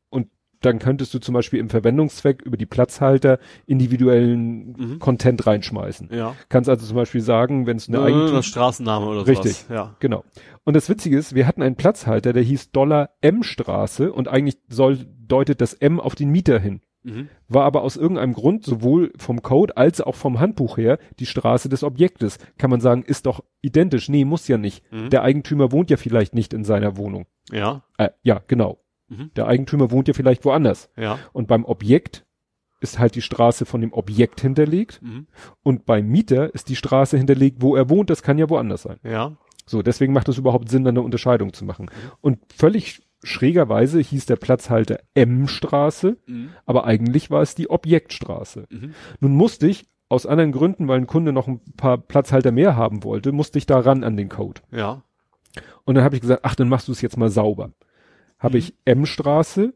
und dann könntest du zum Beispiel im Verwendungszweck über die Platzhalter individuellen mhm. Content reinschmeißen. Ja. Kannst also zum Beispiel sagen, wenn es eine äh, Eigentum... Straßenname oder so. Richtig, sowas. ja. genau. Und das Witzige ist, wir hatten einen Platzhalter, der hieß Dollar M Straße und eigentlich soll, deutet das M auf den Mieter hin. Mhm. War aber aus irgendeinem Grund sowohl vom Code als auch vom Handbuch her die Straße des Objektes. Kann man sagen, ist doch identisch. Nee, muss ja nicht. Mhm. Der Eigentümer wohnt ja vielleicht nicht in seiner Wohnung. Ja. Äh, ja, genau. Mhm. Der Eigentümer wohnt ja vielleicht woanders. Ja. Und beim Objekt ist halt die Straße von dem Objekt hinterlegt. Mhm. Und beim Mieter ist die Straße hinterlegt, wo er wohnt. Das kann ja woanders sein. Ja. So, deswegen macht es überhaupt Sinn, eine Unterscheidung zu machen. Und völlig schrägerweise hieß der Platzhalter M-Straße, mhm. aber eigentlich war es die Objektstraße. Mhm. Nun musste ich aus anderen Gründen, weil ein Kunde noch ein paar Platzhalter mehr haben wollte, musste ich da ran an den Code. Ja. Und dann habe ich gesagt, ach, dann machst du es jetzt mal sauber. Habe mhm. ich M-Straße,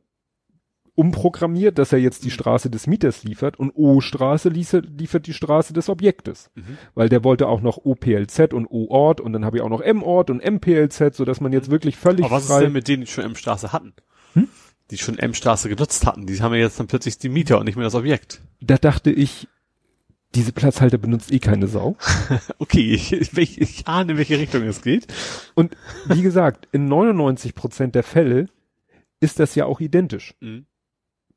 umprogrammiert, dass er jetzt die Straße des Mieters liefert und O-Straße liefert, liefert die Straße des Objektes. Mhm. Weil der wollte auch noch OPLZ und O-Ort und dann habe ich auch noch M-Ort und MPLZ, so dass man jetzt wirklich völlig Aber was frei ist denn mit denen, die schon M-Straße hatten? Hm? Die schon M-Straße genutzt hatten, die haben ja jetzt dann plötzlich die Mieter und nicht mehr das Objekt. Da dachte ich, diese Platzhalter benutzt eh keine Sau. okay, ich, ich, ich ahne, in welche Richtung es geht. Und wie gesagt, in 99 Prozent der Fälle ist das ja auch identisch. Mhm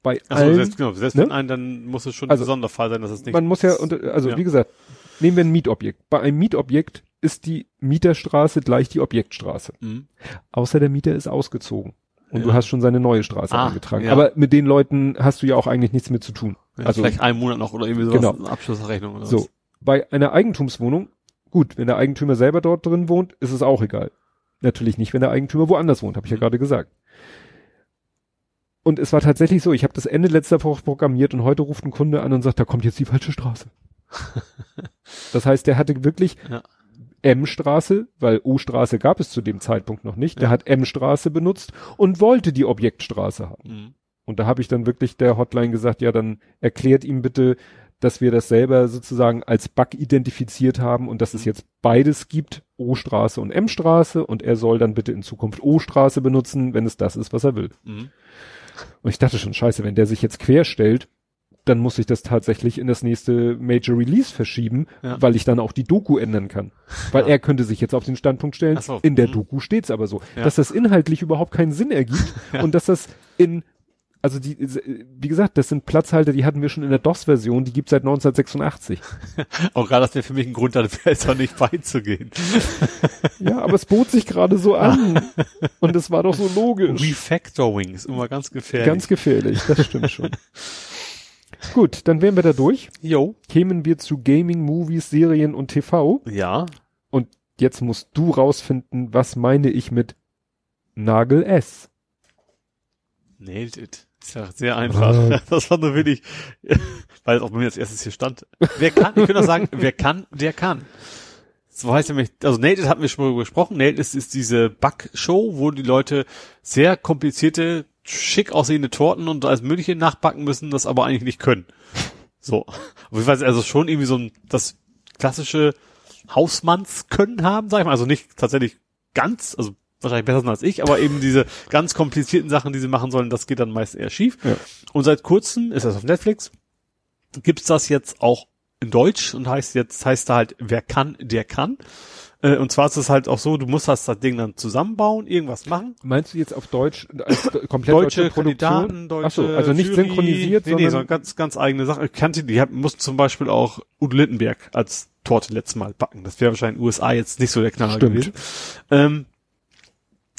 bei Ach so, allen. Selbst, genau, selbst ne? wenn ein, dann muss es schon also, ein Sonderfall sein, dass es nicht. Man muss ja, also ja. wie gesagt, nehmen wir ein Mietobjekt. Bei einem Mietobjekt ist die Mieterstraße gleich die Objektstraße. Mhm. Außer der Mieter ist ausgezogen. Und Ja. du hast schon seine neue Straße Ah, eingetragen. ja. Aber mit den Leuten hast du ja auch eigentlich nichts mehr zu tun. Ja, also vielleicht einen Monat noch oder irgendwie sowas, Genau. eine Abschlussrechnung oder so. was. Bei einer Eigentumswohnung, gut, wenn der Eigentümer selber dort drin wohnt, ist es auch egal. Natürlich nicht, wenn der Eigentümer woanders wohnt, habe ich ja Mhm. gerade gesagt. Und es war tatsächlich so, ich habe das Ende letzter Woche programmiert und heute ruft ein Kunde an und sagt, da kommt jetzt die falsche Straße. das heißt, der hatte wirklich Ja. M-Straße, weil O-Straße gab es zu dem Zeitpunkt noch nicht. Der Ja. hat M-Straße benutzt und wollte die Objektstraße haben. Mhm. Und da habe ich dann wirklich der Hotline gesagt, ja, dann erklärt ihm bitte, dass wir das selber sozusagen als Bug identifiziert haben und dass es jetzt beides gibt, O-Straße und M-Straße und er soll dann bitte in Zukunft O-Straße benutzen, wenn es das ist, was er will. Mhm. Und ich dachte schon, scheiße, wenn der sich jetzt querstellt, dann muss ich das tatsächlich in das nächste Major Release verschieben, Ja. weil ich dann auch die Doku ändern kann. Weil Ja. er könnte sich jetzt auf den Standpunkt stellen, so. in der Mhm. Doku steht's aber so, Ja. dass das inhaltlich überhaupt keinen Sinn ergibt und dass das in also die, wie gesagt, das sind Platzhalter, die hatten wir schon in der DOS-Version, die gibt's seit 1986. Auch gerade das wäre für mich ein Grund, da besser nicht beizugehen. Ja, aber es bot sich gerade so an. Und es war doch so logisch. Refactoring ist immer ganz gefährlich. Ganz gefährlich, das stimmt schon. Gut, dann wären wir da durch. Jo. Kämen wir zu Gaming, Movies, Serien und TV. Ja. Und jetzt musst du rausfinden, was meine ich mit Nagel S. Nailed it. Ist ja sehr einfach. Ah. Das war nur wirklich, weil es auch bei mir als erstes hier stand. Wer kann, ich würde auch sagen, wer kann, der kann. So heißt nämlich, also Nailed it hatten wir schon mal gesprochen. Nailed it ist diese Backshow, wo die Leute sehr komplizierte, schick aussehende Torten und alles mögliche nachbacken müssen, das aber eigentlich nicht können. So. Aber ich weiß also schon irgendwie so ein, das klassische Hausmannskönnen haben, sag ich mal. Also nicht tatsächlich ganz, also wahrscheinlich besser sind als ich, aber eben diese ganz komplizierten Sachen, die sie machen sollen, das geht dann meist eher schief. Ja. Und seit kurzem ist das auf Netflix, gibt's das jetzt auch in Deutsch und heißt jetzt, heißt da halt, wer kann, der kann. Äh, Und zwar ist es halt auch so, du musst das, das Ding dann zusammenbauen, irgendwas machen. Meinst du jetzt auf Deutsch als komplett Deutsche, deutsche, Produktion? Kandidaten, deutsche Ach so, also nicht Jury. synchronisiert, nee, nee, sondern sondern ganz, ganz eigene Sachen. Ich kannte die, mussten zum Beispiel auch Udo Lindenberg als Torte letztes Mal backen. Das wäre wahrscheinlich in den USA jetzt nicht so der Knaller Stimmt. gewesen. Ähm,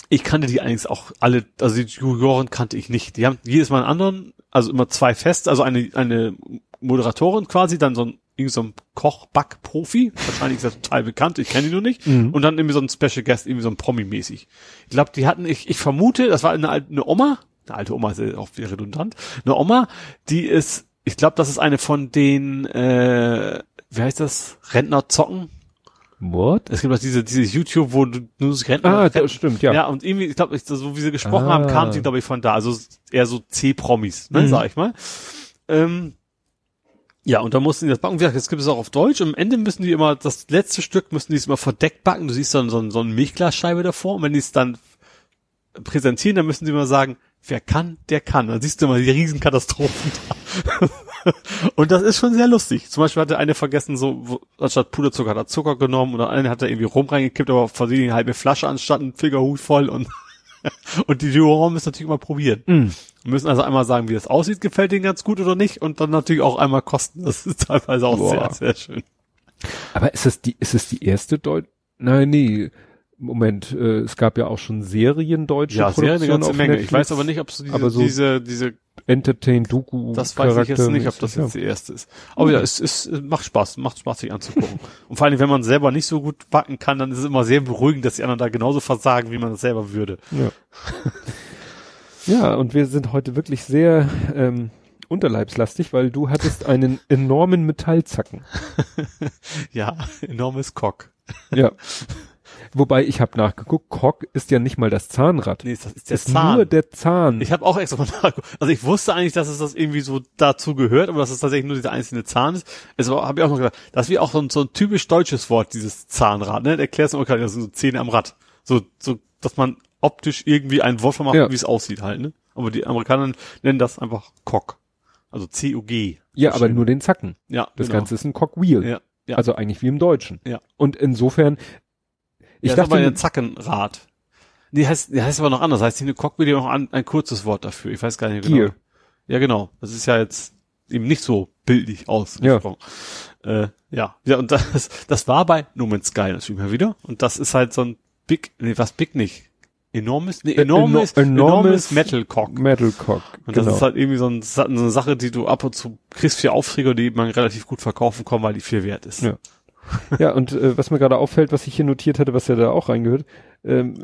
ich kannte die eigentlich auch alle, also die Juroren kannte ich nicht. Die haben jedes Mal einen anderen, also immer zwei fest, also eine, eine Moderatorin quasi, dann so ein, irgendwie so ein Koch-Back-Profi, wahrscheinlich ist er total bekannt, ich kenne ihn nur nicht, Mhm. und dann irgendwie so ein Special Guest, irgendwie so ein Promi-mäßig. Ich glaube, die hatten, ich, ich vermute, das war eine, alte- eine Oma, eine alte Oma ist ja auch redundant, eine Oma, die ist, ich glaube, das ist eine von den, äh, wie heißt das, Rentner zocken, What? es gibt auch diese, dieses YouTube, wo du nur so Rentner, Ah, das stimmt, ja. ja, und irgendwie, ich glaube, so wie sie gesprochen Ah. haben, kam sie, glaube ich, von da. Also eher so C-Promis, ne, Mhm. sag ich mal. Ähm, ja, und da mussten die das backen. Wie gesagt, jetzt gibt es auch auf Deutsch. Und am Ende müssen die immer, das letzte Stück müssen die es immer verdeckt backen. Du siehst dann so, so eine Milchglasscheibe davor. Und wenn die es dann präsentieren, dann müssen sie immer sagen, wer kann, der kann. Dann siehst du immer die Riesenkatastrophen da. Und das ist schon sehr lustig. Zum Beispiel hatte eine vergessen, so, wo, anstatt Puderzucker hat er Zucker genommen oder eine hat er irgendwie rum reingekippt, aber versehen eine halbe Flasche anstatt ein Fingerhut voll und, und die Juroren müssen natürlich immer probieren. Mhm. Müssen also einmal sagen, wie das aussieht, gefällt ihnen ganz gut oder nicht und dann natürlich auch einmal kosten. Das ist teilweise auch Boah. sehr, sehr schön. Aber ist es die, ist es die erste Deutsch? Nein, nee. Moment, äh, es gab ja auch schon Serien deutsche Ja, sehr eine ganze auf Menge. Netflix. Ich weiß aber nicht, ob es diese, so- diese, diese, Entertain, Doku, das weiß ich jetzt nicht, ob das jetzt die erste ist. Aber ja, es, es es macht Spaß, macht Spaß, sich anzugucken. Und vor allem, wenn man selber nicht so gut backen kann, dann ist es immer sehr beruhigend, dass die anderen da genauso versagen, wie man das selber würde. Ja. ja, und wir sind heute wirklich sehr ähm, unterleibslastig, weil du hattest einen enormen Metallzacken. Ja, enormes Cock. Ja. Wobei ich habe nachgeguckt, Cock ist ja nicht mal das Zahnrad. Nee, das ist der ist Zahn. nur der Zahn. Ich habe auch extra mal nachgeguckt. Also ich wusste eigentlich, dass es das irgendwie so dazu gehört, aber dass es tatsächlich nur dieser einzelne Zahn ist. Es habe ich auch noch gedacht, das wäre auch so ein, so ein typisch deutsches Wort, dieses Zahnrad. Ne? Erklärst du gerade, das sind so Zähne am Rad. So, so, dass man optisch irgendwie ein Wort vermacht, Ja. wie es aussieht halt. Ne? Aber die Amerikaner nennen das einfach Cock. Also C-U-G. ja, aber nur den Zacken. Ja, Das genau. Ganze ist ein Cogwheel. Ja, ja. Also eigentlich wie im Deutschen. Ja. Und insofern, ich ja, dachte, aber ein Zackenrad. Nee, heißt, nee, heißt aber noch anders. Heißt nicht eine Cockpit noch ein, ein kurzes Wort dafür. Ich weiß gar nicht genau. Ja, genau. Das ist ja jetzt eben nicht so bildlich ausgesprochen. Ja. Äh, ja, ja, und das, das war bei No Man's Sky natürlich mal wieder. Und das ist halt so ein Big, nee, was Big nicht. Enormes, nee, enormes, Eno enormes Metal Cock. Metal Cock. Und das genau. ist halt irgendwie so, ein, so, eine Sache, die du ab und zu kriegst für Aufträge, die man relativ gut verkaufen kann, weil die viel wert ist. Ja. ja, und äh, was mir gerade auffällt, was ich hier notiert hatte, was ja da auch reingehört, ähm,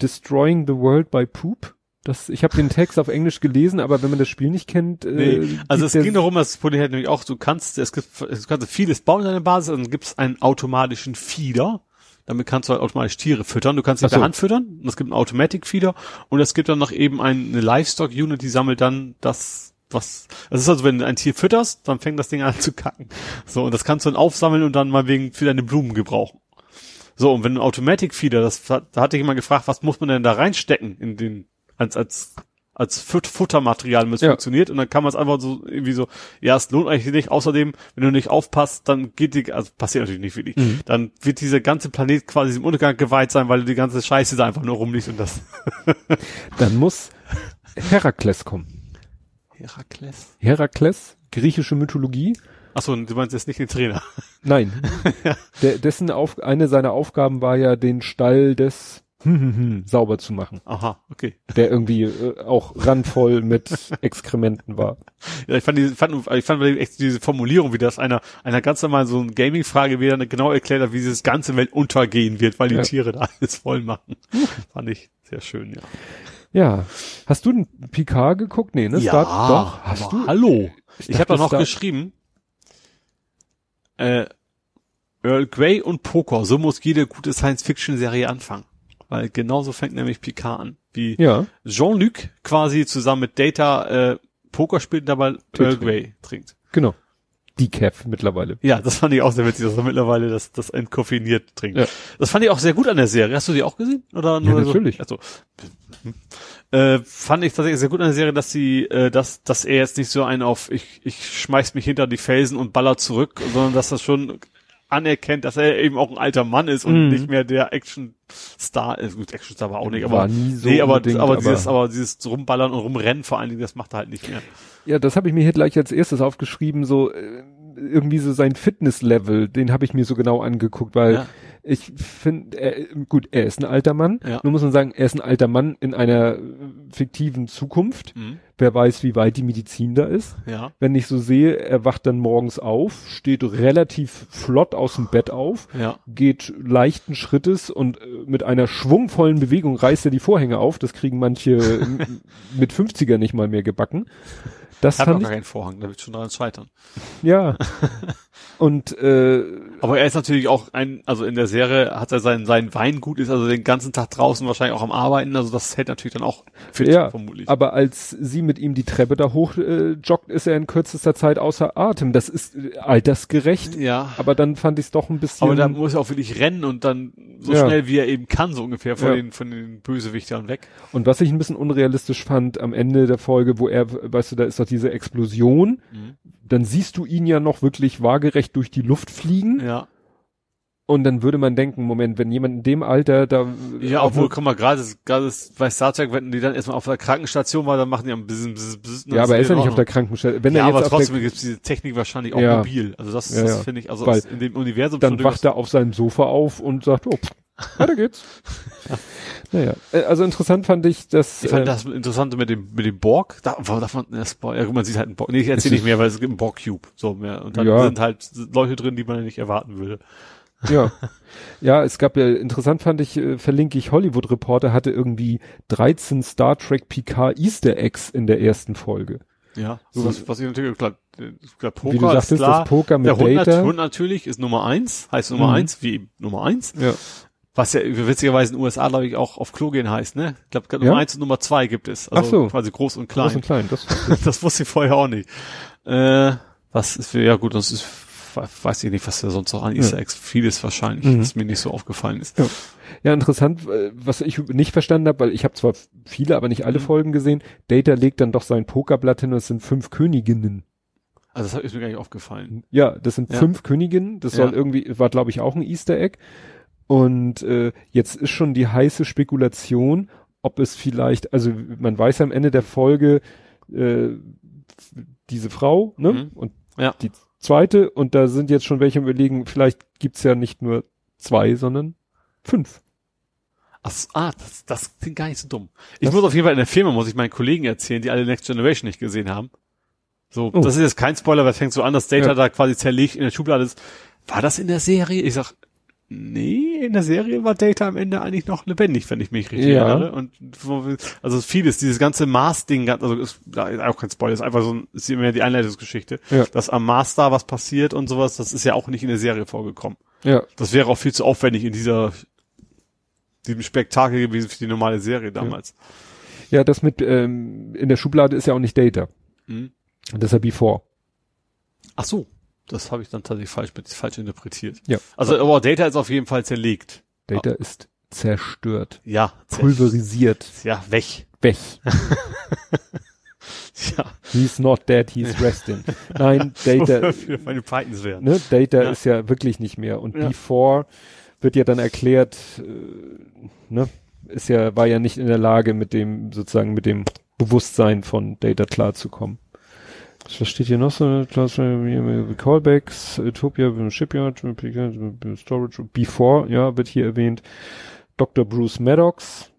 Destroying the World by Poop. Das, ich habe den Text auf Englisch gelesen, aber wenn man das Spiel nicht kennt, äh, nee, also es ging darum, das Problem hat nämlich auch, du kannst, es gibt, du kannst vieles bauen in deiner Basis, und dann gibt es einen automatischen Feeder. Damit kannst du halt automatisch Tiere füttern. Du kannst sie so. Hand füttern. Und es gibt einen Automatic Feeder. Und es gibt dann noch eben eine Livestock Unit, die sammelt dann das, was, das ist also, wenn du ein Tier fütterst, dann fängt das Ding an zu kacken. So, und das kannst du dann aufsammeln und dann mal wegen für deine Blumen gebrauchen. So, und wenn ein Automatic Feeder, das, da hatte jemand gefragt, was muss man denn da reinstecken in den, als, als, als Fut Futtermaterial, wenn es ja. funktioniert. Und dann kann man es einfach so, irgendwie so, ja, es lohnt eigentlich nicht. Außerdem, wenn du nicht aufpasst, dann geht die, also passiert natürlich nicht wirklich, mhm. dann wird dieser ganze Planet quasi im Untergang geweiht sein, weil die ganze Scheiße da einfach nur rumliegt und das. dann muss Herakles kommen. Herakles? Herakles, griechische Mythologie. Achso, du meinst jetzt nicht den Trainer? Nein. ja. Der, dessen auf, eine seiner Aufgaben war ja, den Stall des hm, hm, hm, sauber zu machen. Aha, okay. Der irgendwie äh, auch randvoll mit Exkrementen war. Ja, ich fand, die, fand, ich fand echt diese Formulierung, wie das einer, einer ganz normal so eine Gaming-Frage wieder genau erklärt hat, wie dieses ganze Welt untergehen wird, weil die ja. Tiere da alles voll machen. fand ich sehr schön, ja. Ja. Hast du den Picard geguckt? Nee, ne? Ja, Start, doch. Hast du? Hallo. Ich, ich habe doch noch geschrieben, äh, Earl Grey und Poker, so muss jede gute Science-Fiction-Serie anfangen. Weil genauso fängt nämlich Picard an. Wie ja. Jean-Luc quasi zusammen mit Data äh, Poker spielt, dabei Earl Grey trinkt. Genau. Decaf mittlerweile. Ja, das fand ich auch sehr witzig, dass er mittlerweile das, das entkoffiniert trinkt. Ja. Das fand ich auch sehr gut an der Serie. Hast du die auch gesehen? Oder nur ja, natürlich. So? Also, äh, fand ich tatsächlich sehr gut an der Serie, dass sie, äh, dass, dass er jetzt nicht so einen auf, ich, ich schmeiß mich hinter die Felsen und baller zurück, sondern dass das schon anerkennt, dass er eben auch ein alter Mann ist und mm. nicht mehr der Action-Star ist. Gut, Action-Star war auch nicht, aber, so nee, aber, aber, aber, dieses, aber dieses Rumballern und Rumrennen vor allen Dingen, das macht er halt nicht mehr. Ja, das habe ich mir hier gleich als erstes aufgeschrieben, so äh, irgendwie so sein Fitness-Level, den habe ich mir so genau angeguckt, weil ja ich finde, gut, er ist ein alter Mann. Ja. Nur muss man sagen, er ist ein alter Mann in einer fiktiven Zukunft. Mhm. Wer weiß, wie weit die Medizin da ist. Ja. Wenn ich so sehe, er wacht dann morgens auf, steht relativ flott aus dem Bett auf, ja. geht leichten Schrittes und äh, mit einer schwungvollen Bewegung reißt er die Vorhänge auf. Das kriegen manche mit 50er nicht mal mehr gebacken. Das hat fand gar keinen Vorhang, da wird schon dran scheitern. Ja. Und äh, aber er ist natürlich auch ein, also in der Serie hat er sein sein Weingut ist also den ganzen Tag draußen wahrscheinlich auch am Arbeiten, also das hält natürlich dann auch fit ja, vermutlich. Aber als sie mit ihm die Treppe da hoch äh, joggt, ist er in kürzester Zeit außer Atem. Das ist äh, altersgerecht. Ja. Aber dann fand ich es doch ein bisschen. Aber da muss er auch wirklich rennen und dann so ja. schnell wie er eben kann, so ungefähr von ja. den von den Bösewichtern weg. Und was ich ein bisschen unrealistisch fand am Ende der Folge, wo er, weißt du, da ist doch diese Explosion. Mhm dann siehst du ihn ja noch wirklich waagerecht durch die Luft fliegen. Ja. Und dann würde man denken, Moment, wenn jemand in dem Alter da. Ja, obwohl, guck mal, gerade, gerade bei Star Trek, wenn die dann erstmal auf der Krankenstation war, dann machen die ein bisschen, bisschen, bisschen Ja, aber er ist ja nicht auf der Krankenstation. Wenn ja, er jetzt aber trotzdem gibt es diese Technik wahrscheinlich auch ja. mobil. Also das, ja, das finde ich, also in dem Universum. Dann wacht er auf seinem Sofa auf und sagt, oh, weiter geht's. ja. Naja, äh, also interessant fand ich, dass. Ich fand äh, das Interessante mit dem, mit dem Borg, da, man, das Borg, ja, man sieht halt einen Borg, nee, ich erzähle nicht mehr, weil es gibt einen Borg-Cube, so mehr, und dann ja. sind halt Leute drin, die man ja nicht erwarten würde. Ja. Ja, es gab ja, interessant fand ich, äh, verlinke ich Hollywood Reporter, hatte irgendwie 13 Star Trek Picard Easter Eggs in der ersten Folge. Ja, so was, was ich natürlich, klar, klar Poker wie du sagtest, ist klar. Das Poker mit der Hund, Data. Hund natürlich ist Nummer eins, heißt Nummer mhm. eins, wie Nummer eins. Ja. Was ja witzigerweise in den USA, glaube ich, auch auf Klo gehen heißt, ne? Ich glaube, Nummer ja? eins und Nummer zwei gibt es. Also Ach so. quasi groß und klein. Groß und klein, das, das wusste ich vorher auch nicht. Äh, was ist für, ja gut, das ist, weiß ich nicht, was da sonst noch an Easter Eggs, vieles wahrscheinlich, mhm. was mir nicht so aufgefallen ist. Ja. ja, interessant, äh, was ich nicht verstanden habe, weil ich habe zwar viele, aber nicht alle mhm. Folgen gesehen, Data legt dann doch sein Pokerblatt hin und es sind fünf Königinnen. Also das ist mir gar nicht aufgefallen. Ja, das sind ja. fünf Königinnen, das soll irgendwie, war glaube ich auch ein Easter Egg. Und äh, jetzt ist schon die heiße Spekulation, ob es vielleicht, also man weiß am Ende der Folge, äh, diese Frau, ne? Mhm. Und Ja. die zweite, und da sind jetzt schon welche überlegen, vielleicht gibt's ja nicht nur zwei, sondern fünf. Ach, so, ah, das, das klingt gar nicht so dumm. Ich Was? muss auf jeden Fall in der Firma, muss ich meinen Kollegen erzählen, die alle Next Generation nicht gesehen haben. So, Oh. das ist jetzt kein Spoiler, weil es fängt so an, dass Data Ja. da quasi zerlegt in der Schublade ist. War das in der Serie? Ich sag, nee, in der Serie war Data am Ende eigentlich noch lebendig, wenn ich mich richtig Ja. erinnere. Und also vieles, dieses ganze Mars-Ding, also ist, da ist auch kein Spoiler, ist einfach so ein, ist immer die Einleitungsgeschichte. Ja. Dass am Mars da was passiert und sowas, das ist ja auch nicht in der Serie vorgekommen. Ja. Das wäre auch viel zu aufwendig in dieser diesem Spektakel gewesen für die normale Serie damals. Ja, das mit ähm, in der Schublade ist ja auch nicht Data. Mhm. Das ist ja Before. Ach so, das habe ich dann tatsächlich falsch, falsch interpretiert. Ja. Also, aber Data ist auf jeden Fall zerlegt. Data ist zerstört, Ja, pulverisiert, Ja, weg. weg. Ja. He's not dead, he's resting. Nein, Data, meine Pythons wären. ne, Data Ja. ist ja wirklich nicht mehr. Und Ja. Before wird ja dann erklärt, äh, ne, ist ja, war ja nicht in der Lage, mit dem, sozusagen mit dem Bewusstsein von Data klarzukommen. Was steht hier noch so? Callbacks, Utopia, Shipyard, Storage, Before, ja, wird hier erwähnt. Dr. Bruce Maddox.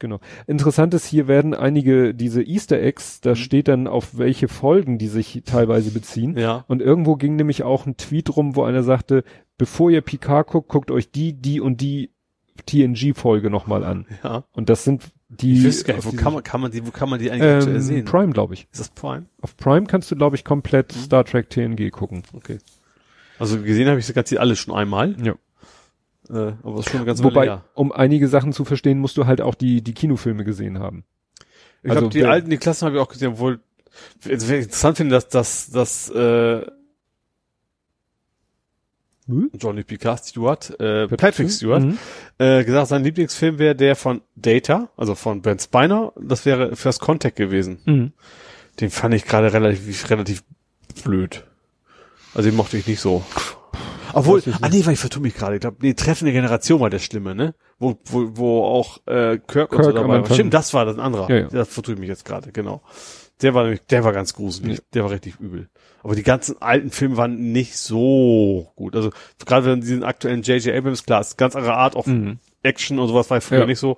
Genau. Interessant ist, hier werden einige, diese Easter Eggs, da Mhm. steht dann, auf welche Folgen die sich teilweise beziehen. Ja. Und irgendwo ging nämlich auch ein Tweet rum, wo einer sagte, bevor ihr Picard guckt, guckt euch die, die und die TNG-Folge nochmal an. Ja. Und das sind die. Ich wüsste gar nicht, wo kann man, kann man die, wo kann man die eigentlich ähm, sehen? Prime, glaube ich. Ist das Prime? Auf Prime kannst du, glaube ich, komplett Mhm. Star Trek TNG gucken. Okay. Also gesehen habe ich sogar die alle schon einmal. Ja. Äh, aber ist schon ganze Wobei, um einige Sachen zu verstehen, musst du halt auch die, die Kinofilme gesehen haben. Ich also glaube, die alten, die Klassen habe ich auch gesehen, obwohl interessant finde, dass, dass, dass äh, Hm? Johnny Picard Stewart, äh, Patrick Stewart, Mhm. äh, gesagt, sein Lieblingsfilm wäre der von Data, also von Ben Spiner. Das wäre First Contact gewesen. Mhm. Den fand ich gerade relativ, relativ blöd. Also den mochte ich nicht so. Obwohl, ah nee, weil ich vertue mich gerade. Ich glaube, nee, treffende Generation war der Schlimme, ne? Wo, wo, wo auch äh, Kirk, und so Kirk dabei war. Stimmt, das war das ein anderer. Ja, ja. Das vertue ich mich jetzt gerade, genau. Der war nämlich, der war ganz gruselig. Ja. Der war richtig übel. Aber die ganzen alten Filme waren nicht so gut. Also gerade wenn diesen aktuellen J.J. Abrams, klar, ist ganz andere Art, auch Mhm. Action und sowas war früher Ja. nicht so.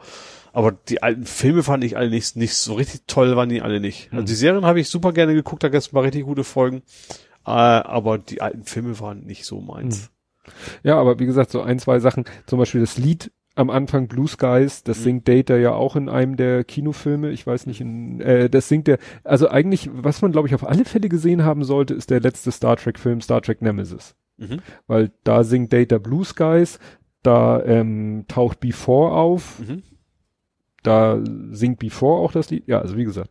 Aber die alten Filme fand ich alle nicht, nicht so richtig toll, waren die alle nicht. Mhm. Also die Serien habe ich super gerne geguckt, da gab es mal richtig gute Folgen. Äh, aber die alten Filme waren nicht so meins. Ja, aber wie gesagt, so ein, zwei Sachen, zum Beispiel das Lied am Anfang Blue Skies, das Mhm. singt Data ja auch in einem der Kinofilme, ich weiß nicht, in, äh, das singt er, also eigentlich, was man glaube ich auf alle Fälle gesehen haben sollte, ist der letzte Star Trek Film, Star Trek Nemesis. Mhm. Weil da singt Data Blue Skies, da ähm, taucht Before auf, Mhm. da singt Before auch das Lied, ja, also wie gesagt.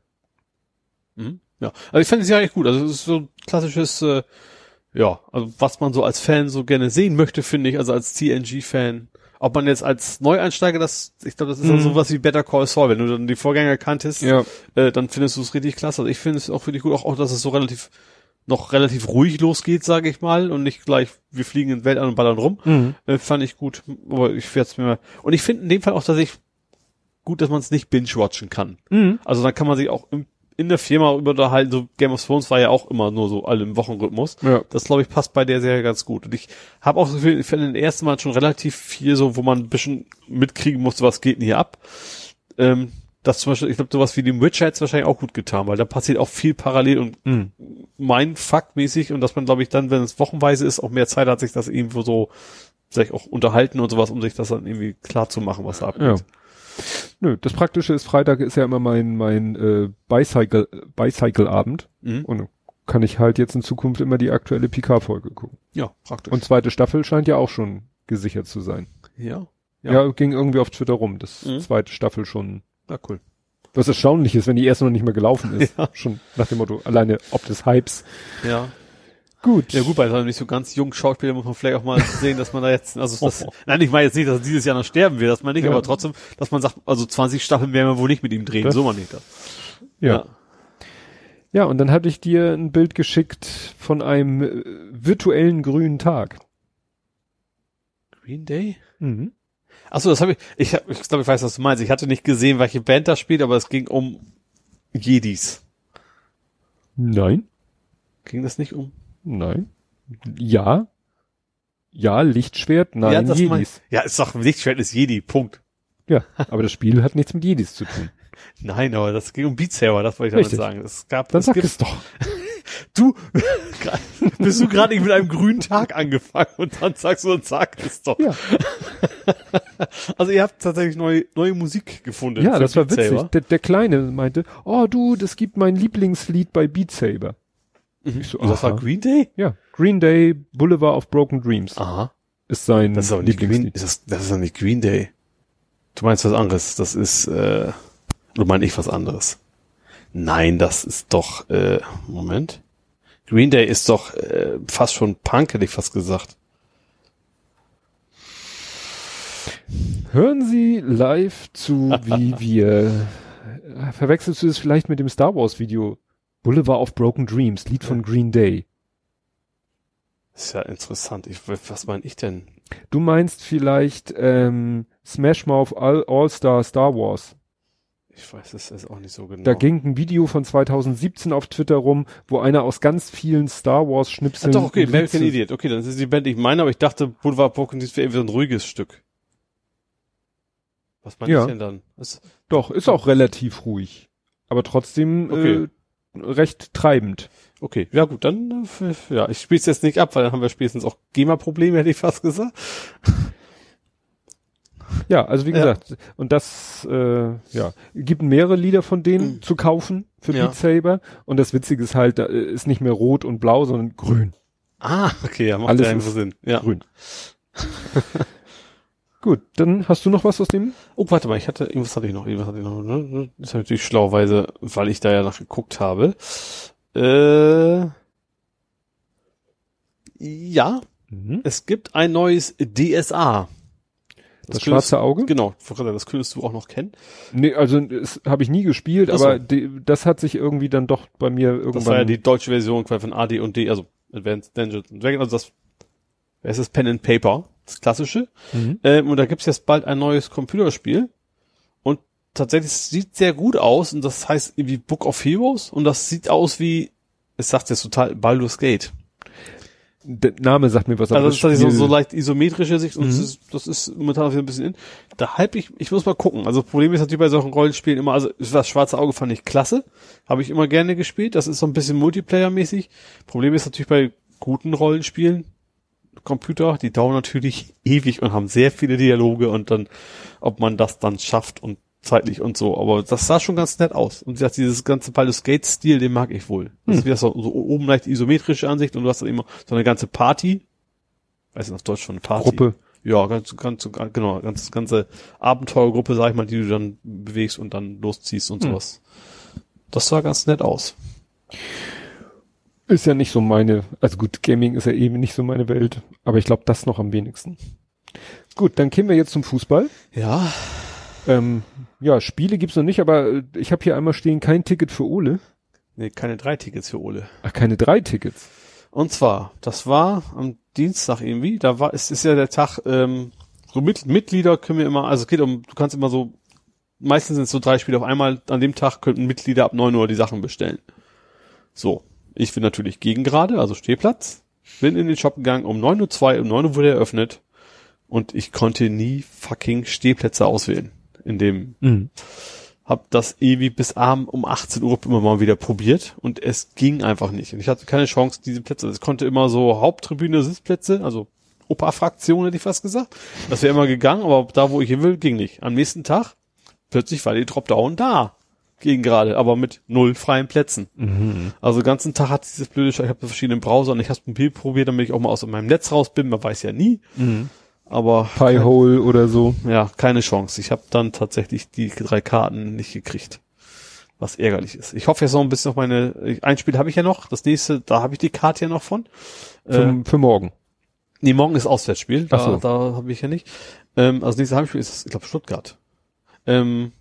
Mhm. Ja, also ich fand es ja echt gut. Also es ist so ein klassisches, äh, ja, also was man so als Fan so gerne sehen möchte, finde ich, also als TNG-Fan. Ob man jetzt als Neueinsteiger das, ich glaube, das ist Mhm. dann sowas wie Better Call Saul. Wenn du dann die Vorgänger kanntest, Ja, äh, dann findest du es richtig klasse. Also ich finde es auch wirklich gut, auch, auch dass es so relativ, noch relativ ruhig losgeht, sage ich mal, und nicht gleich, wir fliegen in den Weltall und ballern rum. mhm. Äh, fand ich gut. Aber ich werde es mir mal. Und ich finde in dem Fall auch tatsächlich gut, dass man es nicht binge-watchen kann. Mhm. Also dann kann man sich auch im, in der Firma über unterhalten. So Game of Thrones war ja auch immer nur so alle im Wochenrhythmus. ja. Das glaube ich passt bei der Serie ganz gut. Und ich habe auch so viel, ich finde den ersten Mal schon relativ viel so, wo man ein bisschen mitkriegen musste, was geht denn hier ab. Ähm, das zum Beispiel, ich glaube, sowas wie dem Witcher hätte es wahrscheinlich auch gut getan, weil da passiert auch viel parallel und Mhm. mein Fuck-mäßig und dass man, glaube ich, dann, wenn es wochenweise ist, auch mehr Zeit hat, sich das irgendwo so vielleicht auch unterhalten und sowas, um sich das dann irgendwie klar zu machen, was da abgeht. Ja. Nö, das Praktische ist, Freitag ist ja immer mein, mein äh, Bicycle, Bicycle-Abend. Mhm. Und kann ich halt jetzt in Zukunft immer die aktuelle Picard-Folge gucken. Ja, praktisch. Und zweite Staffel scheint ja auch schon gesichert zu sein. ja, Ja, Ja. ging irgendwie auf Twitter rum, dass Mhm. zweite Staffel schon, ja, cool. was erstaunlich ist, wenn die erste noch nicht mal gelaufen ist. Ja. Schon nach dem Motto, alleine ob des Hypes. Ja. Gut. Ja gut, so einem nicht so ganz jungen Schauspieler muss man vielleicht auch mal sehen, dass man da jetzt, also das, nein, ich meine jetzt nicht, dass er dieses Jahr noch sterben wird, das meine ich, Ja. aber trotzdem, dass man sagt, also 20 Staffeln werden wir wohl nicht mit ihm drehen, Das- so meine ich das. Ja. ja, und dann hatte ich dir ein Bild geschickt von einem äh, virtuellen grünen Tag. Green Day? Mhm. Achso, das habe ich, ich, hab, ich glaube, ich weiß, was du meinst. Ich hatte nicht gesehen, welche Band da spielt, aber es ging um Jedis. Nein. Ging das nicht um? Nein. Ja. Ja, Lichtschwert, nein, ja, das Jedis. ja, ist doch Lichtschwert ist Jedi, Punkt. Ja, aber das Spiel hat nichts mit Jedis zu tun. Nein, aber das ging um Beat Saber, das wollte ich Richtig. damit sagen. Es gab, Dann es sag gibt, es doch. du, bist du gerade mit einem grünen Tag angefangen und dann sagst du und sag es doch. Ja, Also ihr habt tatsächlich neue, neue Musik gefunden. ja das war Beat witzig. Saber. Der, der Kleine meinte, oh du, das gibt mein Lieblingslied bei Beat Saber. Ich so, das war. Green Day? Ja, Green Day, Boulevard of Broken Dreams Aha. ist sein Das ist aber nicht Green, ist das, das ist doch nicht Green Day. Du meinst was anderes. Das ist, äh, oder meine ich was anderes? Nein, das ist doch, äh, Moment. Green Day ist doch äh, fast schon Punk, hätte ich fast gesagt. Hören Sie live zu, wie wir, verwechselst du es vielleicht mit dem Star Wars Video? Boulevard of Broken Dreams, Lied von Green Day. Ist ja interessant. Ich, was meine ich denn? Du meinst vielleicht ähm, Smash Mouth All, All Star Star Wars. Ich weiß es ist auch nicht so genau. Da ging ein Video von 2017 auf Twitter rum, wo einer aus ganz vielen Star Wars ah, Schnipseln. doch, okay, American Idiot. Okay, dann ist es die Band, ich meine, aber ich dachte, Boulevard Broken Dreams wäre irgendwie so ein ruhiges Stück. Was meine Ja. ich denn dann? Das, Doch, ist auch relativ ruhig. Aber trotzdem Okay. äh, recht treibend. okay, ja gut, dann, äh, ja, ich spiele es jetzt nicht ab, weil dann haben wir spätestens auch GEMA-Probleme, hätte ich fast gesagt. Ja, also wie Ja. gesagt, und das äh, ja, gibt mehrere Lieder von denen zu kaufen für Mhm. Ja. Beat Saber. Und das Witzige ist halt, da ist nicht mehr rot und blau, sondern grün. Ah, okay, ja, macht Alles ja Sinn. Ja. Grün. Gut, dann hast du noch was aus dem? Oh, warte mal, ich hatte, irgendwas hatte ich noch, irgendwas hatte ich noch, ne? Das ist natürlich schlauweise, weil ich da ja nachgeguckt habe. Äh, ja, Mhm. es gibt ein neues DSA. Das, könntest- schwarze Auge? Genau, das könntest du auch noch kennen. Nee, also das habe ich nie gespielt, Ach so. aber die, das hat sich irgendwie dann doch bei mir irgendwann. Das war ja die deutsche Version von AD und D, also Advanced Dungeons Dragons, also das, wer ist das Pen and Paper, das klassische. Mhm. Ähm, und da gibt's jetzt bald ein neues Computerspiel. Und tatsächlich sieht sehr gut aus. Und das heißt irgendwie Book of Heroes. Und das sieht aus wie, es sagt jetzt total Baldur's Gate. Der Name sagt mir was. Also das ist tatsächlich so, so leicht isometrische Sicht. Und Mhm. das, ist, das ist momentan auch wieder ein bisschen in. Da halb ich, ich muss mal gucken. Also das Problem ist natürlich bei solchen Rollenspielen immer, also das schwarze Auge fand ich klasse. Habe ich immer gerne gespielt. Das ist so ein bisschen Multiplayer-mäßig. Problem ist natürlich bei guten Rollenspielen, Computer, die dauern natürlich ewig und haben sehr viele Dialoge und dann, ob man das dann schafft und zeitlich und so. Aber das sah schon ganz nett aus. Und wie gesagt, dieses ganze Baldur's Gate-Stil, den mag ich wohl. Das ist wieder so, so oben leicht isometrische Ansicht und du hast dann immer so eine ganze Party. Weiß nicht, auf Deutsch schon eine Party. Gruppe. Ja, ganz, ganz, genau, ganz, ganze Abenteuergruppe, sag ich mal, die du dann bewegst und dann losziehst und Hm. sowas. Das sah ganz nett aus. Ist ja nicht so meine, also gut, Gaming ist ja eben nicht so meine Welt, aber ich glaube, das noch am wenigsten. Gut, dann kämen wir jetzt zum Fußball. Ja. Ähm, ja, Spiele gibt's noch nicht, aber äh, ich habe hier einmal stehen, kein Ticket für Ole. Nee, keine drei Tickets für Ole. Ach, keine drei Tickets. Und zwar, das war am Dienstag irgendwie, da war, es ist ja der Tag, ähm, so mit, Mitglieder können wir immer, also es geht um, du kannst immer so, meistens sind es so drei Spiele auf einmal, an dem Tag könnten Mitglieder ab 9 Uhr die Sachen bestellen. So, ich bin natürlich gegen gerade, also Stehplatz, bin in den Shop gegangen, um 9.02 Uhr, um 9 Uhr wurde er eröffnet und ich konnte nie fucking Stehplätze auswählen. In dem Mhm. hab das ewig bis abend um 18 Uhr immer mal wieder probiert und es ging einfach nicht. Und ich hatte keine Chance, diese Plätze. Es konnte immer so Haupttribüne, Sitzplätze, also Opa-Fraktion hätte ich fast gesagt. Das wäre immer gegangen, aber da, wo ich hin will, ging nicht. Am nächsten Tag plötzlich war die Dropdown da. Ging gerade, aber mit null freien Plätzen. Mhm. Also den ganzen Tag hat dieses blöde, ich habe verschiedene Browser und ich habe es mobil probiert, damit ich auch mal aus meinem Netz raus bin. Man weiß ja nie. Mhm. Aber Piehole oder so. ja, keine Chance. Ich habe dann tatsächlich die drei Karten nicht gekriegt. Was ärgerlich ist. Ich hoffe jetzt noch ein bisschen auf meine. Ein Spiel habe ich ja noch. Das nächste, da habe ich die Karte ja noch von. Äh, Für, für morgen. nee, morgen ist Auswärtsspiel. Da, Ach so. da habe ich ja nicht. Ähm, also nächste Heimspiel ist, ich glaube, Stuttgart. Ähm,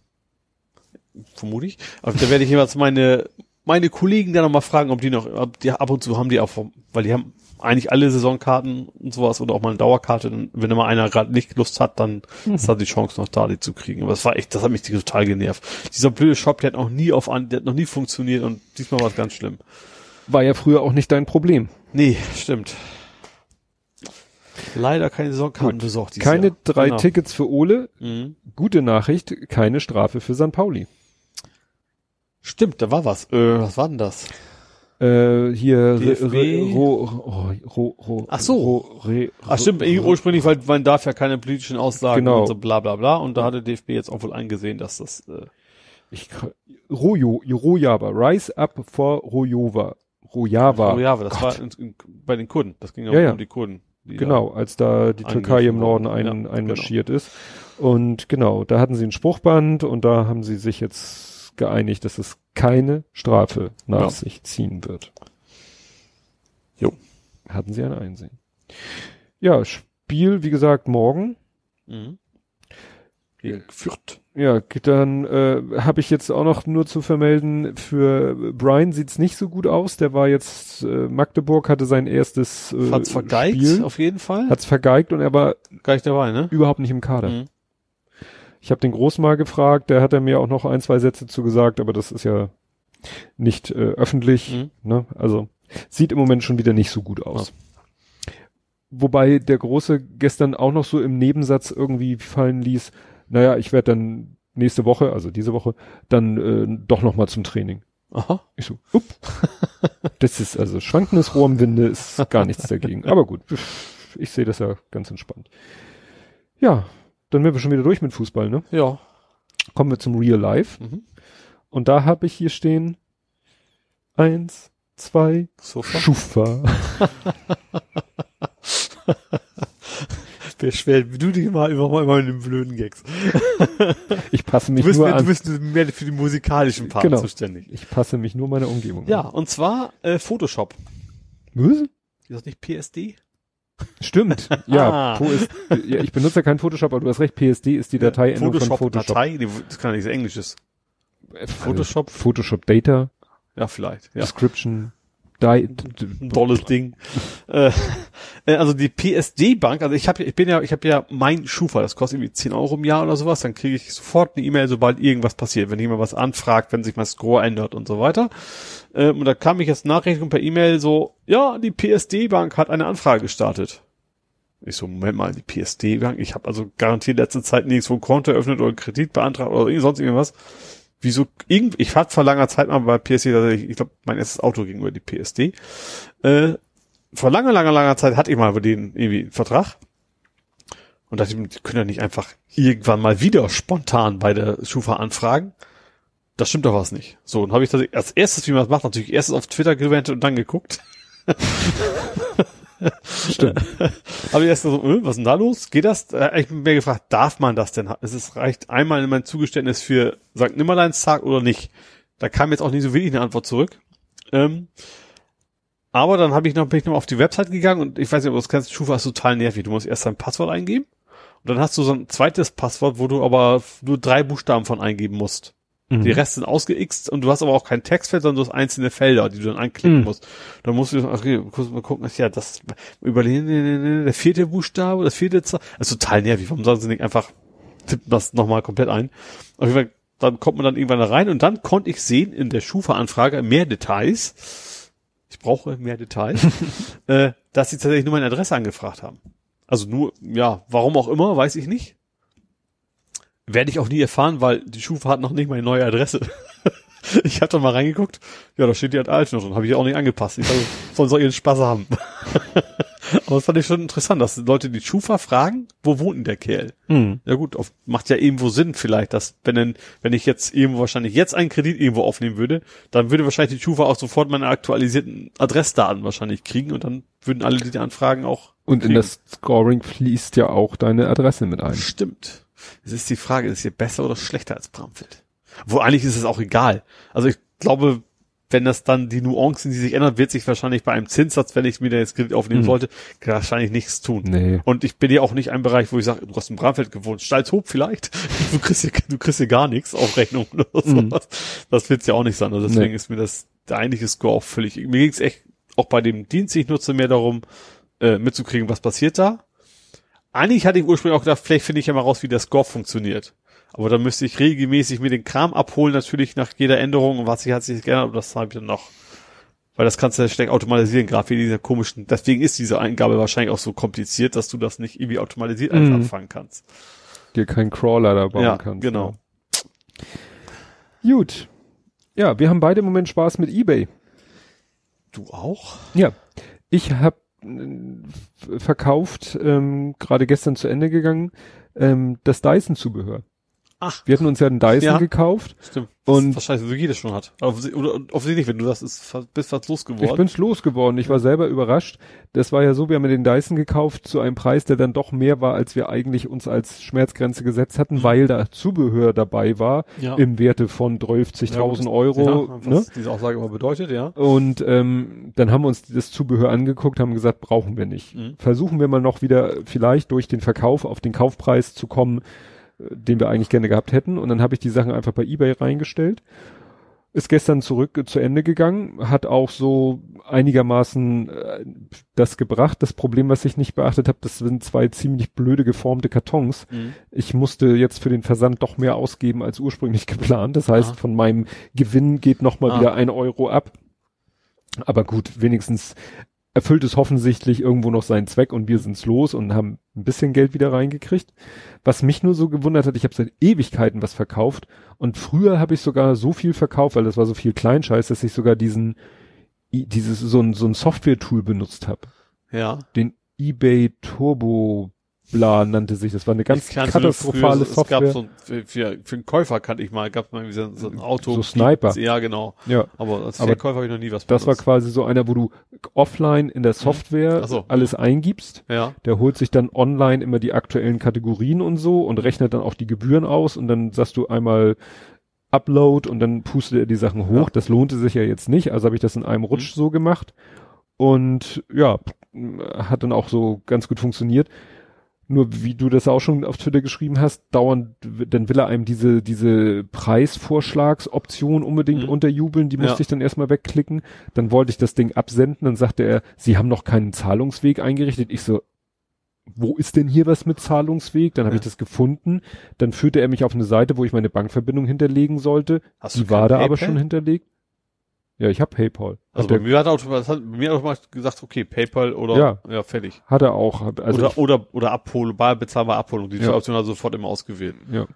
vermute ich. Aber da werde ich jeweils meine meine Kollegen dann nochmal fragen, ob die noch, ob die ab und zu haben die auch, weil die haben eigentlich alle Saisonkarten und sowas oder auch mal eine Dauerkarte. Und wenn immer einer gerade nicht Lust hat, dann mhm. ist da die Chance noch da, die zu kriegen. Aber das war echt, das hat mich total genervt. Dieser blöde Shop, der hat noch nie auf an, der hat noch nie funktioniert und diesmal war es ganz schlimm. War ja früher auch nicht dein Problem. Nee, stimmt. Leider keine Saisonkarten besorgt. Keine Jahr. drei genau. Tickets für Ole. Mhm. Gute Nachricht, keine Strafe für St. Pauli. Stimmt, da war was. Äh, was war denn das? Äh, hier DFB? Ro, ro, ro, ro, Ach so. Ro, re, Ach stimmt, ursprünglich, weil man darf ja keine politischen Aussagen genau. und so bla bla bla. Und da hatte DFB jetzt auch wohl eingesehen, dass das äh, ich Rojo, Rojava, Rise Up for Rojava. Rojava. Rojava, das Gott. war in, in, bei den Kurden. Das ging ja, ja. um die Kurden. Die genau, als da die Türkei im Norden ein, ja, genau. einmarschiert genau. ist. Und genau, da hatten sie ein Spruchband und da haben sie sich jetzt geeinigt, dass es keine Strafe nach ja. sich ziehen wird. Jo. Hatten sie ein Einsehen. Ja, Spiel, wie gesagt, morgen. Mhm. Gegen Fürth. Ja, dann äh, habe ich jetzt auch noch nur zu vermelden, für Brian sieht's nicht so gut aus. Der war jetzt, äh, Magdeburg hatte sein erstes äh, Hat's vergeigt, Spiel. auf jeden Fall. Hat's vergeigt und er war gar nicht dabei, ne? Überhaupt nicht im Kader. Mhm. Ich habe den Groß mal gefragt, der hat er mir auch noch ein, zwei Sätze zugesagt, aber das ist ja nicht äh, öffentlich. Mhm. Ne? Also sieht im Moment schon wieder nicht so gut aus. Ja. Wobei der Große gestern auch noch so im Nebensatz irgendwie fallen ließ, naja, ich werde dann nächste Woche, also diese Woche, dann äh, doch noch mal zum Training. Aha. Ich so, up. das ist also schwankendes Rohr im Winde ist gar nichts dagegen. Aber gut, ich sehe das ja ganz entspannt. Ja, dann wären wir schon wieder durch mit Fußball, ne? Ja. Kommen wir zum Real Life. Mhm. Und da habe ich hier stehen eins, zwei, Sofa. Schufa. Beschwer du dich mal über mal in den blöden Gags. ich passe mich du bist nur mehr, an. Du bist mehr für die musikalischen Part genau. zuständig. Ich passe mich nur meiner Umgebung ja, an. Ja, und zwar äh, Photoshop. Was? Ist das nicht PSD? Stimmt. Ja, ah. ist, ja, ich benutze ja keinen Photoshop, aber du hast recht, PSD ist die Datei Photoshop, von Photoshop. Datei, das kann ja nichts Englisches. Äh, Photoshop. Photoshop Data. Ja, vielleicht. Ja. Description. Tolles Ding. äh, äh, also die PSD-Bank, also ich habe, ich bin ja, ich habe ja mein Schufa, das kostet irgendwie 10 Euro im Jahr oder sowas, dann kriege ich sofort eine E-Mail, sobald irgendwas passiert, wenn jemand was anfragt, wenn sich mein Score ändert und so weiter. Ähm, und da kam ich jetzt Nachrichten per E-Mail so, ja, die PSD-Bank hat eine Anfrage gestartet. Ich so, Moment mal, die PSD-Bank, ich habe also garantiert letzte Zeit nirgendwo ein Konto eröffnet oder Kredit beantragt oder sonst irgendwas wieso irgendwie, ich hatte vor langer Zeit mal bei PSD tatsächlich, ich glaube, mein erstes Auto ging über die PSD. Äh, vor langer, langer, langer Zeit hatte ich mal über den irgendwie einen Vertrag. Und dachte ich, die können ja nicht einfach irgendwann mal wieder spontan bei der Schufa anfragen. Das stimmt doch was nicht. So, und habe ich das als erstes, wie man das macht, natürlich erstes auf Twitter gewendet und dann geguckt. Stimmt. Aber erst so, äh, was ist denn da los? Geht das? Äh, ich bin mir gefragt, darf man das denn? Es ist, reicht einmal in mein Zugeständnis für St. Nimmerleinstag oder nicht? Da kam jetzt auch nicht so wenig eine Antwort zurück. Ähm, aber dann habe ich noch, bin ich noch auf die Website gegangen und ich weiß nicht, ob du das kennst, Schufa ist total nervig. Du musst erst dein Passwort eingeben und dann hast du so ein zweites Passwort, wo du aber nur drei Buchstaben von eingeben musst. Mhm. Die Rest sind ausgeixt und du hast aber auch kein Textfeld, sondern du hast einzelne Felder, die du dann anklicken mhm. musst. Dann musst du, okay, kurz mal gucken, ja, das, überlegen, der vierte Buchstabe, das vierte Zahl, also total nervig, warum sagen sie nicht einfach, tippen das nochmal komplett ein. Auf jeden Fall, dann kommt man dann irgendwann da rein und dann konnte ich sehen in der Schufa-Anfrage mehr Details. Ich brauche mehr Details, äh, dass sie tatsächlich nur meine Adresse angefragt haben. Also nur, ja, warum auch immer, weiß ich nicht. Werde ich auch nie erfahren, weil die Schufa hat noch nicht meine neue Adresse. ich habe da mal reingeguckt. Ja, da steht die halt alt noch drin. Habe ich auch nicht angepasst. Ich dachte, sollen so ihren Spaß haben. Aber das fand ich schon interessant, dass Leute die Schufa fragen, wo wohnt denn der Kerl? Mhm. Ja gut, auf, macht ja irgendwo Sinn vielleicht, dass wenn denn, wenn ich jetzt irgendwo wahrscheinlich jetzt einen Kredit irgendwo aufnehmen würde, dann würde wahrscheinlich die Schufa auch sofort meine aktualisierten Adressdaten wahrscheinlich kriegen und dann würden alle die Anfragen auch. Und kriegen. in das Scoring fließt ja auch deine Adresse mit ein. Stimmt. Es ist die Frage, ist hier besser oder schlechter als Bramfeld? Wo eigentlich ist es auch egal. Also ich glaube, wenn das dann die Nuancen, die sich ändern, wird sich wahrscheinlich bei einem Zinssatz, wenn ich mir da jetzt Kredit aufnehmen mhm. sollte, wahrscheinlich nichts tun. Nee. Und ich bin ja auch nicht ein Bereich, wo ich sage, du hast in Bramfeld gewohnt, Stalzhoop vielleicht. Du kriegst hier, du kriegst hier gar nichts auf Rechnung oder sowas. Mhm. Das wird's ja auch nicht sein. Also deswegen nee. ist mir das der eigentliche Score auch völlig, mir ging es echt auch bei dem Dienst, den ich nutze, mehr darum, äh, mitzukriegen, was passiert da. Eigentlich hatte ich ursprünglich auch gedacht, vielleicht finde ich ja mal raus, wie der Score funktioniert. Aber dann müsste ich regelmäßig mir den Kram abholen, natürlich nach jeder Änderung und was sich hat sich geändert, aber das habe ich dann noch. Weil das kannst du ja steck automatisieren, gerade wie diese komischen, deswegen ist diese Eingabe wahrscheinlich auch so kompliziert, dass du das nicht irgendwie automatisiert einfach Mhm. anfangen kannst. Dir keinen Crawler da bauen ja, kannst. genau. Ja. Gut. Ja, wir haben beide im Moment Spaß mit eBay. Du auch? Ja. Ich habe verkauft, ähm, gerade gestern zu Ende gegangen, ähm, das Dyson-Zubehör. Ach, Wir hatten uns ja einen Dyson Ja. gekauft. stimmt. Und- was scheiße, so jeder schon hat. Oder offensichtlich wenn du das ist, bist Ich losgeworden. bin's losgeworden. Ich war selber überrascht. Das war ja so, wir haben ja den Dyson gekauft zu einem Preis, der dann doch mehr war, als wir eigentlich uns als Schmerzgrenze gesetzt hatten, weil da Zubehör dabei war ja. im Werte von 12.000 Ja, Euro. ja, ne? was diese Aussage immer bedeutet, ja. Und ähm, dann haben wir uns das Zubehör angeguckt, haben gesagt, brauchen wir nicht. Mhm. Versuchen wir mal noch wieder vielleicht durch den Verkauf auf den Kaufpreis zu kommen, den wir eigentlich gerne gehabt hätten. Und dann habe ich die Sachen einfach bei eBay reingestellt. Ist gestern zurück äh, zu Ende gegangen, hat auch so einigermaßen äh, das gebracht. Das Problem, was ich nicht beachtet habe, das sind zwei ziemlich blöde geformte Kartons. Mhm. Ich musste jetzt für den Versand doch mehr ausgeben als ursprünglich geplant. Das heißt, Aha. von meinem Gewinn geht nochmal Ah. wieder ein Euro ab. Aber gut, wenigstens erfüllt es offensichtlich irgendwo noch seinen Zweck und wir sind's los und haben ein bisschen Geld wieder reingekriegt. Was mich nur so gewundert hat, ich habe seit Ewigkeiten was verkauft und früher habe ich sogar so viel verkauft, weil das war so viel Kleinscheiß, dass ich sogar diesen dieses so ein so ein Software-Tool benutzt habe. Ja. Den eBay Turbo Bla nannte sich. Das war eine ganz katastrophale früher, Software. Es gab so ein, für, für, für einen Käufer kannte ich mal, gab mal irgendwie so, so ein Auto. So Sniper. Ja, genau. ja. Aber als Aber Verkäufer habe ich noch nie was Das war benutzt. quasi so einer, wo du offline in der Software Ach so. alles eingibst. Ja. Der holt sich dann online immer die aktuellen Kategorien und so und rechnet dann auch die Gebühren aus und dann sagst du einmal Upload und dann pustet er die Sachen hoch. Ja. Mhm. Das lohnte sich ja jetzt nicht, also habe ich das in einem Rutsch so gemacht und ja, hat dann auch so ganz gut funktioniert. Nur wie du das auch schon auf Twitter geschrieben hast, dauernd, dann will er einem diese, diese Preisvorschlagsoption unbedingt Mhm. unterjubeln, die musste Ja. ich dann erstmal wegklicken. Dann wollte ich das Ding absenden, dann sagte er, sie haben noch keinen Zahlungsweg eingerichtet. Ich so, wo ist denn hier was mit Zahlungsweg? Dann habe Ja. ich das gefunden. Dann führte er mich auf eine Seite, wo ich meine Bankverbindung hinterlegen sollte. Hast Die war da aber PayPal? schon hinterlegt. Ja, ich habe PayPal. Also Hat bei der, mir hat er automatisch, das hat mir automatisch gesagt, okay, PayPal oder, Ja. ja, fertig. hat er auch. Hat- Also oder, oder, oder Abholung, bar bezahlbare Abholung. Die Ja. Option hat er sofort immer ausgewählt. Ja.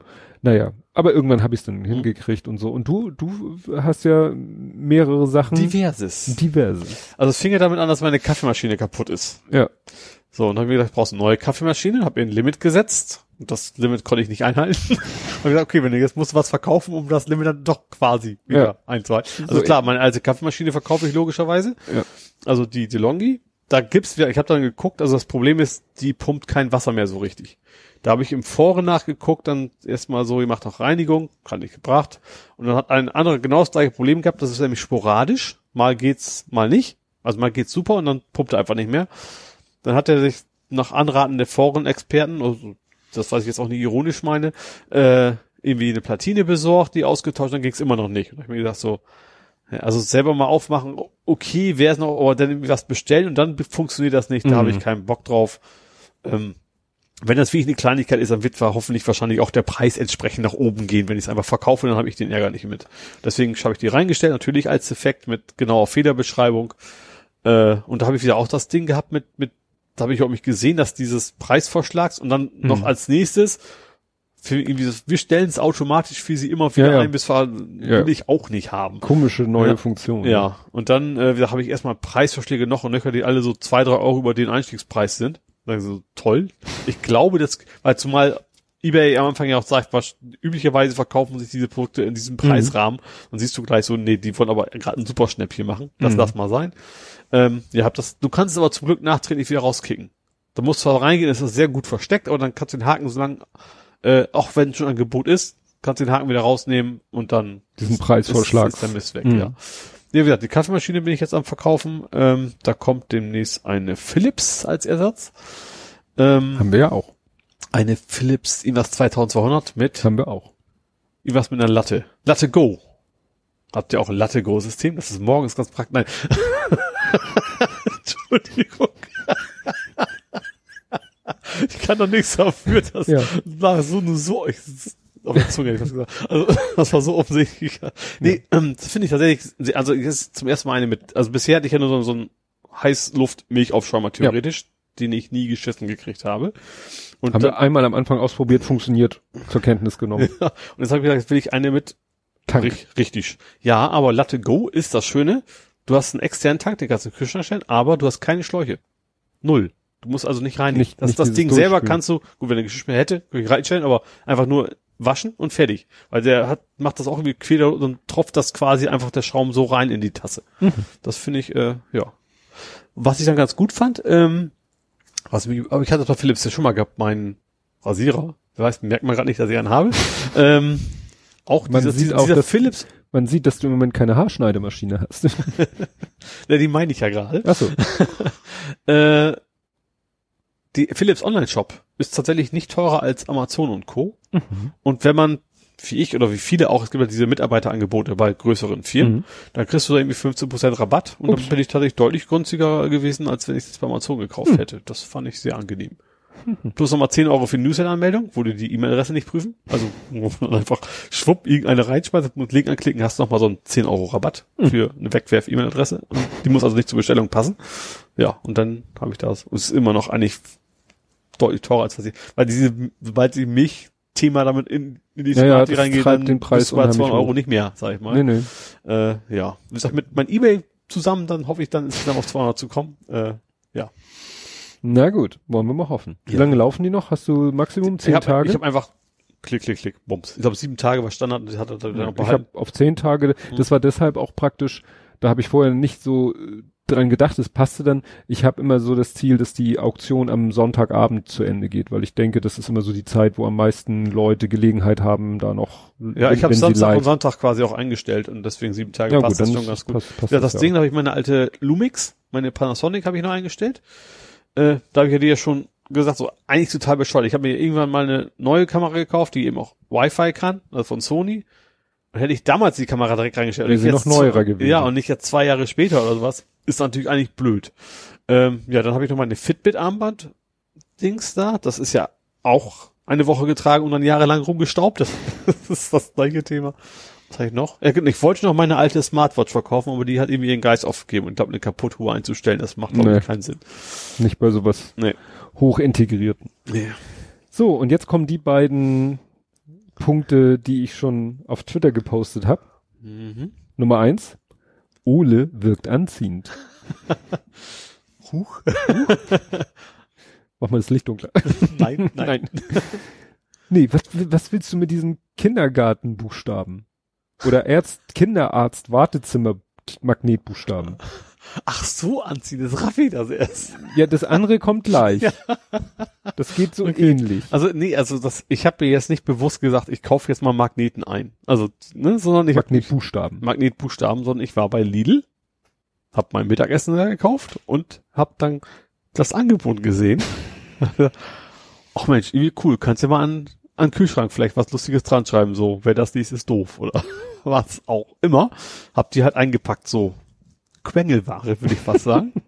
Naja, aber irgendwann habe ich es Mhm. dann hingekriegt und so. Und du, du hast ja mehrere Sachen. Diverses. Diverses. Also es fing ja damit an, dass meine Kaffeemaschine kaputt ist. Ja. So, und dann habe ich gedacht, ich brauchst eine neue Kaffeemaschine, habe ihr ein Limit gesetzt. Und das Limit konnte ich nicht einhalten. habe gesagt, okay, wenn du jetzt musst du was verkaufen, um das Limit dann doch quasi wieder Ja. einzuhalten. Also So, klar, meine alte Kaffeemaschine verkaufe ich logischerweise. Ja. Also die DeLonghi. Da gibt's wieder, ich habe dann geguckt, also das Problem ist, die pumpt kein Wasser mehr so richtig. Da habe ich im Foren nachgeguckt, dann erstmal so, ihr macht auch Reinigung, kann nicht gebracht. Und dann hat ein anderer genau das gleiche Problem gehabt, das ist nämlich sporadisch. Mal geht's, mal nicht. Also mal geht's super und dann pumpt er einfach nicht mehr. Dann hat er sich nach Anraten der Forenexperten, also das weiß ich jetzt auch nicht ironisch meine, äh, irgendwie eine Platine besorgt, die ausgetauscht, dann ging's immer noch nicht. Und hab ich mir gedacht so, also selber mal aufmachen, okay, wäre es noch, aber dann irgendwie was bestellen und dann funktioniert das nicht, da Mhm. habe ich keinen Bock drauf. Ähm, wenn das wirklich eine Kleinigkeit ist, dann wird hoffentlich wahrscheinlich auch der Preis entsprechend nach oben gehen. Wenn ich es einfach verkaufe, dann habe ich den Ärger nicht mit. Deswegen habe ich die reingestellt, natürlich als Effekt mit genauer Federbeschreibung. Äh, und da habe ich wieder auch das Ding gehabt mit, mit, da habe ich auch mich gesehen, dass dieses Preisvorschlags und dann noch Mhm. als nächstes für irgendwie das, wir stellen es automatisch für sie immer wieder Ja, ja. ein, bis wir, Ja. will ich auch nicht haben. Komische neue. Funktion. Ja, und dann äh, da habe ich erstmal Preisvorschläge noch und nöcher, die alle so zwei, drei Euro über den Einstiegspreis sind. Dann so, toll. Ich glaube, das, weil zumal eBay am Anfang ja auch sagt, was, üblicherweise verkaufen sich diese Produkte in diesem Preisrahmen. Dann siehst du gleich so, nee, die wollen aber gerade ein super Schnäppchen machen. Das Mhm. lass mal sein. Ähm, ihr habt das, du kannst es aber zum Glück nachträglich wieder rauskicken. Da musst du zwar reingehen, ist das sehr gut versteckt, aber dann kannst du den Haken so lang, äh, auch wenn schon ein Gebot ist, kannst du den Haken wieder rausnehmen und dann Diesen Preisvorschlag. ist, ist der Mist weg, Mhm. ja. Ja, wie gesagt, die Kaffeemaschine bin ich jetzt am Verkaufen. Ähm, da kommt demnächst eine Philips als Ersatz. Ähm, Haben wir ja auch. Eine Philips irgendwas 2200 mit Haben wir auch. irgendwas mit einer Latte. Latte Go. Habt ihr auch ein Latte-Go-System? Das ist morgens ganz praktisch. Nein. Entschuldigung. ich kann doch nichts dafür, dass Ja. war so nur so. Ich, auf der Zunge, ich fast gesagt. Also, das war so offensichtlich. Nee, ähm, das finde ich tatsächlich, also ist zum ersten Mal eine mit, also bisher hatte ich ja nur so, so einen Heißluft-Milchaufschäumer theoretisch, den ich nie geschissen gekriegt habe. Und Haben dann, wir einmal am Anfang ausprobiert, funktioniert, zur Kenntnis genommen. und jetzt habe ich gesagt, jetzt will ich eine mit Tank. Ri- Richtig. Ja, aber Latte Go ist das Schöne. Du hast einen externen Tank, den kannst du in den Kühlschrank stellen, aber du hast keine Schläuche. Null. Du musst also nicht reinigen. Nicht- das nicht das Ding selber kannst du, gut, wenn du Geschirrspüler hätte, könnte ich reinstellen, aber einfach nur waschen und fertig. Weil der hat, macht das auch irgendwie quer und tropft das quasi einfach der Schaum so rein in die Tasse. Mhm. Das finde ich, äh, ja. Was ich dann ganz gut fand, ähm, was mich, aber ich hatte doch Philips ja schon mal gehabt, meinen Rasierer. Wer weiß, merkt man gerade nicht, dass ich einen habe. ähm, auch Man dieser, sieht dieser, auch, dieser Philips, Man sieht, dass du im Moment keine Haarschneidemaschine hast. ja, die meine ich ja gerade. Achso. Äh, die Philips Online Shop ist tatsächlich nicht teurer als Amazon und Co. Mhm. Und wenn man, wie ich oder wie viele auch, es gibt ja diese Mitarbeiterangebote bei größeren Firmen, Mhm. dann kriegst du da irgendwie 15% Rabatt und Ups. dann bin ich tatsächlich deutlich günstiger gewesen, als wenn ich es bei Amazon gekauft Hm. hätte. Das fand ich sehr angenehm. Plus nochmal 10 Euro für Newsletter-Anmeldung, wo die die E-Mail-Adresse nicht prüfen. Also wo man einfach schwupp irgendeine reinschmeißt und Link anklicken, hast du nochmal so einen 10 Euro Rabatt Hm. für eine Wegwerf-E-Mail-Adresse. Die muss also nicht zur Bestellung passen. Ja, und dann habe ich das. Und es ist immer noch eigentlich deutlich teurer als was ich. Weil diese, sobald die Milch-Thema damit in, in die Ja, ja, Thematik das reingeht, dann den Preis bist du bei unheimlich 200 Euro nicht mehr, sag ich mal. Nee, nee. Äh, ja. Wie gesagt, mit mein Ebay zusammen, dann hoffe ich dann insgesamt auf 200 zu kommen. Äh, ja. Na gut, wollen wir mal hoffen. Wie Ja. lange laufen die noch? Hast du Maximum zehn ich hab, Tage? Ich habe einfach klick, klick, klick, bums. Ich glaube, sieben Tage war Standard und hat er dann noch ich behalten. habe auf zehn Tage, das war deshalb auch praktisch, da habe ich vorher nicht so äh, dran gedacht, es passte dann. Ich habe immer so das Ziel, dass die Auktion am Sonntagabend zu Ende geht, weil ich denke, das ist immer so die Zeit, wo am meisten Leute Gelegenheit haben, da noch. Ja, ich habe Samstag und Sonntag quasi auch eingestellt und deswegen sieben Tage Ja passt gut, das schon ganz gut. passt- passt ja, das ja Ding auch. habe ich meine alte Lumix, meine Panasonic habe ich noch eingestellt. Äh, da habe ich ja dir ja schon gesagt, so eigentlich total bescheuert. Ich habe mir irgendwann mal eine neue Kamera gekauft, die eben auch Wi-Fi kann, also von Sony. Und hätte ich damals die Kamera direkt reingestellt, Wäre sie noch neuerer gewesen. Ja, und nicht jetzt zwei Jahre später oder sowas, ist natürlich eigentlich blöd. Ähm, ja, dann habe ich noch meine Fitbit-Armband-Dings da. Das ist ja auch eine Woche getragen und dann jahrelang rumgestaubt. Das, ist das gleiche Thema. Was habe ich noch? Ich wollte noch meine alte Smartwatch verkaufen, aber die hat irgendwie ihren Geist aufgegeben und ich glaube, eine Kaputtuhr einzustellen, das macht Nee. keinen Sinn. nicht bei sowas Nee. hochintegrierten. Nee. So, und jetzt kommen die beiden Punkte, die ich schon auf Twitter gepostet habe. Mhm. Nummer eins, Ole wirkt anziehend. Huch. Mach mal das Licht dunkler. Nein, nein. Nee, was, was willst du mit diesen Kindergartenbuchstaben? Oder Ärzt, Kinderarzt, Wartezimmer, Magnetbuchstaben? Ach so, anziehen, das raff ich das erst. Ja, das andere kommt gleich. Das geht so ähnlich. Also nee, also das, ich habe mir jetzt nicht bewusst gesagt, ich kaufe jetzt mal Magneten ein. Also, ne, sondern ich hab Magnetbuchstaben. Magnetbuchstaben, sondern ich war bei Lidl, hab mein Mittagessen da gekauft und hab dann das Angebot gesehen. Ach Mensch, irgendwie cool, kannst du mal an, an den Kühlschrank vielleicht was Lustiges dran schreiben, so, wer das liest, ist doof, oder was auch immer. Hab die halt eingepackt, so Quengelware, würde ich fast sagen.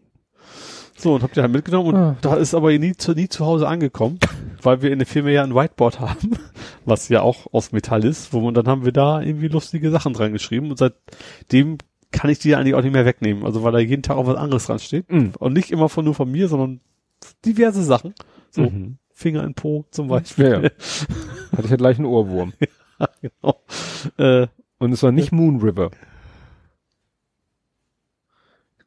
So, und hab die halt mitgenommen und Ah. da ist aber nie zu, nie zu Hause angekommen, weil wir in der Firma ja ein Whiteboard haben, was ja auch aus Metall ist, wo man dann haben wir da irgendwie lustige Sachen dran geschrieben und seitdem kann ich die eigentlich auch nicht mehr wegnehmen, also weil da jeden Tag auch was anderes dran steht Mhm. und nicht immer von nur von mir, sondern diverse Sachen, so Mhm. Finger in Po zum Beispiel. Ja, ja. Hatte ich ja gleich einen Ohrwurm. genau. Äh, Und es war nicht Moon River.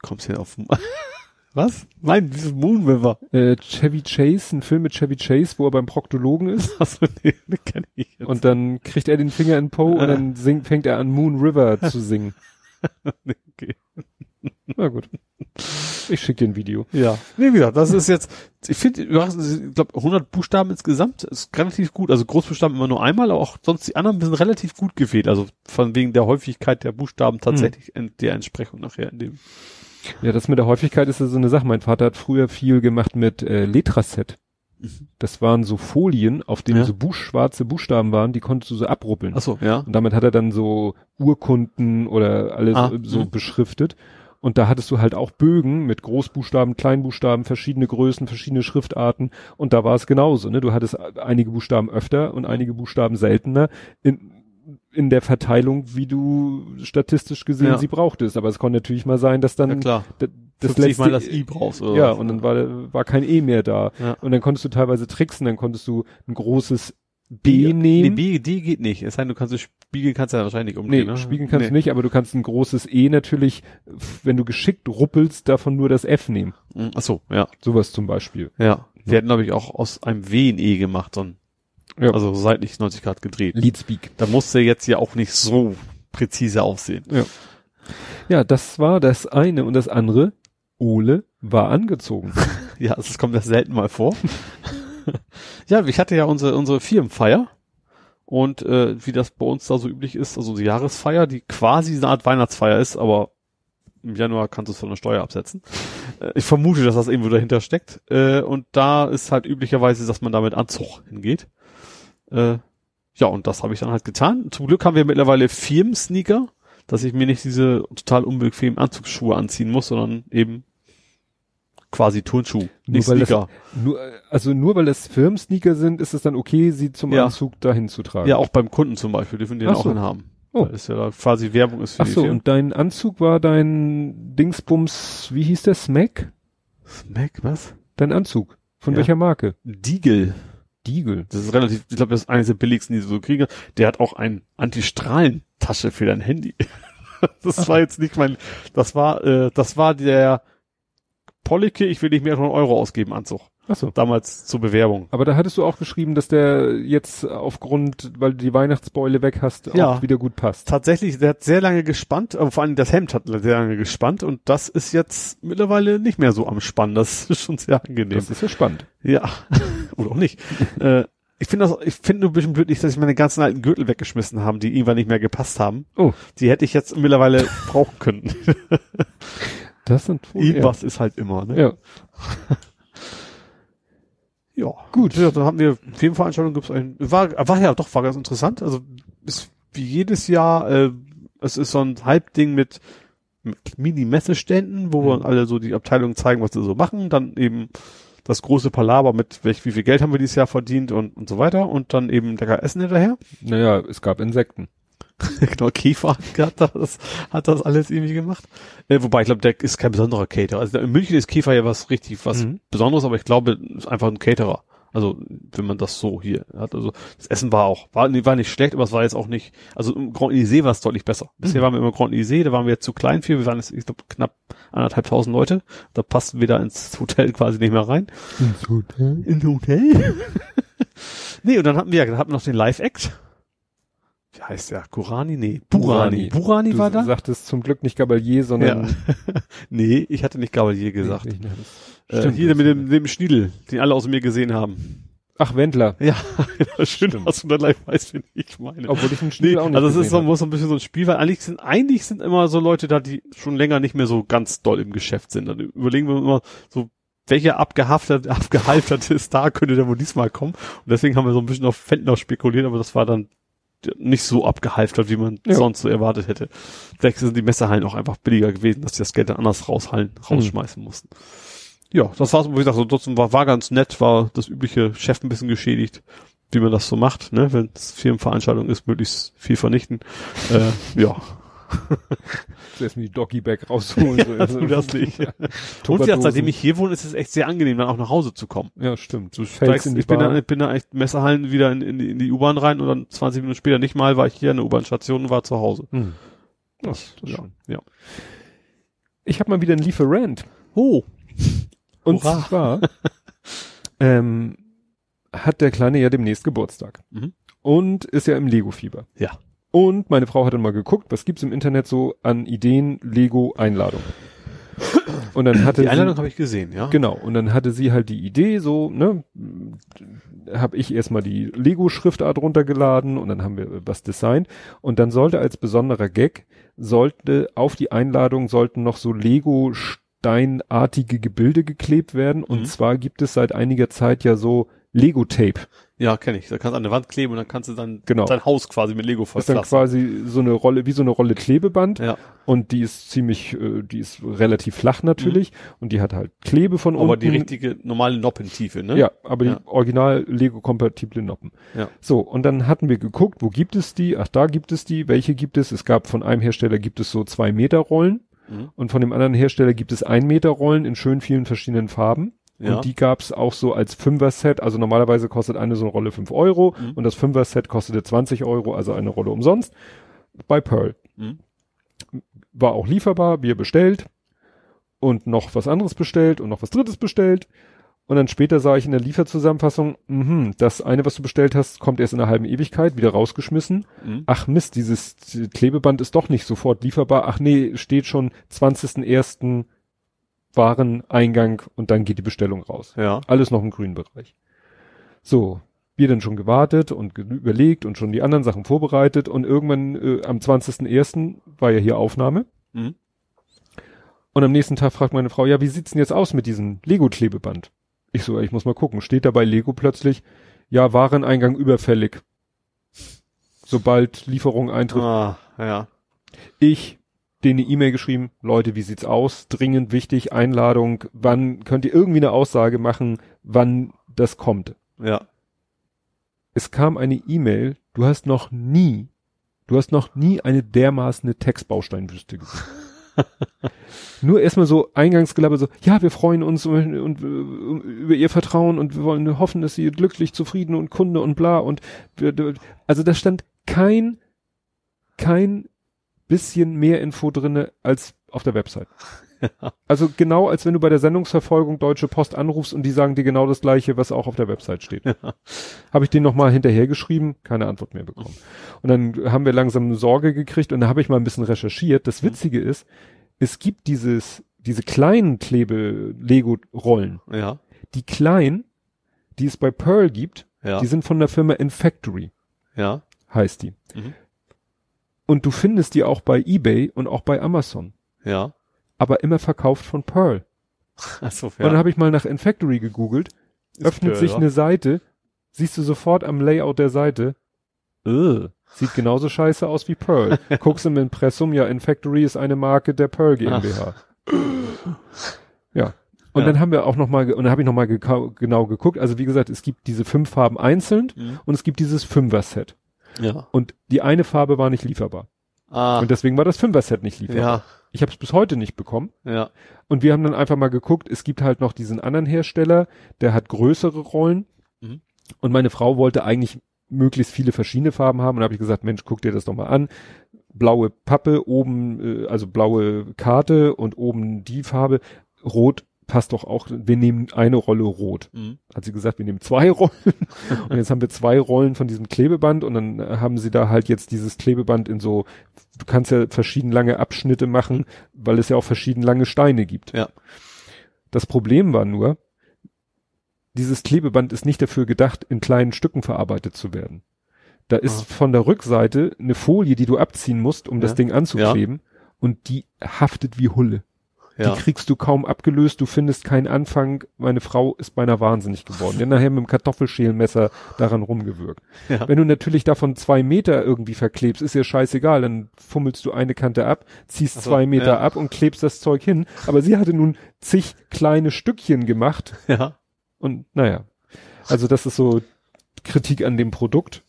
Kommst du auf was? Nein, dieses Moon River. Äh, Chevy Chase, ein Film mit Chevy Chase, wo er beim Proktologen ist. Achso, nee, den kenn ich jetzt. Und dann kriegt er den Finger in Po und dann singt, fängt er an Moon River zu singen. okay. Na gut. Ich schicke dir ein Video. Ja. Nee, wie gesagt, das ist jetzt, ich finde, ich glaube, 100 Buchstaben insgesamt ist relativ gut. Also Großbuchstaben immer nur einmal, aber auch sonst die anderen sind relativ gut gewählt. Also von wegen der Häufigkeit der Buchstaben tatsächlich in der Entsprechung nachher in dem. Ja, das mit der Häufigkeit ist ja so eine Sache. Mein Vater hat früher viel gemacht mit äh, Letraset. Das waren so Folien, auf denen Ja. so buch, schwarze Buchstaben waren, die konntest du so abruppeln. Ach so, ja. Und damit hat er dann so Urkunden oder alles Ah, so, so mhm. beschriftet. Und da hattest du halt auch Bögen mit Großbuchstaben, Kleinbuchstaben, verschiedene Größen, verschiedene Schriftarten. Und da war es genauso. Ne? Du hattest einige Buchstaben öfter und einige Buchstaben seltener in, in der Verteilung, wie du statistisch gesehen Ja. sie brauchtest. Aber es konnte natürlich mal sein, dass dann Ja, das 50 letzte Mal das I brauchst, oder ja, was? und dann war, war kein E mehr da. Ja. Und dann konntest du teilweise tricksen, dann konntest du ein großes B Nee, nehmen. B, D geht nicht. Es sei denn, du kannst spiegeln, kannst du ja wahrscheinlich nicht Nee, umdrehen, ne? spiegeln kannst Nee. du nicht, aber du kannst ein großes E natürlich, wenn du geschickt ruppelst, davon nur das F nehmen. Ach so, ja. Sowas zum Beispiel. Ja. Wir hätten, glaube ich, auch aus einem W ein E gemacht, so ein, Ja. also seitlich 90 Grad gedreht. Leadspeak. Da musste jetzt ja auch nicht so präzise aussehen. Ja, das war das eine und das andere. Ole war angezogen. Ja, es kommt ja selten mal vor. ja, ich hatte ja unsere, unsere Firmenfeier. Und äh, wie das bei uns da so üblich ist, also die Jahresfeier, die quasi eine Art Weihnachtsfeier ist, aber im Januar kannst du es von der Steuer absetzen. Äh, ich vermute, dass das irgendwo dahinter steckt. Äh, und da ist halt üblicherweise, dass man da mit Anzug hingeht. Äh, ja, und das habe ich dann halt getan. Zum Glück haben wir mittlerweile Firmen-Sneaker, dass ich mir nicht diese total unbequemen Anzugsschuhe anziehen muss, sondern eben quasi Turnschuh, nicht weil das- Sneaker. Nur, also nur weil es Firmensneaker sind, ist es dann okay, sie zum Ja. Anzug dahin zu tragen. Ja, auch beim Kunden zum Beispiel, dürfen die dann auch so. einen haben. Oh. Weil es ja quasi Werbung ist für Ach die so, Firmen. und dein Anzug war dein Dingsbums, wie hieß der, Smack? Smack, was? Dein Anzug. Von Ja. welcher Marke? Diegel. Diegel. Das ist relativ, ich glaube, das ist eines der billigsten, die du so kriege. Der hat auch ein Anti-Strahlen-Tasche für dein Handy. das war jetzt nicht mein, das war, äh, das war der Pollicke, ich will nicht mehr als einen Euro ausgeben, Anzug. Ach so. Damals zur Bewerbung. Aber da hattest du auch geschrieben, dass der jetzt aufgrund, weil du die Weihnachtsbeule weg hast, Ja. auch wieder gut passt. Tatsächlich, der hat sehr lange gespannt, aber vor allem das Hemd hat sehr lange gespannt und das ist jetzt mittlerweile nicht mehr so am Spannen. Das ist schon sehr angenehm. Das ist ja spannend. Ja, oder auch nicht. äh, ich finde das, ich finde nur ein bisschen blöd, dass ich meine ganzen alten Gürtel weggeschmissen haben, die irgendwann nicht mehr gepasst haben. Oh. Die hätte ich jetzt mittlerweile brauchen können. Das sind Irgendwas ist halt immer, ne? Ja. Ja. Gut. Ja, dann haben wir Filmveranstaltung gibt's ein, war, war ja doch, war ganz interessant. Also, ist wie jedes Jahr, äh, es ist so ein Halbding mit, mit Mini-Messeständen, wo wir Mhm. alle so die Abteilungen zeigen, was sie so machen, dann eben das große Palaver mit welch, wie viel Geld haben wir dieses Jahr verdient und, und so weiter und dann eben lecker Essen hinterher. Naja, es gab Insekten. genau, Käfer hat das, hat das alles irgendwie gemacht. Äh, wobei, ich glaube, der ist kein besonderer Caterer. Also in München ist Käfer ja was richtig, was Mhm. Besonderes, aber ich glaube, ist einfach ein Caterer. Also, wenn man das so hier hat. Also, das Essen war auch, war, war nicht schlecht, aber es war jetzt auch nicht, also im Grand Elysée war es deutlich besser. Bisher Mhm. waren wir immer Grand Elysée, da waren wir jetzt zu klein für, wir waren jetzt, ich glaube, knapp anderthalbtausend Leute. Da passten wir da ins Hotel quasi nicht mehr rein. Ins Hotel? Ins Hotel? nee, und dann hatten wir, dann hatten wir noch den Live-Act. Heißt der? Kurani? Nee, Burani. Burani du war da? sagtest zum Glück nicht Gabalier, sondern nee, ich hatte nicht Gabalier gesagt. Nee, nee, Äh, Stimmt, hier das- mit dem, dem Schniedel, den alle außer mir gesehen haben. Ach, Wendler. Ja, schön, Stimmt. dass du dann live weißt, wen ich meine. Obwohl ich einen Nee, Schnitt auch nicht also es ist so, muss so ein bisschen so ein Spiel, weil eigentlich sind, eigentlich sind immer so Leute da, die schon länger nicht mehr so ganz doll im Geschäft sind. Dann überlegen wir immer so, welcher abgehaftete, abgehalfterte Star könnte denn wohl diesmal kommen? Und deswegen haben wir so ein bisschen auf Fendler spekuliert, aber das war dann nicht so abgehalftert, wie man Ja. sonst so erwartet hätte. Vielleicht sind die Messerhallen auch einfach billiger gewesen, dass sie das Geld dann anders raushallen, rausschmeißen mussten. Ja, das war's, wie gesagt, so trotzdem war, war ganz nett, war das übliche Chef ein bisschen geschädigt, wie man das so macht, ne, wenn es Firmenveranstaltung ist, möglichst viel vernichten. äh, ja, Zuerst mal die Doggy-Bag rausholen. so. ja, tu das nicht. Ja, seitdem ich hier wohne, ist es echt sehr angenehm, dann auch nach Hause zu kommen. Ja, stimmt. Du Steigst, in ich bin ich bin dann echt Messerhallen wieder in, in, die- in die U-Bahn rein und dann 20 Minuten später nicht mal, war ich hier an der U-Bahn-Station und war zu Hause. Hm. Das, das ja, ja. Ich habe mal wieder einen Lieferant. Oh, Und Hurra. zwar ähm, hat der Kleine ja demnächst Geburtstag. Mhm. Und ist ja im Lego-Fieber. Ja. Und meine Frau hatte mal geguckt, was gibt's im Internet so an Ideen, Lego-Einladung. Und dann hatte die Einladung habe ich gesehen, ja. Genau, und dann hatte sie halt die Idee, so, ne, habe ich erstmal die Lego-Schriftart runtergeladen und dann haben wir was designt. Und dann sollte als besonderer Gag, sollte auf die Einladung sollten noch so Lego steinartige Gebilde geklebt werden. Und Mhm. zwar gibt es seit einiger Zeit ja so Lego-Tape. Ja, kenne ich. Da kannst du an der Wand kleben und dann kannst du dann Genau. dein Haus quasi mit Lego Das ist dann quasi so eine Rolle, wie so eine Rolle Klebeband. Ja, Und die ist ziemlich, äh, die ist relativ flach natürlich. Und die hat halt Klebe von Mhm. aber unten. die richtige normale Noppentiefe, ne? Ja, aber Ja. die original Lego-kompatible Noppen. Ja. So, und dann hatten wir geguckt, wo gibt es die? Ach, da gibt es die. Welche gibt es? Es gab von einem Hersteller gibt es so zwei Meter Rollen Mhm. und von dem anderen Hersteller gibt es ein Meter Rollen in schön vielen verschiedenen Farben. Ja. Und die gab es auch so als Fünfer-Set. Also normalerweise kostet eine so eine Rolle fünf Euro Mhm. und das Fünfer-Set kostete 20 Euro, also eine Rolle umsonst. Bei Pearl. Mhm. War auch lieferbar, wir bestellt und noch was anderes bestellt und noch was drittes bestellt. Und dann später sah ich in der Lieferzusammenfassung, mhm, das eine, was du bestellt hast, kommt erst in einer halben Ewigkeit, wieder rausgeschmissen. Mhm. Ach Mist, dieses Klebeband ist doch nicht sofort lieferbar. Ach nee, steht schon 20.01. Wareneingang und dann geht die Bestellung raus. Ja. Alles noch im grünen Bereich. So, wir dann schon gewartet und überlegt und schon die anderen Sachen vorbereitet und irgendwann äh, am 20.01. war ja hier Aufnahme. Mhm. Und am nächsten Tag fragt meine Frau, ja, wie sieht's denn jetzt aus mit diesem Lego-Klebeband? Ich so, ich muss mal gucken. Steht da bei Lego plötzlich, ja, Wareneingang überfällig. Sobald Lieferung eintrifft. Ah, ja. Ich denen eine E-Mail geschrieben, Leute, wie sieht's aus? Dringend wichtig, Einladung, wann könnt ihr irgendwie eine Aussage machen, wann das kommt? Ja. Es kam eine E-Mail, du hast noch nie, du hast noch nie eine dermaßen Textbausteinwüste gesehen. Nur erstmal so Eingangsgelaber so, ja, wir freuen uns und, und, äh, über ihr Vertrauen und wir wollen hoffen, dass sie glücklich, zufrieden und Kunde und bla und also da stand kein, kein bisschen mehr Info drinne als auf der Website. Also genau, als wenn du bei der Sendungsverfolgung Deutsche Post anrufst und die sagen dir genau das gleiche, was auch auf der Website steht. Habe ich den nochmal hinterhergeschrieben, keine Antwort mehr bekommen. Und dann haben wir langsam eine Sorge gekriegt und da habe ich mal ein bisschen recherchiert. Das Witzige ist, es gibt dieses, diese kleinen Klebe-Lego-Rollen. Ja. Die kleinen, die es bei Pearl gibt, Ja. die sind von der Firma Infactory, ja. heißt die. Mhm. Und du findest die auch bei eBay und auch bei Amazon. Ja. Aber immer verkauft von Pearl. Achso, Und dann habe ich mal nach Infactory gegoogelt, Ist öffnet Pearl, sich wa? eine Seite, siehst du sofort am Layout der Seite, äh, sieht genauso scheiße aus wie Pearl. Guckst im Impressum, ja, Infactory ist eine Marke der Pearl GmbH. Ja. Und Ja. dann haben wir auch noch mal, ge- und dann habe ich noch mal gekau- genau geguckt, also wie gesagt, es gibt diese fünf Farben einzeln Mhm. und es gibt dieses Fünfer-Set. Ja. Und die eine Farbe war nicht lieferbar. Ah. Und deswegen war das Fünfer-Set nicht lieferbar. Ja. Ich habe es bis heute nicht bekommen. Ja. Und wir haben dann einfach mal geguckt, es gibt halt noch diesen anderen Hersteller, der hat größere Rollen. Mhm. Und meine Frau wollte eigentlich möglichst viele verschiedene Farben haben. Und habe ich gesagt, Mensch, guck dir das doch mal an. Blaue Pappe, oben, äh, also blaue Karte und oben die Farbe. Rot passt doch auch. Wir nehmen eine Rolle rot. Mhm. Hat sie gesagt, wir nehmen zwei Rollen. und jetzt haben wir zwei Rollen von diesem Klebeband und dann haben sie da halt jetzt dieses Klebeband in so, du kannst ja verschieden lange Abschnitte machen, weil es ja auch verschieden lange Steine gibt. Ja. Das Problem war nur, dieses Klebeband ist nicht dafür gedacht, in kleinen Stücken verarbeitet zu werden. Da ist Ah. von der Rückseite eine Folie, die du abziehen musst, um das Ja. Ding anzukleben. Und die haftet wie Hulle. Ja. Die kriegst du kaum abgelöst, du findest keinen Anfang. Meine Frau ist beinahe wahnsinnig geworden. Die hat nachher mit dem Kartoffelschälmesser daran rumgewürgt. Ja. Wenn du natürlich davon zwei Meter irgendwie verklebst, ist ja scheißegal, dann fummelst du eine Kante ab, ziehst Ach so, zwei Meter ja. ab und klebst das Zeug hin. Aber sie hatte nun zig kleine Stückchen gemacht Ja. und naja. Also das ist so Kritik an dem Produkt.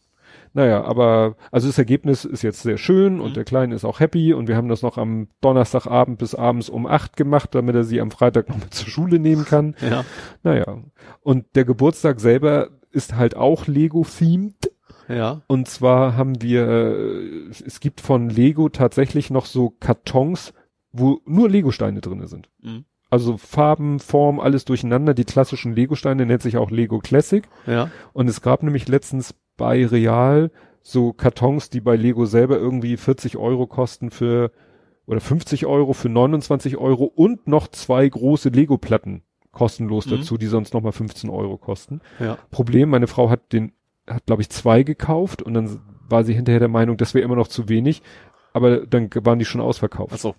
Naja, aber also das Ergebnis ist jetzt sehr schön und Mhm. der Kleine ist auch happy und wir haben das noch am Donnerstagabend bis abends um acht gemacht, damit er sie am Freitag noch mit zur Schule nehmen kann. Ja. Naja. Und der Geburtstag selber ist halt auch Lego-themed. Ja. Und zwar haben wir, es gibt von Lego tatsächlich noch so Kartons, wo nur Lego-Steine drinne sind. Mhm. Also Farben, Form, alles durcheinander. Die klassischen Lego-Steine nennt sich auch Lego Classic. Ja. Und es gab nämlich letztens bei Real so Kartons, die bei Lego selber irgendwie 40 Euro kosten für, oder 50 Euro für 29 Euro und noch zwei große Lego-Platten kostenlos Mhm. dazu, die sonst nochmal 15 Euro kosten. Ja. Problem, meine Frau hat den, hat glaube ich zwei gekauft und dann war sie hinterher der Meinung, das wäre immer noch zu wenig, aber dann waren die schon ausverkauft. Achso.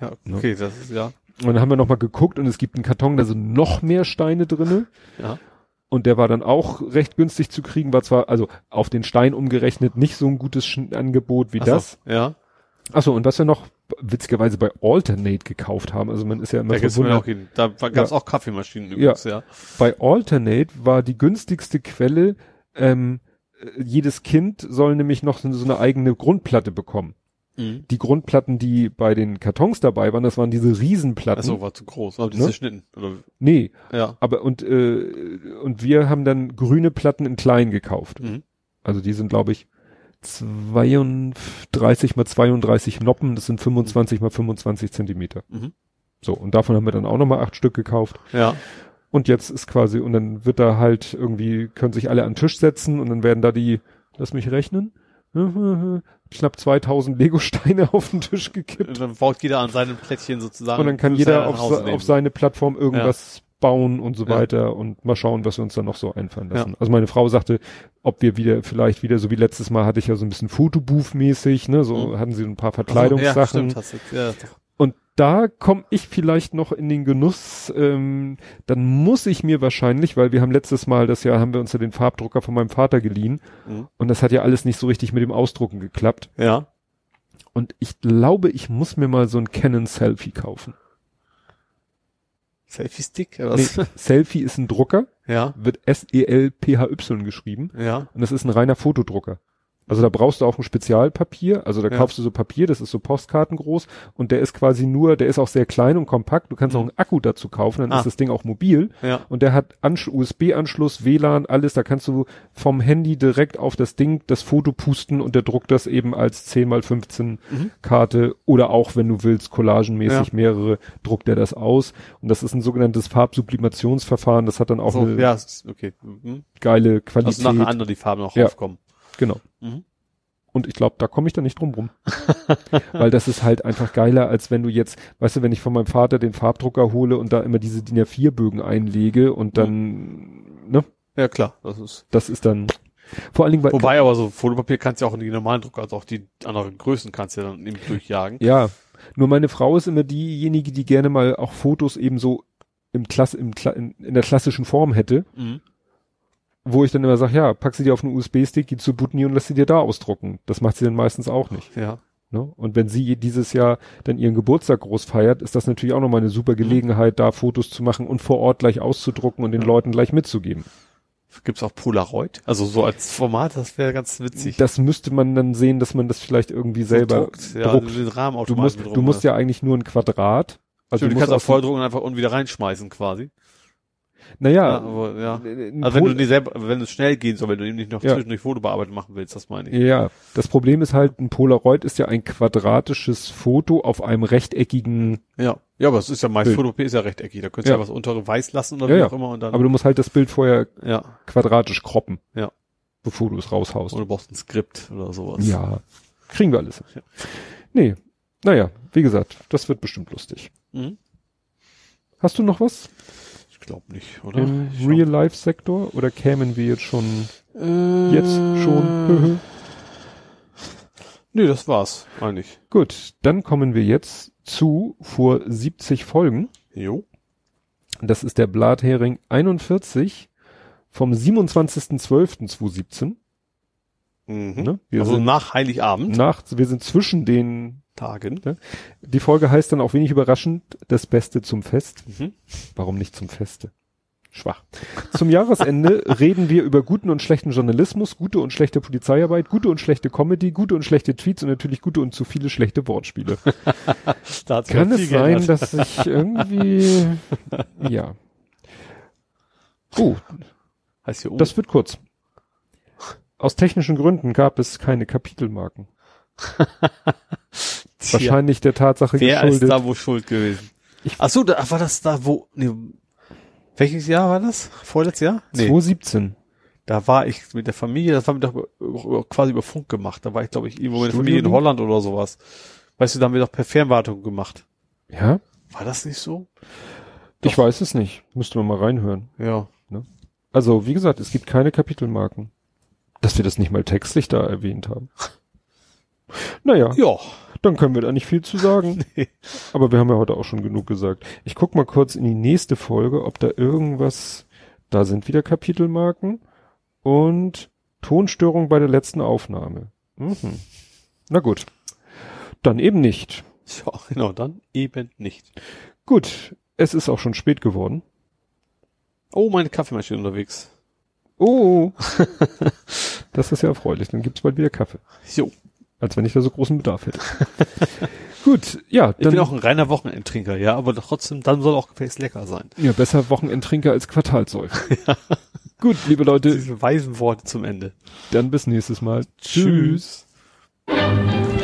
Ja, Ne? okay, das ist ja. Und dann haben wir nochmal geguckt und es gibt einen Karton, da sind noch mehr Steine drinne. Ja. Und der war dann auch recht günstig zu kriegen, war zwar, also auf den Stein umgerechnet, nicht so ein gutes Sch Angebot wie Ach so, das. Ja. Achso, und was wir noch witzigerweise bei Alternate gekauft haben, also man ist ja immer Da verwundert, auch hin. Da gab's auch Kaffeemaschinen übrigens, ja. bei Alternate war die günstigste Quelle, ähm, äh, jedes Kind soll nämlich noch so so eine eigene Grundplatte bekommen. Mhm. Die Grundplatten, die bei den Kartons dabei waren, das waren diese Riesenplatten. Achso, war zu groß. Aber diese Ne? Schnitten. Oder, Nee, ja. aber und äh, und wir haben dann grüne Platten in klein gekauft. Mhm. Also die sind glaube ich 32 mal 32 Noppen, das sind 25 mal 25 Zentimeter. Mhm. So, und davon haben wir dann auch nochmal acht Stück gekauft. Ja. Und jetzt ist quasi, und dann wird da halt irgendwie, können sich alle an den Tisch setzen und dann werden da die, lass mich rechnen, knapp 2000 Lego-Steine auf den Tisch gekippt. Dann baut jeder an seinem Plättchen sozusagen. Und dann kann jeder er auf, se- auf seine Plattform irgendwas bauen und so Ja. weiter und mal schauen, was wir uns dann noch so einfallen lassen. Also meine Frau sagte, ob wir wieder, vielleicht wieder, so wie letztes Mal hatte ich ja so ein bisschen Fotobooth-mäßig, ne, so Mhm. hatten sie ein paar Ach so, Ja, Verkleidungssachen. stimmt, hast du, ja, doch. Da komme ich vielleicht noch in den Genuss, ähm, dann muss ich mir wahrscheinlich, weil wir haben letztes Mal, das Jahr haben wir uns ja den Farbdrucker von meinem Vater geliehen Mhm. und das hat ja alles nicht so richtig mit dem Ausdrucken geklappt. ja. Und ich glaube, ich muss mir mal so ein Canon Selfie kaufen. Selfie-Stick? Nee? Selfie ist ein Drucker, Ja. wird S-E-L-P-H-Y geschrieben Ja. und das ist ein reiner Fotodrucker. Also da brauchst du auch ein Spezialpapier, also da Ja. kaufst du so Papier, das ist so Postkarten groß und der ist quasi nur, der ist auch sehr klein und kompakt, du kannst auch einen Akku dazu kaufen, dann Ah. ist das Ding auch mobil Ja. und der hat Ansch USB-Anschluss, WLAN, alles, da kannst du vom Handy direkt auf das Ding das Foto pusten und der druckt das eben als 10 mal 15 Mhm. Karte oder auch, wenn du willst, collagenmäßig Ja. mehrere, druckt er das aus und das ist ein sogenanntes Farbsublimationsverfahren, das hat dann auch so, eine ja, okay. Mhm. geile Qualität. Also nachher andere die Farben noch Ja. aufkommen. Genau. Mhm. Und ich glaube, da komme ich da nicht drum rum. Weil das ist halt einfach geiler, als wenn du jetzt, weißt du, wenn ich von meinem Vater den Farbdrucker hole und da immer diese DIN A4-Bögen einlege und dann, ne, Ja, klar. Das ist. das ist dann, vor allen Dingen, weil, Wobei aber so Fotopapier kannst du ja auch in die normalen Drucker, also auch die anderen Größen kannst du ja dann eben durchjagen. ja, nur meine Frau ist immer diejenige, die gerne mal auch Fotos eben so im Klasse, im, Kla in, in der klassischen Form hätte, Mhm. Wo ich dann immer sage, ja, pack sie dir auf einen USB-Stick, geh zu Butni und lass sie dir da ausdrucken. Das macht sie dann meistens auch nicht. Ja. Ne? Und wenn sie dieses Jahr dann ihren Geburtstag groß feiert, ist das natürlich auch nochmal eine super Gelegenheit, da Fotos zu machen und vor Ort gleich auszudrucken und den Ja. Leuten gleich mitzugeben. Gibt's auch Polaroid? Also so als Format, das wäre ganz witzig. Das müsste man dann sehen, dass man das vielleicht irgendwie selber druckt. Ja, druckt. den Rahmen Du musst, du musst hast. ja eigentlich nur ein Quadrat. Also Stimmt, du musst kannst auch volldrucken und einfach unten wieder reinschmeißen quasi. Naja, Ja, aber ja. Also wenn du die selber, wenn es schnell gehen soll, wenn du eben nicht noch Ja. zwischendurch Fotobearbeitung machen willst, das meine ich. ja, das Problem ist halt, ein Polaroid ist ja ein quadratisches Foto auf einem rechteckigen, Ja. Ja, aber es ist ja meist Bild. Fotopie ist ja rechteckig. Da könntest du Ja. ja was untere weiß lassen oder Ja, wie auch immer und dann. aber du musst halt das Bild vorher ja. quadratisch kroppen. Ja. Bevor du es raushaust. Oder du brauchst ein Skript oder sowas. Ja, kriegen wir alles. Ja. Nee, naja, wie gesagt, das wird bestimmt lustig. Mhm. Hast du noch was glaube nicht, oder? im Real-Life-Sektor oder kämen wir jetzt schon äh, jetzt schon? nee, das war's, eigentlich. Gut, dann kommen wir jetzt zu vor 70 Folgen. Jo. Das ist der Blathering 41 vom 27.12.2017. Mhm. Ne? Wir also sind nach Heiligabend. nach, wir sind zwischen den, Tagen. die Folge heißt dann auch wenig überraschend, das Beste zum Fest. Mhm. Warum nicht zum Feste? Schwach. Zum Jahresende reden wir über guten und schlechten Journalismus, gute und schlechte Polizeiarbeit, gute und schlechte Comedy, gute und schlechte Tweets und natürlich gute und zu viele schlechte Wortspiele. Kann es sein, dass ich irgendwie, ja. Oh, heißt hier oben. das wird kurz. Aus technischen Gründen gab es keine Kapitelmarken. Tja, Wahrscheinlich der Tatsache Wer ist geschuldet. da wo schuld gewesen? Ich- Ach so, da war das da wo, nee, welches Jahr war das? Vorletztes Jahr? 2017. Da war ich mit der Familie, das war mir doch quasi über Funk gemacht. Da war ich, glaube ich, irgendwo mit der Familie in? Holland oder sowas. Weißt du, da haben wir doch per Fernwartung gemacht. Ja? War das nicht so? Ich weiß es nicht. Müsste man mal reinhören. Ja. Also, wie gesagt, es gibt keine Kapitelmarken. Dass wir das nicht mal textlich da erwähnt haben. Naja, Ja. Dann können wir da nicht viel zu sagen. Nee. Aber wir haben ja heute auch schon genug gesagt. Ich guck mal kurz in die nächste Folge, ob da irgendwas, da sind wieder Kapitelmarken und Tonstörung bei der letzten Aufnahme. Mhm. Na gut. Dann eben nicht. Ja, genau, dann eben nicht. Gut, es ist auch schon spät geworden. Oh, meine Kaffeemaschine unterwegs. Oh, das ist ja erfreulich. Dann gibt's bald wieder Kaffee. Jo. Als wenn ich da so großen Bedarf hätte. Gut, ja. Ich bin auch ein reiner Wochenendtrinker, ja, aber trotzdem, dann soll auch Gefäß lecker sein. Ja, besser Wochenendtrinker als Quartalsäufer. ja. Gut, liebe Leute. Diese weisen Worte zum Ende. Dann bis nächstes Mal. Tschüss. Tschüss.